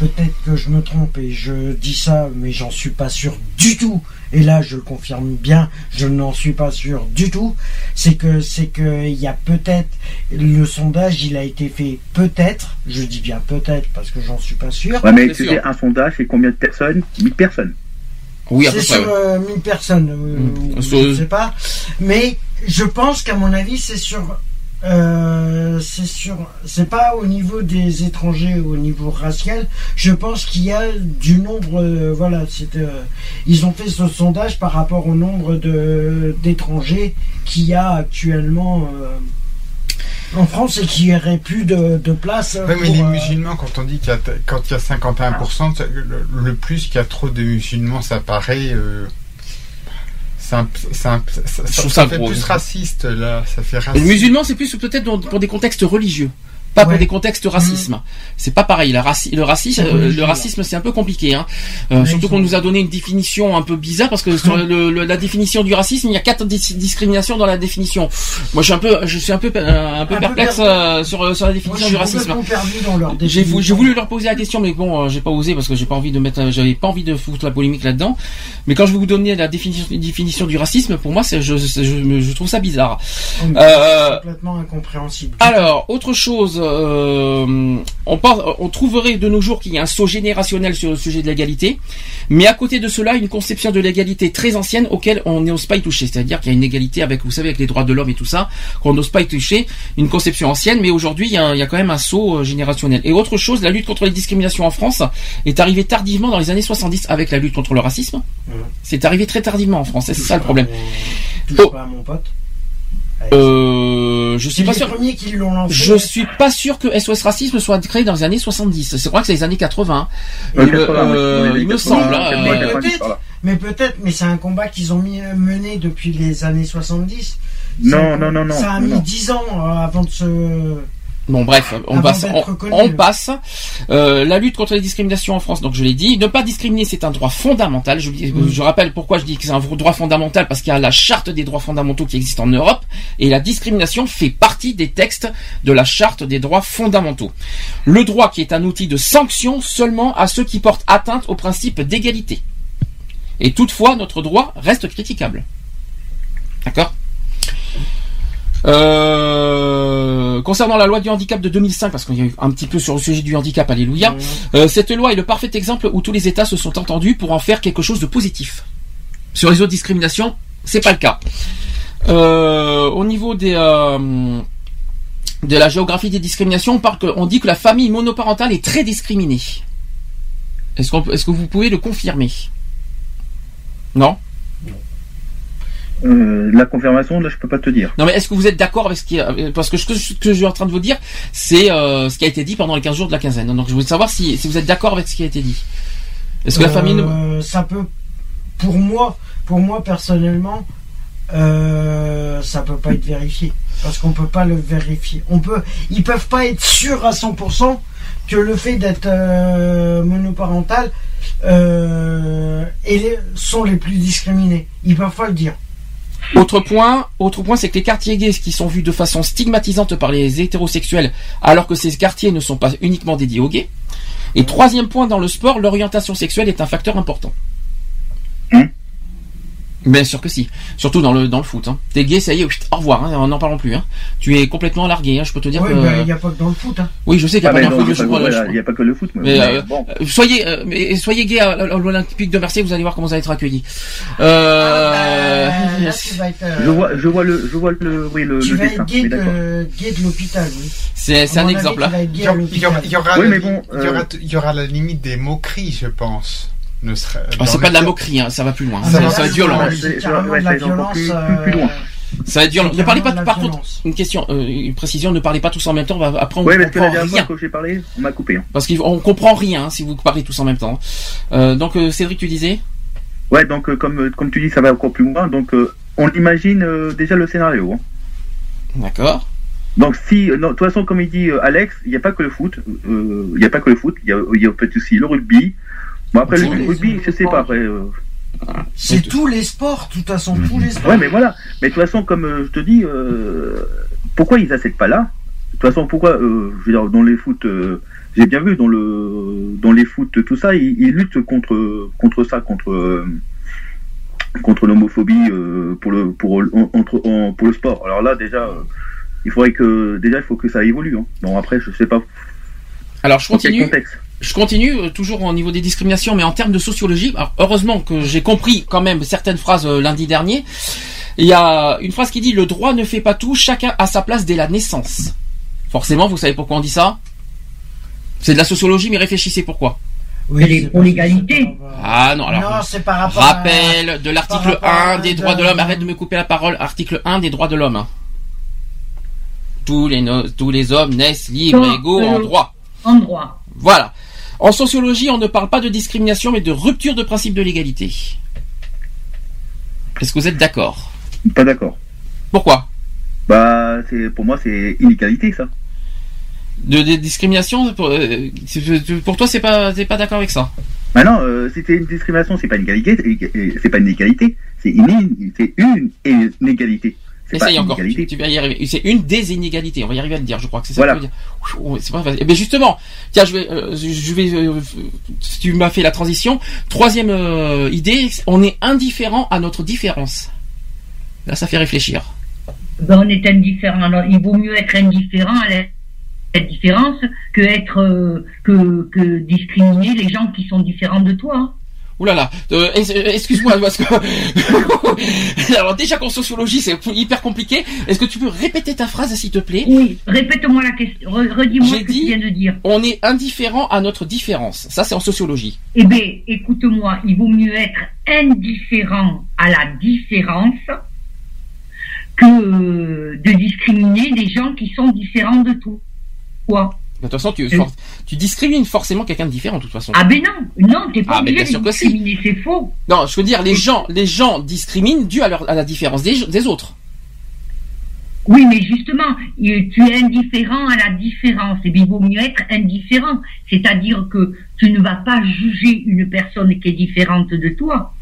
Peut-être que je me trompe et je dis ça, mais j'en suis pas sûr du tout. Et là, je le confirme bien, je n'en suis pas sûr du tout. C'est que c'est que il y a peut-être le sondage, il a été fait peut-être. Je dis bien peut-être parce que j'en suis pas sûr. Ouais, mais un sondage, c'est combien de personnes? 1000 personnes. Oui, à c'est sur ouais. euh, 1000 personnes, euh, Mm. Sur- je sais pas. Mais je pense qu'à mon avis, c'est sur. Euh, c'est sur. C'est pas au niveau des étrangers, au niveau racial. Je pense qu'il y a du nombre. euh, voilà, c'est. euh, ils ont fait ce sondage par rapport au nombre de d'étrangers qu'il y a actuellement. en France et qu'il n'y aurait plus de, de place. Mais les musulmans, quand on dit qu'il y a, quand il y a 51%, ça- le, le plus qu'il y a trop de musulmans, ça paraît. C'est un- ça, ça- Je trouve ça ça fait plus raciste, là. Ça fait Les musulmans, c'est plus peut-être pour des contextes religieux. Pas pour des contextes racisme. C'est pas pareil. La raci- le racisme, euh, le racisme, c'est un peu compliqué. Hein. Euh, surtout qu'on nous a donné une définition un peu bizarre parce que sur le- le- la définition du racisme, il y a quatre dis- discriminations dans la définition. Moi, je suis un peu, je suis un peu, euh, un peu Un perplexe euh, sur sur la définition du racisme. J'ai voulu leur poser la question, mais bon, j'ai pas osé parce que j'ai pas envie de mettre, j'avais pas envie de foutre la polémique là-dedans. Mais quand je vais vous donner la définition, définition du racisme, pour moi, je, je, je, je trouve ça bizarre. Oh, complètement incompréhensible. alors, autre chose, euh, on, trouverait de nos jours qu'il y a un saut générationnel sur le sujet de l'égalité, mais à côté de cela, une conception de l'égalité très ancienne auquel on n'ose pas y toucher. C'est-à-dire qu'il y a une égalité avec, vous savez, avec les droits de l'homme et tout ça, qu'on n'ose pas y toucher, une conception ancienne, mais aujourd'hui, il y, a, il y a quand même un saut euh, générationnel. Et autre chose, la lutte contre les discriminations en France est arrivée tardivement dans les années 70 avec la lutte contre le racisme. C'est arrivé très tardivement en France, et c'est ça le problème. Touche pas à mon pote. Euh, euh, je suis pas sûr. premiers qui l'ont lancé. Je suis pas sûr que SOS Racisme soit créé dans les années 70. C'est vrai que c'est les années 80. Ouais, il me, 80, ouais. euh, Ouais, il me 80, semble. hein, 80, Mais euh, 90, peut-être, mais peut-être, mais c'est un combat qu'ils ont mis, mené depuis les années 70. Non, non, non, non, Ça a non, mis non. 10 ans euh, avant de se. Bon bref, on Avant passe. d'être On, reconnu. on passe. Euh, la lutte contre les discriminations en France. Donc je l'ai dit, ne pas discriminer, c'est un droit fondamental. Je, Mm. je rappelle pourquoi je dis que c'est un droit fondamental parce qu'il y a la charte des droits fondamentaux qui existe en Europe et la discrimination fait partie des textes de la charte des droits fondamentaux. Le droit qui est un outil de sanction seulement à ceux qui portent atteinte au principe d'égalité. Et toutefois, notre droit reste critiquable. D'accord? Euh, concernant la loi du handicap de 2005, parce qu'il y a eu un petit peu sur le sujet du handicap, alléluia, euh, cette loi est le parfait exemple où tous les États se sont entendus pour en faire quelque chose de positif. Sur les autres discriminations, c'est pas le cas. Euh, au niveau des euh, de la géographie des discriminations, on, parle que, on dit que la famille monoparentale est très discriminée. Est-ce qu'on peut- est-ce que vous pouvez le confirmer? Non? Euh, la confirmation, là, je peux pas te dire. Non mais est-ce que vous êtes d'accord avec ce qui est... Parce que ce que, ce que je suis en train de vous dire, c'est euh, ce qui a été dit pendant les 15 jours de la quinzaine. Donc je voulais savoir si, si vous êtes d'accord avec ce qui a été dit. Est-ce que la famille... ne- Euh, ça peut, pour moi, pour moi personnellement, euh, ça peut pas être vérifié parce qu'on peut pas le vérifier. On peut, ils peuvent pas être sûrs à 100% que le fait d'être euh, monoparental euh, et les- sont les plus discriminés. Ils peuvent pas le dire. Autre point, autre point, c'est que les quartiers gays qui sont vus de façon stigmatisante par les hétérosexuels, alors que ces quartiers ne sont pas uniquement dédiés aux gays. Et troisième point, dans le sport, l'orientation sexuelle est un facteur important. Bien sûr que si. Surtout dans le dans le foot. Hein. T'es gay, ça y est, au revoir. Hein, n'en parlons plus. Hein. Tu es complètement largué. Hein, je peux te dire Oui, que. il n'y a pas que dans le foot. Hein. Oui, je sais qu'il n'y a Ah, pas non, il y a foot. pas que- je- il y a pas que le foot. mais- Mais, mais euh, bon. euh, soyez, euh, mais soyez gay à, à l'Olympique de Marseille, vous allez voir comment vous allez être accueillis. Euh, là, tu vas être, euh, Je vois, je vois le, je vois le, oui, le, tu le vas dessin. être gay de, gay de l'hôpital, oui. C'est c'est À un exemple. gay Il y à aura, il il il il y aura la limite des moqueries, je pense. Ne serait, Ah, dans c'est pas de la moquerie, hein, ça va plus loin. Ah, Ça, mais va être violent. plus- loin. Ça va être violent. Ne parlez pas, par contre, une question, euh, une précision, ne parlez pas tous en même temps. on va- Après, on Ouais, parce que la comprend dernière fois rien. que j'ai parlé, on m'a coupé. hein. Parce qu'on comprend rien hein, si vous parlez tous en même temps. Euh, donc, euh, Cédric, tu disais? Ouais, donc euh, comme, euh, comme tu dis, ça va encore plus loin. Donc euh, on imagine euh, déjà le scénario. hein. D'accord. Donc si, euh, non, de toute façon, comme il dit euh, Alex, il n'y a pas que le foot. euh, Il n'y a pas que le foot. Il y a, il y a peut-être aussi le rugby. Bon après le Tous rugby, je sais pas. Après, euh, C'est tous les sports, de toute façon, tous les sports. ouais, mais voilà. Mais de toute façon, comme euh, je te dis, euh, pourquoi ils acceptent pas là? De toute façon, pourquoi euh, Je veux dire, dans les foot, euh, j'ai bien vu dans le dans les foot, tout ça, ils, ils luttent contre contre ça, contre euh, contre l'homophobie euh, pour le pour en- entre en- pour le sport. Alors là, déjà, euh, il faudrait que déjà, il faut que ça évolue. Hein. Donc après, je sais pas. Alors, je dans quel continue. contexte? Je continue euh, toujours au niveau des discriminations, mais en termes de sociologie. Alors, heureusement que j'ai compris quand même certaines phrases euh, lundi dernier. Il y a une phrase qui dit le droit ne fait pas tout, chacun a sa place dès la naissance. Forcément, vous savez pourquoi on dit ça? C'est de la sociologie, mais réfléchissez pourquoi. Oui, pour l'égalité. Ah non, alors. Non, c'est par rapport à- Rappel de l'article par rapport 1 à- des droits de l'homme. Arrête de me couper la parole. Article 1 des droits de l'homme. Tous les, no- tous les hommes naissent libres et égaux en euh, droit. En droit. Voilà. En sociologie, on ne parle pas de discrimination, mais de rupture de principe de l'égalité. Est-ce que vous êtes d'accord? Pas d'accord. Pourquoi? Bah, c'est pour moi, c'est inégalité, ça. de, de discrimination pour, euh, pour toi, c'est pas, t'es pas d'accord avec ça? Bah non, euh, si c'est une discrimination, c'est pas une égalité, c'est- c'est pas une égalité, c'est une, c'est une inégalité. Essaye encore. Tu, vas y arriver. C'est une des inégalités. On va y arriver à le dire. Je crois que c'est ça. Voilà. que tu veux dire. C'est pas facile. Eh bien justement, tiens, je vais, euh, je vais. euh, tu m'as fait la transition. Troisième euh, idée, on est indifférent à notre différence. Là, ça fait réfléchir. Ben, on est indifférent. Alors, il vaut mieux être indifférent à la la différence que être euh, que, que discriminer les gens qui sont différents de toi. Là, euh, euh, excuse-moi parce que alors déjà qu'en sociologie c'est hyper compliqué. Est-ce que tu peux répéter ta phrase s'il te plaît? Oui, répète-moi la question. Re- Redis-moi ce que dit- tu viens de dire. On est indifférent à notre différence. Ça c'est en sociologie. Eh bien, écoute-moi, il vaut mieux être indifférent à la différence que de discriminer des gens qui sont différents de toi. De toute façon, tu, for- tu discrimines forcément quelqu'un de différent, de toute façon. Ah ben non, non, t'es pas Ah, obligé bien sûr de que si. discriminer, c'est faux. Non, je veux dire, les gens, les gens discriminent dû à, leur, à la différence des, des autres. Oui, mais justement, tu es indifférent à la différence. Et bien, il vaut mieux être indifférent. C'est-à-dire que tu ne vas pas juger une personne qui est différente de toi.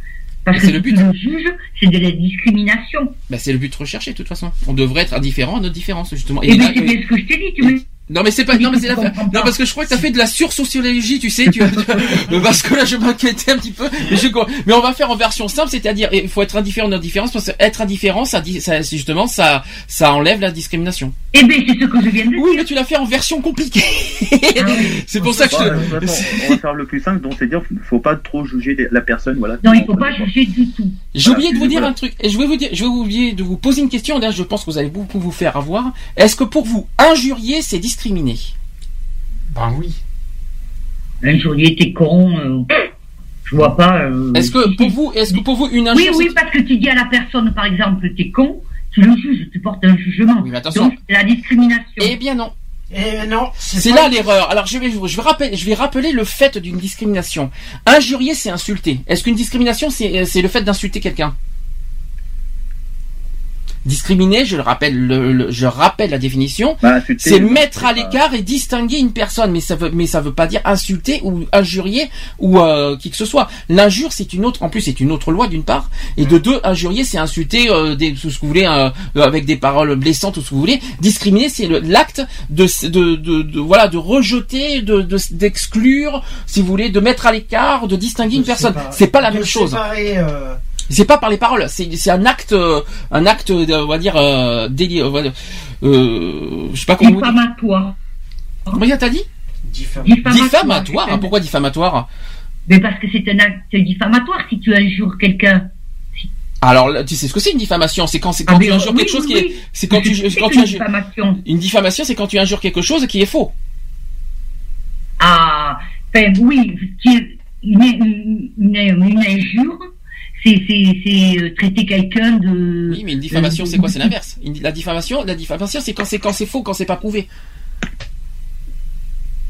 Parce que si le but. tu le juges, c'est de la discrimination. Ben, c'est le but recherché, de toute façon. On devrait être indifférent à notre différence, justement. Et, bien, là, c'est bien ce que je t'ai dit. Tu me... Non mais c'est pas non mais c'est la non parce que je crois que t'as fait de la sursociologie tu sais tu parce que là je m'inquiétais un petit peu mais, je- mais on va faire en version simple c'est-à-dire il faut être indifférent de notre différence parce que être indifférent ça dit ça justement ça ça enlève la discrimination. Eh bien c'est ce que je viens de dire. Oui mais tu l'as fait en version compliquée. c'est pour ça que je façon, on va faire le plus simple, donc c'est dire, faut pas trop juger la personne, voilà. Non, il faut pas juger du tout. J'ai oublié de vous dire voilà. un truc. Et je vais vous dire, je vais vous oublier de vous poser une question. Là, je pense que vous allez beaucoup vous faire avoir. Est-ce que pour vous, injurier, c'est discriminer Ben oui. Injurier, t'es con. euh, je vois pas. euh, Est-ce que pour vous, est-ce que pour vous une Oui, injure oui, parce que tu dis à la personne, par exemple, t'es con, tu le juges, tu portes un jugement. attention. Donc, c'est la discrimination. Eh bien non. Eh non, C'est là l'erreur. Alors je vais, je vais rappeler, je vais rappeler le fait d'une discrimination. Injurier, c'est insulter. Est-ce qu'une discrimination, c'est, c'est le fait d'insulter quelqu'un? Discriminer, je le rappelle, le, le- je rappelle la définition, Bah, c'est mettre à l'écart et distinguer une personne, mais ça veut, mais ça veut pas dire insulter ou injurier ou euh, qui que ce soit. L'injure, c'est une autre, en plus, c'est une autre loi d'une part, et de deux, injurier, c'est insulter euh, des, tout ce que vous voulez, euh, avec des paroles blessantes, tout ce que vous voulez. Discriminer, c'est l'acte de, de, de, de- voilà, de rejeter, de, de- d'exclure, si vous voulez, de mettre à l'écart, de distinguer une personne. C'est pas la même chose. séparer, euh, C'est pas par les paroles, c'est c'est un acte, euh, un acte, de- on va dire, euh, déli- dire, euh, je sais pas comment. Diffamatoire. Combien t'as dit? Diffamatoire. Diffamatoire. hein, Pourquoi diffamatoire? Mais parce que c'est un acte diffamatoire si tu injures quelqu'un. Alors, tu sais ce que c'est une diffamation? C'est quand, c'est Ah, quand mais, tu injures oui, quelque chose oui, qui est, c'est quand tu, quand tu injures. diffamation. Une diffamation, c'est quand tu injures quelque chose qui est faux. Ah, enfin, oui, une, une, une- une injure, c'est, c'est, c'est euh, traiter quelqu'un de. Oui, mais une diffamation, c'est quoi? C'est l'inverse. Une- La diffamation, la diffamation, c'est quand c'est quand c'est faux, quand c'est pas prouvé.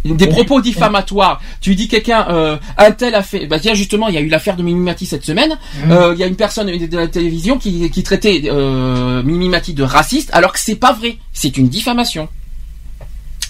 Des propos diffamatoires. Tu dis quelqu'un, euh, un tel a fait. Bah tiens, justement, il y a eu l'affaire de Mimimati cette semaine. Euh, Il y a une personne de la télévision qui, qui traitait euh, Mimimati de raciste, alors que c'est pas vrai. C'est une diffamation.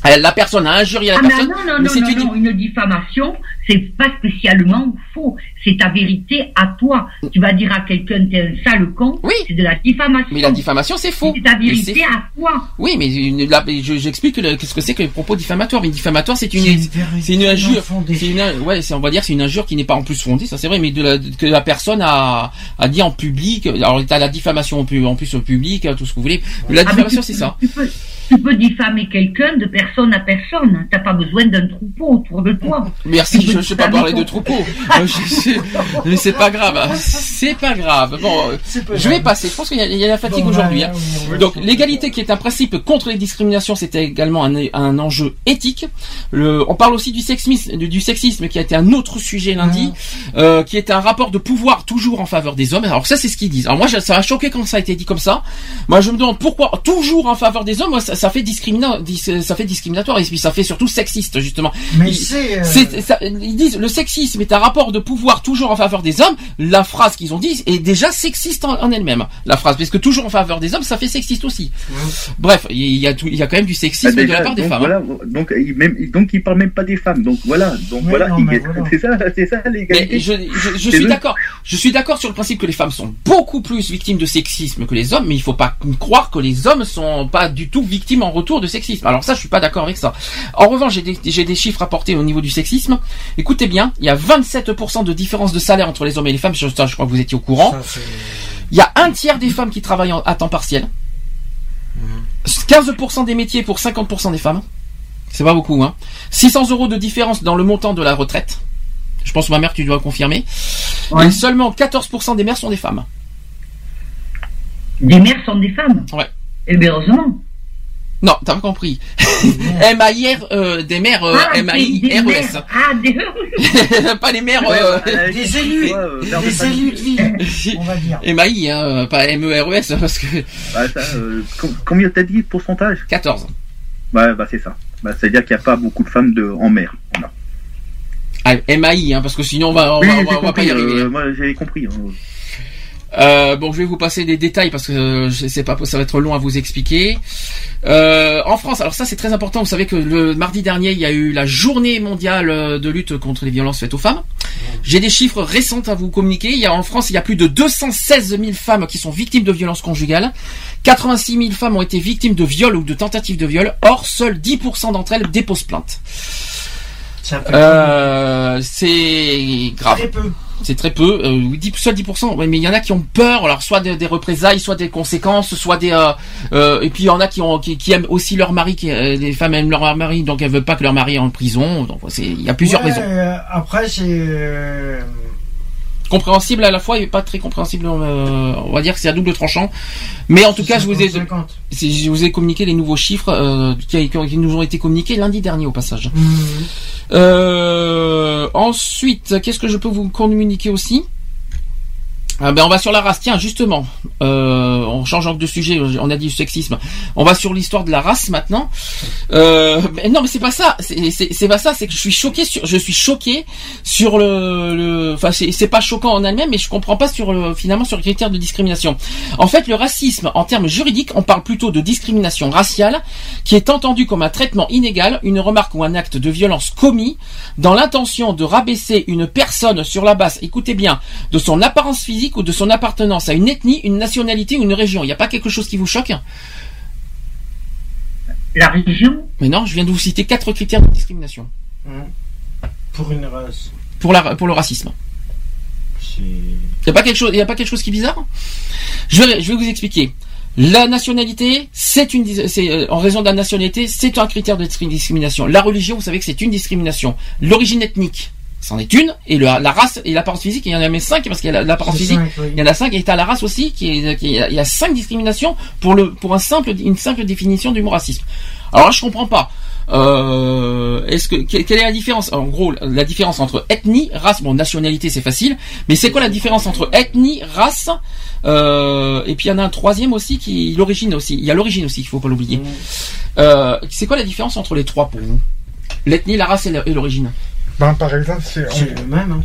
Elle- La personne a injurié la Ah, mais personne. non, non, mais non, c'est non, une- non, une diffamation, c'est pas spécialement faux. C'est ta vérité à toi. Tu vas dire à quelqu'un, t'es un sale con, c'est de la diffamation. Mais la diffamation, c'est faux. C'est ta Mais vérité à toi. Oui, mais une- là, je- j'explique le- qu'est-ce que c'est que les propos diffamatoires. Une diffamatoire, c'est une, c'est une injure. C'est une, ouais, c'est, on va dire, c'est une injure qui n'est pas en plus fondée, ça c'est vrai, mais de la, que la personne a, a dit en public. Alors, t'as la diffamation en plus, en plus au public, tout ce que vous voulez. La Ah, mais diffamation, tu c'est ça. Tu peux, tu peux diffamer quelqu'un de personne à personne. T'as pas besoin d'un troupeau autour de toi. Merci, je ne sais pas parler de troupeau. Euh, mais c'est pas grave. C'est pas grave. Bon, euh, pas je vais grave. passer. Je pense qu'il y, y a la fatigue Bon, aujourd'hui. hein. Donc, l'égalité qui est un principe contre les discriminations, c'était également un, un enjeu éthique. Le, on parle aussi du sexisme, du, du sexisme qui a été un autre sujet lundi, euh, qui est un rapport de pouvoir toujours en faveur des hommes. Alors ça, c'est ce qu'ils disent. Alors moi, ça m'a choqué quand ça a été dit comme ça. Moi, je me demande pourquoi toujours en faveur des hommes. Moi, ça, ça fait discrimina- dis- ça fait discriminatoire et puis ça fait surtout sexiste justement. Mais Ils- c'est, euh, ils disent le sexisme est un rapport de pouvoir toujours en faveur des hommes. La phrase qu'ils ont dit est déjà sexiste en, en elle-même. La phrase, parce que toujours en faveur des hommes, ça fait sexiste aussi. Bref, il y a tout, il y a quand même du sexisme Bah, de la part des donc, femmes. Voilà, hein. donc, il, même, donc il parle même pas des femmes. Donc voilà, donc voilà, c'est ça, c'est ça l'égalité. Mais je, je, suis d'accord. Je suis d'accord sur le principe que les femmes sont beaucoup plus victimes de sexisme que les hommes, mais il faut pas croire que les hommes sont pas du tout victimes en retour de sexisme. Alors ça, je suis pas d'accord avec ça. En revanche, j'ai des, j'ai des chiffres rapportés au niveau du sexisme. Écoutez bien, il y a 27% de différence de salaire entre les hommes et les femmes. Je, ça, je crois que vous étiez au courant. Il y a un tiers des femmes qui travaillent en- à temps partiel. 15% des métiers pour 50% des femmes. C'est pas beaucoup, hein. 600 euros de différence dans le montant de la retraite. Je pense, ma mère, tu dois confirmer. Et seulement 14% des mères sont des femmes. Des mères sont des femmes. Ouais. Eh bien, heureusement. Non, t'as pas compris. M-A-I-R, euh, des mères euh, Ah, des- des M-A-I-R-E-S. mères. Ah, des... pas les mères. Ouais, euh, ouais, Des élus, des élus de ville, on va dire. M-A-I, hein, pas M-E-R-E-S, parce que Bah, ça, euh, com- combien t'as dit pourcentage? 14. Ouais, bah c'est ça. Bah, c'est-à-dire qu'il n'y a pas beaucoup de femmes de, en mer. Ah, M-A-I, hein, parce que sinon on va, on Oui, va, j'ai on va- on va pas compris, y arriver. euh, moi j'ai compris. hein. Euh, bon, je vais vous passer des détails parce que euh, je sais pas, ça va être long à vous expliquer. Euh, en France, alors ça c'est très important. Vous savez que le mardi dernier, il y a eu la journée mondiale euh, de lutte contre les violences faites aux femmes. J'ai des chiffres récents à vous communiquer. Il y a en France, il y a plus de 216 000 femmes qui sont victimes de violences conjugales. 86 000 femmes ont été victimes de viols ou de tentatives de viol. Or, seuls 10% d'entre elles déposent plainte. Euh, c'est grave. Très peu. C'est très peu, euh, oui, 10, seuls 10%, ouais, mais il y en a qui ont peur, alors soit des, des représailles, soit des conséquences, soit des... euh, euh, et puis il y en a qui, ont, qui, qui aiment aussi leur mari, qui, euh, les femmes aiment leur mari, donc elles veulent pas que leur mari est en prison, donc c'est- il y a plusieurs Ouais, raisons. euh, après, c'est. Compréhensible à la fois et pas très compréhensible, euh, on va dire que c'est à double tranchant. Mais en tout cas, je vous ai, 50-50. c'est- je vous ai communiqué les nouveaux chiffres euh, qui, qui nous ont été communiqués lundi dernier au passage. Euh, ensuite, qu'est-ce que je peux vous communiquer aussi? Ah ben on va sur la race. Tiens, justement, euh, on change de sujet. On a dit sexisme. On va sur l'histoire de la race maintenant. Euh, mais non, mais c'est pas ça. C'est- pas ça. C'est que je suis choqué sur. Je suis choqué sur le. le enfin, c'est c'est pas choquant en elle-même, mais je comprends pas sur le, finalement sur le critère de discrimination. En fait, le racisme, en termes juridiques, on parle plutôt de discrimination raciale, qui est entendu comme un traitement inégal, une remarque ou un acte de violence commis dans l'intention de rabaisser une personne sur la base, écoutez bien, de son apparence physique ou de son appartenance à une ethnie, une nationalité ou une région. Il n'y a pas quelque chose qui vous choque? La région? Mais non, je viens de vous citer quatre critères de discrimination Pour une race. pour, la, pour le racisme. Il n'y a pas quelque chose, il a pas quelque chose qui est bizarre? Je vais, je vais vous expliquer. La nationalité, c'est une, c'est euh, en raison de la nationalité, c'est un critère de discri- discrimination. La religion, vous savez que c'est une discrimination. L'origine ethnique, c'en est une, et le- la race et l'apparence physique, il y en a même cinq parce qu'il y a la- l'apparence physique, cinq, oui. il y en a cinq, et t'as la race aussi, qui est, qui est- il y a cinq discriminations pour le, pour un simple, une simple définition du mot racisme. Alors là, je comprends pas. Euh, est-ce que que- quelle est la différence? En gros, la différence entre ethnie, race, bon, nationalité, c'est facile, mais c'est quoi la différence entre ethnie, race euh, et puis il y en a un troisième aussi qui l'origine aussi. Il y a l'origine aussi qu'il faut pas l'oublier. Euh, c'est quoi la différence entre les trois pour vous? L'ethnie, la race et l'origine? Ben, par exemple, c'est, C'est le même. Hein.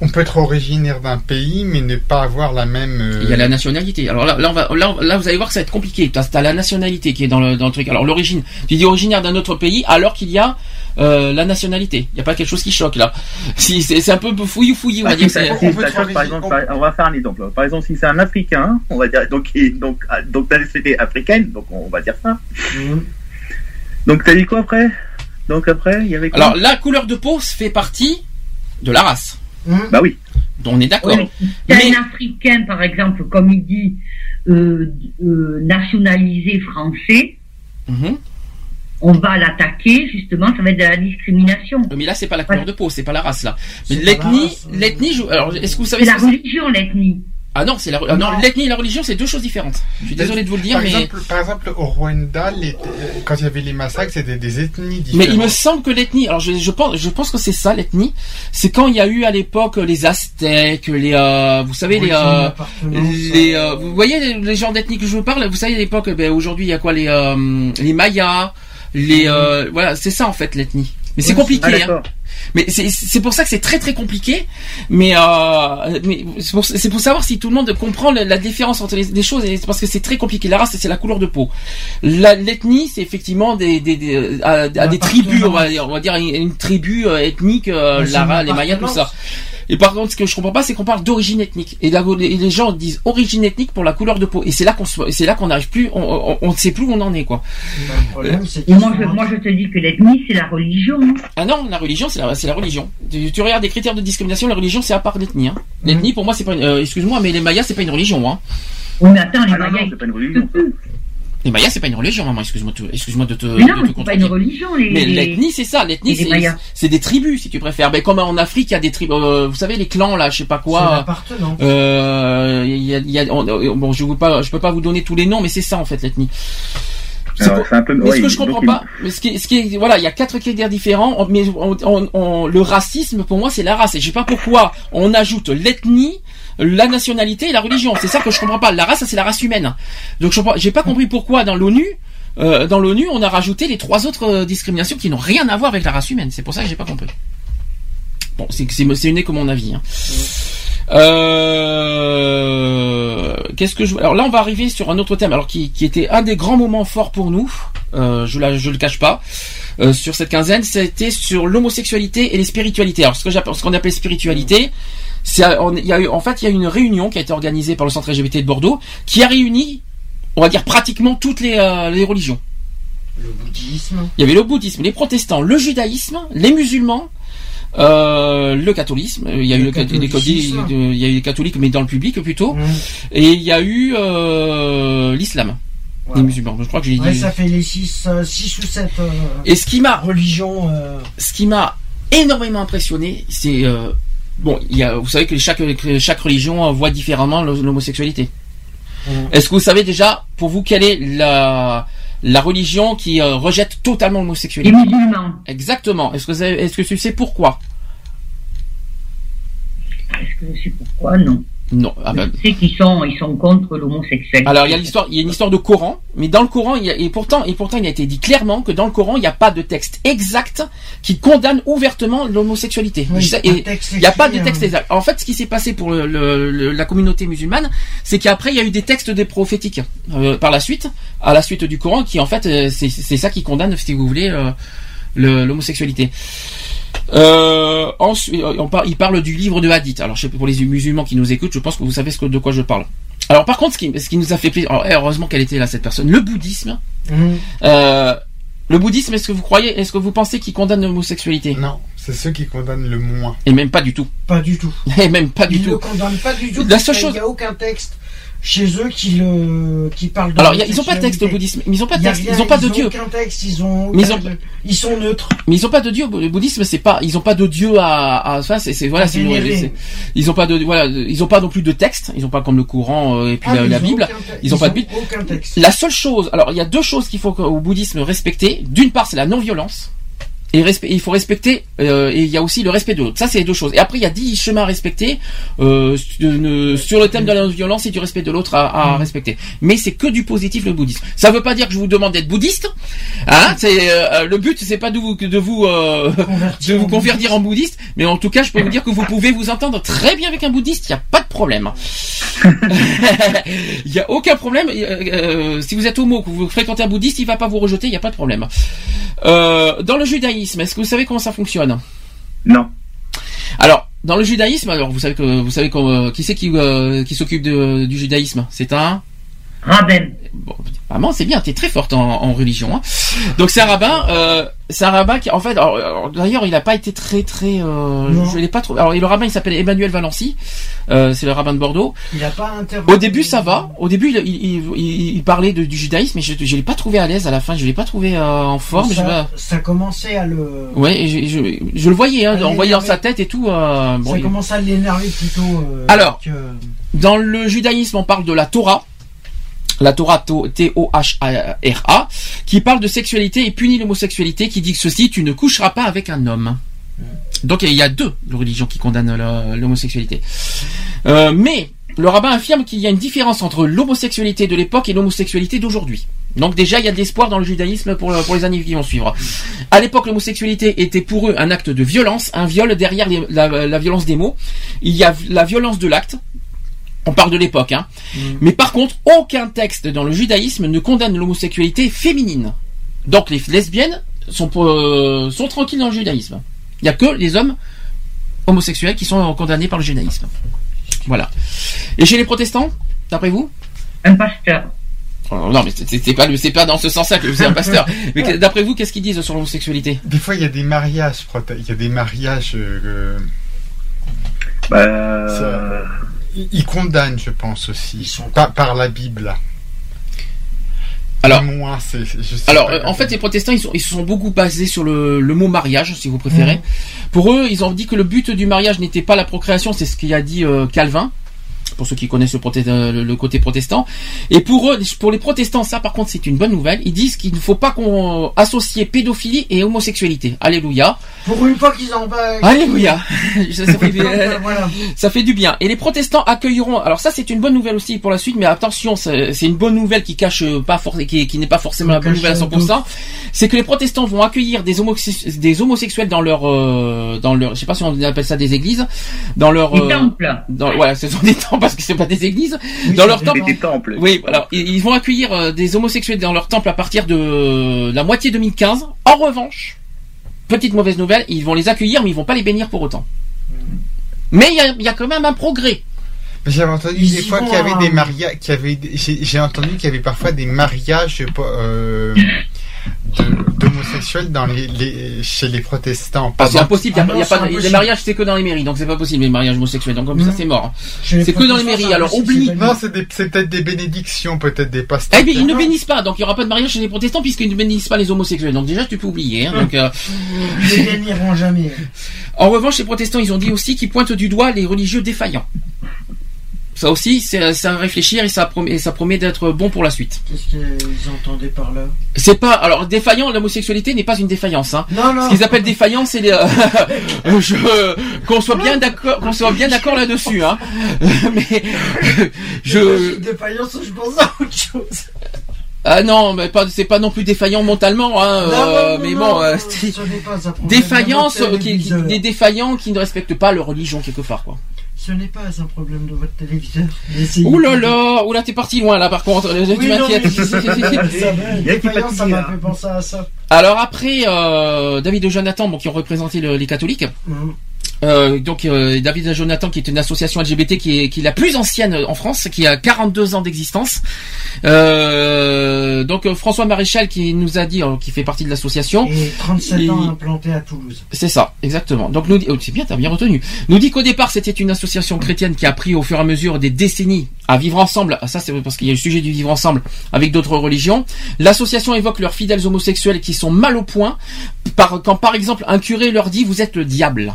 on, on peut être originaire d'un pays, mais ne pas avoir la même. euh, Il y a la nationalité. Alors là, là, on va, là, là, vous allez voir que ça va être compliqué. T'as as la nationalité qui est dans le, dans le truc. Alors l'origine, tu dis originaire d'un autre pays, alors qu'il y a euh, la nationalité. Il n'y a pas quelque chose qui choque là. Si c'est un peu fouillis fouillis, on va Bah, dire. si ça- c'est- si ça choque, par exemple, par- on va faire un exemple. Par exemple, si c'est un Africain, on va dire donc donc donc la nationalité africaine, donc on va dire ça. Donc t'as dit quoi après? Donc après, il y avait quoi Alors la couleur de peau fait partie de la race. Bah oui. On est d'accord. Oui, mais si c'est un Africain, par exemple, comme il dit, euh, euh, nationalisé français, Mhm. on va l'attaquer, justement, ça va être de la discrimination. Mais là, c'est pas la couleur de peau, c'est pas la race là. Mais C'est pas la l'ethnie, race, l'ethnie. je- Alors, est-ce que vous savez C'est ce la religion, l'ethnie. Ah non, c'est la. ah non, l'ethnie et la religion, c'est deux choses différentes. Je suis désolé de vous le dire, par mais. Exemple, par exemple, au Rwanda, les- euh, quand il y avait les massacres, c'était des ethnies Mais différentes. il me semble que l'ethnie, alors je, je pense, je pense que c'est ça l'ethnie. C'est quand il y a eu à l'époque les Aztèques, les, euh, vous savez les, Oui, euh, les, euh, vous voyez les, les genres d'ethnie que je vous parle? Vous savez à l'époque, ben, aujourd'hui il y a quoi les, euh, les Mayas, les, euh, voilà, c'est ça en fait l'ethnie. Mais c'est compliqué. ah, hein. Mais c'est c'est pour ça que c'est très très compliqué. Mais euh, mais c'est pour, pour savoir si tout le monde comprend la, la différence entre les, les choses. Et parce que c'est très compliqué. La race c'est la couleur de peau. L'ethnie c'est effectivement des, des, des à, à des tribus. On va, dire- on va dire une, une tribu euh, ethnique, euh, Lara, les Mayas, tout ça. Et par contre, ce que je comprends pas, c'est qu'on parle d'origine ethnique. Et, là, et les gens disent origine ethnique pour la couleur de peau. Et c'est là qu'on c'est là qu'on n'arrive plus, on, ne sait plus où on en est, quoi. Problème, Et moi, je, moi, je te dis que l'ethnie, c'est la religion. hein. Ah non, la religion, c'est la, religion. Tu, tu regardes des critères de discrimination, la religion, c'est à part l'ethnie. Hein. L'ethnie, pour moi, c'est pas. une- euh, Excuse-moi, mais les Mayas, c'est pas une religion. Hein. Oui, mais attends, les Ah non, non, Mayas, c'est pas une religion. Les Mayas, c'est pas une religion, maman. Excuse-moi, de- excuse-moi de te. Mais non, mais c'est pas une religion, les. Mais l'ethnie, c'est ça. L'ethnie, c'est c'est des tribus, si tu préfères. Ben, comme en Afrique, il y a des tribus. euh, vous savez, les clans, là, je sais pas C'est quoi. l'appartenance. Euh, il y a, il y a- on- on- bon, je vous pas, je peux pas vous donner tous les noms, mais c'est ça en fait l'ethnie. C'est un peu. Mais ce que je comprends pas, mais ce qui, ce qui est, voilà, il y a quatre critères différents, mais le racisme, pour moi, c'est la race. Et je sais pas pourquoi on ajoute l'ethnie, la nationalité et la religion. C'est ça que je comprends pas. La race, ça, c'est la race humaine. Donc, je j'ai pas compris pourquoi dans l'ONU, euh, dans l'ONU, on a rajouté les trois autres euh, discriminations qui n'ont rien à voir avec la race humaine. C'est pour ça que j'ai pas compris. Bon, c'est c'est une que mon avis. Hein. Euh, qu'est-ce que je alors là on va arriver sur un autre thème alors qui, qui était un des grands moments forts pour nous. Euh, je la je le cache pas. Euh, sur cette quinzaine c'était sur l'homosexualité et les spiritualités. Alors ce que j'appelle ce qu'on appelle spiritualité c'est il y a eu en fait il y a eu une réunion qui a été organisée par le centre LGBT de Bordeaux qui a réuni on va dire pratiquement toutes les, euh, les religions. Le bouddhisme. Il y avait le bouddhisme les protestants le judaïsme les musulmans euh, le catholicisme, il y a eu le, il y a eu les catholiques mais dans le public plutôt, mmh. et il y a eu euh, l'islam. Les musulmans, je crois que j'ai dit. ça fait les 6 euh, six ou 7 euh, Et ce qui m'a religion ce qui m'a énormément impressionné, c'est bon, il y a, vous savez que chaque chaque religion voit différemment l'homosexualité. Mmh. Est-ce que vous savez déjà pour vous quelle est la la religion qui euh, rejette totalement l'homosexualité. Les musulmans. Exactement. Est-ce que, est-ce que tu sais pourquoi? Est-ce que je sais pourquoi? Non. Non. Ah ben... Je sais qu'ils sont, ils sont contre l'homosexualité. Alors il y a l'histoire, il y a une histoire de Coran, mais dans le Coran, il y a, et pourtant, et pourtant, il a été dit clairement que dans le Coran, il n'y a pas de texte exact qui condamne ouvertement l'homosexualité. il n'y a pas de texte exact. En fait, ce qui s'est passé pour le, la communauté musulmane, c'est qu'après, il y a eu des textes des prophétiques euh, par la suite, à la suite du Coran, qui en fait, euh, c'est ça qui condamne, si vous voulez, euh, l'homosexualité. Euh, ensuite, on il parle du livre de Hadith. Alors, je sais, pour les musulmans qui nous écoutent, je pense que vous savez ce que, de quoi je parle. Alors, par contre, ce qui, ce qui nous a fait plaisir, heureusement qu'elle était là, cette personne, le bouddhisme. Mhm. Euh, le bouddhisme, est-ce que vous croyez, est-ce que vous pensez qu'il condamne l'homosexualité? Non, c'est ceux qui condamnent le moins. Et même pas du tout. Pas du tout. Et même pas du Ils tout. ne condamnent pas du tout. La seule chose. Il n'y a aucun texte chez eux qui le qui parlent de Alors ils ont pas de texte au bouddhisme, mais ils ont pas de texte, ils ont pas de dieu. Aucun texte, ils ont, mais ils, ont... ils sont neutres. Mais ils ont pas de dieu. Le bouddhisme c'est pas, ils ont pas de dieu à, à... c'est c'est voilà, c'est ils ont pas de voilà, ils ont pas non plus de texte, ils ont pas comme le Coran euh, et puis ah, la, Bible, ils, ont pas de Bible. Aucun texte. La seule chose, alors il y a deux choses qu'il faut au bouddhisme respecter. D'une part c'est la non-violence et il faut respecter euh, et il y a aussi le respect de l'autre. Ça c'est les deux choses. Et après il y a dix chemins à respecter euh, sur le thème de la violence et du respect de l'autre à, à, mm. respecter. Mais c'est que du positif le bouddhisme. Ça veut pas dire que je vous demande d'être bouddhiste. Hein C'est euh, le but c'est pas de vous de vous euh, de vous convertir en bouddhiste, mais en tout cas je peux vous dire que vous pouvez vous entendre très bien avec un bouddhiste. Il y a pas de problème. Il y a aucun problème. Euh, si vous êtes homo, que vous fréquentez un bouddhiste, il va pas vous rejeter. Il y a pas de problème. dans le judaïsme est-ce que vous savez comment ça fonctionne? Non. Alors, dans le judaïsme, alors vous savez que vous savez qui c'est qui, euh, qui s'occupe du judaïsme? C'est un? Rabbin. Bon, vraiment, c'est bien, t'es très forte en, religion. Hein. Donc c'est un rabbin, c'est un rabbin qui, en fait, d'ailleurs, il n'a pas été très très, euh, je l'ai pas trop. Alors le rabbin, il s'appelle Emmanuel Valency, euh, c'est le rabbin de Bordeaux. Il a pas Au début, ça va. Au début, il, il, il, parlait de, du judaïsme, mais je, je l'ai pas trouvé à l'aise à la fin. Je l'ai pas trouvé euh, en forme. Ça, ça commençait à le. Ouais, je, je, je, le voyais, hein, en voyant sa tête et tout. Euh, bon, ça commençait à l'énerver plutôt. Euh, Alors, dans le judaïsme, on parle de la Torah la Torah T-O-H-R-A, qui parle de sexualité et punit l'homosexualité, qui dit que ceci, tu ne coucheras pas avec un homme. Donc il y a deux religions qui condamnent l'homosexualité. Euh, mais le rabbin affirme qu'il y a une différence entre l'homosexualité de l'époque et l'homosexualité d'aujourd'hui. Donc déjà, il y a de l'espoir dans le judaïsme pour, les années qui vont suivre. À l'époque, l'homosexualité était pour eux un acte de violence, un viol derrière la, violence des mots. Il y a la violence de l'acte, on parle de l'époque, hein. Mm. Mais par contre, aucun texte dans le judaïsme ne condamne l'homosexualité féminine. Donc les lesbiennes sont, euh, sont tranquilles dans le judaïsme. Il n'y a que les hommes homosexuels qui sont condamnés par le judaïsme. Voilà. Et chez les protestants, d'après vous? Un pasteur. Oh, non, mais c'est pas, pas dans ce sens-là que vous êtes un pasteur. mais d'après vous, qu'est-ce qu'ils disent sur l'homosexualité? Des fois, il y a des mariages, il y a des mariages. Euh, bah, ils condamnent, je pense aussi, par, par la Bible. Alors, moi, alors en fait, les protestants, ils, sont, ils se sont beaucoup basés sur le, le mot mariage, si vous préférez. Mhm. Pour eux, ils ont dit que le but du mariage n'était pas la procréation, c'est ce qu'il a dit euh, Calvin. Pour ceux qui connaissent le, proté- euh, le- le côté protestant. Et pour eux, pour les protestants, ça par contre c'est une bonne nouvelle. Ils disent qu'il ne faut pas qu'on euh, associe pédophilie et homosexualité. Alléluia. Pour une fois qu'ils en. Alléluia. ça, ça fait, euh, Voilà. ça fait du bien. Et les protestants accueilleront. Alors ça, c'est une bonne nouvelle aussi pour la suite, mais attention, c'est c'est une bonne nouvelle qui cache euh, pas for- qui, qui n'est pas forcément la bonne nouvelle à 100%. C'est que les protestants vont accueillir des, homosex- des homosexuels dans leur, euh, dans leur, je sais pas si on appelle ça des églises, dans leur, Des temples. dans, voilà, ce sont des temples parce que c'est pas des églises. Oui, dans leur temple. des temples. Oui, alors ils vont accueillir euh, des homosexuels dans leur temple à partir de la moitié 2015. En revanche, petite mauvaise nouvelle, ils vont les accueillir, mais ils vont pas les bénir pour autant. Mais il y a, il y a quand même un progrès. J'avais entendu des fois vont qu'il y avait des mariages, qu'il y avait, des- j'ai entendu qu'il y avait parfois des mariages euh, d'homosexuels dans les, les- chez les protestants. Ah, c'est impossible, il y a, Ah pas- il y a non, pas, c'est les impossible. mariages c'est que dans les mairies, donc c'est pas possible les mariages homosexuels, donc comme ça c'est mort. Les C'est que dans les mairies, alors impossible, oublie. c'est Non, c'est peut-être des bénédictions, peut-être des pasteurs. Eh bien, ils ne bénissent pas, donc il y aura pas de mariage chez les protestants puisqu'ils ne bénissent pas les homosexuels. Donc déjà tu peux oublier. Hein, donc, euh, Ils les béniront jamais. En revanche, les protestants, ils ont dit aussi qu'ils pointent du doigt les religieux défaillants. Ça aussi, c'est à réfléchir et ça promet, et ça promet d'être bon pour la suite. Qu'est-ce qu'ils entendaient par là? C'est pas alors défaillant, l'homosexualité n'est pas une défaillance. Hein. Non, non. Ce qu'ils appellent défaillant, c'est euh, qu'on soit bien d'accord, qu'on soit bien d'accord là-dessus. Hein. Mais je Défaillance, je pense à autre chose. ah non, mais pas c'est pas non plus défaillant mentalement. Hein, Non, euh, non, mais non, bon, euh, défaillance, qui, des défaillants qui ne respectent pas leur religion quelque part quoi. Ce n'est pas un problème de votre téléviseur. Ouh là de- là, ouh là t'es parti loin là par contre, tu Oui, non, m'inquiètes. mais ça va, Il y a qui défaillance, ça fatigué, m'a là. fait penser à ça. Alors après, euh, David et Jonathan, bon, qui ont représenté le- les catholiques. Mhm. Euh, donc euh, David et Jonathan, qui est une association LGBT qui est, qui est la plus ancienne en France, qui a 42 ans d'existence. Euh, donc euh, François Maréchal qui nous a dit, euh, qui fait partie de l'association. Et 37 Et- ans implanté à Toulouse. C'est ça, exactement. Donc nous dit, oh, c'est bien, t'as bien retenu. Nous dit qu'au départ c'était une association chrétienne qui a pris au fur et à mesure des décennies à vivre ensemble. Ah, Ça c'est parce qu'il y a le sujet du vivre ensemble avec d'autres religions. L'association évoque leurs fidèles homosexuels qui sont mal au point. Par, quand par exemple un curé leur dit vous êtes le diable.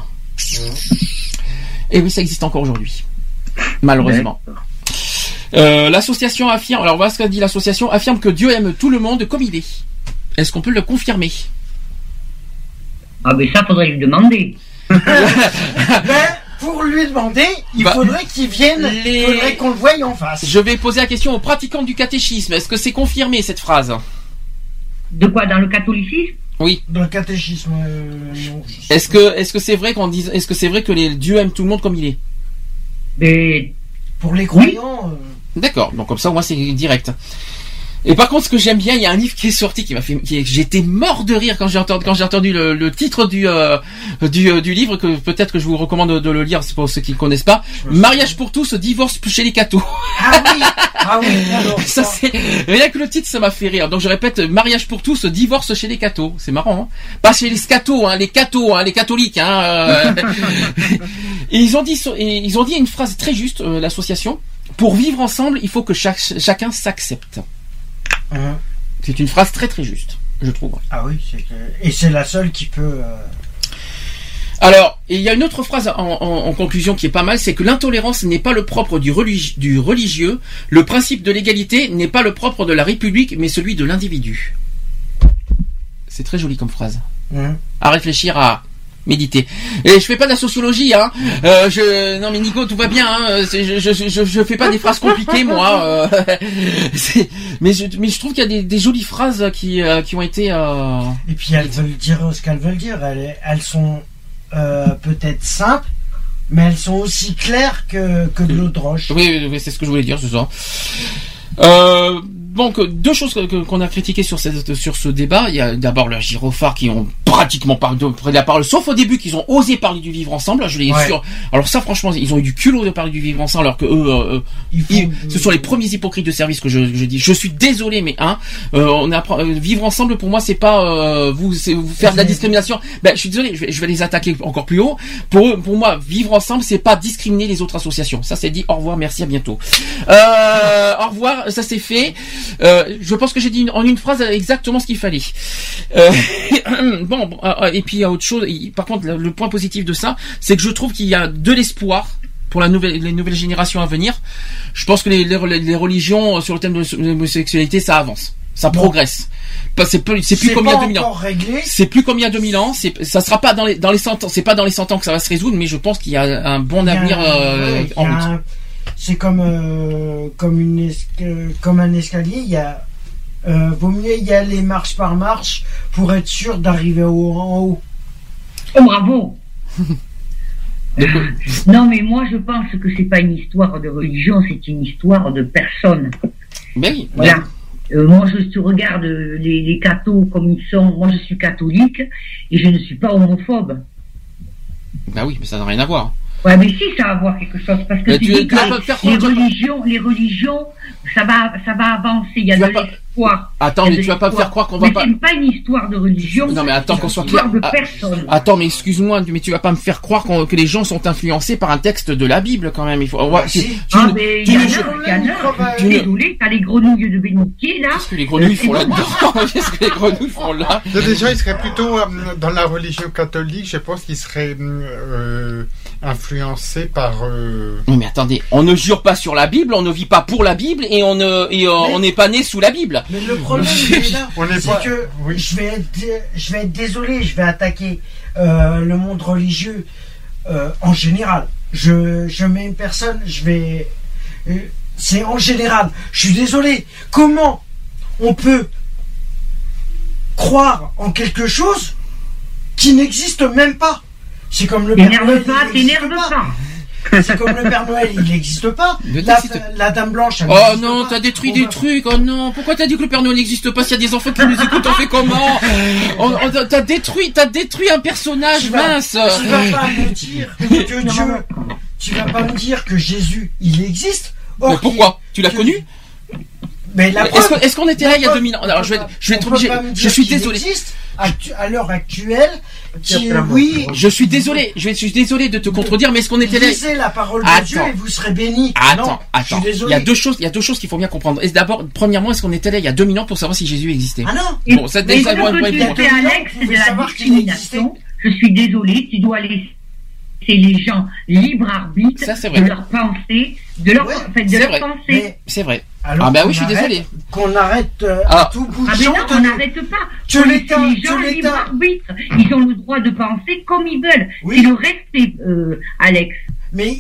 Et oui, ça existe encore aujourd'hui, malheureusement. Euh, l'association affirme, alors voilà ce qu'a dit l'association, affirme que Dieu aime tout le monde comme il est. Est-ce qu'on peut le confirmer? Ah, mais ça, faudrait lui demander. Mais pour lui demander, il Bah, faudrait qu'il vienne, il les- faudrait qu'on le voie en face. Je vais poser la question aux pratiquants du catéchisme. Est-ce que c'est confirmé cette phrase? De quoi? Dans le catholicisme? Oui. Dans le catéchisme, euh, Est-ce que est-ce que c'est vrai qu'on dise est-ce que c'est vrai que les Dieu aime tout le monde comme il est? Mais Pour les croyants, euh, D'accord. Donc comme ça au moins c'est direct. Et par contre, ce que j'aime bien, il y a un livre qui est sorti qui m'a fait, j'étais mort de rire quand j'ai entendu, quand j'ai entendu le, le titre du euh, du, euh, du livre que peut-être que je vous recommande de, de le lire, pour ceux qui ne connaissent pas. Mariage pour tous, divorce chez les cathos. Ah oui, ah oui, alors, ça c'est rien que le titre, ça m'a fait rire. Donc je répète, mariage pour tous, divorce chez les cathos. C'est marrant, hein Pas chez les scatos, hein, les cathos, hein, les catholiques. Hein, euh. et ils ont dit, et ils ont dit une phrase très juste, l'association. Pour vivre ensemble, il faut que chaque, chacun s'accepte. Hein. C'est une phrase très très juste, je trouve. Ah oui, et c'est la seule qui peut. euh, Alors, il y a une autre phrase en, en- en conclusion qui est pas mal, c'est que l'intolérance n'est pas le propre du, religi- du religieux, le principe de l'égalité n'est pas le propre de la République, mais celui de l'individu. C'est très joli comme phrase. hein. À réfléchir, à méditer. Et je fais pas de la sociologie, hein. Euh, je, non mais Nico, tout va bien. Hein. Je, je, je, je fais pas des phrases compliquées, moi. euh. Mais, je, mais je trouve qu'il y a des, des jolies phrases qui, euh, qui ont été. euh, Et puis elles veulent dire ce qu'elles veulent dire. Elles, elles sont euh, peut-être simples, mais elles sont aussi claires que, que de l'eau de roche. Oui, oui, oui, c'est ce que je voulais dire, c'est ça. Euh, donc deux choses qu'on a critiquées sur, cette, sur ce débat. Il y a d'abord le gyrophare qui ont pratiquement pas de- pris la parole, sauf au début qu'ils ont osé parler du vivre ensemble. Je l'ai Ouais. sûr. Alors ça, franchement, ils ont eu du culot de parler du vivre ensemble, alors que eux, euh, ils- ce sont les premiers hypocrites de service que je, je dis. Je suis désolé, mais hein, euh, on apprend, euh, vivre ensemble pour moi, c'est pas euh, vous, vous faire de la discrimination. Ben, je suis désolé, je vais, je vais les attaquer encore plus haut. Pour eux, pour moi, vivre ensemble, c'est pas discriminer les autres associations. Ça, c'est dit. Au revoir, merci, à bientôt. Euh, au revoir, ça c'est fait. Euh, je pense que j'ai dit une- en une phrase exactement ce qu'il fallait. Euh, bon, euh, et puis il y a autre chose. Par contre, le, le point positif de ça, c'est que je trouve qu'il y a de l'espoir pour la nouvelle, les nouvelles générations à venir, je pense que les, les, les religions euh, sur le thème de l'homosexualité, ça avance, ça progresse. C'est plus, c'est plus comme il y a pas 2000 ans. C'est plus comme il y a 2000 ans. C'est, ça sera pas dans les, dans les 100 ans. C'est pas dans les 100 ans que ça va se résoudre, mais je pense qu'il y a un bon a avenir un- euh, ouais, en route. C'est comme euh, comme une esca- comme un escalier. Il y a euh, vaut mieux y aller marche par marche pour être sûr d'arriver au- en haut. Oh bravo Non mais moi je pense que c'est pas une histoire de religion, c'est une histoire de personne. Oui. Voilà. Euh, moi je euh, les, les cathos comme ils sont, moi je suis catholique et je ne suis pas homophobe. Bah oui, mais ça n'a rien à voir. Ouais mais si ça a à voir quelque chose parce que tu tu- dis que les, religions, les religions, ça va ça va avancer, il y a de l'espoir. Attends, mais tu vas pas me faire croire qu'on va Mais pas- C'est pas une histoire de religion. Non mais attends qu'on soit clair. histoire de Ah, personne. Attends mais excuse-moi mais tu vas pas me faire croire qu'on- que les gens sont influencés par un texte de la Bible quand même. Il faut. va- tu- Ah, ne- mais il y en a, il y en a. Désolé, t'as les grenouilles de bénitier là. Qu'est-ce que les grenouilles font là-dedans Qu'est-ce que les grenouilles font là gens, ils seraient plutôt euh, dans la religion catholique, je pense qu'ils seraient influencés par. euh, Oui, mais attendez, on ne jure pas sur la Bible, on ne vit pas pour la Bible et on ne et euh, on n'est pas né sous la Bible. Mais le problème, il est là. On est c'est pas- que je vais être, je vais être désolé, je vais attaquer euh, le monde religieux euh, en général. Je, je mets une personne, je vais. c'est en général. Je suis désolé. Comment on peut croire en quelque chose qui n'existe même pas? C'est comme le Père T'énerve Noël. pas, il n'existe t'énerve pas. C'est comme le Père Noël, il n'existe pas. La, la Dame Blanche, elle Oh non, t'as détruit On des trucs. Oh non, pourquoi t'as dit que le Père Noël n'existe pas S'il y a des enfants qui nous écoutent, on fait comment T'as détruit, t'as détruit un personnage Tu vas- mince. Tu vas pas me dire que Dieu, tu vas pas me dire que Jésus, il existe? Or Mais pourquoi? Tu l'as connu? Mais la Est-ce qu'on- est-ce qu'on était là il y a preuve- 2000 ans? Alors je vais, je vais être obligé. Je suis désolé. existe actu- à l'heure actuelle, qui, oui, Je suis désolé. Je, suis désolé de te contredire, mais est-ce qu'on était là? lisez la parole de Attends. Dieu et vous serez bénis. Attends, non, attends. Je suis Il désolé. y a deux choses, il y a deux choses qu'il faut bien comprendre. Et d'abord, premièrement, est-ce qu'on était là il y a 2000 ans pour savoir si Jésus existait? Ah non. Bon, ça Mais tu bon. fais, Alex, de la discrimination. Je suis désolée, tu dois laisser les gens libre arbitre Ça, c'est vrai. de leur pensée, de leur, en fait, de C'est leur vrai. pensée. C'est vrai. Alors ah bah qu'on oui, je suis arrête- désolé. Qu'on arrête euh, Ah. à tout bout de Ah mais champ non, on n'arrête pas. Laisser les gens libre arbitre. Ils ont le droit de penser comme ils veulent. C'est le respect, euh, Alex. Mais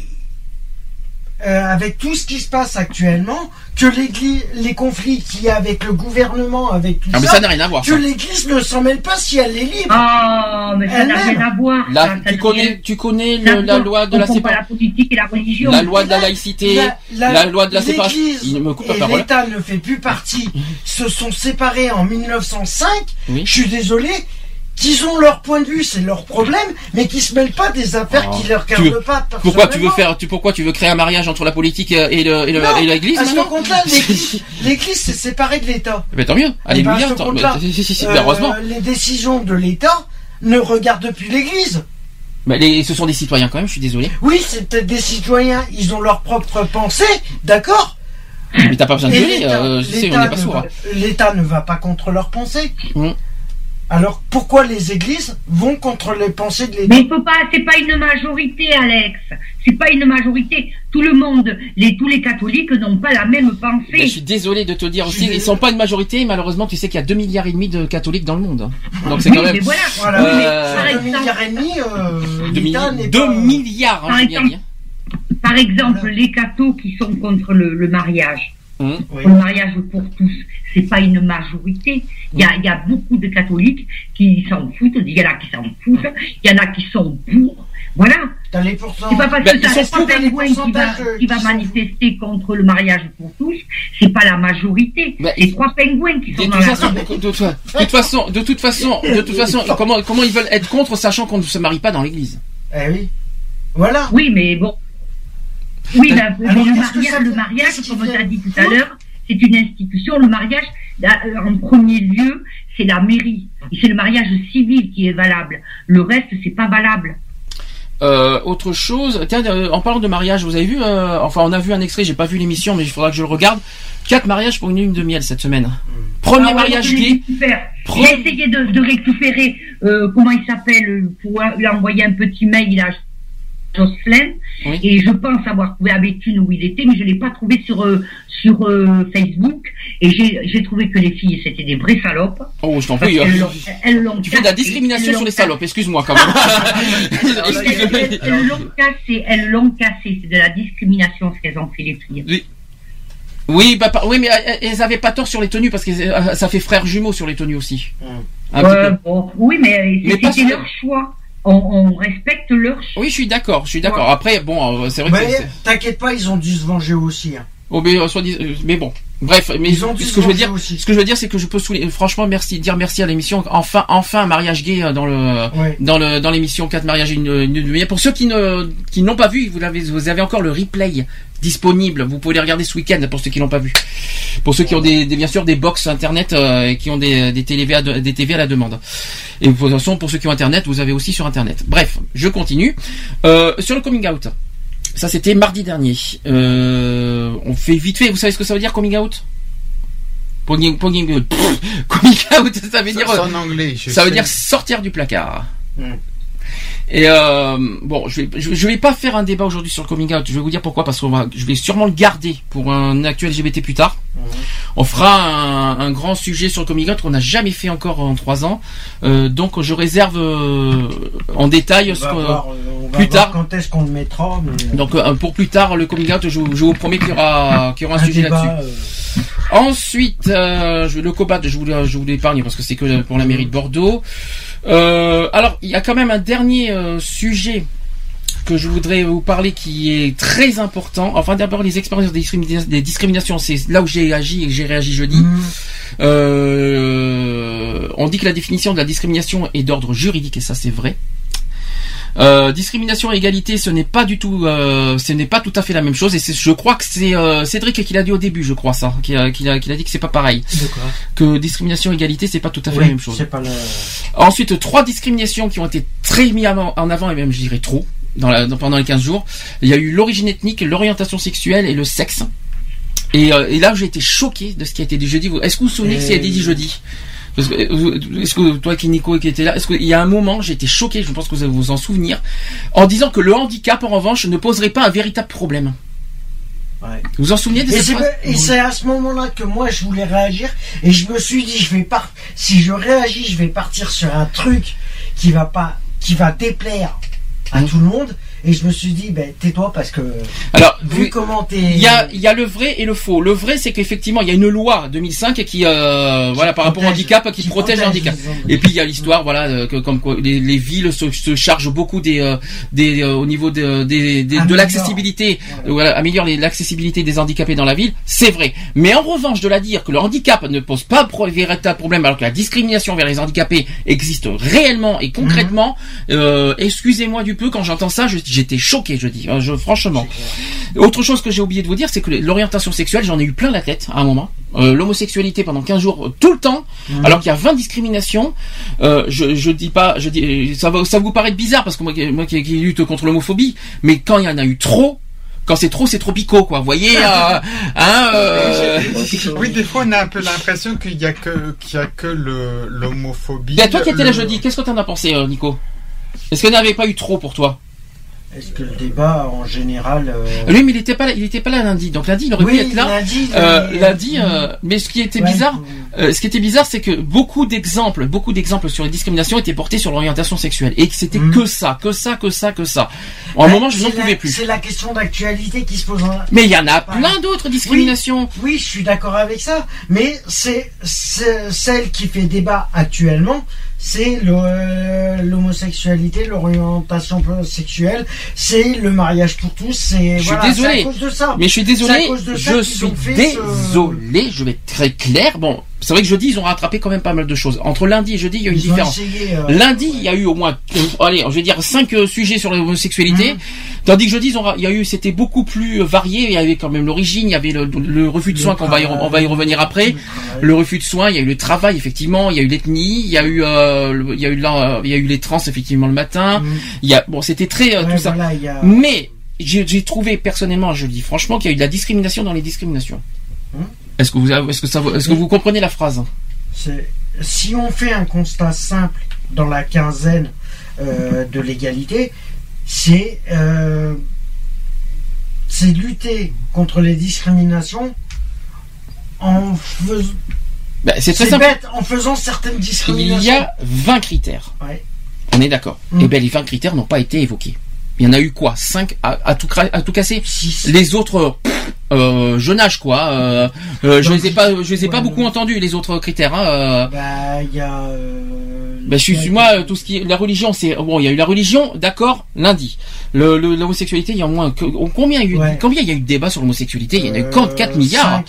euh, avec tout ce qui se passe actuellement, que l'Église, les conflits qu'il y a avec le gouvernement, avec tout Ah, mais ça, ça n'a rien à voir, que l'Église ne s'en mêle pas si elle est libre. Oh, mais ça n'a Elle-même. rien à voir. Là, ça, ça tu n'a connais, tu connais le- la loi de la séparation. la politique et la religion. La loi de la laïcité, la, La- loi de la séparation. Il me coupe la et parole. l'État ne fait plus partie, se sont séparés en 1905. Oui. Je suis désolé. Qu'ils ont leur point de vue, c'est leur problème, mais qu'ils se mêlent pas des affaires Oh. qui leur regardent pas. Pourquoi tu veux faire, tu, pourquoi tu veux créer un mariage entre la politique et le, l'église à ce compte-là, l'Église, s'est séparée de l'État. Mais tant mieux. Eh ben, tant- si, si, si, euh, heureusement. les décisions de l'État ne regardent plus l'Église. Mais les, ce sont des citoyens quand même. Je suis désolé. Oui, c'est peut-être des citoyens, ils ont leur propre pensée, d'accord Mais t'as pas besoin de gueuler. l'État- Euh, je sais, on n'est pas ne sourd. va- hein. L'État ne va pas contre leurs pensées. Mm. Alors pourquoi les églises vont contre les pensées de l'État Mais il faut pas, c'est pas une majorité, Alex. C'est pas une majorité. Tout le monde, les, tous les catholiques n'ont pas la même Mais je pensée. suis désolé de te dire aussi, ils sont pas une majorité. et Malheureusement, tu sais qu'il y a 2 milliards et demi de catholiques dans le monde. hein. Donc c'est Oui, quand même. mais voilà. Voilà, Oui, mais Euh, milliards et demi, euh, Deux l'État milli- n'est deux pas... milliards, hein, Par exemple. Par exemple, les cathos qui sont contre le, le mariage. Oui. Le mariage pour tous, c'est pas une majorité. Il y a, il y a beaucoup de catholiques qui s'en foutent, il y en a qui s'en foutent, il y en a qui sont pour. Voilà. Les C'est pas parce Ben, que pour les Pingouin qui va, qui va manifester contre le mariage pour tous, c'est pas la majorité. Ben, les trois pingouins qui sont dans la façon, de toute fa- de toute façon, de toute façon, de toute façon, comment, comment ils veulent être contre, sachant qu'on ne se marie pas dans l'église Eh oui. Voilà. Oui, mais bon. Oui, Ben, mais, mais alors, le mariage, le comme tu as dit tout à l'heure, c'est une institution. Le mariage, là, euh, en premier lieu, c'est la mairie. C'est le mariage civil qui est valable. Le reste, c'est pas valable. Euh, autre chose, tiens, euh, en parlant de mariage, vous avez vu, euh, enfin, on a vu un extrait, j'ai pas vu l'émission, mais il faudra que je le regarde. Quatre mariages pour une lune de miel cette semaine. Premier Ah ouais, mariage gay. J'ai essayé de, de récupérer, euh, comment il s'appelle, euh, pour lui envoyer un petit mail. Là. Jocelyn et je pense avoir trouvé à Béthune où il était, mais je l'ai pas trouvé sur euh, sur euh, Facebook et j'ai j'ai trouvé que les filles c'était des vraies salopes. Oh, je t'en prie. elles l'ont Tu fais de la discrimination sur les salopes, excuse-moi quand même. Elles l'ont cassé, elles l'ont cassé. C'est de la discrimination ce qu'elles ont fait les filles. Oui. Oui, bah, oui, mais euh, elles avaient pas tort sur les tenues parce que ça fait frère jumeau sur les tenues aussi. Un petit Ouais, peu. bon, oui, mais c'était leur choix. On, on respecte leur choix. Oui, je suis d'accord, je suis d'accord. Après, bon, euh, c'est vrai que Mais c'est- t'inquiète pas, ils ont dû se venger aussi. hein. Oh, mais, euh, soit dit- euh, mais bon, bref, mais Ils ont dû ce que je veux dire, aussi. ce que je veux dire, c'est que je peux souligner, franchement, merci, dire merci à l'émission. Enfin, enfin, un mariage gay euh, dans le, dans le, dans l'émission 4 mariages et une, une demi-heure. Pour ceux qui ne, qui n'ont pas vu, vous avez, vous avez encore le replay disponible. Vous pouvez les regarder ce week-end pour ceux qui l'ont pas vu. Pour ceux qui ont des, des- bien sûr des box internet euh, et qui ont des, des TV à, de- des TV à la demande. Et de toute façon, pour ceux qui ont internet, vous avez aussi sur internet. Bref, je continue. Euh, sur le coming out. Ça, c'était mardi dernier. Euh, on fait vite fait. Vous savez ce que ça veut dire coming out? Coming. Pff, coming out, ça veut Ça, dire. c'est en anglais, Ça veut dire sortir du placard. Hmm. Et euh, bon, je vais, je, je vais pas faire un débat aujourd'hui sur le coming out. Je vais vous dire pourquoi, parce que je vais sûrement le garder pour un actuel LGBT plus tard. On fera un, un grand sujet sur le coming out qu'on n'a jamais fait encore en trois ans. Euh, donc je réserve euh, en détail On ce va que- voir, euh, on va plus voir tard. quand est-ce qu'on le mettra. mais- Donc euh, pour plus tard, le coming out, je, vous- je vous promets qu'il y aura, qu'il y aura un, Un sujet là-dessus. Ensuite, euh, je- le cobat, je vous, je vous l'épargne parce que c'est que pour la mairie de Bordeaux. Euh, alors, il y a quand même un dernier euh, sujet que je voudrais vous parler qui est très important. Enfin, d'abord, les expériences des, discrimina- des discriminations, c'est là où j'ai agi et que j'ai réagi jeudi. Euh, on dit que la définition de la discrimination est d'ordre juridique et ça c'est vrai. Euh, discrimination et égalité, ce n'est pas du tout, euh, ce n'est pas tout à fait la même chose. Et je crois que c'est euh, Cédric qui l'a dit au début, je crois ça, qui a, qui a, qui a dit que c'est pas pareil. Que discrimination et égalité, c'est pas tout à fait Oui, la même chose. c'est pas le- Ensuite, trois discriminations qui ont été très mises en avant et même je dirais trop dans la, dans- pendant les 15 jours. Il y a eu l'origine ethnique, l'orientation sexuelle et le sexe. Et, euh, et là, j'ai été choqué de ce qui a été dit jeudi. Est-ce que vous vous souvenez ce qui a été dit jeudi? Parce que, euh, Est-ce que toi qui Nico qui était là, est-ce qu'il y a un moment, été choqué, je pense que vous allez vous en souvenir, en disant que le handicap, en revanche, ne poserait pas un véritable problème. Vous vous en souvenez de Et cette c'est et c'est à ce moment-là que moi je voulais réagir et je me suis dit je vais pas si je réagis je vais partir sur un truc qui va pas qui va déplaire à tout le monde et je me suis dit ben tais-toi parce que Alors, vu comment t'es Il y a, y a le vrai et le faux. Le vrai, c'est qu'effectivement, il y a une loi 2005 qui, euh, voilà, par rapport au handicap, qui, protège le handicap. Et puis il y a l'histoire, voilà, euh, que, comme quoi les, les villes se, se chargent beaucoup des, euh, des, euh, au niveau de, des, des- de l'accessibilité, voilà, améliore l'accessibilité des handicapés dans la ville. C'est vrai. Mais en revanche, de la dire que le handicap ne pose pas véritable problème, alors que la discrimination vers les handicapés existe réellement et concrètement, euh, excusez-moi du peu quand j'entends ça, je- j'étais choqué, je dis, hein, je, franchement. Autre chose que j'ai oublié de vous dire, c'est que l'orientation sexuelle, j'en ai eu plein la tête à un moment. Euh, L'homosexualité pendant 15 jours, euh, tout le temps, alors qu'il y a 20 discriminations. Euh, je, je dis pas, je dis, ça va, ça vous paraître bizarre parce que moi, qui- moi qui, qui lutte contre l'homophobie, mais quand il y en a eu trop, quand c'est trop, c'est trop picot, quoi. Vous voyez, euh, hein, euh, Oui, des fois on a un peu l'impression qu'il y a que qu'il y a que le l'homophobie. Et toi qui étais là le- jeudi, qu'est-ce que t'en as pensé, Nico? Est-ce qu'il n'y avait pas eu trop pour toi? Est-ce que le débat en général euh, Lui, mais il était pas là, il était pas là lundi. Donc lundi, il aurait Oui, pu être là. lundi, Euh, mais- lundi, euh, mais ce qui était Ouais. bizarre, euh, ce qui était bizarre, c'est que beaucoup d'exemples, beaucoup d'exemples sur les discriminations étaient portés sur l'orientation sexuelle et que c'était que ça, que ça, que ça, que ça. En un Ouais, moment, je n'en pouvais plus. C'est la question d'actualité qui se pose. en- Mais il y en a plein d'autres discriminations. Oui, oui, je suis d'accord avec ça. Mais c'est celle qui fait débat actuellement, c'est euh, l'homosexualité, l'orientation sexuelle, c'est le mariage pour tous. C'est Je suis voilà, désolé. à cause de ça. Mais je suis désolé. Je suis désolé. Je vais être très clair. Bon, c'est vrai que jeudi, ils ont rattrapé quand même pas mal de choses. Entre lundi et jeudi, il y a eu une Ils différence. essayé, euh, Lundi, il y a eu au moins, euh, allez, je vais dire cinq euh, sujets sur l'homosexualité. Mhm. Tandis que jeudi, ils ont ra- il y a eu, c'était beaucoup plus varié. Il y avait quand même l'origine, il y avait le, le refus de soins qu'on va y, on va y revenir après. Le refus de soins, il y a eu le travail effectivement, il y a eu l'ethnie, il y a eu, le- il y a eu, la- il y a eu les trans effectivement le matin. Il y a, bon, c'était très. Ouais, tout ça. voilà, a- Mais j'ai trouvé personnellement, je le dis franchement, qu'il y a eu de la discrimination dans les discriminations. Hum. Est-ce que vous, avez- est-ce que ça, est-ce que vous comprenez la phrase C'est- si on fait un constat simple dans la quinzaine euh, de l'égalité, c'est euh, c'est lutter contre les discriminations en faisant. Bah, c'est très simple. bête, en faisant certaines discriminations. Il y a 20 critères. Ouais. On est d'accord. Mm. Et bien, les 20 critères n'ont pas été évoqués. Il y en a eu quoi? 5 à, à tout, à tout casser? Les autres, pff, euh, jeune âge quoi. Euh, euh, je les ai pas, je les ai pas beaucoup entendus les autres critères. Hein, euh. Bah, il y a. euh, Ben, je suis moi euh, tout ce qui la religion c'est bon il y a eu la religion d'accord lundi le l'homosexualité il y a au moins que- combien il y a eu combien il y a eu de débats sur l'homosexualité? Il y en a eu 44 milliards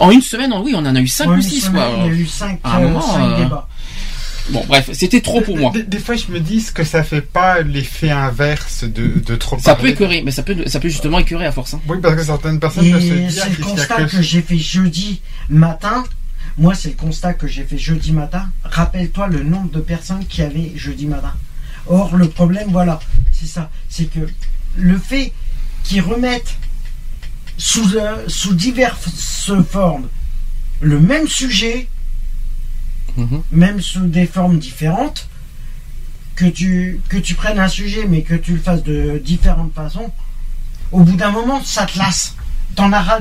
en une semaine oui on en a eu 5 en ou une 6 semaine, quoi Il y a eu 5 À un moment, débats. Bon bref c'était trop pour moi Des, des fois, je me dis que ça fait pas l'effet inverse de, de trop ça peut écœurer mais ça peut ça peut justement écœurer à force hein. Oui, parce que certaines personnes peuvent se Et dire c'est le constat que que j'ai fait jeudi matin. Moi, c'est le constat que j'ai fait jeudi matin. Rappelle-toi le nombre de personnes qui avaient jeudi matin. Or, le problème, voilà, c'est ça. C'est que le fait qu'ils remettent sous, euh, sous diverses formes le même sujet, Mhm. même sous des formes différentes, que tu, prennes un sujet mais que tu le fasses de différentes façons, au bout d'un moment, ça te lasse. T'en as ras,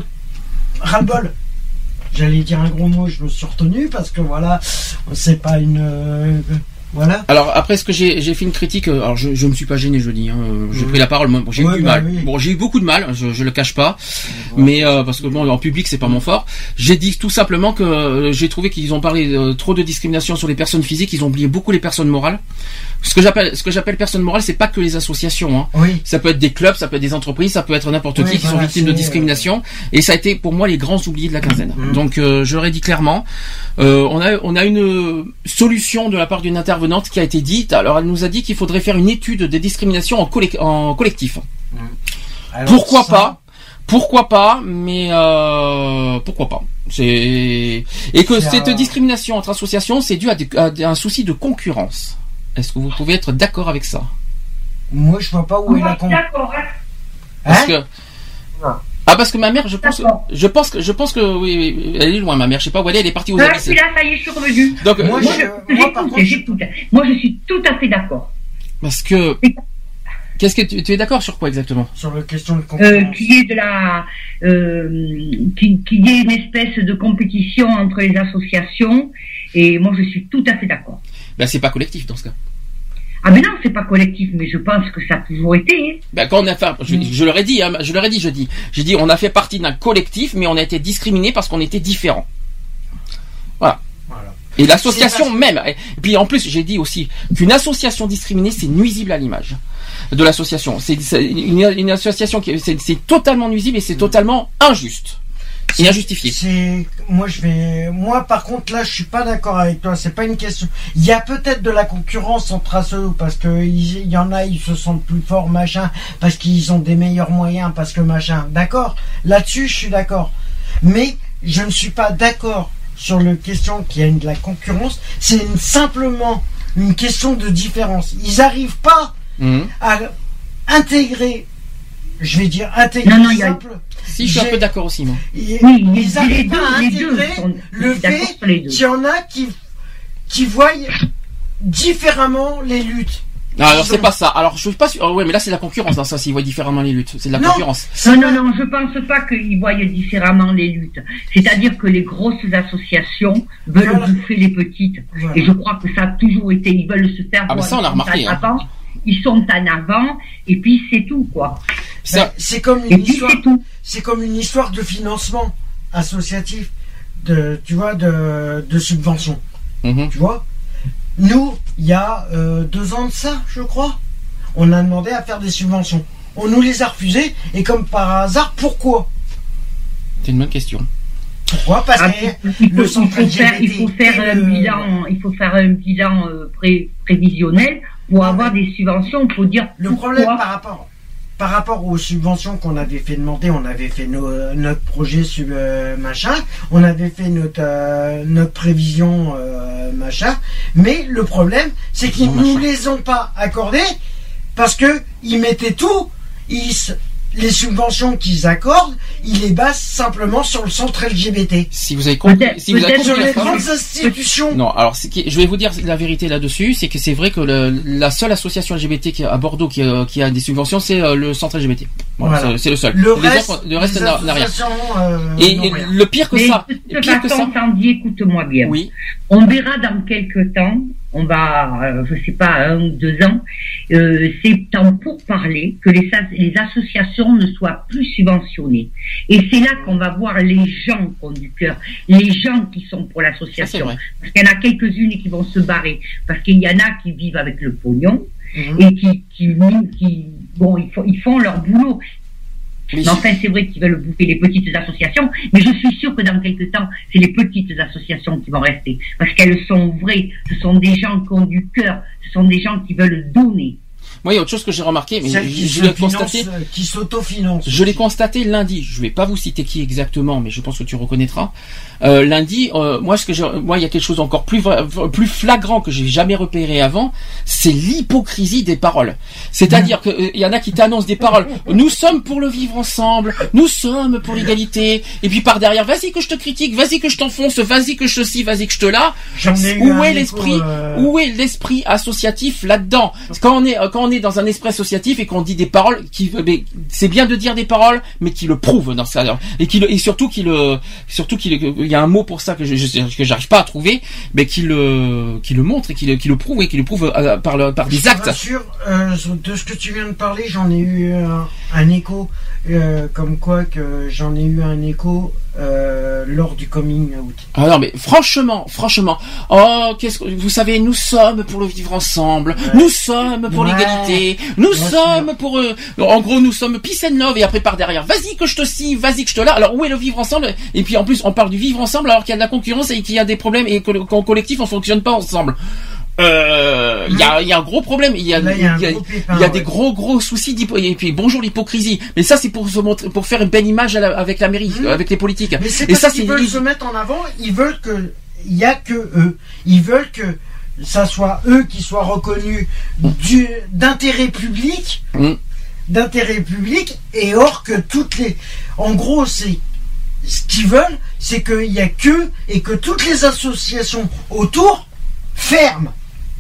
ras le bol. J'allais dire un gros mot, je me suis retenu parce que voilà, c'est pas une. euh, voilà. Alors après ce que j'ai fait une critique euh, alors je je me suis pas gêné jeudi hein, euh, j'ai pris la parole moi, j'ai Ouais, eu du bah mal oui. bon j'ai eu beaucoup de mal je je le cache pas mais euh, parce que bon en public c'est pas mon fort j'ai dit tout simplement que euh, j'ai trouvé qu'ils ont parlé euh, trop de discrimination sur les personnes physiques ils ont oublié beaucoup les personnes morales ce que j'appelle ce que j'appelle personnes morales c'est pas que les associations hein. Oui. ça peut être des clubs ça peut être des entreprises ça peut être n'importe Oui, qui qui sont victimes de discrimination et ça a été pour moi les grands oubliés de la quinzaine Mhm. donc euh, je l'aurais dit clairement euh, on a on a une solution de la part d'une intervenante qui a été dite alors elle nous a dit qu'il faudrait faire une étude des discriminations en, en collectif Alors, pourquoi ça- pas Pourquoi pas Mais euh, pourquoi pas C'est et que cette un- discrimination entre associations, c'est dû à, des- à un souci de concurrence. Est-ce que vous pouvez être d'accord avec ça? Moi, je vois pas où est la con. D'accord, hein. Parce que ah parce que ma mère, je pense, je pense que je pense que oui, oui, elle est loin ma mère. Je sais pas où elle est. Elle est partie aux Ah, suis là, ça y est, je suis revenu. Donc Moi, moi, je-. Moi, suis tout à fait d'accord. parce que qu'est-ce que tu, tu es d'accord sur quoi exactement? Sur la question de Euh, concurrence. qu'il y ait de la, euh, qu'il y ait une espèce de compétition entre les associations, et moi, je suis tout à fait d'accord. Ben c'est pas collectif dans ce cas. Ah, mais non, c'est pas collectif, mais je pense que ça a toujours été. hein. Ben, quand on a fait, je, je leur ai dit, hein, je leur ai dit, je dis, j'ai dit, on a fait partie d'un collectif, mais on a été discriminé parce qu'on était différents. Voilà. Et l'association même. Et puis en plus, j'ai dit aussi qu'une association discriminée, c'est nuisible à l'image de l'association. C'est une, une association qui, c'est c'est totalement nuisible et c'est totalement injuste et injustifié. C'est moi je vais moi par contre là je suis pas d'accord avec toi. C'est pas une question. Il y a peut-être de la concurrence entre assos parce que il y en a ils se sentent plus forts machin parce qu'ils ont des meilleurs moyens parce que machin. D'accord. Là-dessus je suis d'accord. Mais je ne suis pas d'accord sur le question qu'il y a de la concurrence. C'est une- simplement une question de différence. Ils arrivent pas Mhm. à intégrer je vais dire intégrer Non, non, il y a- simple Si, je suis un peu d'accord aussi, moi. ils, Oui, ils les- arrivent les pas deux, à les deux intégrer sont- le fait qu'il y en a qui, qui voient différemment les luttes. Non, alors c'est pas ça. Alors je suis pas sûr. oh, ouais, mais là c'est la concurrence. Hein, ça, s'ils voient différemment les luttes, c'est de la Non. concurrence. Non, non, non, je pense pas qu'ils voient différemment les luttes. C'est-à-dire que les grosses associations veulent Voilà. bouffer les petites. Voilà. Et je crois que ça a toujours été, ils veulent se faire Ah, mais voir, ça, on l'a remarqué, hein. Ils sont en avant, et puis c'est tout, quoi. Ça- c'est comme une histoire. c'est comme une histoire de financement associatif, de tu vois, de, de subvention. Mhm. Tu vois? Nous, il y a euh, deux ans de ça, je crois, on a demandé à faire des subventions. On nous les a refusées, et comme par hasard, pourquoi? C'est une bonne question. Pourquoi? Parce Ah, que il, faut, le il centre faut faire, il faut faire un bilan, il faut faire un bilan euh, pré- prévisionnel pour avoir des subventions. Il faut dire Le pourquoi. problème par rapport, par rapport aux subventions qu'on avait fait demander, on avait fait nos- notre projet sur euh, machin, on avait fait notre, euh, notre prévision euh, machin, mais le problème c'est qu'ils Prévision nous machin. les ont pas accordés parce que ils mettaient tout, ils, les subventions qu'ils accordent, ils les basent simplement sur le centre LGBT. Si vous avez compris, si vous avez compris sur la les grandes institutions. Non, alors je vais vous dire la vérité là-dessus, c'est que c'est vrai que le- la seule association LGBT qui, à Bordeaux qui, a- qui a des subventions, c'est euh, le centre LGBT. Voilà, Voilà. c'est- le seul. Le Les reste, autres- le reste n'a rien. euh, Et, n'ont et rien. le pire que Mais ça, pire que ça. Écoute-moi bien. Oui. On verra dans quelques temps, on va, euh, je sais pas, un ou deux ans, euh, c'est temps pour parler que les, as- les associations ne soient plus subventionnées. Et c'est là qu'on va voir les gens qui ont du cœur, les gens qui sont pour l'association. Parce qu'il y en a quelques-unes qui vont se barrer, parce qu'il y en a qui vivent avec le pognon Mhm. et qui, qui, qui- bon, ils font, ils font leur boulot. Mais enfin, c'est vrai qu'ils veulent bouffer les petites associations, mais je suis sûr que dans quelques temps, c'est les petites associations qui vont rester. Parce qu'elles sont vraies, ce sont des gens qui ont du cœur, ce sont des gens qui veulent donner. Moi, il y a autre chose que j'ai remarqué, mais je, l'ai constaté. euh, qui s'autofinancent. Je l'ai constaté lundi. Je vais pas vous citer qui exactement, mais je pense que tu reconnaîtras. Euh, lundi, euh, moi, ce que j'ai- moi, il y a quelque chose encore plus plus flagrant que j'ai jamais repéré avant, c'est l'hypocrisie des paroles. C'est-à-dire que euh, y en a qui t'annoncent des paroles. Nous sommes pour le vivre ensemble. Nous sommes pour l'égalité. Et puis par derrière, vas-y que je te critique, vas-y que je t'enfonce, vas-y que je te ci, vas-y que je te là. Où est l'esprit euh, Où est l'esprit associatif là-dedans? Quand on est euh, quand on est dans un esprit associatif et qu'on dit des paroles qui mais c'est bien de dire des paroles mais qui le prouvent dans ça et qui le, et surtout qui le surtout qu'il il y a un mot pour ça que je, je- que j'arrive pas à trouver mais qui le qui le montre et qui le qui le prouve et qui le prouve euh, par le, par Je des te actes. rassure, euh, de ce que tu viens de parler, j'en ai eu un, un écho, euh, comme quoi que j'en ai eu un écho euh, lors du coming out. Ah non mais franchement, franchement, oh qu'est-ce que vous savez, nous sommes pour le vivre ensemble, nous sommes pour Ouais. l'égalité, nous Bien sommes pour euh, en gros nous sommes peace and love et après par derrière, vas-y que je te scie, vas-y que je te là. Alors où est le vivre ensemble? Et puis en plus on parle du vivre ensemble alors qu'il y a de la concurrence et qu'il y a des problèmes et que- qu'en collectif on fonctionne pas ensemble. Euh, il y a, il y a un gros problème, il y a, Là, il y a un il y a- gros pépin, il y a des gros gros soucis et puis bonjour l'hypocrisie. Mais ça c'est pour se montrer, pour faire une belle image la- avec la mairie, avec les politiques. Mais c'est Et parce ça qu'ils c'est veulent se mettre en avant, ils veulent que il y a que eux, ils veulent que ça soit eux qui soient reconnus d'intérêt public, Mm. d'intérêt public, et or que toutes les, en gros c'est ce qu'ils veulent, c'est qu'il y a que et que toutes les associations autour ferment.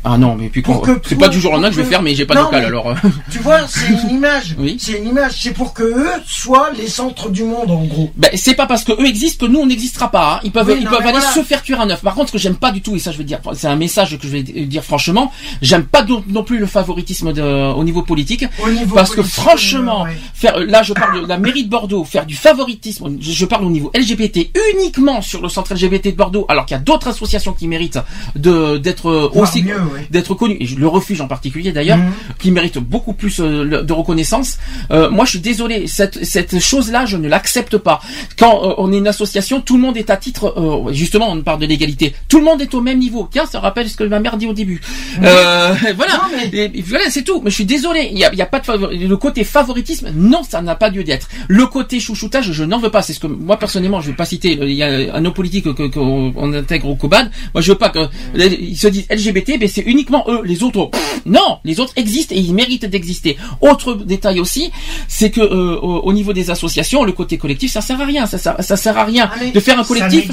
Ah non, mais puis Pour quoi, que c'est pas du jour au lendemain que je vais faire, mais j'ai pas de local alors. euh. Tu vois, c'est une image. Oui. C'est une image. C'est pour que eux soient les centres du monde, en gros. Ben, c'est pas parce que eux existent que nous on n'existera pas. hein. Ils peuvent, Oui, ils non, peuvent aller voilà. se faire cuire un œuf. Par contre, ce que j'aime pas du tout, et ça je vais dire, c'est un message que je vais dire franchement, j'aime pas non plus le favoritisme de, au niveau politique, Au niveau parce que franchement, ouais. faire, là je parle de la mairie de Bordeaux, faire du favoritisme, je, je parle au niveau LGBT uniquement sur le centre LGBT de Bordeaux, alors qu'il y a d'autres associations qui méritent de d'être aussi mieux, ouais. D'être et je- le refuge en particulier d'ailleurs, Mhm. qui mérite beaucoup plus euh, de reconnaissance. Euh, moi, je suis désolé, cette, cette chose-là, je ne l'accepte pas. Quand euh, on est une association, tout le monde est à titre, euh, justement, on parle de l'égalité. Tout le monde est au même niveau. Tiens, ça rappelle ce que ma mère dit au début. Euh, voilà, et, et voilà, c'est tout. Mais je suis désolé, il y a, y a pas de favori- le côté favoritisme. Non, ça n'a pas lieu d'être. Le côté chouchoutage, je n'en veux pas. C'est ce que moi personnellement, je vais pas citer. Il y a un homme politique que- qu'on on intègre au COBAD. Moi, je veux pas que ils se disent LGBT, mais c'est uniquement eux. Les autres, pff, non, les autres existent et ils méritent d'exister. Autre détail aussi, c'est que euh, au, au niveau des associations, le côté collectif, ça sert à rien. Ça, sert- ça sert à rien Ah, de faire un ça collectif.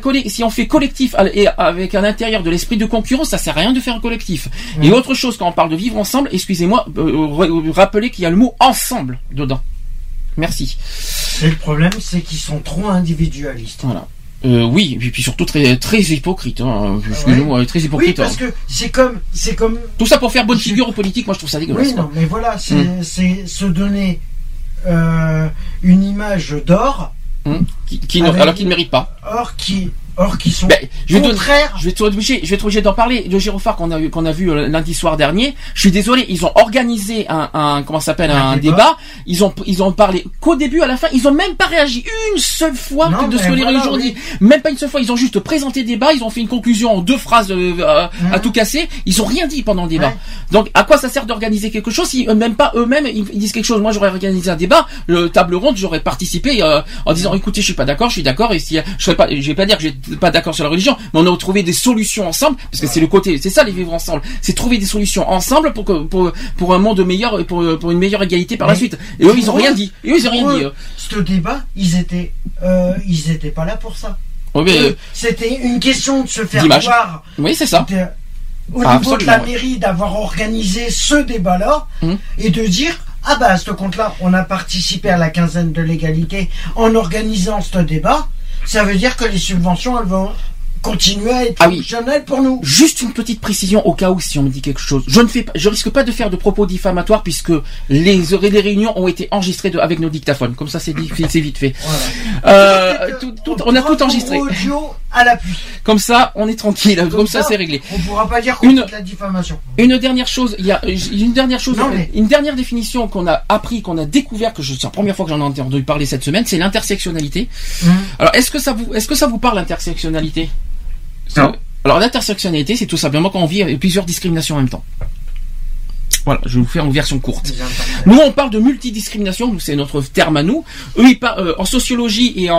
colle- si on fait collectif à- et avec un intérieur de l'esprit de concurrence, ça sert à rien de faire un collectif. Et autre chose, quand on parle de vivre ensemble, excusez-moi, euh, re- rappelez qu'il y a le mot ensemble dedans. Merci. Et le problème, c'est qu'ils sont trop individualistes. Voilà. Euh, oui, et puis surtout très très hypocrite. Hein. Excusez-moi, très Oui, hypocrite. parce hein. que c'est comme, c'est comme. Tout ça pour faire bonne figure aux politiques, moi je trouve ça dégueulasse. Oui, non, mais voilà, c'est Mm. c'est se donner euh, une image d'or. Hum, qui, qui ne- Avec- alors qu'ils ne méritent pas. Or qui, or qui sont Ben, je vais contraires. je vais être obligé, je vais être obligé d'en parler. Le gyrophare qu'on a qu'on a vu euh, lundi soir dernier. Je suis désolé, ils ont organisé un, un comment s'appelle, un, Un débat. débat. Ils ont, ils ont parlé qu'au début, à la fin, ils ont même pas réagi une seule fois Non, de ce que les ont oui. Même pas une seule fois. Ils ont juste présenté le débat. Ils ont fait une conclusion en deux phrases euh, euh, à Mhm. tout casser. Ils ont rien dit pendant le débat. Ouais. Donc, à quoi ça sert d'organiser quelque chose si même pas eux-mêmes ils, disent quelque chose? Moi, j'aurais organisé un débat, le table ronde, j'aurais participé euh, en disant, écoutez, je suis pas d'accord, je suis d'accord, et si je serais pas, je vais pas dire que j'ai pas d'accord sur la religion, mais on a trouvé des solutions ensemble, parce que c'est le côté, c'est ça les vivre ensemble, c'est trouver des solutions ensemble pour que pour pour un monde meilleur et pour pour une meilleure égalité par la suite. Et eux, ils ont rien dit. Et eux, ils ont rien dit. eux. Ce débat, ils étaient, euh, ils étaient pas là pour ça. Eux, euh, C'était une question de se faire voir. Oui, c'est ça. de- au Ah, niveau de la mairie d'avoir organisé ce débat-là Hum. et de dire ah bah à ce compte-là on a participé à la quinzaine de l'égalité en organisant ce débat ça veut dire que les subventions elles vont continuer à être Ah oui. pour nous Juste une petite précision au cas où si on me dit quelque chose. Je ne fais pas, je risque pas de faire de propos diffamatoires puisque les, les réunions ont été enregistrées de- avec nos dictaphones. Comme ça, c'est vite fait. Euh, tout- tout- on a tout enregistré. audio à l'appui Comme ça, on est tranquille. Comme, ça, c'est réglé. on pourra pas dire qu'on Une- de la diffamation Une dernière chose, il y a une dernière chose, Non, mais- une dernière définition qu'on a appris, qu'on a découvert, que c'est la première fois que j'en ai entendu parler cette semaine, c'est l'intersectionnalité. Hum. Alors, est-ce que ça vous, est-ce que ça vous parle l'intersectionnalité? Non. Alors, l'intersectionnalité, c'est tout simplement quand on vit avec plusieurs discriminations en même temps. Voilà, je vais vous faire une version courte. Nous, on parle de multidiscrimination, c'est notre terme à nous. Eux, ils parlent, euh, en sociologie et en,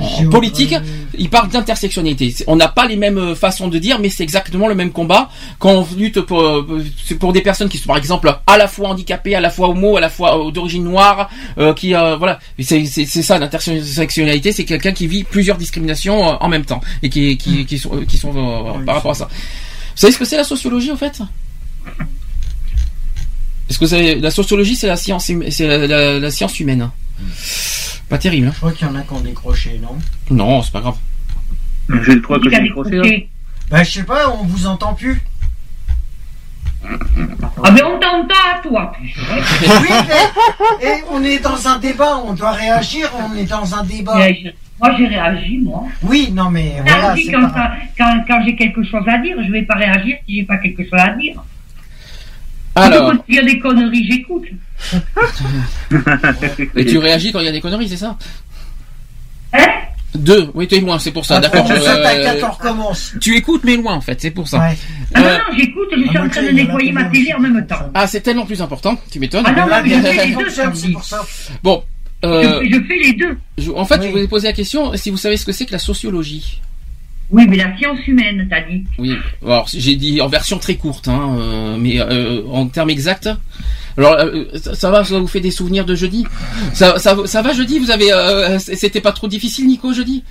en politique, ils parlent d'intersectionnalité. On n'a pas les mêmes euh, façons de dire, mais c'est exactement le même combat quand on lutte pour, euh, des personnes qui sont, par exemple, à la fois handicapées, à la fois homo, à la fois euh, d'origine noire, euh, qui, euh, voilà, c'est ça l'intersectionnalité, c'est quelqu'un qui vit plusieurs discriminations euh, en même temps et qui, qui, qui sont, euh, qui sont euh, par rapport à ça. Vous savez ce que c'est la sociologie, au fait? est-ce que vous savez, la sociologie, c'est la science, hum- c'est la, la- la science humaine. Pas terrible. hein je crois qu'il y en a qui ont décroché non? Non, c'est pas grave. J'ai le droit que j'ai décroché. là. décroché bah je sais pas on vous entend plus Ah, mais on t'entend à toi. oui mais et on est dans un débat on doit réagir on est dans un débat Moi, j'ai réagi, moi. oui non mais voilà quand, quand j'ai quelque chose à dire. Je vais pas réagir si j'ai pas quelque chose à dire. Alors, Quand il y a des conneries, j'écoute. et tu réagis quand il y a des conneries, c'est ça Hein Deux, oui, tu es loin, c'est pour ça, d'accord. Euh, tu écoutes, mais loin, en fait, c'est pour ça. Ouais. Ah non, non, j'écoute, je suis en train de nettoyer ma télé en même temps. ah, c'est tellement plus important, tu m'étonnes. Ah non, non, mais je fais les deux, c'est pour ça. Bon, euh, Je, je fais les deux. je- en fait, je voulais poser la question, si vous savez ce que c'est que la sociologie Oui, mais la science humaine, t'as dit. Oui, alors j'ai dit en version très courte, hein, euh, mais euh, en termes exacts. Alors euh, ça, ça va, ça vous fait des souvenirs de jeudi? Ça, ça, ça va jeudi? Vous avez, euh, c'était pas trop difficile, Nico, jeudi?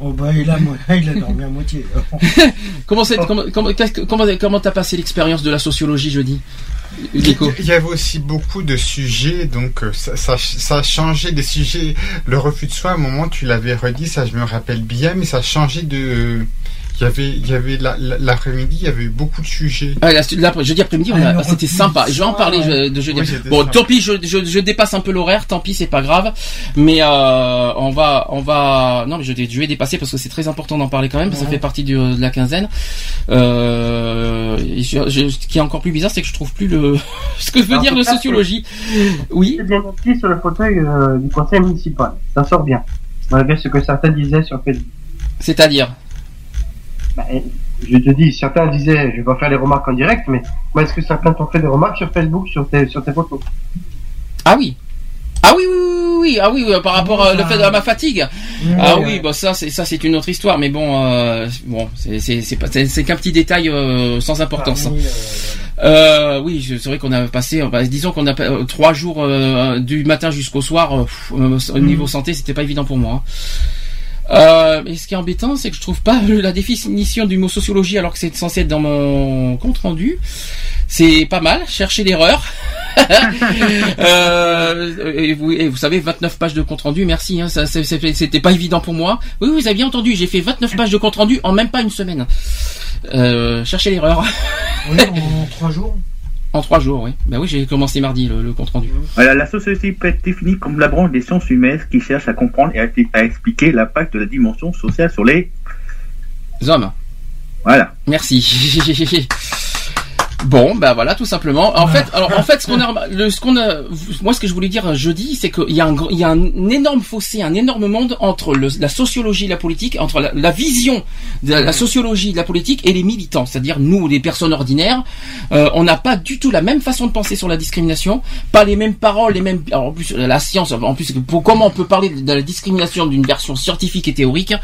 Oh bah il a, il a dormi à moitié. Comment c'est, comment, comment, comment, comment t'as passé l'expérience de la sociologie jeudi, Il y avait aussi beaucoup de sujets, donc euh, ça, ça, ça a changé des sujets. Le refus de soins, à un moment, tu l'avais redit, ça je me rappelle bien, mais ça a changé de. Il y avait, il y avait la- la- l'après-midi, il y avait eu beaucoup de sujets. Ah, là, jeudi après-midi, Ah, c'était sympa. Je vais en parler ouais. de jeudi. Bon, sympa. tant pis, je, je, je dépasse un peu l'horaire. Tant pis, c'est pas grave. Mais euh, on va, on va. Non, mais je, je vais dépasser parce que c'est très important d'en parler quand même. parce que Ça fait partie du- de la quinzaine. Euh, et je- je- ce qui est encore plus bizarre, c'est que je trouve plus le ce que veut dire de sociologie. Oui. Bien inscrit sur le fauteuil euh, du conseil municipal. Ça sort bien. Malgré ce que certains disaient sur Facebook. C'est-à-dire? Bah, je te dis, certains disaient, je vais pas faire les remarques en direct, mais moi, est-ce que certains t'ont fait des remarques sur Facebook, sur tes, sur tes photos? Ah oui. Ah oui, oui, oui, oui, oui. ah oui, oui, par rapport à le fait à ma fatigue. ah oui, bah ça, c'est ça, c'est une autre histoire, mais bon, euh, bon, c'est c'est qu'un petit détail euh, sans importance. Euh, oui, c'est vrai qu'on a passé, euh, bah, disons qu'on a euh, trois jours euh, du matin jusqu'au soir. euh, pff, euh, au niveau santé, c'était pas évident pour moi. hein. Euh, et ce qui est embêtant, c'est que je trouve pas la définition du mot sociologie alors que c'est censé être dans mon compte rendu. C'est pas mal, chercher l'erreur. euh, et, vous, et vous savez, 29 pages de compte rendu, merci. Hein, ça, c'était pas évident pour moi. Oui, vous avez bien entendu, j'ai fait 29 pages de compte rendu en même pas une semaine. Euh, cherchez l'erreur. Oui, en trois jours. En trois jours, oui. Ben oui, j'ai commencé mardi le, le compte rendu. Voilà, la société peut être définie comme la branche des sciences humaines qui cherche à comprendre et à, à expliquer l'impact de la dimension sociale sur les hommes. Voilà. Merci. Bon, bah voilà, tout simplement. En fait, alors en fait, ce qu'on a, le, ce qu'on a, moi, ce que je voulais dire jeudi, c'est qu'il y a un, il y a un énorme fossé, un énorme monde entre le- la sociologie et la politique, entre la, la vision de la, la sociologie de la politique et les militants, c'est-à-dire nous, les personnes ordinaires, euh, on n'a pas du tout la même façon de penser sur la discrimination, pas les mêmes paroles, les mêmes. Alors en plus, la science, en plus, pour, comment on peut parler de la discrimination d'une version scientifique et théorique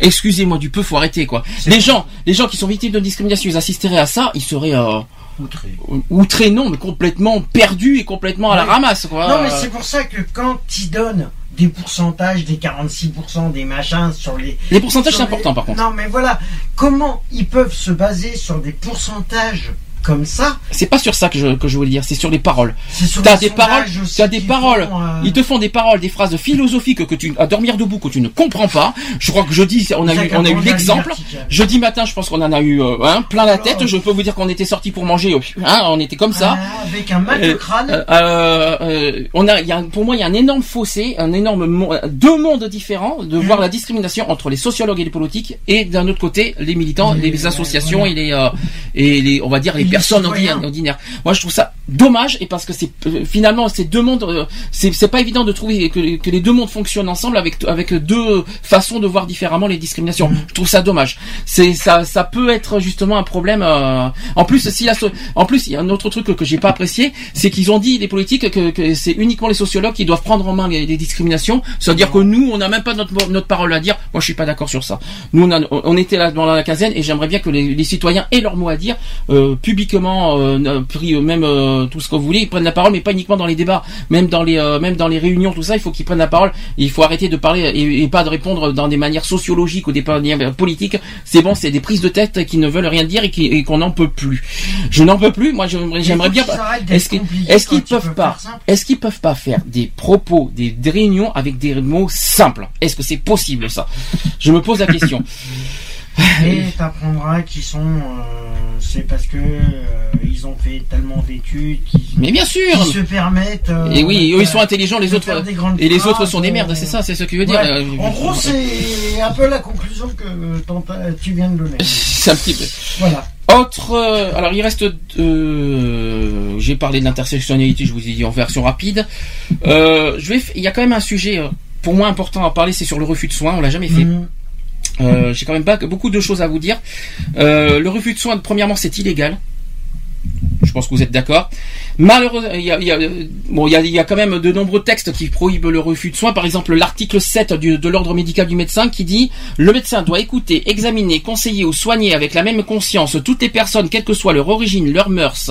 Excusez-moi du peu, faut arrêter quoi. Les gens, les gens qui sont victimes de discrimination, ils assisteraient à ça, ils seraient euh, outrés, non, mais complètement perdus et complètement à la Ouais. ramasse quoi. Non, mais c'est pour ça que quand ils donnent des pourcentages, des 46%, des machins sur les. Les pourcentages, c'est important, par contre. Non, mais voilà. Comment ils peuvent se baser sur des pourcentages comme ça C'est pas sur ça que je, que je voulais dire, c'est sur les paroles. sur T'as les des paroles, t'as des paroles. font, euh, Ils te font des paroles, des phrases philosophiques que tu à dormir debout que tu ne comprends pas. Je crois que jeudi, on a eu, on a eu l'exemple. Jeudi matin, je pense qu'on en a eu euh, hein, plein la tête. Je peux vous dire qu'on était sorti pour manger. Hein, on était comme ça. Ah, avec un mal de Euh, crâne. euh, on a, il y a, pour moi, il y a un énorme fossé, un énorme deux mondes différents de voir la discrimination entre les sociologues et les politiques et d'un autre côté les militants, les, associations et les et les, on va dire les personnes ordinaires, ordinaires. Moi, je trouve ça dommage et parce que c'est euh, finalement ces deux mondes, euh, c'est pas évident de trouver que, que les deux mondes fonctionnent ensemble avec avec deux façons de voir différemment les discriminations. Je trouve ça dommage. C'est ça, ça peut être justement un problème. euh, en plus, si la so- en plus, il y a un autre truc que, que j'ai pas apprécié, c'est qu'ils ont dit les politiques que, que c'est uniquement les sociologues qui doivent prendre en main les, les discriminations. C'est-à-dire que nous, on n'a même pas notre notre parole à dire. Moi, je suis pas d'accord sur ça. Nous, on, a- on était là dans la caserne et j'aimerais bien que les, les citoyens aient leur mot à dire euh, publiquement, euh, pris, euh, même euh, tout ce que vous voulez, ils prennent la parole, mais pas uniquement dans les débats, même dans les euh, même dans les réunions, tout ça, il faut qu'ils prennent la parole. Il faut arrêter de parler et, et pas de répondre dans des manières sociologiques ou des manières politiques. C'est bon, c'est des prises de tête qui ne veulent rien dire et qui- et qu'on n'en peut plus. Je n'en peux plus. Moi, j'aimerais bien. Est-ce qu'ils est-ce peuvent pas. Est-ce qu'ils peuvent pas faire des propos, des, des réunions avec des mots simples? Est-ce que c'est possible ça? Je me pose la question. Et t'apprendras qu'ils sont. euh, c'est parce que euh, ils ont fait tellement d'études qu'ils. Mais bien sûr. se permettent. euh, Et oui, eux ils sont intelligents, les autres et les autres sont des euh, merdes. C'est ça, c'est ce que je veux dire. ouais. Euh, En gros, c'est un peu la conclusion que tu viens de donner. C'est un petit peu. Voilà. Autre, euh, alors il reste, euh, j'ai parlé de l'intersectionnalité, je vous ai dit en version rapide. Euh, je vais, il y a quand même un sujet euh, pour moi important à parler, c'est sur le refus de soins. On l'a jamais fait. Mhm. Euh, j'ai quand même pas beaucoup de choses à vous dire. Euh, le refus de soins, premièrement, c'est illégal. Je pense que vous êtes d'accord. Malheureusement, il y a, y a- bon, y a, y a quand même de nombreux textes qui prohibent le refus de soins. Par exemple, l'article 7 du- de l'ordre médical du médecin qui dit le médecin doit écouter, examiner, conseiller ou soigner avec la même conscience toutes les personnes, quelle que soit leur origine, leur mœurs,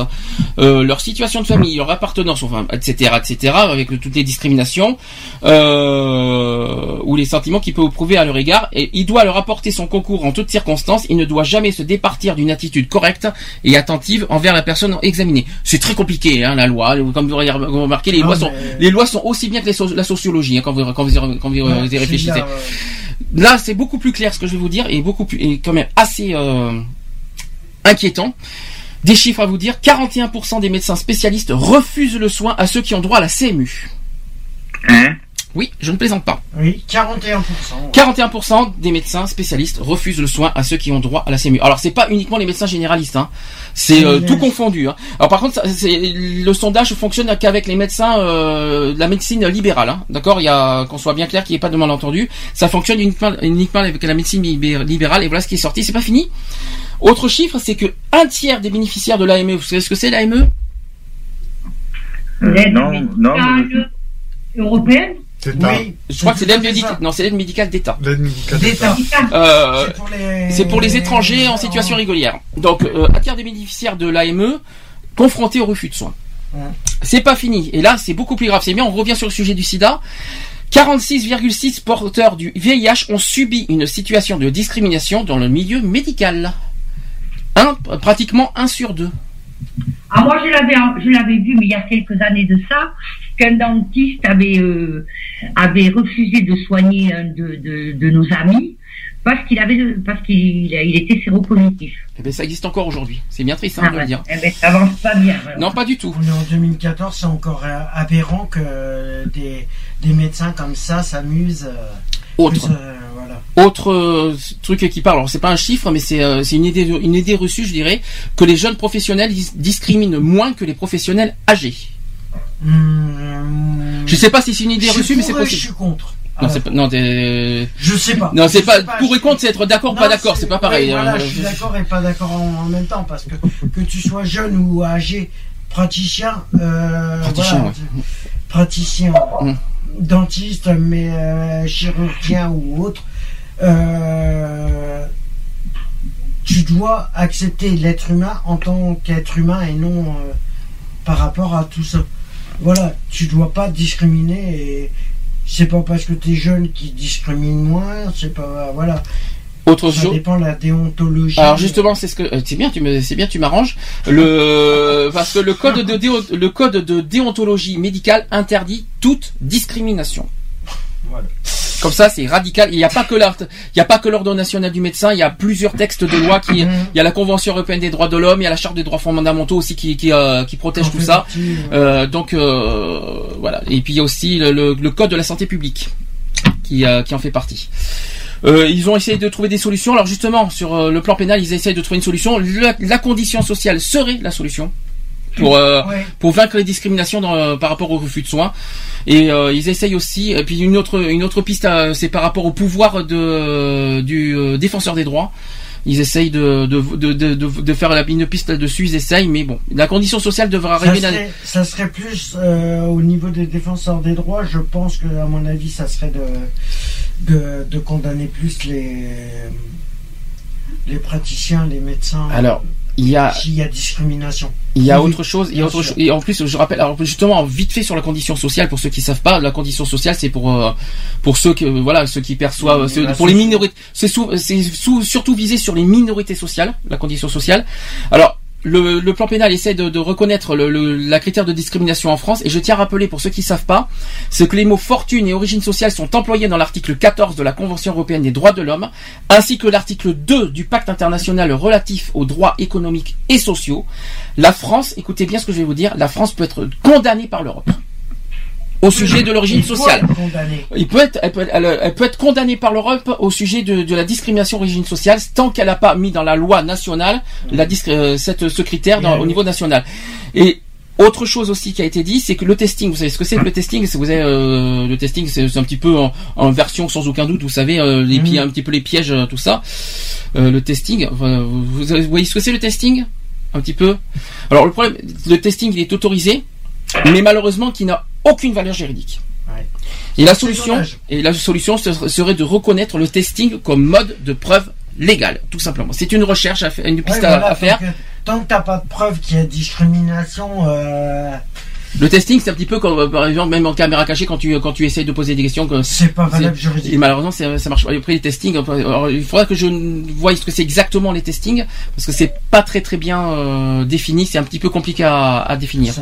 euh, leur situation de famille, leur appartenance, enfin, etc., etc., avec toutes les discriminations euh, ou les sentiments qu'il peut éprouver à leur égard. Et il doit leur apporter son concours en toutes circonstances. Il ne doit jamais se départir d'une attitude correcte et attentive envers la personne examinée. C'est très compliqué, hein, la loi. Comme vous remarquez, les Non, lois sont mais- les lois sont aussi bien que les so- la sociologie hein, quand vous quand vous y- quand vous y- Ouais, vous y c'est réfléchissez. là, euh, Là, c'est beaucoup plus clair ce que je vais vous dire et beaucoup plus et quand même assez euh, inquiétant. Des chiffres à vous dire 41% des médecins spécialistes refusent le soin à ceux qui ont droit à la CMU. Hein? Oui, je ne plaisante pas. Oui, 41%. 41% des médecins spécialistes refusent le soin à ceux qui ont droit à la CMU. Alors c'est pas uniquement les médecins généralistes, hein. c'est euh, tout confondu. Hein. Alors par contre, ça, c'est- le sondage fonctionne qu'avec les médecins euh, de la médecine libérale, hein. d'accord? Il y a qu'on soit bien clair qu'il n'y ait pas de malentendu. Ça fonctionne uniquement, uniquement avec la médecine libé- libérale et voilà ce qui est sorti. C'est pas fini. Autre chiffre, c'est que un tiers des bénéficiaires de l'AME, vous savez ce que c'est l'AME non, non, médicale européenne Oui, Je crois que c'est l'aide médicale. Non, c'est l'aide médicale d'État. L'aide médicale D'État. Euh, C'est pour les- c'est pour les étrangers en situation régulière. Donc, euh, un tiers des bénéficiaires de l'AME confrontés au refus de soins. Ouais. C'est pas fini. Et là, c'est beaucoup plus grave. C'est bien, on revient sur le sujet du sida. 46,6 porteurs du VIH ont subi une situation de discrimination dans le milieu médical. Un, pratiquement un sur deux. Ah, moi, je l'avais, je l'avais vu, mais il y a quelques années de ça, qu'un dentiste avait, euh, avait refusé de soigner un de, de, de nos amis parce qu'il avait, parce qu'il il était séropositif. Eh ben, ça existe encore aujourd'hui. C'est bien triste, hein, Ah de le dire. Eh ben, ça avance pas bien. alors. Non, pas du tout. On est en 2014, c'est encore euh, aberrant que des, des médecins comme ça s'amusent. euh, Autre. Autre euh, truc qui parle, alors c'est pas un chiffre, mais c'est euh, c'est une idée une idée reçue, je dirais, que les jeunes professionnels dis- discriminent moins que les professionnels âgés. Je sais pas si c'est une idée reçue, mais c'est possible. je suis contre. Non, c'est pas, non, t'es- Je sais pas. Non, c'est pas, pour et contre, c'est être d'accord ou pas d'accord, c'est pas pareil. oui, voilà, hein. je suis d'accord et pas d'accord en, en même temps parce que que tu sois jeune ou âgé, praticien, euh, Praticien, voilà, ouais. praticien, Mm. dentiste, mais euh, chirurgien ou autre, euh, tu dois accepter l'être humain en tant qu'être humain et non par rapport à tout ça. Voilà, tu dois pas discriminer et c'est pas parce que tu es jeune qui discrimine moins, c'est pas voilà. Autre ça dépend de la déontologie. Alors justement, c'est ce que euh, c'est bien, tu me, c'est bien, tu m'arranges. Le parce que le code de déo- le code de déontologie médicale interdit toute discrimination. Comme ça, c'est radical. Il n'y a pas que l'art, il y a pas que l'ordre national du médecin. Il y a plusieurs textes de loi qui, il y a la Convention européenne des droits de l'homme, il y a la Charte des droits fondamentaux aussi qui qui, euh, qui protège tout ça. Euh, donc euh, voilà. Et puis il y a aussi le, le- le code de la santé publique qui qui en fait partie. Euh, ils ont essayé de trouver des solutions. Alors justement, sur euh, le plan pénal, ils essayent de trouver une solution. La condition sociale serait la solution pour euh, pour vaincre les discriminations dans, euh, par rapport au refus de soins. Et euh, ils essayent aussi. Et puis une autre une autre piste, euh, c'est par rapport au pouvoir de du euh, défenseur des droits. Ils essayent de de, de, de, de- de faire la une piste là-dessus. Ils essayent, mais bon, la condition sociale devra ça arriver. dans- serait, ça serait plus euh, au niveau des défenseurs des droits. Je pense que, à mon avis, ça serait de, de, de condamner plus les, les praticiens, les médecins. Alors, il y a S'il y a discrimination. Il y a Oui, autre chose, il y a autre chose. Et en plus, je rappelle, alors justement, vite fait sur la condition sociale, pour ceux qui savent pas, la condition sociale, c'est pour euh, pour ceux que voilà, ceux qui perçoivent, ceux- pour les minorités. C'est sous- c'est sous- surtout visé sur les minorités sociales, la condition sociale. Alors. Le, plan pénal essaie de, reconnaître le, le- la critère de discrimination en France et je tiens à rappeler pour ceux qui savent pas, c'est que les mots fortune et origine sociale sont employés dans l'article 14 de la Convention européenne des droits de l'homme ainsi que l'article 2 du pacte international relatif aux droits économiques et sociaux. La France, écoutez bien ce que je vais vous dire, la France peut être condamnée par l'Europe au sujet de l'origine sociale. être. Il peut être, elle, peut, elle- elle peut être condamnée par l'Europe au sujet de, de la discrimination origine sociale tant qu'elle n'a pas mis dans la loi nationale la euh, cette, ce critère dans- au niveau national. Et autre chose aussi qui a été dit, c'est que le testing, vous savez ce que c'est que le testing? Vous avez euh, le testing, c'est un petit peu en, en version sans aucun doute, vous savez euh, les pi- un petit peu les pièges, euh, tout ça. Euh, le testing, vous, vous voyez ce que c'est le testing? Un petit peu? Alors le problème, le testing il est autorisé, mais malheureusement qui n'a aucune valeur juridique. Et la solution, et la solution serait de reconnaître le testing comme mode de preuve légale, tout simplement. C'est une recherche, à faire, une piste Ouais, à- voilà, à, faire. euh, tant que t'as pas de preuve qu'il y a discrimination, euh, Le testing, c'est un petit peu comme, par exemple, même en caméra cachée, quand tu, quand tu essayes de poser des questions. C'est pas valable juridiquement. Et malheureusement, ça marche pas. Après, les testings, alors, il faudra que je voie ce que c'est exactement les testings, parce que c'est pas très très bien euh, défini, c'est un petit peu compliqué à, à définir.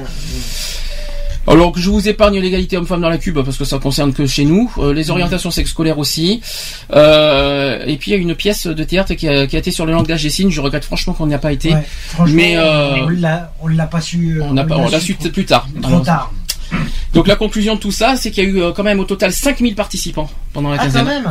Alors que je vous épargne l'égalité homme-femme dans la cube parce que ça concerne que chez nous, euh, les orientations sexscolaires aussi, Euh, et puis il y a une pièce de théâtre qui a, qui a été sur le langage des signes. Je regrette franchement qu'on n'y a pas été, Ouais, mais euh, on l'a- on l'a pas su. on pas, on l'a su trop- plus tard. Trop tard. Donc la conclusion de tout ça, c'est qu'il y a eu quand même au total 5000 participants pendant la Ah, quand quinzaine. même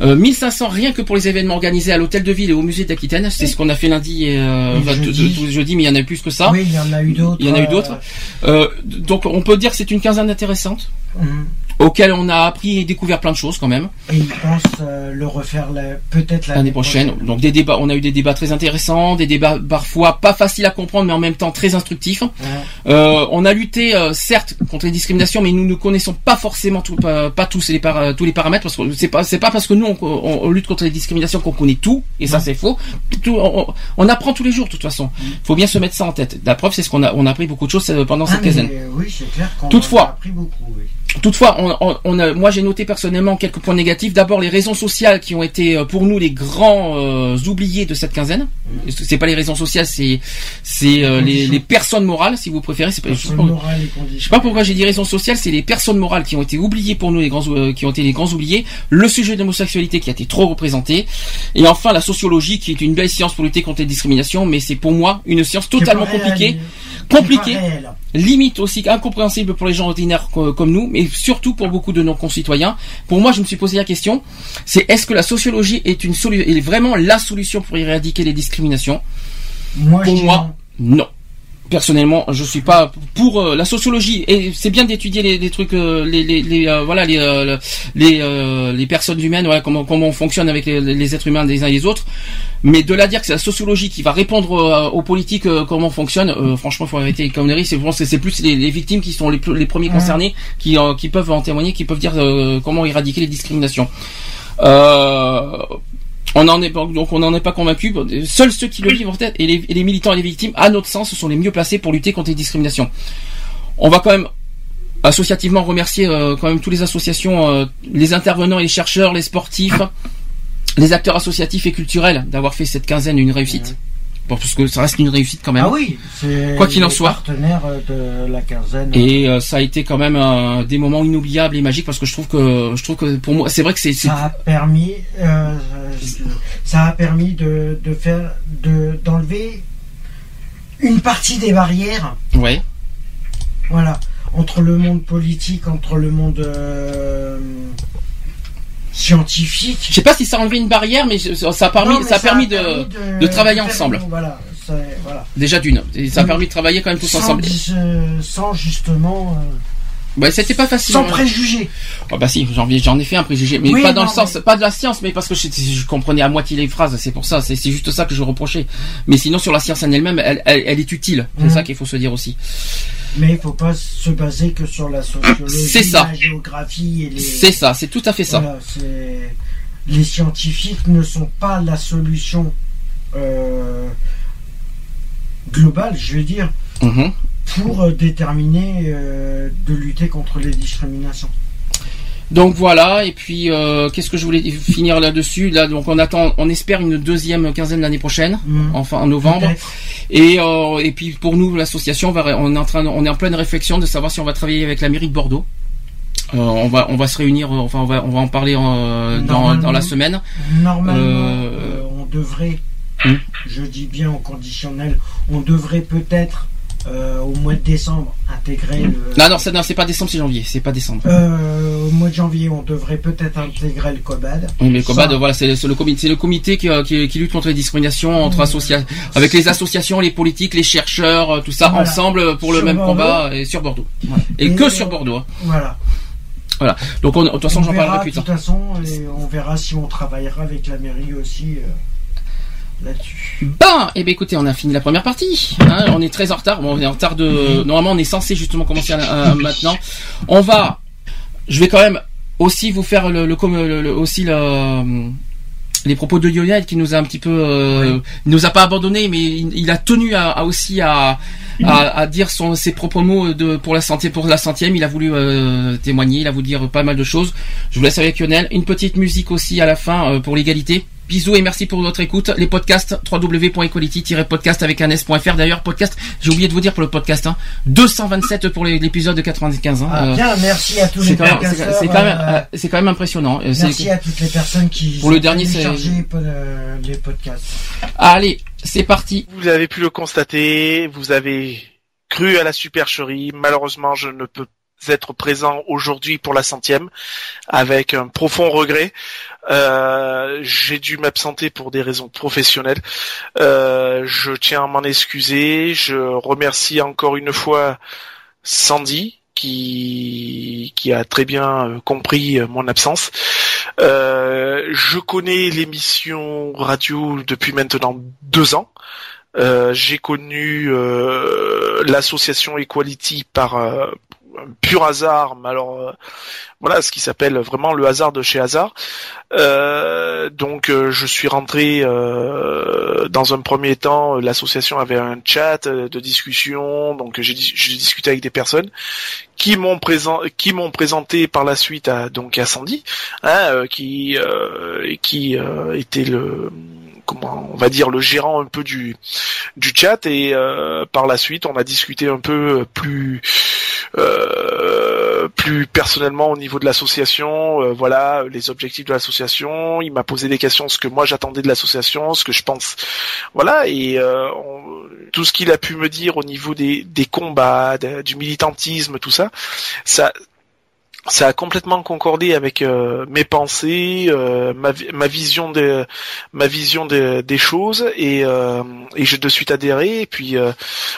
Euh, 1500 rien que pour les événements organisés à l'hôtel de ville et au musée d'Aquitaine. C'est ce qu'on a fait lundi et euh, enfin, jeudi. mais il y en a eu plus que ça. Oui, il y en a eu d'autres. Il y en a eu euh, d'autres. Euh, donc on peut dire que c'est une quinzaine intéressante, Mhm. Auquel on a appris et découvert plein de choses quand même. Et ils pensent euh, le refaire peut-être L'année prochaine. Donc des débats, on a eu des débats très intéressants, des débats parfois pas faciles à comprendre, mais en même temps très instructifs. Euh, on a lutté euh, certes contre les discriminations, mais nous ne connaissons pas forcément tout, pas, pas tous les par- tous les paramètres parce que c'est pas c'est pas parce que nous on, on- on lutte contre les discriminations qu'on connaît tout et ça c'est faux. Tout- on, apprend tous les jours de toute façon. Faut bien se mettre ça en tête. La preuve c'est ce qu'on a on a appris beaucoup de choses pendant Ah, cette quinzaine. oui, c'est clair qu'on Toutefois, a appris beaucoup. Oui. Toutefois, on, on- on a, moi j'ai noté personnellement quelques points négatifs. D'abord les raisons sociales qui ont été euh, pour nous les grands euh, oubliés de cette quinzaine. C'est pas les raisons sociales, c'est c'est euh, les, les personnes morales, si vous préférez? Pas- je sais pas- je sais pas pourquoi j'ai dit raisons sociales, c'est les personnes morales qui ont été oubliées pour nous, les grands, euh, qui ont été les grands oubliés. Le sujet de l'homosexualité qui a été trop représenté. Et enfin la sociologie qui est une belle science pour lutter contre les discriminations, mais c'est pour moi une science totalement compliquée. Compliqué, limite aussi incompréhensible pour les gens ordinaires co- comme nous, mais surtout pour beaucoup de nos concitoyens. Pour moi, je me suis posé la question, c'est est-ce que la sociologie est une solution, est vraiment la solution pour éradiquer les discriminations? Moi, Pour moi, non. Personnellement, je suis pas pour euh, la sociologie et c'est bien d'étudier les, les trucs, euh, les, les, les, euh, voilà, les, le- les, les personnes humaines, voilà, comment comment on fonctionne avec les, êtres humains des uns et des autres. Mais de là à dire que c'est la sociologie qui va répondre euh, aux politiques euh, comment on fonctionne, franchement, il faut arrêter les conneries. C'est je pense que c'est plus les, victimes qui sont les, premiers Ouais. concernés, qui qui peuvent en témoigner, qui peuvent dire comment éradiquer les discriminations. Euh, on n'en est pas, donc on n'en est pas convaincu. Seuls ceux qui le vivent en tête et les, et les militants et les victimes, à notre sens, sont les mieux placés pour lutter contre les discriminations. On va quand même associativement remercier euh, quand même toutes les associations, euh, les intervenants et les chercheurs, les sportifs, les acteurs associatifs et culturels d'avoir fait cette quinzaine une réussite. Bon, parce que ça reste une réussite quand même. Ah oui, c'est Quoi qu'il en soit. partenaires euh, de la quinzaine. Et euh, ça a été quand même euh, des moments inoubliables et magiques parce que je trouve que je trouve que pour moi c'est vrai que c'est ça a permis, euh, ça a permis de, de faire, de d'enlever une partie des barrières. ouais Voilà, entre le monde politique, entre le monde euh, scientifique. Je sais pas si ça a enlevé une barrière, mais ça a permis, Non, mais ça a permis de, de travailler ensemble. Voilà. Déjà d'une, ça a Mm. permis de travailler quand même tous Sans, ensemble. euh, sans justement, euh, Ouais, c'était pas facile. sans hein. préjugés. Ah bah si, j'en ai, j'en ai fait un préjugé, mais Oui, pas dans non, le sens, pas de la science, mais parce que je, je comprenais à moitié les phrases, c'est pour ça, c'est juste ça que je reprochais. Mais sinon, sur la science en elle-même, elle, elle, elle est utile. C'est Mhm. ça qu'il faut se dire aussi. Mais il faut pas se baser que sur la sociologie, ça. la géographie et les. C'est ça, c'est tout à fait ça. Voilà, les scientifiques ne sont pas la solution euh, globale, je veux dire, Mhm. pour euh, déterminer euh, de lutter contre les discriminations. Donc voilà, et puis euh, qu'est-ce que je voulais finir là-dessus? Là, donc on attend, on espère une deuxième quinzaine l'année prochaine, Mhm. enfin en novembre. Et euh, et puis pour nous l'association, on, est en train, on est en pleine réflexion de savoir si on va travailler avec la mairie de Bordeaux. Euh, on va on va se réunir, enfin on va on va en parler dans, la semaine. Normalement, on devrait, Hmm. je dis bien en conditionnel, on devrait peut-être euh, au mois de décembre intégrer le. Non non c'est non, c'est pas décembre, c'est janvier, c'est pas décembre. Euh, au mois de janvier, on devrait peut-être intégrer le COBAD. Oui, mais le Ça, COBAD, voilà, c'est le comité, c'est le comité qui, euh, qui, qui lutte contre les discriminations entre Mmh. associa avec les associations, les politiques, les chercheurs, tout ça Voilà. ensemble pour le même Bordeaux. combat et sur Bordeaux. Et, Et, que euh, sur Bordeaux. hein. Voilà. Voilà. Donc on- de toute façon, On j'en parlerai plus De tard. toute façon, on verra si on travaillera avec la mairie aussi euh, là-dessus. Ben, eh ben écoutez, on a fini la première partie. hein, on est très en retard. Bon, on est en retard de. Normalement, on est censé justement commencer maintenant. On va. Je vais quand même aussi vous faire le, le, comme le- le- aussi le les propos de Lionel qui nous a un petit peu euh, il nous a pas abandonné mais il, il a tenu à, à aussi à, à, à dire son ses propres mots de pour la santé pour la centième il a voulu euh, témoigner il a voulu dire pas mal de choses je vous laisse avec Lionel une petite musique aussi à la fin euh, pour l'égalité bisous et merci pour votre écoute les podcasts www.equality-podcast avec un s.fr d'ailleurs podcast j'ai oublié de vous dire pour le podcast hein, 227 pour les- l'épisode de 95 hein, Ah, euh, bien, merci à tous les quand même- podcasteurs, c'est c'est quand même euh, euh, c'est quand même impressionnant Merci à toutes les personnes qui Pour le ont dernier, téléchargé, les podcasts. Allez, c'est parti. Vous avez pu le constater, vous avez cru à la supercherie. Malheureusement, je ne peux être présent aujourd'hui pour la centième, avec un profond regret. Euh, J'ai dû m'absenter pour des raisons professionnelles. Euh, je tiens à m'en excuser. Je remercie encore une fois Sandy qui qui a très bien euh, compris euh, mon absence. Euh, je connais l'émission radio depuis maintenant deux ans. Euh, J'ai connu euh, l'association Equality par euh, pur hasard, mais alors voilà ce qui s'appelle vraiment le hasard de chez hasard. Euh, donc euh, je suis rentré euh, dans un premier temps, l'association avait un chat de discussion, donc j'ai dis- j'ai discuté avec des personnes qui m'ont présent, qui m'ont présenté par la suite à donc à Sandy, hein, qui qui était le on va dire le gérant un peu du du chat. Et euh, par la suite on a discuté un peu plus euh, euh, plus personnellement au niveau de l'association, euh, voilà les objectifs de l'association. Il m'a posé des questions, ce que moi j'attendais de l'association, ce que je pense, voilà et euh, tout ce qu'il a pu me dire au niveau des, des combats, du militantisme, tout ça, ça ça a complètement concordé avec euh, mes pensées, euh, ma, ma vision de ma vision de- des choses et, euh, et j'ai de suite adhéré et puis euh,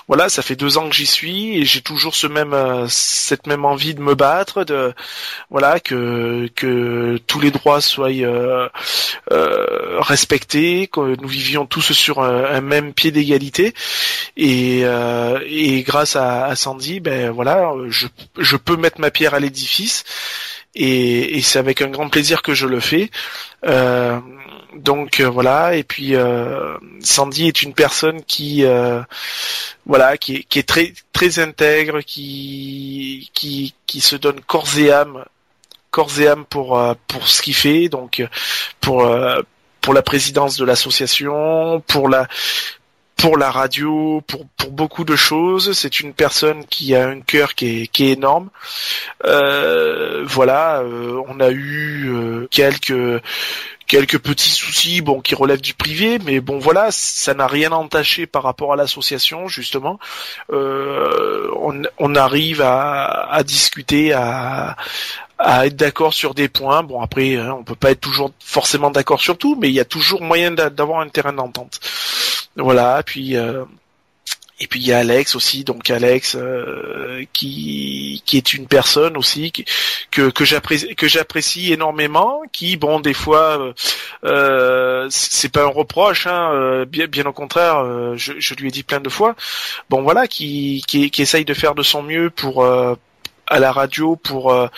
voilà ça fait deux ans que j'y suis et j'ai toujours ce même euh, cette même envie de me battre de voilà que que tous les droits soient euh, respectés que nous vivions tous sur un, même pied d'égalité et, et grâce à, à Sandy ben voilà je je peux mettre ma pierre à l'édifice et, c'est avec un grand plaisir que je le fais. Euh, donc euh, voilà, et puis euh, Sandy est une personne qui voilà, qui est, qui est très très intègre, qui qui qui se donne corps et âme corps et âme pour pour ce qu'il fait, donc pour pour la présidence de l'association, pour la pour la radio, pour, pour beaucoup de choses. C'est une personne qui a un cœur qui est, qui est énorme. Euh, voilà, euh, on a eu euh, quelques quelques petits soucis, bon, qui relèvent du privé, mais bon, voilà, ça n'a rien entaché par rapport à l'association, justement. Euh, on, on arrive à, à discuter, à à être d'accord sur des points. Bon après, hein, on peut pas être toujours forcément d'accord sur tout, mais il y a toujours moyen d'a- d'avoir un terrain d'entente. Voilà. Puis euh, et puis il y a Alex aussi, donc Alex euh, qui qui est une personne aussi que que j'apprécie que énormément, qui bon des fois euh, euh, c'est pas un reproche, hein, bien bien au contraire, je, lui ai dit plein de fois, bon voilà, qui qui essaye de faire de son mieux pour à la radio pour euh,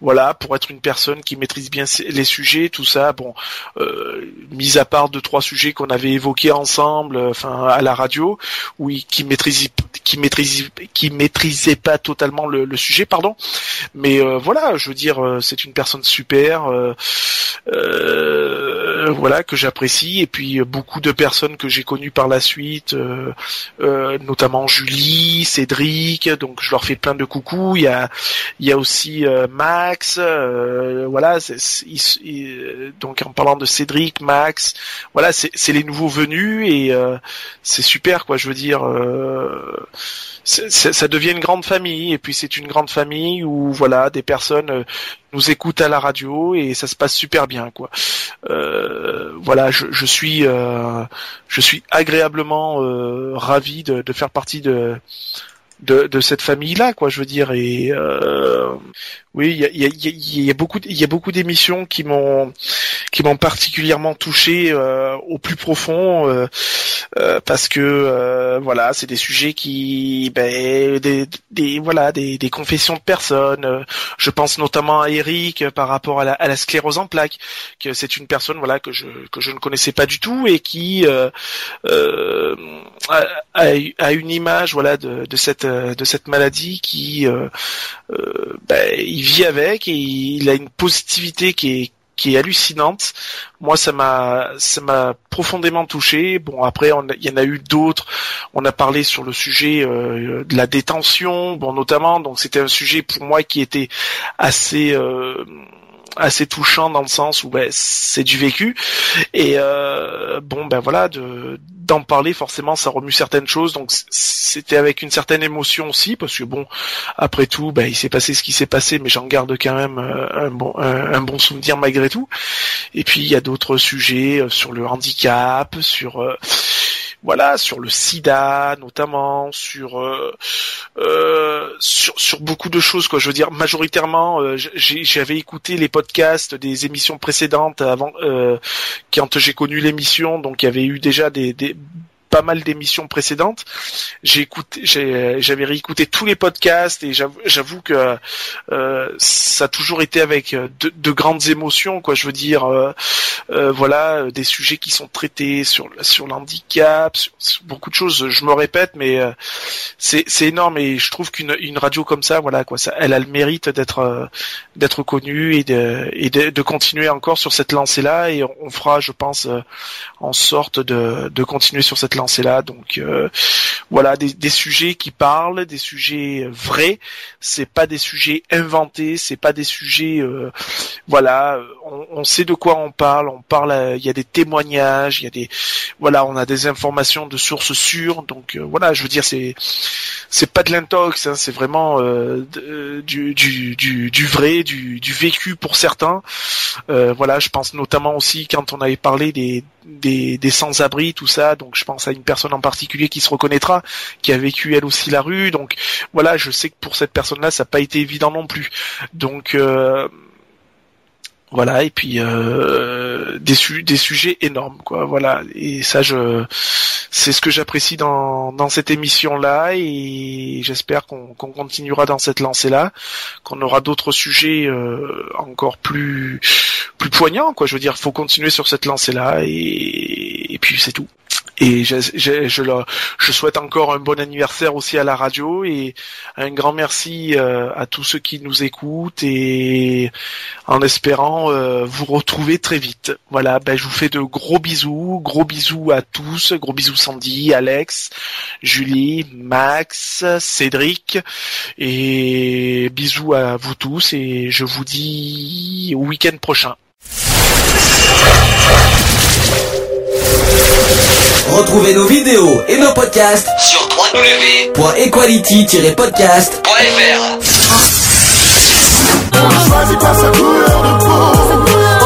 voilà pour être une personne qui maîtrise bien les sujets tout ça. Bon euh, mis à part deux trois sujets qu'on avait évoqués ensemble euh, enfin à la radio oui qui maîtrise qui maîtrise qui maîtrisait pas totalement le, le sujet pardon. Mais euh, voilà je veux dire euh, c'est une personne super euh, voilà que j'apprécie. Et puis euh, beaucoup de personnes que j'ai connues par la suite euh, notamment Julie Cédric donc je leur fais plein de coucou il y a il y a aussi Max voilà donc en parlant de Cédric Max voilà c'est les nouveaux venus et c'est super quoi je veux dire ça devient une grande famille et puis c'est une grande famille où voilà des personnes euh, nous écoutent à la radio et ça se passe super bien quoi. Euh, voilà je, je suis euh, je suis agréablement euh, ravi de, de faire partie de de, de cette famille là quoi je veux dire et euh, oui il y a, y, a, y a- beaucoup il y a beaucoup d'émissions qui m'ont qui m'ont particulièrement touché euh, au plus profond euh, euh, parce que euh, voilà c'est des sujets qui ben, des, des voilà des, des confessions de personnes. Je pense notamment à Eric euh, par rapport à la, à la sclérose en plaques que c'est une personne voilà que je que je ne connaissais pas du tout et qui a- a une image voilà de, de cette euh, de cette maladie qui euh, euh, ben, il vit avec et il a une positivité qui est qui est hallucinante. Moi, ça m'a ça m'a profondément touché. Bon, après, il y en a eu d'autres. On a parlé sur le sujet euh, de la détention, bon, notamment. Donc, c'était un sujet pour moi qui était assez euh, assez touchant dans le sens où ben, c'est du vécu et euh, bon ben voilà de d'en parler forcément ça remue certaines choses. Donc c'était avec une certaine émotion aussi parce que bon après tout ben il s'est passé ce qui s'est passé mais j'en garde quand même euh, un bon un, un bon souvenir malgré tout. Et puis il y a d'autres sujets euh, sur le handicap sur euh, voilà sur le sida notamment sur euh, euh, sur, sur beaucoup de choses quoi. Je veux dire majoritairement euh, j'avais écouté les podcasts des émissions précédentes avant quand j'ai connu l'émission. Donc il y avait eu déjà des, des pas mal d'émissions précédentes. J'ai écouté j'avais réécouté tous les podcasts et j'avoue que euh, ça a toujours été avec euh, de, de grandes émotions quoi. Je veux dire euh, voilà des sujets qui sont traités sur sur l'handicap beaucoup de choses. Je me répète mais c'est énorme et je trouve qu'une une radio comme ça voilà quoi ça elle a le mérite d'être d'être connue et de de, continuer encore sur cette lancée là et on, on fera je pense en sorte de de continuer sur cette lancée-là. Donc euh, voilà, des, des sujets qui parlent, des sujets vrais. C'est pas des sujets inventés, c'est pas des sujets, euh, voilà, on, on sait de quoi on parle. On parle, euh, il y a des témoignages, il y a des, voilà, on a des informations de sources sûres. Donc euh, voilà, je veux dire, c'est c'est pas de l'intox, hein, c'est vraiment euh, de- du, du, du, du vrai, du, du vécu pour certains. Euh, voilà, je pense notamment aussi quand on avait parlé des, des, des sans-abri, tout ça. Donc je pense à une personne en particulier qui se reconnaîtra, qui a vécu elle aussi la rue. Donc voilà, je sais que pour cette personne-là, ça n'a pas été évident non plus. Donc euh, voilà, et puis euh, des, su- des sujets énormes, quoi. Voilà, et ça, je, c'est ce que j'apprécie dans, dans cette émission-là, et j'espère qu'on qu'on continuera dans cette lancée-là, qu'on aura d'autres sujets euh, encore plus plus poignants, quoi. Je veux dire, faut continuer sur cette lancée-là, et puis c'est tout. Et je, je, je, je souhaite encore un bon anniversaire aussi à la radio et un grand merci euh, à tous ceux qui nous écoutent et en espérant euh, vous retrouver très vite. Voilà, ben, je vous fais de gros bisous, gros bisous à tous, gros bisous Sandy, Alex, Julie, Max, Cédric et bisous à vous tous et je vous dis au week-end prochain. Retrouvez nos vidéos et nos podcasts sur www.equality-podcast.fr. On ne choisit pas sa couleur de peau,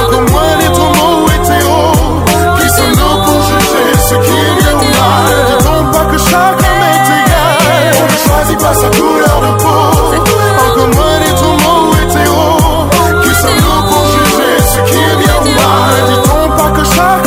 encore moins les tourments hétéros. Qui sommes-nous pour juger ce qui est bien ou mal Dit-on pas que chaque homme est égal On ne choisit pas sa couleur de peau, encore moins les tourments hétéros. Qui sommes-nous pour juger ce qui est bien ou mal Dit-on pas que chaque